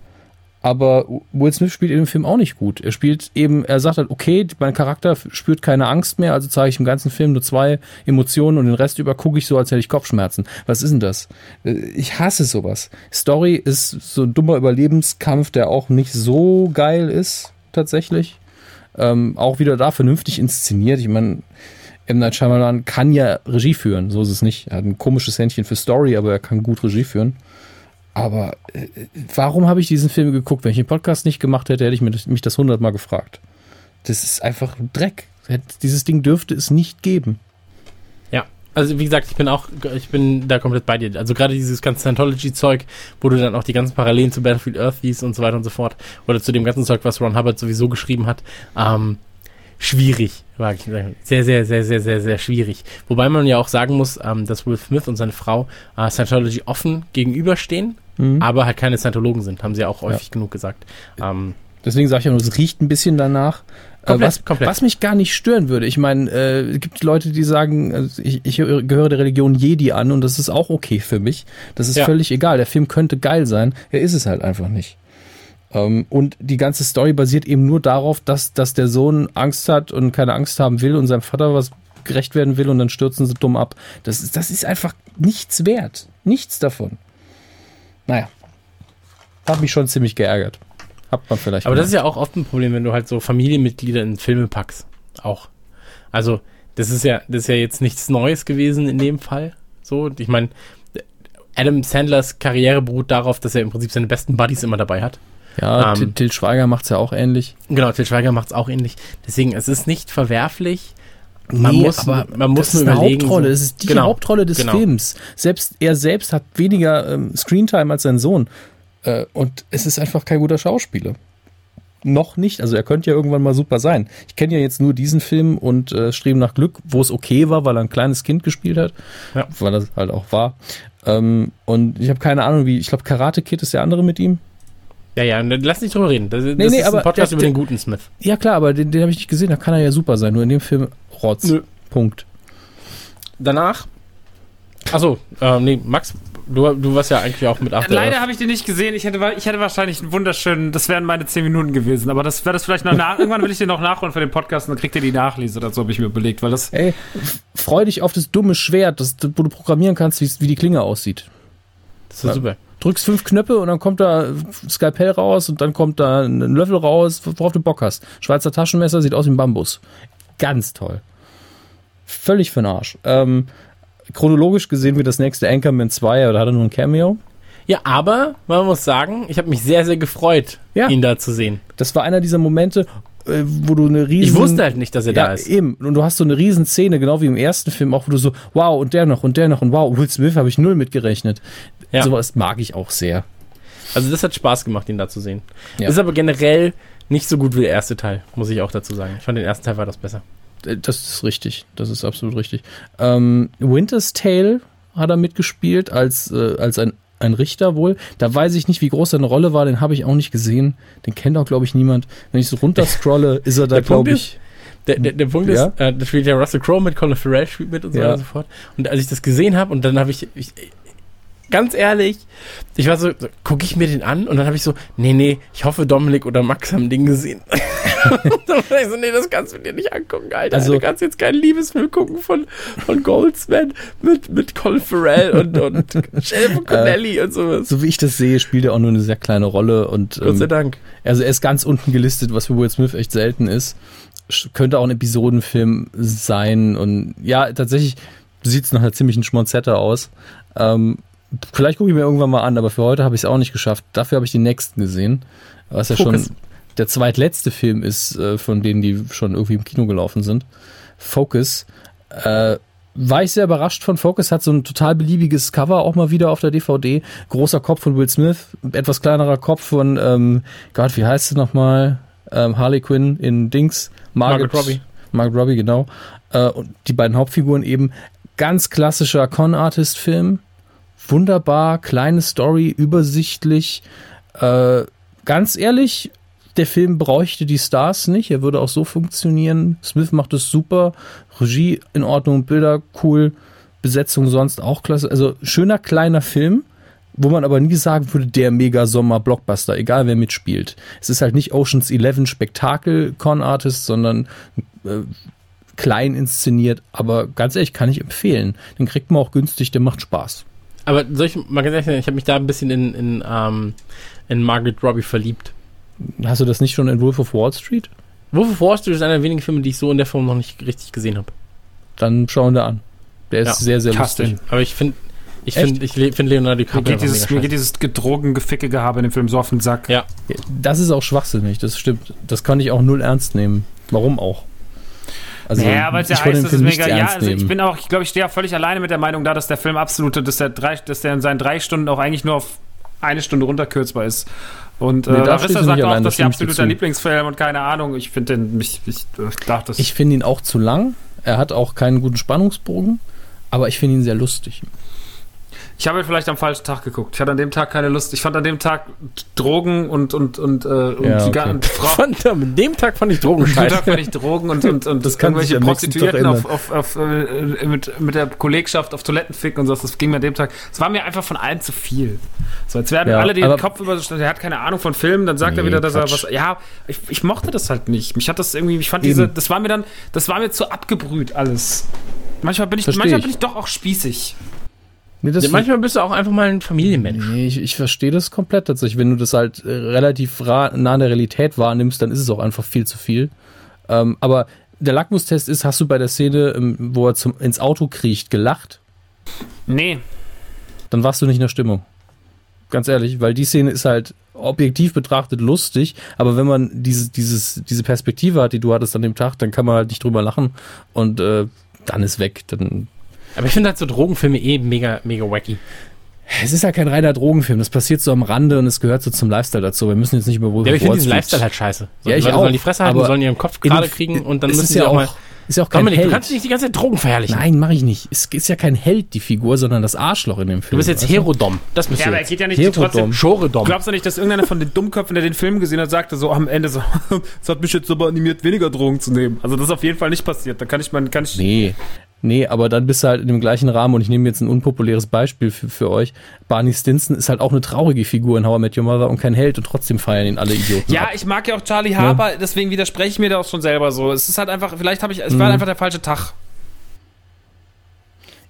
[SPEAKER 2] aber Will Smith spielt in dem Film auch nicht gut. Er spielt eben, er sagt halt, okay, mein Charakter spürt keine Angst mehr, also zeige ich im ganzen Film nur zwei Emotionen und den Rest über gucke ich so, als hätte ich Kopfschmerzen. Was ist denn das? Äh, Ich hasse sowas. Story ist so ein dummer Überlebenskampf, der auch nicht so geil ist, tatsächlich. Ähm, auch wieder da vernünftig inszeniert. Ich meine, M. Night Shyamalan kann ja Regie führen, so ist es nicht. Er hat ein komisches Händchen für Story, aber er kann gut Regie führen. Aber äh, warum habe ich diesen Film geguckt? Wenn ich den Podcast nicht gemacht hätte, hätte ich mich das hundertmal gefragt. Das ist einfach Dreck. Dieses Ding dürfte es nicht geben.
[SPEAKER 3] Ja, also wie gesagt, ich bin auch, ich bin da komplett bei dir. Also gerade dieses ganze Scientology-Zeug, wo du dann auch die ganzen Parallelen zu Battlefield Earth siehst und so weiter und so fort. Oder zu dem ganzen Zeug, was Ron Hubbard sowieso geschrieben hat. Ähm, schwierig, mag ich sagen. Sehr, sehr, sehr, sehr, sehr, sehr schwierig. Wobei man ja auch sagen muss, ähm, dass Will Smith und seine Frau äh, Scientology offen gegenüberstehen,
[SPEAKER 2] Mhm.
[SPEAKER 3] aber halt keine Scientologen sind, haben sie ja auch häufig genug gesagt. Ähm,
[SPEAKER 2] Deswegen sage ich ja nur, es riecht ein bisschen danach. Äh,
[SPEAKER 3] Komplett,
[SPEAKER 2] was,
[SPEAKER 3] komplett.
[SPEAKER 2] was mich gar nicht stören würde. Ich meine, äh, es gibt Leute, die sagen, also ich, ich gehöre der Religion Jedi an und das ist auch okay für mich. Das ist
[SPEAKER 3] Ja.
[SPEAKER 2] völlig egal. Der Film könnte geil sein. Er ist es halt einfach nicht. Ähm, und die ganze Story basiert eben nur darauf, dass, dass der Sohn Angst hat und keine Angst haben will und seinem Vater was gerecht werden will und dann stürzen sie dumm ab. Das das ist einfach nichts wert. Nichts davon. Naja. Hat mich schon ziemlich geärgert. Hat man vielleicht.
[SPEAKER 3] Aber das
[SPEAKER 2] gemerkt.
[SPEAKER 3] ist ja auch oft ein Problem, wenn du halt so Familienmitglieder in Filme packst. Auch. Also, das ist ja, das ist ja jetzt nichts Neues gewesen in dem Fall. So, ich meine, Adam Sandlers Karriere beruht darauf, dass er im Prinzip seine besten Buddies immer dabei hat.
[SPEAKER 2] Ja,
[SPEAKER 3] Ähm,
[SPEAKER 2] Til- Schweiger macht's ja auch ähnlich.
[SPEAKER 3] Genau, Til Schweiger macht es auch ähnlich. Deswegen, es ist nicht verwerflich. Man
[SPEAKER 2] Nee,
[SPEAKER 3] muss,
[SPEAKER 2] aber
[SPEAKER 3] man muss
[SPEAKER 2] das ist eine
[SPEAKER 3] überlegen.
[SPEAKER 2] Hauptrolle, das ist die
[SPEAKER 3] Genau,
[SPEAKER 2] Hauptrolle des
[SPEAKER 3] genau.
[SPEAKER 2] Films. Selbst er selbst hat weniger ähm, Screentime als sein Sohn. Äh, und es ist einfach kein guter Schauspieler. Noch nicht, also er könnte ja irgendwann mal super sein. Ich kenne ja jetzt nur diesen Film und äh, Streben nach Glück, wo es okay war, weil er ein kleines Kind gespielt hat.
[SPEAKER 3] Ja.
[SPEAKER 2] Weil das halt auch war. Ähm, und ich habe keine Ahnung, wie, ich glaube, Karate Kid ist der andere mit ihm.
[SPEAKER 3] Ja, ja, dann lass nicht drüber reden. Das, das
[SPEAKER 2] nee,
[SPEAKER 3] ist
[SPEAKER 2] aber
[SPEAKER 3] ein Podcast
[SPEAKER 2] der-
[SPEAKER 3] über den guten Smith.
[SPEAKER 2] Ja klar, aber den, den habe ich nicht gesehen, da kann er ja super sein. Nur in dem Film Rotz.
[SPEAKER 3] Nö.
[SPEAKER 2] Punkt.
[SPEAKER 3] Danach. Achso, äh, nee, Max, du, du warst ja eigentlich auch mit After
[SPEAKER 4] Leider habe ich den nicht gesehen. Ich hätte, ich hätte wahrscheinlich einen wunderschönen, das wären meine 10 Minuten gewesen. Aber das wäre das vielleicht noch nach. Irgendwann will ich den noch nachholen für den Podcast und dann kriegt ihr die Nachlese so, habe ich mir überlegt, weil das.
[SPEAKER 2] Ey, freu dich auf das dumme Schwert, das, wo du programmieren kannst, wie's- wie die Klinge aussieht.
[SPEAKER 3] Das ist super.
[SPEAKER 2] Drückst fünf Knöpfe und dann kommt da Skalpell raus und dann kommt da ein Löffel raus, worauf du Bock hast. Schweizer Taschenmesser sieht aus wie ein Bambus. Ganz toll. Völlig für den Arsch. Ähm, chronologisch gesehen wird das nächste Anchorman 2, oder hat er nur ein Cameo?
[SPEAKER 3] Ja, aber man muss sagen, ich habe mich sehr, sehr gefreut,
[SPEAKER 2] Ja.
[SPEAKER 3] ihn da zu sehen.
[SPEAKER 2] Das war einer dieser Momente, äh, wo du eine riesen...
[SPEAKER 3] Ich wusste halt nicht, dass er
[SPEAKER 2] ja,
[SPEAKER 3] da ist.
[SPEAKER 2] eben. Und du hast so eine riesen Szene, genau wie im ersten Film, auch wo du so, wow, und der noch, und der noch, und wow, Will Smith habe ich null mitgerechnet.
[SPEAKER 3] Ja.
[SPEAKER 2] Sowas mag ich auch sehr.
[SPEAKER 3] Also das hat Spaß gemacht, ihn da zu sehen.
[SPEAKER 2] Ja.
[SPEAKER 3] Ist aber generell nicht so gut wie der erste Teil, muss ich auch dazu sagen. Ich fand den ersten Teil war das besser.
[SPEAKER 2] Äh, Das ist richtig. Das ist absolut richtig. Ähm, Winter's Tale hat er mitgespielt als, äh, als ein, ein Richter wohl. Da weiß ich nicht, wie groß seine Rolle war. Den habe ich auch nicht gesehen. Den kennt auch, glaube ich, niemand. Wenn ich so runterscrolle, <laughs> ist er da, glaube ich.
[SPEAKER 3] Der, der, der Punkt
[SPEAKER 2] Ja.
[SPEAKER 3] ist, äh, da spielt ja Russell Crowe mit, Colin Farrell spielt mit und so
[SPEAKER 2] Ja.
[SPEAKER 3] weiter und so fort. Und als ich das gesehen habe und dann habe ich, ich, ganz ehrlich, ich war so, so gucke ich mir den an und dann habe ich so, nee, nee, ich hoffe Dominik oder Max haben den gesehen. <laughs> und dann war ich so, nee, das kannst du dir nicht angucken, Alter.
[SPEAKER 2] Also-
[SPEAKER 3] du kannst jetzt keinen Liebesfilm gucken von, von Goldsman mit, mit Colin Farrell und, und Jennifer Connelly und sowas.
[SPEAKER 2] So wie ich das sehe, spielt er auch nur eine sehr kleine Rolle. Und
[SPEAKER 3] Gott sei
[SPEAKER 2] ähm,
[SPEAKER 3] Dank.
[SPEAKER 2] also er ist ganz unten gelistet, was für Will Smith echt selten ist. Könnte auch ein Episodenfilm sein. Und ja, tatsächlich sieht es nach einer ziemlichen Schmonzette aus. Ähm, vielleicht gucke ich mir irgendwann mal an, aber für heute habe ich es auch nicht geschafft. Dafür habe ich den nächsten gesehen. Was ja
[SPEAKER 3] Focus.
[SPEAKER 2] schon der zweitletzte Film ist, äh, von denen, die schon irgendwie im Kino gelaufen sind. Focus. Äh, war ich sehr überrascht von Focus, hat so ein total beliebiges Cover auch mal wieder auf der DVD. Großer Kopf von Will Smith, etwas kleinerer Kopf von, ähm, Gott, wie heißt sie nochmal? Ähm, Harley Quinn in Dings.
[SPEAKER 3] Margot Robbie.
[SPEAKER 2] Margot Robbie, genau. Äh, und die beiden Hauptfiguren eben. Ganz klassischer Con-Artist-Film. Wunderbar, kleine Story, übersichtlich. Äh, ganz ehrlich, der Film bräuchte die Stars nicht. Er würde auch so funktionieren. Smith macht es super. Regie in Ordnung, Bilder cool, Besetzung sonst auch klasse. Also schöner kleiner Film, wo man aber nie sagen würde, der Mega-Sommer-Blockbuster, egal wer mitspielt. Es ist halt nicht Oceans 11 Spektakel Con Artist, sondern äh, klein inszeniert. Aber ganz ehrlich, kann ich empfehlen. Den kriegt man auch günstig, der macht Spaß.
[SPEAKER 3] Aber soll ich mal ganz ehrlich sagen, ich habe mich da ein bisschen in, in, ähm, in Margaret Robbie verliebt.
[SPEAKER 2] Hast du das nicht schon in Wolf of Wall Street?
[SPEAKER 3] Wolf of Wall Street ist einer der wenigen Filme, die ich so in der Form noch nicht richtig gesehen habe.
[SPEAKER 2] Dann schauen wir an. Der ist
[SPEAKER 3] Ja.
[SPEAKER 2] sehr, sehr lustig.
[SPEAKER 3] Aber ich finde, ich finde, finde Leonardo
[SPEAKER 4] Mir
[SPEAKER 3] DiCaprio
[SPEAKER 4] geht,
[SPEAKER 3] einfach
[SPEAKER 4] dieses, mir geht dieses Drogengeficke gehabe in dem Film so auf den Sack.
[SPEAKER 3] Ja,
[SPEAKER 2] Das ist auch schwachsinnig, das stimmt. Das kann ich auch null ernst nehmen. Warum auch? Also,
[SPEAKER 4] ja, weil es ja heißt,
[SPEAKER 2] nicht
[SPEAKER 4] mega. Ja, also ich bin auch, ich glaube, ich stehe auch völlig alleine mit der Meinung da, dass der Film absolute, dass der, drei, dass der in seinen drei Stunden auch eigentlich nur auf eine Stunde runterkürzbar ist. Und äh,
[SPEAKER 2] Nee, da
[SPEAKER 4] Larissa sagt auch,
[SPEAKER 2] allein, da
[SPEAKER 4] das ist ihr absoluter
[SPEAKER 2] zu.
[SPEAKER 4] Lieblingsfilm und keine Ahnung. Ich finde den, ich, ich dachte,
[SPEAKER 2] Ich finde ihn auch zu lang. Er hat auch keinen guten Spannungsbogen, aber ich finde ihn sehr lustig.
[SPEAKER 4] Ich habe vielleicht am falschen Tag geguckt. Ich hatte an dem Tag keine Lust. Ich fand an dem Tag Drogen und und und, äh, und,
[SPEAKER 2] Ja, okay.
[SPEAKER 4] Frau. <laughs>
[SPEAKER 3] Fand, an dem Tag fand ich Drogen
[SPEAKER 4] An dem
[SPEAKER 3] scheiße.
[SPEAKER 4] Tag fand ich Drogen und, und, und <laughs>
[SPEAKER 2] Das
[SPEAKER 4] irgendwelche Prostituierten auf, auf, auf, äh, mit, mit der Kollegschaft auf Toiletten ficken und so. Das ging mir an dem Tag. Es war mir einfach von allem zu viel. So, als werden
[SPEAKER 2] Ja,
[SPEAKER 4] alle den Kopf über so, der hat keine Ahnung von Filmen, dann sagt er
[SPEAKER 2] Nee,
[SPEAKER 4] wieder, dass
[SPEAKER 2] Quatsch.
[SPEAKER 4] er was. Ja, ich, ich mochte das halt nicht. Mich hat das irgendwie, ich fand
[SPEAKER 2] Eben.
[SPEAKER 4] diese, das war mir dann, das war mir zu abgebrüht alles. Manchmal bin ich,
[SPEAKER 2] Versteh
[SPEAKER 4] manchmal
[SPEAKER 2] ich.
[SPEAKER 4] bin ich doch auch spießig.
[SPEAKER 2] Nee, das
[SPEAKER 3] Ja, manchmal bist du auch einfach mal ein Familienmensch.
[SPEAKER 2] nee, ich, ich verstehe das komplett tatsächlich. Wenn du das halt äh, relativ nah an der Realität wahrnimmst, dann ist es auch einfach viel zu viel. Ähm, aber der Lackmustest ist, hast du bei der Szene, ähm, wo er zum, ins Auto kriecht, gelacht?
[SPEAKER 4] Nee.
[SPEAKER 2] dann warst du nicht in der Stimmung. Ganz ehrlich, weil die Szene ist halt objektiv betrachtet lustig, aber wenn man diese, dieses, diese Perspektive hat, die du hattest an dem Tag, dann kann man halt nicht drüber lachen und äh, dann ist weg. Dann,
[SPEAKER 3] Aber ich finde halt so Drogenfilme eh mega, mega wacky.
[SPEAKER 2] es ist ja kein reiner Drogenfilm, das passiert so am Rande und es gehört so zum Lifestyle dazu. Wir müssen jetzt nicht über Wolf
[SPEAKER 3] Ja, aber ich finde diesen Lifestyle halt scheiße. So,
[SPEAKER 2] Ja,
[SPEAKER 3] die
[SPEAKER 2] ich
[SPEAKER 3] Leute
[SPEAKER 2] auch,
[SPEAKER 3] sollen die Fresse halten, sollen ihren Kopf gerade kriegen und dann
[SPEAKER 2] es
[SPEAKER 3] müssen sie
[SPEAKER 2] ja
[SPEAKER 3] auch mal...
[SPEAKER 2] auch, ist ja auch kein
[SPEAKER 3] Dominik, du
[SPEAKER 2] Held.
[SPEAKER 3] kannst nicht die ganze Zeit Drogen verherrlichen.
[SPEAKER 2] Nein, mache ich nicht. Es ist ja kein Held, die Figur, sondern das Arschloch in dem Film.
[SPEAKER 3] Du bist jetzt Herodom. Das bist
[SPEAKER 4] Ja,
[SPEAKER 3] du
[SPEAKER 4] aber er geht ja nicht
[SPEAKER 2] Herodom.
[SPEAKER 4] trotzdem.
[SPEAKER 3] Schoredom.
[SPEAKER 4] Glaubst du nicht, dass irgendeiner von den Dummköpfen, der den Film gesehen hat, sagte so am Ende so, <laughs> das hat mich jetzt aber animiert, weniger Drogen zu nehmen. Also das ist auf jeden Fall nicht passiert. Da kann ich mal, kann ich.
[SPEAKER 2] Nee. Nee, aber dann bist du halt in dem gleichen Rahmen und ich nehme jetzt ein unpopuläres Beispiel für, für euch. Barney Stinson ist halt auch eine traurige Figur in How I Met Your Mother und kein Held und trotzdem feiern ihn alle Idioten.
[SPEAKER 4] Ja,
[SPEAKER 2] ab.
[SPEAKER 4] ich mag ja auch Charlie Harper, deswegen widerspreche ich mir da auch schon selber so. Es ist halt einfach, vielleicht habe ich, es war
[SPEAKER 2] Mhm.
[SPEAKER 4] einfach der falsche Tag.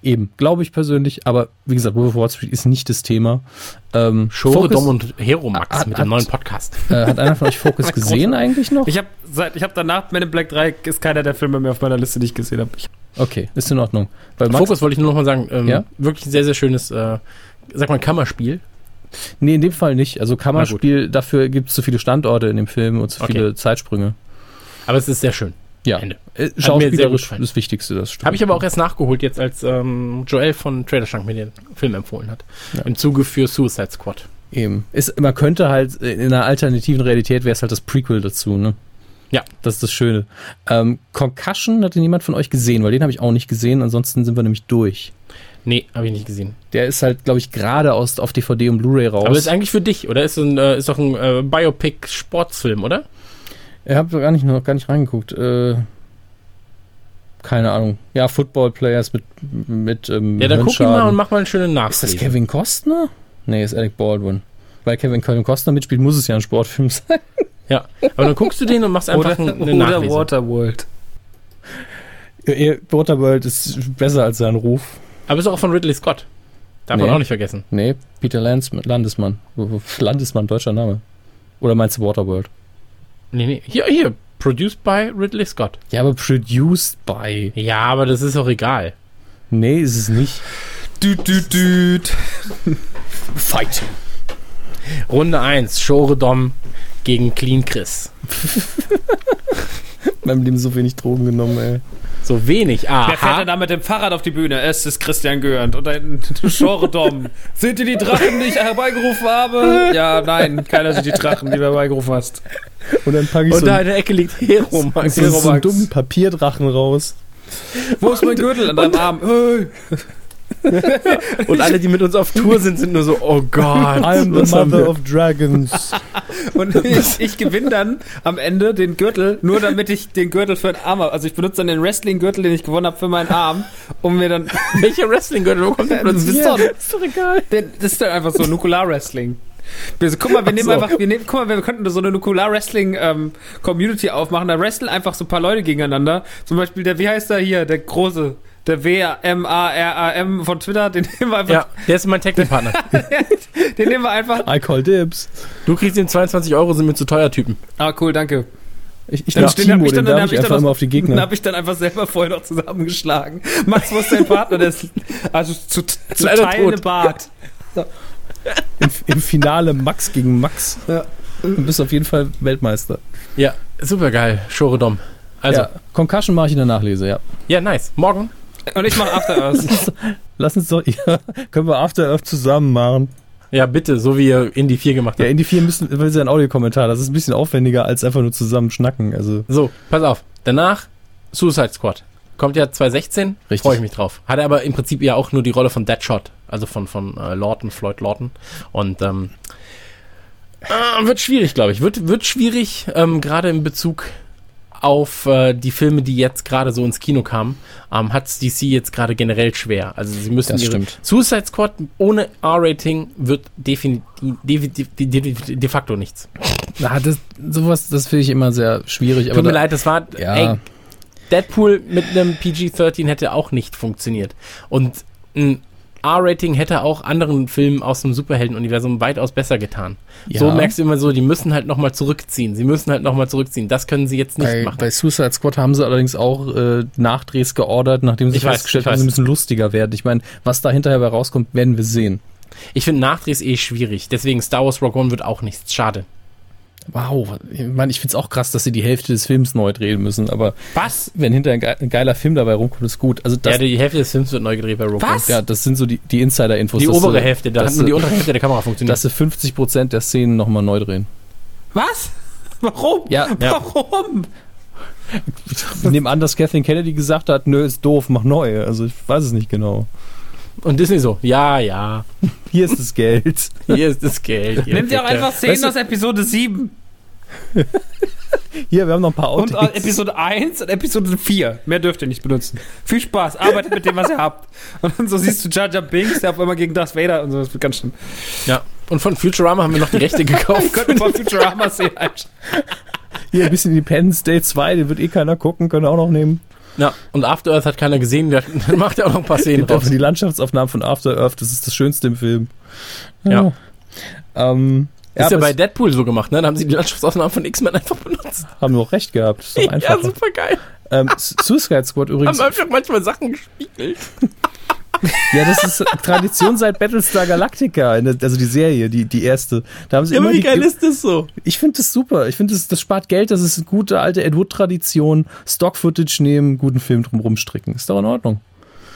[SPEAKER 2] Eben, glaube ich persönlich, aber wie gesagt, Wolf of Wall Street ist nicht das Thema. Ähm, Focus-
[SPEAKER 3] und Heromax
[SPEAKER 2] Hat-
[SPEAKER 3] mit
[SPEAKER 2] hat-
[SPEAKER 3] dem neuen Podcast.
[SPEAKER 2] äh, hat einer von euch Focus <laughs> gesehen eigentlich noch?
[SPEAKER 4] Ich habe seit, ich habe danach Men in Black 3 ist keiner der Filme mehr auf meiner Liste, die ich gesehen habe. Ich-
[SPEAKER 2] Okay, ist in Ordnung. Weil Max,
[SPEAKER 3] Fokus wollte ich nur noch mal sagen. Ähm,
[SPEAKER 2] Ja?
[SPEAKER 3] Wirklich ein sehr, sehr schönes, äh, sag mal, Kammerspiel.
[SPEAKER 2] Nee, in dem Fall nicht. Also Kammerspiel, dafür gibt es zu viele Standorte in dem Film und zu
[SPEAKER 3] Okay.
[SPEAKER 2] viele Zeitsprünge.
[SPEAKER 3] Aber es ist sehr schön.
[SPEAKER 2] Ja,
[SPEAKER 3] Ende.
[SPEAKER 2] äh, schauspielerisch das Wichtigste, das stimmt.
[SPEAKER 3] Habe ich aber auch erst nachgeholt, jetzt als ähm, Joel von Traderschrank mir den Film empfohlen hat.
[SPEAKER 2] Ja.
[SPEAKER 3] Im Zuge für Suicide Squad.
[SPEAKER 2] Eben. Ist, man könnte halt, äh, in einer alternativen Realität wäre es halt das Prequel dazu, ne?
[SPEAKER 3] Ja.
[SPEAKER 2] Das ist das Schöne. Ähm, Concussion hat den jemand von euch gesehen, weil den habe ich auch nicht gesehen, ansonsten sind wir nämlich durch.
[SPEAKER 3] Nee, habe ich nicht gesehen.
[SPEAKER 2] Der ist halt, glaube ich, gerade aus auf DVD und Blu-ray raus.
[SPEAKER 3] Aber ist eigentlich für dich, oder? Ist, ein, äh, ist doch ein äh, Biopic-Sportsfilm, oder?
[SPEAKER 2] Ich habe gar nicht noch gar nicht reingeguckt. Äh, keine Ahnung. Ja, Football Players mit mit ähm,
[SPEAKER 3] Ja, dann guck ihn mal und mach mal einen schönen
[SPEAKER 2] Ist
[SPEAKER 3] Nachlesen.
[SPEAKER 2] das Kevin Costner? Nee, ist Alec Baldwin. Weil Kevin, Kevin Costner mitspielt, muss es ja ein Sportfilm <laughs> sein.
[SPEAKER 3] Ja, aber dann guckst du den und machst einfach
[SPEAKER 4] Oder,
[SPEAKER 3] einen, eine
[SPEAKER 4] oder
[SPEAKER 3] Nachlese.
[SPEAKER 4] Waterworld.
[SPEAKER 2] Waterworld ist besser als sein Ruf.
[SPEAKER 3] Aber ist auch von Ridley Scott. Darf man
[SPEAKER 2] Nee.
[SPEAKER 3] auch nicht vergessen.
[SPEAKER 2] Nee, Peter Landsman, Landesmann. Landesmann, deutscher Name. Oder meinst du Waterworld?
[SPEAKER 3] Nee, nee. Hier, hier. Produced by Ridley Scott.
[SPEAKER 2] Ja, aber produced by.
[SPEAKER 3] Ja, aber das ist auch egal.
[SPEAKER 2] Nee, ist es nicht.
[SPEAKER 4] Düt, düt, düt.
[SPEAKER 2] Fight.
[SPEAKER 3] Runde 1. Shoredom gegen Clean Chris. <laughs>
[SPEAKER 2] Beim Leben so wenig Drogen genommen, ey.
[SPEAKER 3] So wenig.
[SPEAKER 4] Wer fährt denn da mit dem Fahrrad auf die Bühne? Es ist Christian Görend und ein <laughs> Genre-Dom. Sind die die Drachen, die ich herbeigerufen habe? Ja, nein, keiner sind die Drachen, die du herbeigerufen hast.
[SPEAKER 2] Und dann packe ich
[SPEAKER 3] Und
[SPEAKER 2] so,
[SPEAKER 3] da in der Ecke liegt Hero Max.
[SPEAKER 2] so, so einen
[SPEAKER 4] Max.
[SPEAKER 2] dummen Papierdrachen raus.
[SPEAKER 4] Wo ist mein Gürtel an deinem Arm? Hey. <laughs>
[SPEAKER 3] Und alle, die mit uns auf Tour sind, sind nur so, oh Gott.
[SPEAKER 2] I'm the mother of dragons. <laughs>
[SPEAKER 4] Und ich, ich gewinne dann am Ende den Gürtel, nur damit ich den Gürtel für den Arm habe. Also ich benutze dann den Wrestling-Gürtel, den ich gewonnen habe, für meinen Arm, um mir dann... <laughs>
[SPEAKER 3] Welcher Wrestling-Gürtel? Wo kommt der
[SPEAKER 4] Das
[SPEAKER 3] plötzlich
[SPEAKER 4] ist
[SPEAKER 3] her?
[SPEAKER 4] doch, ist doch egal. Das ist dann einfach so Nukular-Wrestling. Wir so, guck mal, wir nehmen
[SPEAKER 3] so.
[SPEAKER 4] einfach, wir nehmen, guck mal, wir könnten so eine Nukular-Wrestling-Community aufmachen. Da wresteln einfach so ein paar Leute gegeneinander. Zum Beispiel der, wie heißt der hier, der große, der W-M-A-R-A-M von Twitter, den nehmen wir einfach,
[SPEAKER 3] Ja, der ist mein Technikpartner. <laughs>
[SPEAKER 4] den nehmen wir einfach.
[SPEAKER 2] I call dibs.
[SPEAKER 3] Du kriegst den 22 Euro, sind mir zu teuer Typen.
[SPEAKER 4] Ah, cool, danke.
[SPEAKER 2] Ich, ich
[SPEAKER 4] Dann hab
[SPEAKER 2] Timo,
[SPEAKER 4] ich dann-
[SPEAKER 2] den
[SPEAKER 4] dann
[SPEAKER 2] ich
[SPEAKER 4] ich dann
[SPEAKER 2] einfach immer auf die
[SPEAKER 4] Dann
[SPEAKER 2] Gegner.
[SPEAKER 4] habe ich dann einfach selber vorher noch zusammengeschlagen. Max, wo ist dein Partner? Der ist also zu, zu
[SPEAKER 3] tot.
[SPEAKER 4] Bart.
[SPEAKER 2] Im, Im Finale Max gegen Max. Du bist auf jeden Fall Weltmeister.
[SPEAKER 3] Ja, super geil. Shoredom. Also,
[SPEAKER 2] ja, Concussion mache ich in der Nachlese, ja.
[SPEAKER 3] ja, nice. Morgen?
[SPEAKER 4] Und ich mache After Earth. <laughs>
[SPEAKER 2] Lass uns doch, <laughs> ja, können wir After Earth zusammen machen.
[SPEAKER 3] Ja, bitte, so wie ihr Indie 4 gemacht
[SPEAKER 2] Ja,
[SPEAKER 3] habt.
[SPEAKER 2] in die vier müssen, weil sie ein Audiokommentar, das ist ein bisschen aufwendiger als einfach nur zusammen schnacken. Also,
[SPEAKER 3] So, pass auf. Danach Suicide Squad. Kommt ja 2016.
[SPEAKER 2] Richtig.
[SPEAKER 3] Freue ich mich drauf. Hat aber im Prinzip ja auch nur die Rolle von Deadshot. Also von, von äh, Lawton, Floyd Lawton. Und ähm, äh, wird schwierig, glaube ich. Wird, wird schwierig, ähm, gerade in Bezug auf äh, die Filme, die jetzt gerade so ins Kino kamen, ähm, hat DC jetzt gerade generell schwer. Also sie müssen
[SPEAKER 2] Das
[SPEAKER 3] ihre
[SPEAKER 2] stimmt.
[SPEAKER 3] Suicide Squad ohne R-Rating wird definitiv de, de, de, de, facto nichts.
[SPEAKER 2] na, das, sowas, das finde ich immer sehr schwierig.
[SPEAKER 3] Tut mir
[SPEAKER 2] da,
[SPEAKER 3] leid, das war
[SPEAKER 2] Ja.
[SPEAKER 3] ey, Deadpool mit einem PG-13 hätte auch nicht funktioniert. Und ein R-Rating hätte auch anderen Filmen aus dem Superhelden-Universum weitaus besser getan.
[SPEAKER 2] Ja.
[SPEAKER 3] So merkst du immer so, die müssen halt nochmal zurückziehen. Sie müssen halt nochmal zurückziehen. Das können sie jetzt nicht
[SPEAKER 2] bei,
[SPEAKER 3] machen.
[SPEAKER 2] bei Suicide Squad haben sie allerdings auch äh, Nachdrehs geordert, nachdem sie
[SPEAKER 3] Ich
[SPEAKER 2] festgestellt haben, sie müssen lustiger werden. Ich meine, was da hinterher bei rauskommt, werden wir sehen.
[SPEAKER 3] Ich finde Nachdrehs eh schwierig. Deswegen Star Wars Rogue One wird auch nichts. Schade.
[SPEAKER 2] Wow, ich meine, ich finde es auch krass, dass sie die Hälfte des Films neu drehen müssen, aber
[SPEAKER 4] Was?
[SPEAKER 2] wenn hinterher ein, ge ein geiler Film dabei rumkommt, ist gut. Also das,
[SPEAKER 3] ja, die Hälfte des Films wird neu gedreht bei Rogue
[SPEAKER 4] Was?
[SPEAKER 2] ja, das sind so die, die Insider-Infos.
[SPEAKER 3] Die obere
[SPEAKER 2] sie-
[SPEAKER 3] Hälfte, da
[SPEAKER 2] dass
[SPEAKER 3] hat nur die untere Hälfte der Kamera funktioniert.
[SPEAKER 2] Dass sie 50% der Szenen nochmal neu drehen.
[SPEAKER 4] Was? <laughs> Warum?
[SPEAKER 2] Ja,
[SPEAKER 3] Ja.
[SPEAKER 4] Warum?
[SPEAKER 2] ich nehme an, dass Kathleen Kennedy gesagt hat, nö, ist doof, mach neu. Also ich weiß es nicht genau.
[SPEAKER 3] Und Disney so, ja, ja,
[SPEAKER 2] Hier ist das Geld.
[SPEAKER 3] hier ist das Geld.
[SPEAKER 4] Nehmt ihr auch einfach Szenen
[SPEAKER 2] Weißt du-
[SPEAKER 4] aus Episode 7
[SPEAKER 2] Hier, wir haben noch ein paar
[SPEAKER 4] und äh,
[SPEAKER 2] Outtakes.
[SPEAKER 4] Episode 1 und Episode 4. Mehr dürft ihr nicht benutzen. Viel Spaß, arbeitet mit dem, was ihr habt. Und dann so siehst du Jar Jar Binks, der auf einmal gegen Darth Vader und so, das wird ganz schlimm.
[SPEAKER 3] Ja, und von Futurama haben wir noch die Rechte gekauft.
[SPEAKER 4] Ich <laughs> könnte mal Futurama sehen.
[SPEAKER 2] Hier ein bisschen Independence Day 2, den wird eh keiner gucken, können wir auch noch nehmen.
[SPEAKER 3] Ja, und After Earth hat keiner gesehen, der <laughs> dann macht er auch noch ein paar Szenen raus.
[SPEAKER 2] die Landschaftsaufnahmen von After Earth, das ist das Schönste im Film.
[SPEAKER 3] Ja.
[SPEAKER 2] Ähm,
[SPEAKER 3] ist ja bei Deadpool so gemacht, ne? Da haben sie die Landschaftsaufnahmen von X-Men einfach benutzt.
[SPEAKER 2] haben wir auch recht gehabt. Ist doch <laughs>
[SPEAKER 3] Ja,
[SPEAKER 2] einfach.
[SPEAKER 3] super geil.
[SPEAKER 2] ähm, Suicide Squad übrigens.
[SPEAKER 3] Haben einfach manchmal Sachen gespiegelt.
[SPEAKER 2] Ja, das ist Tradition seit Battlestar Galactica, also die Serie, die, die erste. Da haben sie immer die,
[SPEAKER 3] ist das so?
[SPEAKER 2] Ich finde das super. Ich finde, das, das spart Geld. Das ist eine gute alte Ed Wood-Tradition. Stock-Footage nehmen, guten Film drum rumstricken. Ist doch in Ordnung.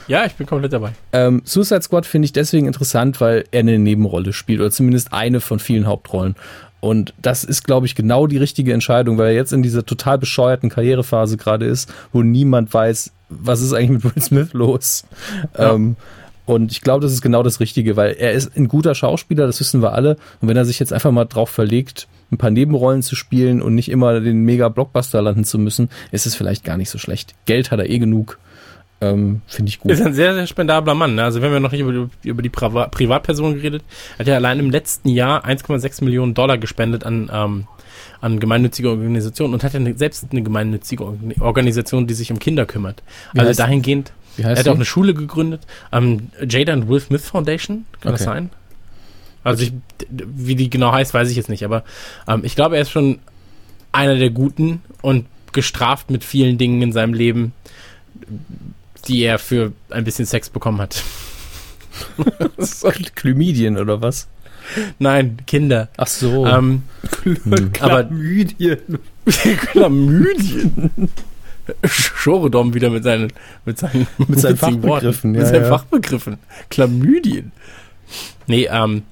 [SPEAKER 3] Ja, ich bin komplett dabei.
[SPEAKER 2] Ähm, Suicide Squad finde ich deswegen interessant, weil er eine Nebenrolle spielt oder zumindest eine von vielen Hauptrollen. Und das ist, glaube ich, genau die richtige Entscheidung, weil er jetzt in dieser total bescheuerten Karrierephase gerade ist, wo niemand weiß, was ist eigentlich mit Will Smith los.
[SPEAKER 3] Ja.
[SPEAKER 2] Ähm, und ich glaube, das ist genau das Richtige, weil er ist ein guter Schauspieler, das wissen wir alle. Und wenn er sich jetzt einfach mal drauf verlegt, ein paar Nebenrollen zu spielen und nicht immer den Mega-Blockbuster landen zu müssen, ist es vielleicht gar nicht so schlecht. Geld hat er eh genug. Ähm, Finde ich gut.
[SPEAKER 3] Ist ein sehr, sehr spendabler Mann. Ne? Also, wenn wir noch nicht über, die- über die Priva Privatperson geredet, hat er allein im letzten Jahr 1,6 Millionen Dollar gespendet an, ähm, an gemeinnützige Organisationen und hat ja selbst eine gemeinnützige Organ- Organisation, die sich um Kinder kümmert.
[SPEAKER 2] Wie
[SPEAKER 3] also, dahingehend, er hat
[SPEAKER 2] die?
[SPEAKER 3] auch eine Schule gegründet, ähm, Jada and Will Smith Foundation, kann das
[SPEAKER 2] Okay.
[SPEAKER 3] sein? Also, ich, wie die genau heißt, weiß ich jetzt nicht, aber ähm, ich glaube, er ist schon einer der Guten und gestraft mit vielen Dingen in seinem Leben, die er für ein bisschen Sex bekommen hat. <laughs>
[SPEAKER 2] Chlamydien oder was?
[SPEAKER 3] Nein, Kinder.
[SPEAKER 2] Ach so.
[SPEAKER 3] Ähm,
[SPEAKER 2] Hm.
[SPEAKER 3] aber
[SPEAKER 4] Chlamydien. <laughs>
[SPEAKER 3] Chlamydien. Schoredom wieder mit seinen, mit seinen,
[SPEAKER 2] Mit seinen
[SPEAKER 3] witzigen Worten.
[SPEAKER 2] Fachbegriffen,
[SPEAKER 3] Mit
[SPEAKER 2] ja,
[SPEAKER 3] seinen
[SPEAKER 2] ja.
[SPEAKER 3] Fachbegriffen. Chlamydien. Nee, ähm,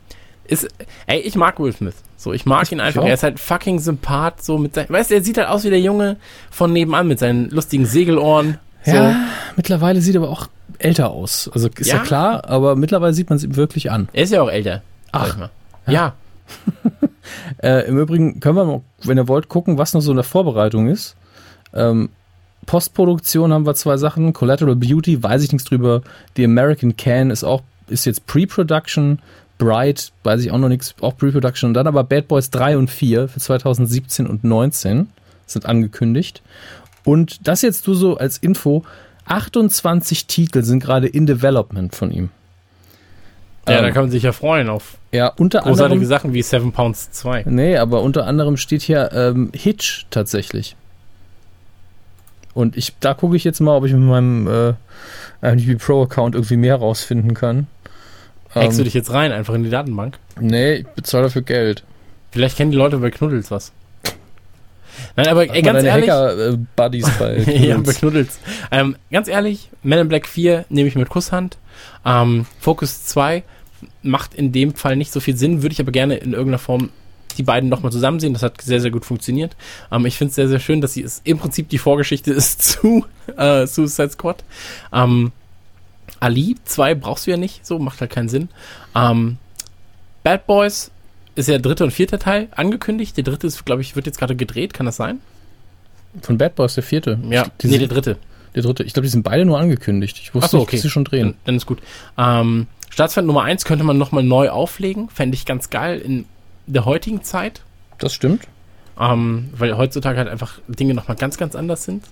[SPEAKER 3] ist, ey, ich mag Will Smith. So, ich mag ihn einfach. Er ist halt fucking Sympath, so mit seinen, weißt du, er sieht halt aus wie der Junge von nebenan mit seinen lustigen Segelohren. So.
[SPEAKER 2] Ja, mittlerweile sieht er aber auch älter aus. Also ist ja,
[SPEAKER 3] Ja?
[SPEAKER 2] klar, aber mittlerweile sieht man es ihm wirklich an.
[SPEAKER 3] Er ist ja auch älter.
[SPEAKER 2] Ach.
[SPEAKER 3] mal. Ja. <laughs>
[SPEAKER 2] Äh, Im Übrigen können wir, mal, wenn ihr wollt, gucken, was noch so in der Vorbereitung ist. Ähm, Postproduktion haben wir zwei Sachen. Collateral Beauty, weiß ich nichts drüber. The American Can ist auch, ist jetzt Pre-Production. Bright, weiß ich auch noch nichts, auch Pre-Production. Und dann aber Bad Boys 3 und 4 für 2017 und 19 sind angekündigt. Und das jetzt du so als Info, 28 Titel sind gerade in Development von ihm.
[SPEAKER 3] Ja,
[SPEAKER 2] Ähm,
[SPEAKER 3] da kann man sich ja freuen auf
[SPEAKER 2] Ja, unter
[SPEAKER 3] großartige
[SPEAKER 2] anderem,
[SPEAKER 3] Sachen wie Seven Pounds 2.
[SPEAKER 2] Nee, aber unter anderem steht hier ähm, Hitch tatsächlich. Und ich, da gucke ich jetzt mal, ob ich mit meinem äh, IMDb Pro Account irgendwie mehr rausfinden kann.
[SPEAKER 3] Hackst du
[SPEAKER 2] Ähm,
[SPEAKER 3] dich jetzt rein, einfach in die Datenbank?
[SPEAKER 2] nee, ich bezahle dafür Geld.
[SPEAKER 3] Vielleicht kennen die Leute bei Knuddels was. Nein, aber ey, ganz ehrlich.
[SPEAKER 2] Hacker-Buddies bei <laughs>
[SPEAKER 3] ja, bei.
[SPEAKER 2] Knuddels.
[SPEAKER 3] Ähm, ganz ehrlich, Men in Black 4 nehme ich mit Kusshand. Ähm, Focus 2 macht in dem Fall nicht so viel Sinn, würde ich aber gerne in irgendeiner Form die beiden nochmal zusammen sehen. Das hat sehr, sehr gut funktioniert. Ähm, ich finde es sehr, sehr schön, dass sie es im Prinzip die Vorgeschichte <laughs> ist zu äh, Suicide Squad. Ähm, Ali 2 brauchst du ja nicht, so macht halt keinen Sinn. Ähm, Bad Boys ist ja der dritte und vierte Teil angekündigt. Der dritte ist, glaube ich, wird jetzt gerade gedreht, kann das sein?
[SPEAKER 2] Von Bad Boys, der vierte.
[SPEAKER 3] Ja,
[SPEAKER 2] Die
[SPEAKER 3] nee, der dritte.
[SPEAKER 2] Der dritte. Ich glaube, die sind beide nur angekündigt. Ich wusste
[SPEAKER 3] so,
[SPEAKER 2] nicht, dass sie schon drehen.
[SPEAKER 3] Dann, dann ist gut. Ähm, Staatsfeind Nummer 1 könnte man nochmal neu auflegen. Fände ich ganz geil in der heutigen Zeit.
[SPEAKER 2] Das stimmt.
[SPEAKER 3] Ähm, weil heutzutage halt einfach Dinge nochmal ganz, ganz anders sind.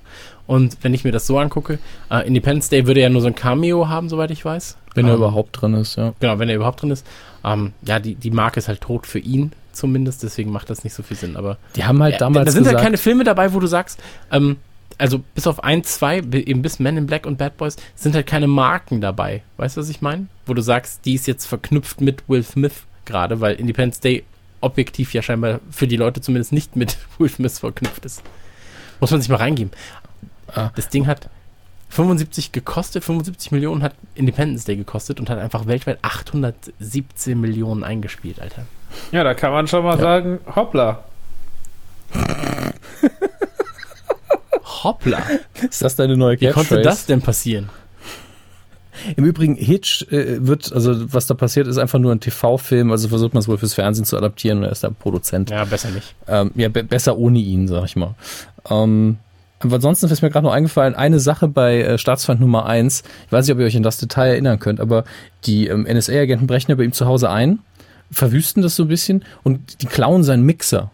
[SPEAKER 3] Und wenn ich mir das so angucke, äh, Independence Day würde ja nur so ein Cameo haben, soweit ich weiß.
[SPEAKER 2] Wenn er
[SPEAKER 3] Ähm,
[SPEAKER 2] überhaupt drin ist, ja.
[SPEAKER 3] Genau, wenn er überhaupt drin ist. Ähm, ja, die, die Marke ist halt tot für ihn zumindest, deswegen macht das nicht so viel Sinn. Aber
[SPEAKER 2] Die haben halt damals
[SPEAKER 3] da sind
[SPEAKER 2] gesagt,
[SPEAKER 3] halt keine Filme dabei, wo du sagst, ähm, also bis auf ein, zwei, eben bis Men in Black und Bad Boys, sind halt keine Marken dabei. Weißt du, was ich meine? Wo du sagst, die ist jetzt verknüpft mit Will Smith gerade, weil Independence Day objektiv ja scheinbar für die Leute zumindest nicht mit <laughs> Will Smith verknüpft ist. Muss man sich mal reingeben.
[SPEAKER 2] Ah.
[SPEAKER 3] Das Ding hat 75 gekostet, 75 Millionen hat Independence Day gekostet und hat einfach weltweit 817 Millionen eingespielt, Alter.
[SPEAKER 4] Ja, da kann man schon mal sagen, <laughs> hoppla.
[SPEAKER 3] Hoppla!
[SPEAKER 2] ist das deine neue
[SPEAKER 3] Wie konnte
[SPEAKER 2] Catchphrase?
[SPEAKER 3] das denn passieren?
[SPEAKER 2] Im Übrigen, Hitch äh, wird, also was da passiert, ist einfach nur ein TV-Film, also versucht man es wohl fürs Fernsehen zu adaptieren und er ist der Produzent.
[SPEAKER 3] Ja, besser nicht.
[SPEAKER 2] Ähm, ja, be besser ohne ihn, sag ich mal. Ähm, aber ansonsten ist mir gerade noch eingefallen, eine Sache bei äh, Staatsfeind Nummer 1, ich weiß nicht, ob ihr euch an das Detail erinnern könnt, aber die ähm, NSA-Agenten brechen ja bei ihm zu Hause ein, verwüsten das so ein bisschen und die klauen seinen Mixer.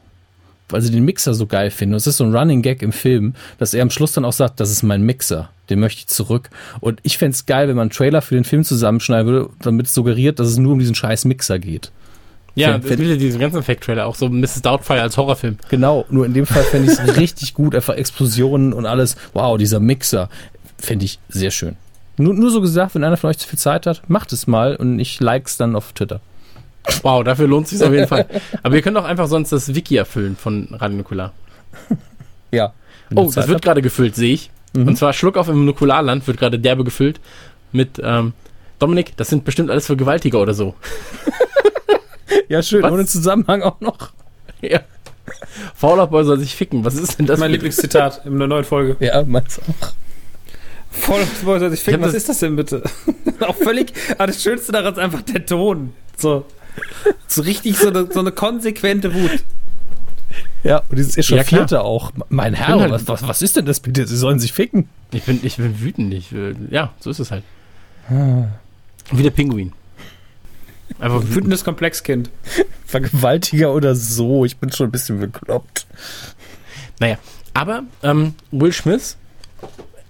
[SPEAKER 2] Weil sie den Mixer so geil finden. Und es ist so ein Running Gag im Film, dass er am Schluss dann auch sagt, das ist mein Mixer, den möchte ich zurück. Und ich fänd's es geil, wenn man einen Trailer für den Film zusammenschneiden würde, damit es suggeriert, dass es nur um diesen scheiß Mixer geht.
[SPEAKER 3] Ja, das
[SPEAKER 2] fänd-
[SPEAKER 3] will ja diesen ganzen Fake-Trailer, auch so Mrs. Doubtfire als Horrorfilm.
[SPEAKER 2] Genau, nur in dem Fall fände ich es <laughs> richtig gut, einfach Explosionen und alles. Wow, dieser Mixer fände ich sehr schön. Nur, nur so gesagt, wenn einer von euch zu viel Zeit hat, macht es mal und ich likes dann auf Twitter.
[SPEAKER 3] Wow, dafür lohnt sich auf jeden Fall. Aber ihr könnt auch einfach sonst das Wiki erfüllen von Radio Nukular. <laughs>
[SPEAKER 2] Ja.
[SPEAKER 3] Oh, das wird gerade gefüllt, sehe ich.
[SPEAKER 2] Mhm.
[SPEAKER 3] Und zwar Schluck auf im Nukularland wird gerade derbe gefüllt mit ähm, Dominik, das sind bestimmt alles Vergewaltiger oder so. <laughs>
[SPEAKER 2] Ja, schön,
[SPEAKER 3] Was?
[SPEAKER 2] ohne Zusammenhang auch noch. <laughs>
[SPEAKER 3] ja. Fauler Boy soll sich ficken. Was ist denn das?
[SPEAKER 4] Das ist mein? Lieblingszitat in der neuen Folge.
[SPEAKER 2] Ja, meins auch.
[SPEAKER 4] Voll, voll soll sich
[SPEAKER 3] Ich
[SPEAKER 4] ficken. Was
[SPEAKER 3] das-
[SPEAKER 4] ist das denn bitte? Auch völlig. Aber das Schönste daran ist einfach der Ton. So. So richtig so eine, so eine konsequente Wut.
[SPEAKER 2] Ja, und dieses
[SPEAKER 3] Ja.
[SPEAKER 2] Echauffierte auch. Mein Herr,
[SPEAKER 3] halt-
[SPEAKER 2] was, was, was ist denn das bitte? Sie sollen sich ficken.
[SPEAKER 3] Ich bin, ich bin wütend. Ich, ja, so ist es halt. Wie der Pinguin. Einfach wütend.
[SPEAKER 4] Wütendes Komplexkind.
[SPEAKER 2] Vergewaltiger oder so. Ich bin schon ein bisschen bekloppt.
[SPEAKER 3] Naja, aber ähm, Will Smith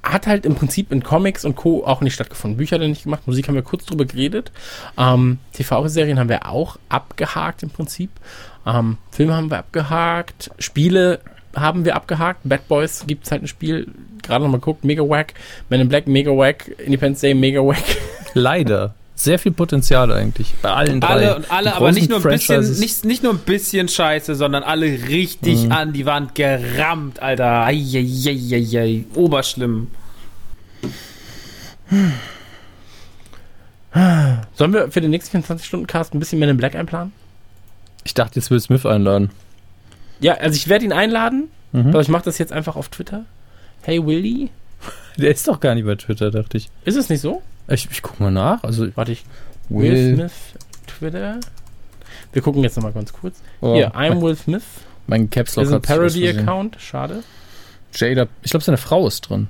[SPEAKER 3] hat halt im Prinzip in Comics und Co. auch nicht stattgefunden. Bücher hat er nicht gemacht, Musik haben wir kurz drüber geredet. Ähm, TV-Serien haben wir auch abgehakt im Prinzip. Ähm, Filme haben wir abgehakt. Spiele haben wir abgehakt. Bad Boys gibt es halt ein Spiel. Gerade nochmal geguckt, mega wack. Men in Black, mega wack. Independence Day, mega wack.
[SPEAKER 2] Leider. Sehr viel Potenzial eigentlich. Bei allen drei.
[SPEAKER 4] Alle und alle, aber nicht nur ein bisschen, nicht, nicht nur ein bisschen Scheiße, sondern alle richtig
[SPEAKER 2] Mhm.
[SPEAKER 4] an die Wand gerammt, Alter. Eieieiei. Oberschlimm.
[SPEAKER 3] Sollen wir für den nächsten 24-Stunden-Cast ein bisschen Men in Black einplanen?
[SPEAKER 2] Ich dachte, jetzt Will Smith einladen.
[SPEAKER 3] Ja, also ich werde ihn einladen,
[SPEAKER 2] Mhm.
[SPEAKER 3] aber ich mache das jetzt einfach auf Twitter. Hey Willy,
[SPEAKER 2] Der ist doch gar nicht bei Twitter, dachte ich.
[SPEAKER 3] ist es nicht so?
[SPEAKER 2] Ich, ich guck mal nach. Also
[SPEAKER 3] Warte, ich. Will,
[SPEAKER 2] Will,
[SPEAKER 3] Smith, Twitter. Wir gucken jetzt nochmal ganz kurz.
[SPEAKER 2] oh,
[SPEAKER 3] Hier, I'm
[SPEAKER 2] mein,
[SPEAKER 3] Will Smith.
[SPEAKER 2] mein Caps Lock
[SPEAKER 3] Das ist ein. Parody-Account. Schade.
[SPEAKER 2] Jada, ich glaube, seine Frau ist drin.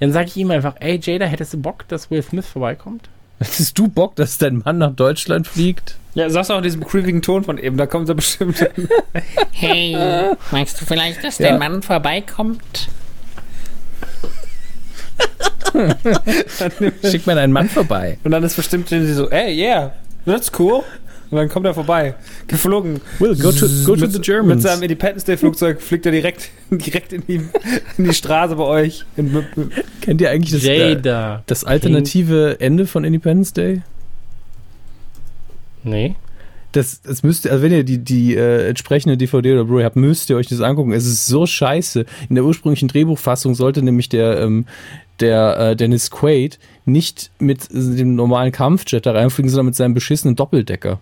[SPEAKER 3] Dann sage ich ihm einfach, ey Jada, hättest du Bock, dass Will Smith vorbeikommt? <laughs>
[SPEAKER 2] Hättest du Bock, dass dein Mann nach Deutschland fliegt?
[SPEAKER 4] Ja, sagst du auch in diesem creepigen Ton von eben, da kommt er bestimmt hin. <laughs>
[SPEAKER 6] Hey, magst du vielleicht, dass
[SPEAKER 2] Ja.
[SPEAKER 6] dein Mann vorbeikommt?
[SPEAKER 2] Schick mir deinen Mann vorbei.
[SPEAKER 4] Und dann ist bestimmt sie so, ey, yeah, that's cool. Und dann kommt er vorbei. Geflogen.
[SPEAKER 2] Will, go to, go to
[SPEAKER 4] mit,
[SPEAKER 2] the
[SPEAKER 4] Mit
[SPEAKER 2] Germans.
[SPEAKER 4] seinem Independence Day Flugzeug fliegt er direkt, <laughs> direkt in die, in die Straße bei euch. In, mit, mit,
[SPEAKER 2] Kennt ihr eigentlich das, äh, das alternative Ende von Independence Day?
[SPEAKER 3] Nee.
[SPEAKER 2] Das, das müsst ihr, also wenn ihr die, die äh, entsprechende DVD oder Blu-ray habt, müsst ihr euch das angucken. Es ist so scheiße. In der ursprünglichen Drehbuchfassung sollte nämlich der, ähm, der äh, Dennis Quaid nicht mit dem normalen Kampfjet da reinfliegen, sondern mit seinem beschissenen Doppeldecker.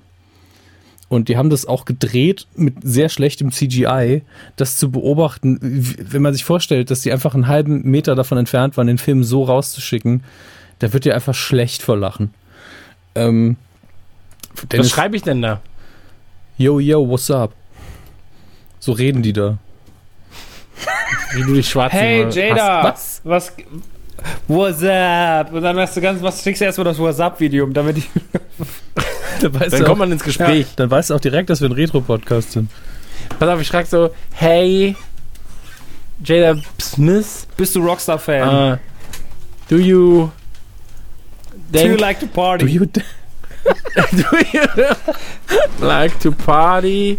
[SPEAKER 2] Und die haben das auch gedreht mit sehr schlechtem CGI, das zu beobachten, wenn man sich vorstellt, dass die einfach einen halben Meter davon entfernt waren, den Film so rauszuschicken, da wird dir einfach schlecht vor Lachen. Ähm,
[SPEAKER 3] Was
[SPEAKER 2] Dennis,
[SPEAKER 3] schreibe ich denn da?
[SPEAKER 2] Yo, yo, what's up? So reden die da.
[SPEAKER 3] Wie du dich schwarz
[SPEAKER 4] hey, Jada!
[SPEAKER 2] Was?
[SPEAKER 4] Was? What's up? Und dann machst du ganz, was schickst du erstmal das What's up-Video, damit ich. <laughs>
[SPEAKER 2] Dann weißt,
[SPEAKER 3] Dann
[SPEAKER 2] du
[SPEAKER 3] kommt
[SPEAKER 2] auch,
[SPEAKER 3] man ins Gespräch.
[SPEAKER 2] dann weißt du auch direkt, dass wir ein Retro-Podcast sind.
[SPEAKER 3] Pass auf, ich frage so, hey, Jada Smith,
[SPEAKER 4] Bist du Rockstar-Fan?
[SPEAKER 3] uh, do you
[SPEAKER 4] Do you like to party?
[SPEAKER 2] Do you, <laughs>
[SPEAKER 3] do you like to party?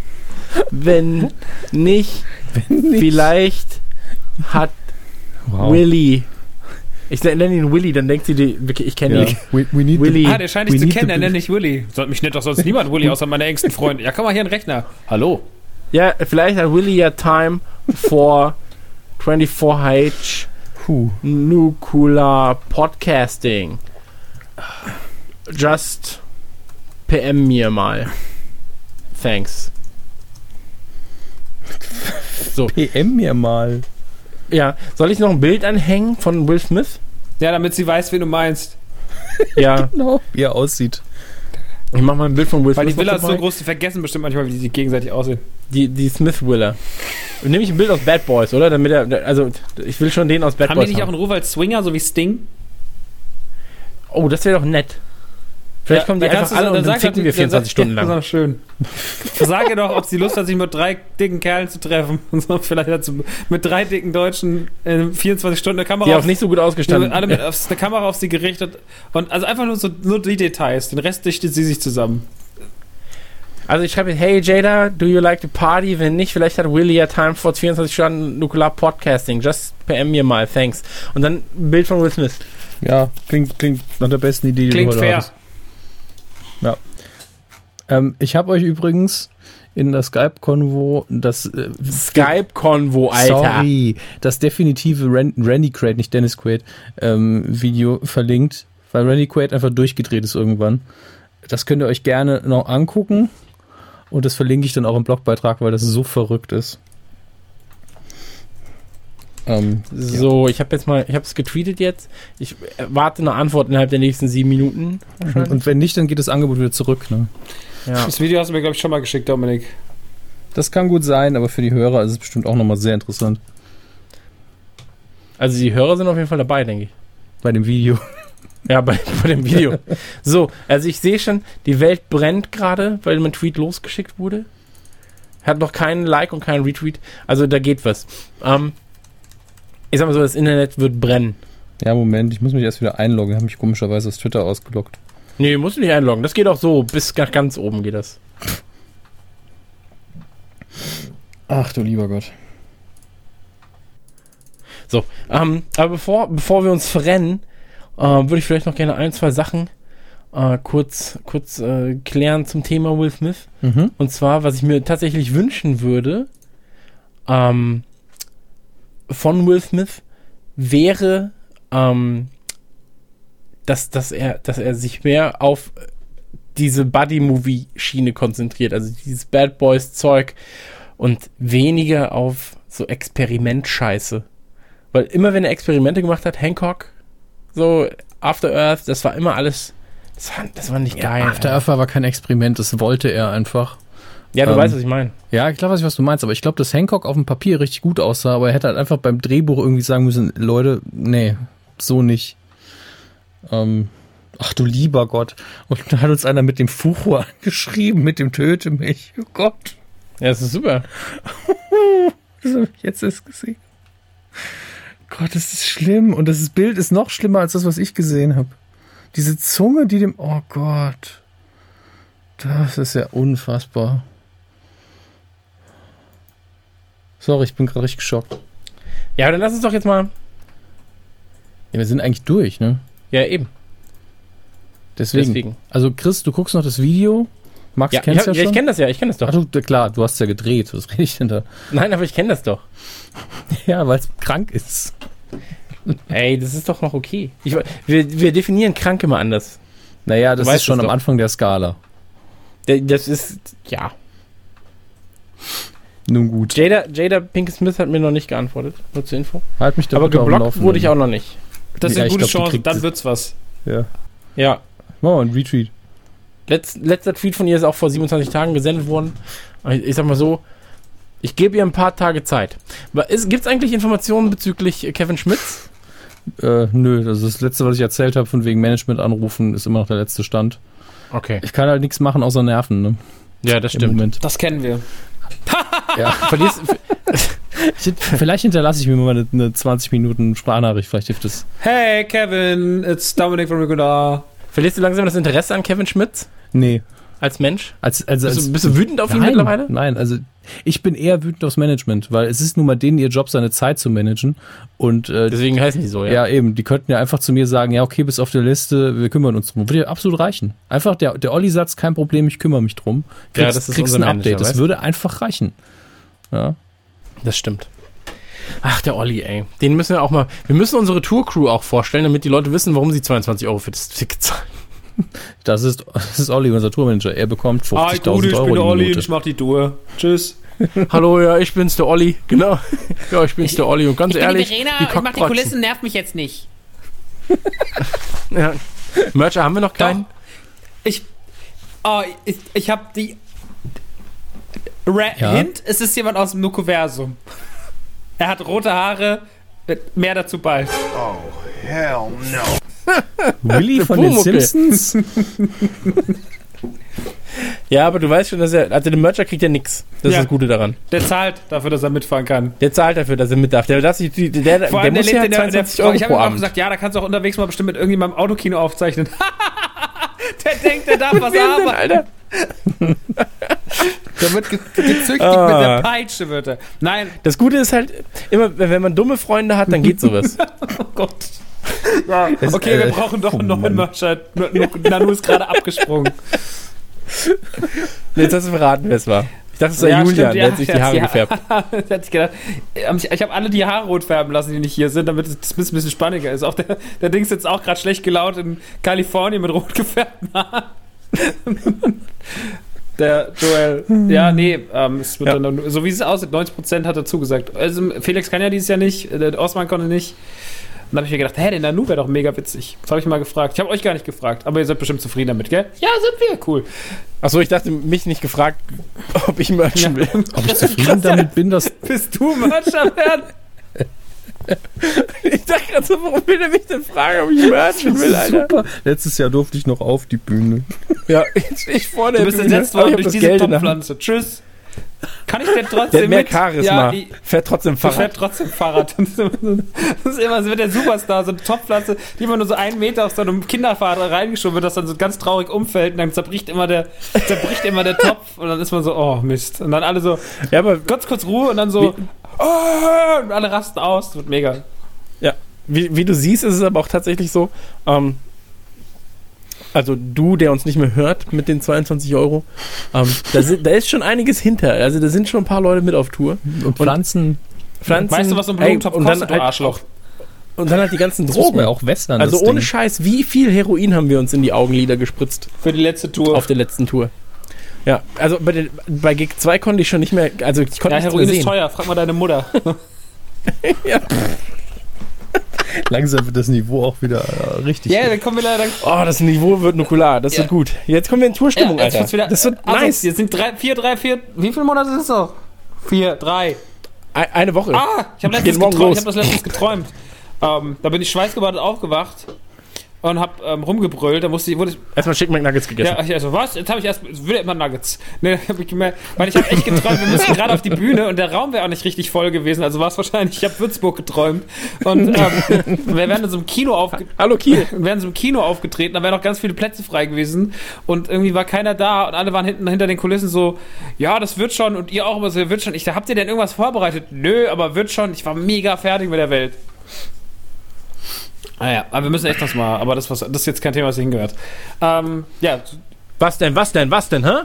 [SPEAKER 3] Wenn nicht, vielleicht hat
[SPEAKER 2] wow.
[SPEAKER 3] Willy. Ich nenne ihn Willy, dann denkt sie, die, ich kenne
[SPEAKER 2] Ja.
[SPEAKER 3] ihn.
[SPEAKER 2] We, we need
[SPEAKER 3] Willy.
[SPEAKER 4] ah, der scheint dich zu kennen, er
[SPEAKER 2] be-
[SPEAKER 4] nennt dich Willy. Soll mich nennt doch sonst niemand Willy, außer meine engsten Freunde. Ja, komm mal hier einen Rechner. Hallo.
[SPEAKER 3] Ja, vielleicht hat Willy ja time for 24H
[SPEAKER 2] Puh.
[SPEAKER 3] Nukular Podcasting. Just PM mir mal. Thanks. <laughs> So,
[SPEAKER 2] PM mir mal.
[SPEAKER 3] Ja. Soll ich noch ein Bild anhängen von Will Smith?
[SPEAKER 4] Ja, damit sie weiß, wen du meinst. <laughs>
[SPEAKER 3] Ja.
[SPEAKER 2] Genau. Wie er aussieht.
[SPEAKER 3] Ich mach mal ein Bild von Will
[SPEAKER 4] Weil die
[SPEAKER 3] Smith.
[SPEAKER 4] Villa ist so groß, die vergessen bestimmt manchmal, wie die sich gegenseitig aussehen.
[SPEAKER 3] Die, die Smith-Willer. Nehme ich ein Bild aus Bad Boys, oder? Damit er, also, ich will schon den aus Bad
[SPEAKER 4] Haben die
[SPEAKER 3] Boys
[SPEAKER 4] nicht auch einen Ruf als Swinger, so wie Sting?
[SPEAKER 3] Oh, das wäre doch nett. Vielleicht kommen die einfach
[SPEAKER 4] du-
[SPEAKER 3] alle und dann
[SPEAKER 4] sag
[SPEAKER 3] ficken wir
[SPEAKER 4] dann
[SPEAKER 3] 24
[SPEAKER 4] sag-
[SPEAKER 3] Stunden
[SPEAKER 4] Ja,
[SPEAKER 3] lang.
[SPEAKER 4] Das ist doch schön. <laughs> Sage doch, ob sie Lust hat, sich mit drei dicken Kerlen zu treffen. Und <laughs> so, vielleicht hat sie mit drei dicken Deutschen in 24 Stunden eine Kamera
[SPEAKER 3] Die auch
[SPEAKER 4] auf-
[SPEAKER 3] nicht so gut
[SPEAKER 4] Ja,
[SPEAKER 3] ausgestanden.
[SPEAKER 4] mit, alle mit aufs, eine Kamera auf sie gerichtet. Und also einfach nur so nur die Details. Den Rest dichtet sie sich zusammen.
[SPEAKER 3] Also ich schreibe, hey Jada, do you like to party? Wenn nicht, vielleicht hat Willy ja time for 24 Stunden Nukular Podcasting. Just PM mir mal, thanks. Und dann ein Bild von Will Smith.
[SPEAKER 2] Ja, klingt, klingt nach der besten Idee, die
[SPEAKER 4] Klingt
[SPEAKER 2] du heute
[SPEAKER 4] fair.
[SPEAKER 2] hattest. Ja. Ähm, ich habe euch übrigens in der Skype-Konvo das äh,
[SPEAKER 3] Skype-Konvo, Alter.
[SPEAKER 2] Sorry, das definitive Ran Randy Quaid, nicht Dennis Quaid, ähm, Video verlinkt, weil Randy Quaid einfach durchgedreht ist irgendwann. Das könnt ihr euch gerne noch angucken und das verlinke ich dann auch im Blogbeitrag, weil das so verrückt ist. Ähm,
[SPEAKER 3] So, ich habe jetzt mal, ich habe es getweetet jetzt. Ich warte eine Antwort innerhalb der nächsten sieben Minuten.
[SPEAKER 2] und wenn nicht, dann geht das Angebot wieder zurück. Ne?
[SPEAKER 3] Ja.
[SPEAKER 4] Das Video hast du mir, glaube ich, schon mal geschickt, Dominik.
[SPEAKER 2] Das kann gut sein, aber für die Hörer ist es bestimmt auch nochmal sehr interessant
[SPEAKER 3] Also die Hörer sind auf jeden Fall dabei, denke ich.
[SPEAKER 2] bei dem Video. <laughs>
[SPEAKER 3] Ja, bei, bei dem Video. so, also ich sehe schon, die Welt brennt gerade, weil mein Tweet losgeschickt wurde. Hat noch keinen Like und keinen Retweet. Also da geht was. Ähm, ich sag mal so, das Internet wird brennen.
[SPEAKER 2] Ja, Moment, ich muss mich erst wieder einloggen. Ich habe mich komischerweise aus Twitter ausgeloggt.
[SPEAKER 3] Nee, musst du nicht einloggen. Das geht auch so. Bis nach ganz oben geht das.
[SPEAKER 2] Ach du lieber Gott.
[SPEAKER 3] So, ähm, aber bevor, bevor wir uns verrennen, äh, würde ich vielleicht noch gerne ein, zwei Sachen äh, kurz, kurz äh, klären zum Thema Will Smith.
[SPEAKER 2] Mhm.
[SPEAKER 3] Und zwar, was ich mir tatsächlich wünschen würde, ähm, von Will Smith wäre, ähm, dass, dass, er, dass er sich mehr auf diese Buddy-Movie-Schiene konzentriert, also dieses Bad Boys-Zeug und weniger auf so Experiment-Scheiße. Weil immer wenn er Experimente gemacht hat, Hancock, so After Earth, das war immer alles, das war, das war nicht geil.
[SPEAKER 2] After Earth war aber kein Experiment, das wollte er einfach.
[SPEAKER 3] Ja, du
[SPEAKER 2] ähm,
[SPEAKER 3] weißt, was ich meine.
[SPEAKER 2] Ja, ich glaube, weiß ich, was du meinst, aber ich glaube, dass Hancock auf dem Papier richtig gut aussah, aber er hätte halt einfach beim Drehbuch irgendwie sagen müssen, Leute, nee, so nicht. Ähm, ach du lieber Gott. Und da hat uns einer mit dem Fuchu <laughs> angeschrieben, mit dem Töte mich. Oh Gott.
[SPEAKER 3] Ja, das ist super. <laughs>
[SPEAKER 2] Das habe ich jetzt erst gesehen. Gott, das ist schlimm. Und das Bild ist noch schlimmer als das, was ich gesehen habe. Diese Zunge, die dem. Oh Gott. Das ist ja unfassbar. Sorry, ich bin gerade richtig geschockt.
[SPEAKER 3] Ja, dann lass uns doch jetzt mal.
[SPEAKER 2] Ja, wir sind eigentlich durch, ne?
[SPEAKER 3] Ja, eben.
[SPEAKER 2] Deswegen.
[SPEAKER 3] Deswegen.
[SPEAKER 2] Also, Chris, du guckst noch das Video. Max
[SPEAKER 3] Ja,
[SPEAKER 2] kennst
[SPEAKER 3] ja,
[SPEAKER 2] ja,
[SPEAKER 3] ja,
[SPEAKER 2] schon.
[SPEAKER 3] ich kenne das ja, ich kenne das doch.
[SPEAKER 2] Ach, du, klar, du hast ja gedreht. Was <laughs> rede ich denn da?
[SPEAKER 3] Nein, aber ich kenne das doch.
[SPEAKER 2] Ja, weil es krank ist.
[SPEAKER 3] Ey, das ist doch noch okay. Ich, wir, wir definieren krank immer anders.
[SPEAKER 2] Naja, das ist schon am. Anfang der Skala.
[SPEAKER 3] Das ist, ja.
[SPEAKER 2] Nun gut.
[SPEAKER 3] Jada, Jada Pinkett Smith hat mir noch nicht geantwortet. Nur zur Info.
[SPEAKER 2] Halt mich da
[SPEAKER 3] aber geblockt wurde ich auch noch nicht.
[SPEAKER 4] Das ist
[SPEAKER 2] Ja,
[SPEAKER 4] eine gute
[SPEAKER 2] glaub,
[SPEAKER 4] Chance, dann
[SPEAKER 2] es.
[SPEAKER 4] wird's was.
[SPEAKER 2] Ja.
[SPEAKER 3] Ja.
[SPEAKER 2] Machen wir einen Retweet.
[SPEAKER 3] Letz, letzter Tweet von ihr ist auch vor 27 Tagen gesendet worden. Ich, ich sag mal so, ich gebe ihr ein paar Tage Zeit. Gibt es eigentlich Informationen bezüglich Kevin Schmitz?
[SPEAKER 2] Äh, nö, das ist das letzte, was ich erzählt habe, von wegen Management anrufen, ist immer noch der letzte Stand.
[SPEAKER 3] Okay.
[SPEAKER 2] Ich kann halt nichts machen außer nerven, ne?
[SPEAKER 3] Ja, das
[SPEAKER 2] Im
[SPEAKER 3] stimmt.
[SPEAKER 2] Moment.
[SPEAKER 4] Das kennen wir. <laughs>
[SPEAKER 2] Ja.
[SPEAKER 3] Verlierst,
[SPEAKER 2] Ich, <laughs> vielleicht hinterlasse ich mir mal eine, eine 20 Minuten Sprachnachricht, vielleicht hilft es.
[SPEAKER 4] Hey Kevin, it's Dominic from Regular.
[SPEAKER 3] verlierst du langsam das Interesse an Kevin Schmitz
[SPEAKER 2] Nee.
[SPEAKER 3] Als Mensch?
[SPEAKER 2] Als, also,
[SPEAKER 3] Bist
[SPEAKER 2] als,
[SPEAKER 3] du, bist du wütend auf ihn
[SPEAKER 2] nein,
[SPEAKER 3] mittlerweile?
[SPEAKER 2] Nein, also ich bin eher wütend aufs Management, weil es ist nun mal denen ihr Job, seine Zeit zu managen. Und äh,
[SPEAKER 3] Deswegen heißen die so, ja.
[SPEAKER 2] ja. eben, die könnten ja einfach zu mir sagen, ja, okay, bis auf der Liste, wir kümmern uns drum. Würde ja absolut reichen. Einfach der, der Olli-Satz, kein Problem, ich kümmere mich drum. Kriegst,
[SPEAKER 3] Ja, das ist
[SPEAKER 2] kriegst ein
[SPEAKER 3] Manager,
[SPEAKER 2] Update. Das
[SPEAKER 3] weißt?
[SPEAKER 2] würde einfach reichen. Ja.
[SPEAKER 3] Das stimmt. Ach, der Olli, ey. Den müssen wir auch mal. Wir müssen unsere Tour-Crew auch vorstellen, damit die Leute wissen, warum sie 22 Euro für das Ticket zahlen.
[SPEAKER 2] Das ist, das ist Olli, unser Tourmanager. Er bekommt 50.000
[SPEAKER 4] Ah, gut, ich
[SPEAKER 2] Euro
[SPEAKER 4] bin der
[SPEAKER 2] die
[SPEAKER 4] Olli und
[SPEAKER 2] Minute.
[SPEAKER 4] ich mach die Tour. Tschüss. <laughs>
[SPEAKER 3] Hallo, ja, ich bin's, der Olli. Genau. <laughs> Ja, ich bin's, der Olli. Und ganz
[SPEAKER 6] Ich bin
[SPEAKER 3] ehrlich,
[SPEAKER 6] die Verena,
[SPEAKER 3] die
[SPEAKER 6] ich mach die. Kulissen, nervt mich jetzt nicht. <laughs>
[SPEAKER 3] Ja. Mercher haben wir noch keinen?
[SPEAKER 4] Ich. Oh, ich, ich hab die. Ra
[SPEAKER 2] Ja?
[SPEAKER 4] Hint, es ist jemand aus dem Nukuversum. Er hat rote Haare. Mehr dazu bald.
[SPEAKER 2] Willi
[SPEAKER 3] Der
[SPEAKER 2] von den. Simpsons? <laughs>
[SPEAKER 3] Ja, aber du weißt schon, dass er. Also der Mercher kriegt ja nix. Das
[SPEAKER 4] Ja.
[SPEAKER 3] ist das Gute daran.
[SPEAKER 4] Der zahlt dafür, dass er mitfahren kann.
[SPEAKER 3] Der zahlt dafür, dass er mit darf. Der, darf sich, der, der,
[SPEAKER 4] Vor
[SPEAKER 3] der
[SPEAKER 4] allem, der,
[SPEAKER 3] muss ja
[SPEAKER 4] in der, der,
[SPEAKER 3] 22 Euro
[SPEAKER 4] Ich habe ihm auch gesagt, ja, da kannst du auch unterwegs mal bestimmt mit irgendjemandem im Autokino aufzeichnen. <laughs> der denkt, der darf <laughs> was arbeiten.
[SPEAKER 3] Alter?
[SPEAKER 4] Der wird ge gezüchtigt
[SPEAKER 3] Ah.
[SPEAKER 4] mit der Peitsche, wird er. Nein,
[SPEAKER 3] Das Gute ist halt, immer, wenn wenn man dumme Freunde hat, dann geht sowas.
[SPEAKER 4] oh Gott. <laughs> Ja,
[SPEAKER 2] Es-
[SPEAKER 4] okay, wir
[SPEAKER 2] äh,
[SPEAKER 4] brauchen doch einen neuen. Merchant. Nanu ist gerade abgesprungen.
[SPEAKER 3] Jetzt hast du verraten, wer es war. Ich dachte, es sei
[SPEAKER 4] Ja,
[SPEAKER 3] Julian,
[SPEAKER 4] stimmt,
[SPEAKER 3] der
[SPEAKER 4] ja,
[SPEAKER 3] hat sich die
[SPEAKER 4] der
[SPEAKER 3] Haare gefärbt. <laughs>
[SPEAKER 4] Sich gedacht, ich, ich habe alle die Haare rot färben lassen, die nicht hier sind, damit es ein bisschen spannender ist. Auch der, der Ding ist jetzt auch gerade schlecht gelaunt in Kalifornien mit rot gefärbten Haaren. <laughs> Der Joel, ja, nee, ähm, es wird
[SPEAKER 3] Ja.
[SPEAKER 4] dann, so wie es aussieht, 90% hat er zugesagt. Also Felix kann ja dieses Jahr nicht, äh, der Osman konnte nicht. Dann habe ich mir gedacht, hä, der Nanu wäre doch mega witzig. Das habe ich mal gefragt. Ich habe euch gar nicht gefragt, aber ihr seid bestimmt zufrieden damit, gell? Ja, sind wir. Cool.
[SPEAKER 3] Achso, ich dachte, mich nicht gefragt, ob ich merchen will.
[SPEAKER 2] Ob ich zufrieden damit bin, dass
[SPEAKER 4] Bist du Mercher werden?
[SPEAKER 3] Ich dachte gerade so, warum will er mich denn fragen, ob ich merchen will, Alter?
[SPEAKER 2] super. Letztes Jahr durfte ich noch auf die Bühne.
[SPEAKER 3] Ja, ich, ich vor der
[SPEAKER 4] Du bist
[SPEAKER 3] Bühne, ich
[SPEAKER 4] worden durch diese. Topfpflanze. Tschüss. Kann ich denn trotzdem
[SPEAKER 3] Der hat mehr
[SPEAKER 4] mit?
[SPEAKER 3] Charisma.
[SPEAKER 4] Ja, ich,
[SPEAKER 3] fährt trotzdem
[SPEAKER 4] du fährt
[SPEAKER 3] Fahrrad.
[SPEAKER 4] trotzdem Fahrrad. Das ist immer so, wird der Superstar, so eine Topfpflanze, die immer nur so einen Meter auf so einem Kinderfahrrad reingeschoben wird, das dann so ganz traurig umfällt und dann zerbricht immer der, zerbricht immer der Topf und dann ist man so, oh Mist. Und dann alle so,
[SPEAKER 3] Ja, aber
[SPEAKER 4] ganz kurz Ruhe und dann so, oh, und alle rasten aus. Das wird mega.
[SPEAKER 3] wie, wie du siehst, ist es aber auch tatsächlich so, ähm, Also du, der uns nicht mehr hört mit den 22 Euro. Ähm, da, sind, da ist schon einiges hinter. Also da sind schon ein paar Leute mit auf Tour.
[SPEAKER 2] Und Pflanzen,
[SPEAKER 3] Pflanzen.
[SPEAKER 4] Weißt du, was so ein
[SPEAKER 3] ey,
[SPEAKER 4] Blumentopf
[SPEAKER 3] und dann
[SPEAKER 4] kostet, du
[SPEAKER 3] halt,
[SPEAKER 4] Arschloch?
[SPEAKER 3] Und dann halt die ganzen
[SPEAKER 2] das
[SPEAKER 3] Drogen.
[SPEAKER 2] man ja auch wässern.
[SPEAKER 3] also
[SPEAKER 2] das
[SPEAKER 3] ohne
[SPEAKER 2] Ding.
[SPEAKER 3] Scheiß, wie viel Heroin haben wir uns in die Augenlider gespritzt
[SPEAKER 4] Für die letzte Tour.
[SPEAKER 3] auf der letzten Tour? Ja, also bei, der, bei Gig 2 konnte ich schon nicht mehr, also ich konnte
[SPEAKER 4] ja, Heroin ist
[SPEAKER 3] sehen.
[SPEAKER 4] teuer. Frag mal deine Mutter. <laughs> <laughs>
[SPEAKER 2] Langsam wird das Niveau auch wieder äh, richtig.
[SPEAKER 4] Ja, dann kommen wir leider.
[SPEAKER 3] Oh, das Niveau wird nukular, das
[SPEAKER 4] Ja.
[SPEAKER 3] wird gut. Jetzt kommen wir in Tourstimmung,
[SPEAKER 4] jetzt
[SPEAKER 3] Alter.
[SPEAKER 4] wieder,
[SPEAKER 3] das wird
[SPEAKER 4] also,
[SPEAKER 3] nice.
[SPEAKER 4] Jetzt sind drei, vier, drei, vier. Wie viele Monate ist es noch? Vier, drei.
[SPEAKER 3] Ein- Eine Woche.
[SPEAKER 4] Ah, ich habe letztens geträumt. Ich habe das letztens geträumt. Ähm, da bin ich schweißgebadet aufgewacht und hab ähm, rumgebrüllt. Da musste ich, wurde ich,
[SPEAKER 3] Erstmal Chicken McNuggets gegessen.
[SPEAKER 4] ja, also was? Jetzt habe ich erst, will immer Nuggets. Ne, <laughs> hab ich gemerkt, weil ich habe echt geträumt. Wir müssen gerade auf die Bühne und der Raum wäre auch nicht richtig voll gewesen. Also war es wahrscheinlich. Ich habe Würzburg geträumt und ähm, wir wären in so einem Kino aufge
[SPEAKER 3] Hallo Kiel.
[SPEAKER 4] wir <laughs> wären in so einem Kino aufgetreten, da wären noch ganz viele Plätze frei gewesen und irgendwie war keiner da und alle waren hinten hinter den Kulissen so, ja, das wird schon und ihr auch immer so, wird schon. Ich da habt ihr denn irgendwas vorbereitet? Nö, aber wird schon. Ich war mega fertig mit der Welt. Naja, aber wir müssen echt das mal, aber das, was, das ist jetzt kein Thema, was hingehört. Ähm, ja,
[SPEAKER 3] Was denn, was denn, was denn, hä?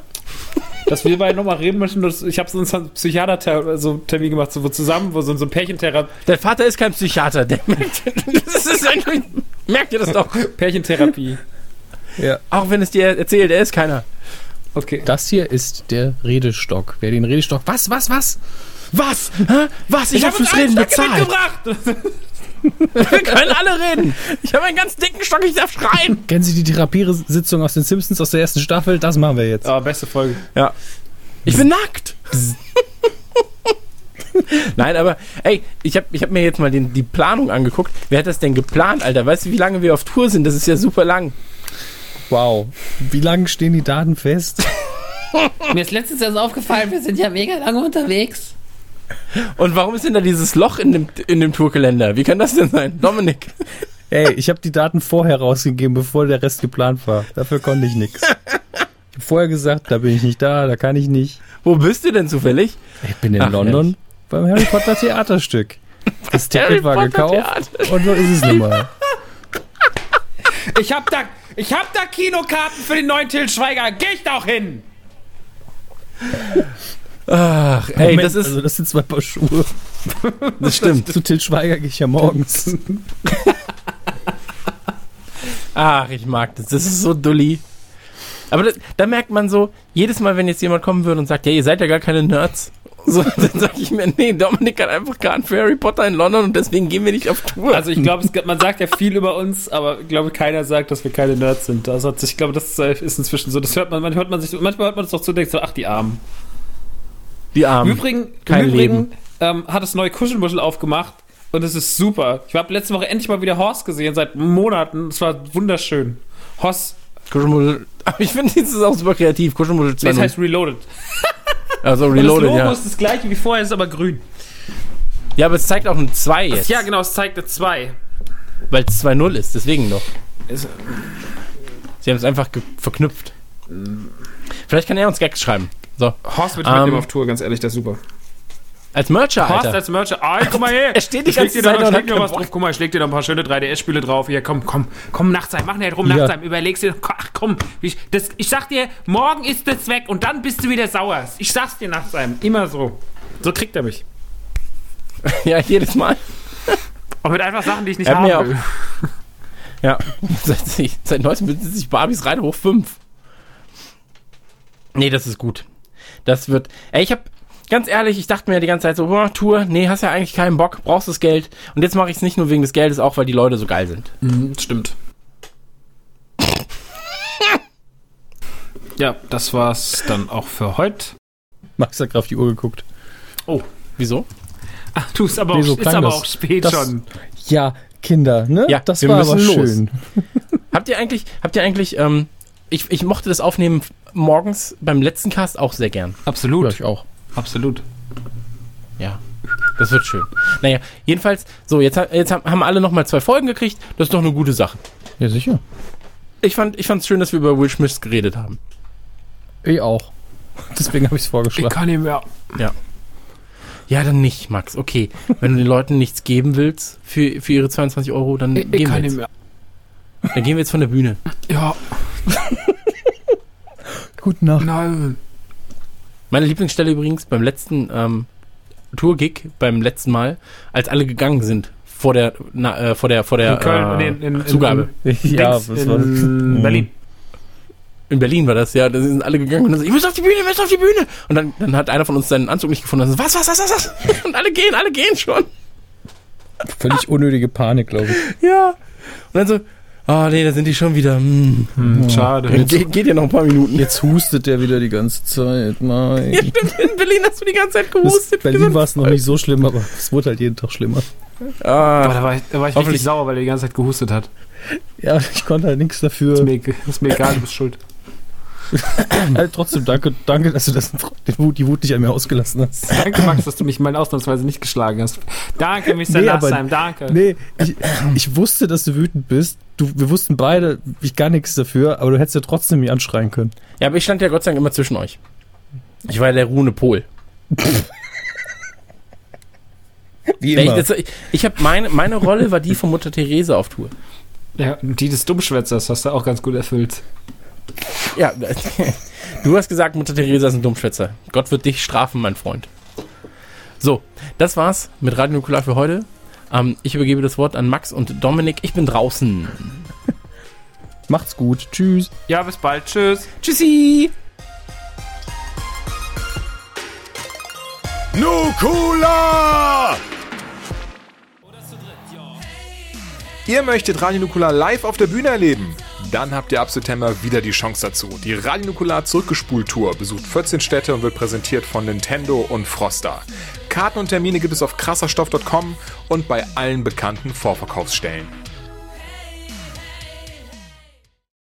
[SPEAKER 4] dass wir beide nochmal reden möchten, das, ich habe so einen Psychiater-Termin so Termin gemacht, so wo zusammen, wo so, so ein Pärchentherapie,
[SPEAKER 3] Dein Vater ist kein Psychiater, der merkt, das ist ein, merkt ihr das doch.
[SPEAKER 4] Pärchentherapie.
[SPEAKER 2] Ja.
[SPEAKER 3] Auch wenn es dir erzählt, er ist keiner.
[SPEAKER 4] Okay.
[SPEAKER 2] Das hier ist der Redestock. Wer den Redestock. Was, was, was?
[SPEAKER 3] Was? Hä? Was? Ich, hab
[SPEAKER 4] uns
[SPEAKER 3] fürs Reden bezahlt. Wir können alle reden. Ich habe einen ganz dicken Stock, ich darf schreien.
[SPEAKER 2] Kennen Sie die Therapiesitzung aus den Simpsons aus der ersten Staffel? Das machen wir jetzt.
[SPEAKER 4] Ah, beste Folge.
[SPEAKER 3] Ja. Ich bin nackt. Nein, aber ey, ich habe ich hab mir jetzt mal den, die Planung angeguckt. Wer hat das denn geplant, Alter? Weißt du, wie lange wir auf Tour sind? Das ist ja super lang.
[SPEAKER 2] Wow. Wie lange stehen die Daten fest?
[SPEAKER 6] Mir ist letztens erst aufgefallen, wir sind ja mega lange unterwegs.
[SPEAKER 3] Und warum ist denn da dieses Loch in dem, in dem Tourkalender? Wie kann das denn sein? Dominik.
[SPEAKER 2] Ey, ich habe die Daten vorher rausgegeben, bevor der Rest geplant war. Dafür konnte ich nichts. Ich habe vorher gesagt, da bin ich nicht da, da kann ich nicht.
[SPEAKER 3] Wo bist du denn zufällig?
[SPEAKER 2] Ich bin in
[SPEAKER 3] Ach,
[SPEAKER 2] London beim Harry Potter Theaterstück. Das Ticket
[SPEAKER 3] Harry
[SPEAKER 2] war gekauft und so ist es nun mal.
[SPEAKER 4] Ich hab da, ich hab da Kinokarten für den neuen Till Schweiger. Geh ich da auch hin?
[SPEAKER 3] Ach, ey,
[SPEAKER 2] Moment,
[SPEAKER 3] das ist.
[SPEAKER 2] also das sind zwei Paar Schuhe.
[SPEAKER 3] das <laughs> stimmt.
[SPEAKER 2] Zu Til Schweiger gehe ich ja morgens. <laughs>
[SPEAKER 3] Ach, ich mag das. Das ist so dulli. Aber das, da merkt man so, jedes Mal, wenn jetzt jemand kommen würde und sagt, ja, ihr seid ja gar keine Nerds, <laughs> so, dann sage ich mir, nee, Dominik hat einfach Karten für Harry Potter in London und deswegen gehen wir nicht auf Tour.
[SPEAKER 4] Also ich glaube, man sagt ja viel über uns, aber ich glaube, keiner sagt, dass wir keine Nerds sind. Das hat sich, ich glaube, das ist inzwischen so. Das hört man, manchmal hört man sich, manchmal hört man es doch zu und denkt so, ach die Armen.
[SPEAKER 3] Die
[SPEAKER 4] Im
[SPEAKER 3] Armen.
[SPEAKER 4] Übrigen,
[SPEAKER 3] kein
[SPEAKER 4] im Übrigen
[SPEAKER 3] Leben.
[SPEAKER 4] ähm, hat das neue Kuschelmuschel aufgemacht und es ist super. Ich habe letzte Woche endlich mal wieder Horst gesehen, seit Monaten. Es war wunderschön. Horst,
[SPEAKER 3] Kuschelmuschel. Aber <laughs> ich finde, das ist auch super kreativ. Kuschelmuschel
[SPEAKER 4] das
[SPEAKER 3] 2.0.
[SPEAKER 4] heißt Reloaded.
[SPEAKER 3] Also
[SPEAKER 4] Und das
[SPEAKER 3] Reloaded,
[SPEAKER 4] Logo
[SPEAKER 3] ja.
[SPEAKER 4] ist das gleiche wie vorher, ist aber grün.
[SPEAKER 3] Ja, aber es zeigt auch ein 2 jetzt.
[SPEAKER 4] Ja, genau, es zeigt eine 2.
[SPEAKER 3] Weil es 2.0 ist, deswegen noch. Sie haben es einfach verknüpft. Vielleicht kann er uns Gags schreiben. So.
[SPEAKER 4] Horst wird
[SPEAKER 3] Ähm,
[SPEAKER 4] mitnehmen auf Tour, ganz ehrlich, das ist super.
[SPEAKER 3] Als Mercher,
[SPEAKER 4] Horst
[SPEAKER 3] Alter.
[SPEAKER 4] als Mercher. Ah, guck mal her. <laughs>
[SPEAKER 3] Er steht die ganze
[SPEAKER 4] dir da
[SPEAKER 3] Zeit
[SPEAKER 4] leg dir was drauf. Guck mal, ich leg dir noch ein paar schöne 3DS-Spiele drauf. Hier, komm, komm, komm, Nachtsheim. Mach nicht rum,
[SPEAKER 2] Ja.
[SPEAKER 4] Nachtsheim. Überlegst dir. Ach, komm. Ich, das, ich sag dir, morgen ist das weg und dann bist du wieder sauer. Ich sag's dir, Nachtsheim. Immer so. So kriegt er mich. <laughs>
[SPEAKER 3] Ja, jedes Mal.
[SPEAKER 4] Auch mit einfach Sachen, die ich nicht
[SPEAKER 3] Er
[SPEAKER 4] haben will. <laughs>
[SPEAKER 3] Ja, seit, seit neuestem besitzen sich Barbies rein hoch 5. Nee, das ist gut. Das wird. Ey, ich hab. Ganz ehrlich, ich dachte mir die ganze Zeit so, boah, Tour, nee, hast ja eigentlich keinen Bock, brauchst das Geld. Und jetzt mache ich es nicht nur wegen des Geldes, auch weil die Leute so geil sind.
[SPEAKER 4] Mhm, stimmt. <laughs> ja, das war's dann auch für heute.
[SPEAKER 2] Max hat gerade auf die Uhr geguckt.
[SPEAKER 3] Wieso?
[SPEAKER 4] Ach, du, ist aber,
[SPEAKER 2] Nee,
[SPEAKER 4] auch,
[SPEAKER 2] so
[SPEAKER 4] ist aber
[SPEAKER 2] das.
[SPEAKER 4] auch spät
[SPEAKER 2] Das-
[SPEAKER 4] schon.
[SPEAKER 2] Ja, Kinder, ne?
[SPEAKER 3] Ja,
[SPEAKER 2] das
[SPEAKER 3] wir
[SPEAKER 2] war aber
[SPEAKER 3] los.
[SPEAKER 2] schön. <laughs>
[SPEAKER 3] Habt ihr eigentlich, habt ihr eigentlich, ähm, ich, ich mochte das Aufnehmen morgens beim letzten Cast auch sehr gern.
[SPEAKER 4] Absolut.
[SPEAKER 2] Ja, ich auch.
[SPEAKER 4] Absolut.
[SPEAKER 3] Ja, das wird schön. Naja, jedenfalls, so, jetzt, jetzt haben haben alle nochmal zwei Folgen gekriegt, das ist doch eine gute Sache.
[SPEAKER 2] Ja, sicher.
[SPEAKER 3] Ich fand ich fand's schön, dass wir über Will Smith geredet haben.
[SPEAKER 2] Ich auch. <laughs> Deswegen habe ich es vorgeschlagen.
[SPEAKER 4] kann nicht mehr.
[SPEAKER 3] Ja, dann nicht, Max. Okay. Wenn du den Leuten nichts geben willst für, für ihre 22 Euro, dann
[SPEAKER 4] Ich, ich
[SPEAKER 3] geben
[SPEAKER 4] kann
[SPEAKER 3] wir
[SPEAKER 4] nicht mehr.
[SPEAKER 3] Dann gehen wir jetzt von der Bühne.
[SPEAKER 4] Ja, <laughs>
[SPEAKER 2] Gute Nacht.
[SPEAKER 4] nein.
[SPEAKER 3] Meine Lieblingsstelle übrigens beim letzten ähm, Tour-Gig, beim letzten Mal, als alle gegangen sind vor der, na, äh, vor der, vor der
[SPEAKER 4] In Köln,
[SPEAKER 3] äh,
[SPEAKER 4] in, in,
[SPEAKER 3] Zugabe.
[SPEAKER 2] Ja,
[SPEAKER 4] Dings,
[SPEAKER 2] was war das?
[SPEAKER 4] in Berlin.
[SPEAKER 3] In Berlin war das, ja. Da sind alle gegangen und dann so, ihr müsst auf die Bühne, ihr müsst auf die Bühne. Und dann, dann hat einer von uns seinen Anzug nicht gefunden. Und so, was, was, was, was, was? <laughs> Und alle gehen, alle gehen schon.
[SPEAKER 2] Völlig unnötige Panik, glaube ich.
[SPEAKER 3] Ja. Und dann so, ah nee, da sind die schon wieder. Hm.
[SPEAKER 4] Hm, schade.
[SPEAKER 3] Ge geht ja noch ein paar Minuten.
[SPEAKER 2] Jetzt hustet der wieder die ganze Zeit. Nein.
[SPEAKER 3] Ja, stimmt, in Berlin hast du die ganze Zeit gehustet.
[SPEAKER 2] Berlin war es noch nicht so schlimm, aber es wurde halt jeden Tag schlimmer.
[SPEAKER 3] Ah,
[SPEAKER 4] Boah, da war ich, da war ich
[SPEAKER 3] Hoffentlich-
[SPEAKER 4] richtig sauer, weil er die ganze Zeit gehustet hat.
[SPEAKER 2] Ja, ich konnte halt nichts
[SPEAKER 4] Ist
[SPEAKER 2] dafür.
[SPEAKER 4] mir, ist mir egal, du bist schuld. <laughs>
[SPEAKER 2] Halt trotzdem danke, danke, dass du das, die, Wut, die Wut nicht an mir ausgelassen hast.
[SPEAKER 4] Danke, Max, dass du mich mal ausnahmsweise nicht geschlagen hast. Danke, Mr.
[SPEAKER 2] Nee, aber-
[SPEAKER 4] Nassheim, danke.
[SPEAKER 2] Nee, ich, ich wusste, dass du wütend bist. Du, wir wussten beide, ich gar nichts dafür, aber du hättest ja trotzdem mich anschreien können.
[SPEAKER 3] ja, aber ich stand ja Gott sei Dank immer zwischen euch. Ich war ja der ruhende Pol.
[SPEAKER 2] Wie
[SPEAKER 3] Ich, das, ich, ich habe meine, meine Rolle war die von Mutter Therese auf Tour.
[SPEAKER 4] Ja, die des Dummschwätzers hast du auch ganz gut erfüllt.
[SPEAKER 3] Ja, <laughs> du hast gesagt, Mutter Theresa ist ein Dummschwätzer. Gott wird dich strafen, mein Freund. So, das war's mit Radio Nukular für heute. Ähm, ich übergebe das Wort an Max und Dominik. Ich bin draußen. <laughs>
[SPEAKER 2] Macht's gut. Tschüss.
[SPEAKER 4] Ja, bis bald. Tschüss.
[SPEAKER 3] Tschüssi!
[SPEAKER 7] Nukula!
[SPEAKER 1] Ihr möchtet Radio Nukular live auf der Bühne erleben? Dann habt ihr ab September wieder die Chance dazu. Die Radio Nukular Zurückgespult-Tour besucht 14 Städte und wird präsentiert von Nintendo und Froster. Karten und Termine gibt es auf krasserstoff.com und bei allen bekannten Vorverkaufsstellen.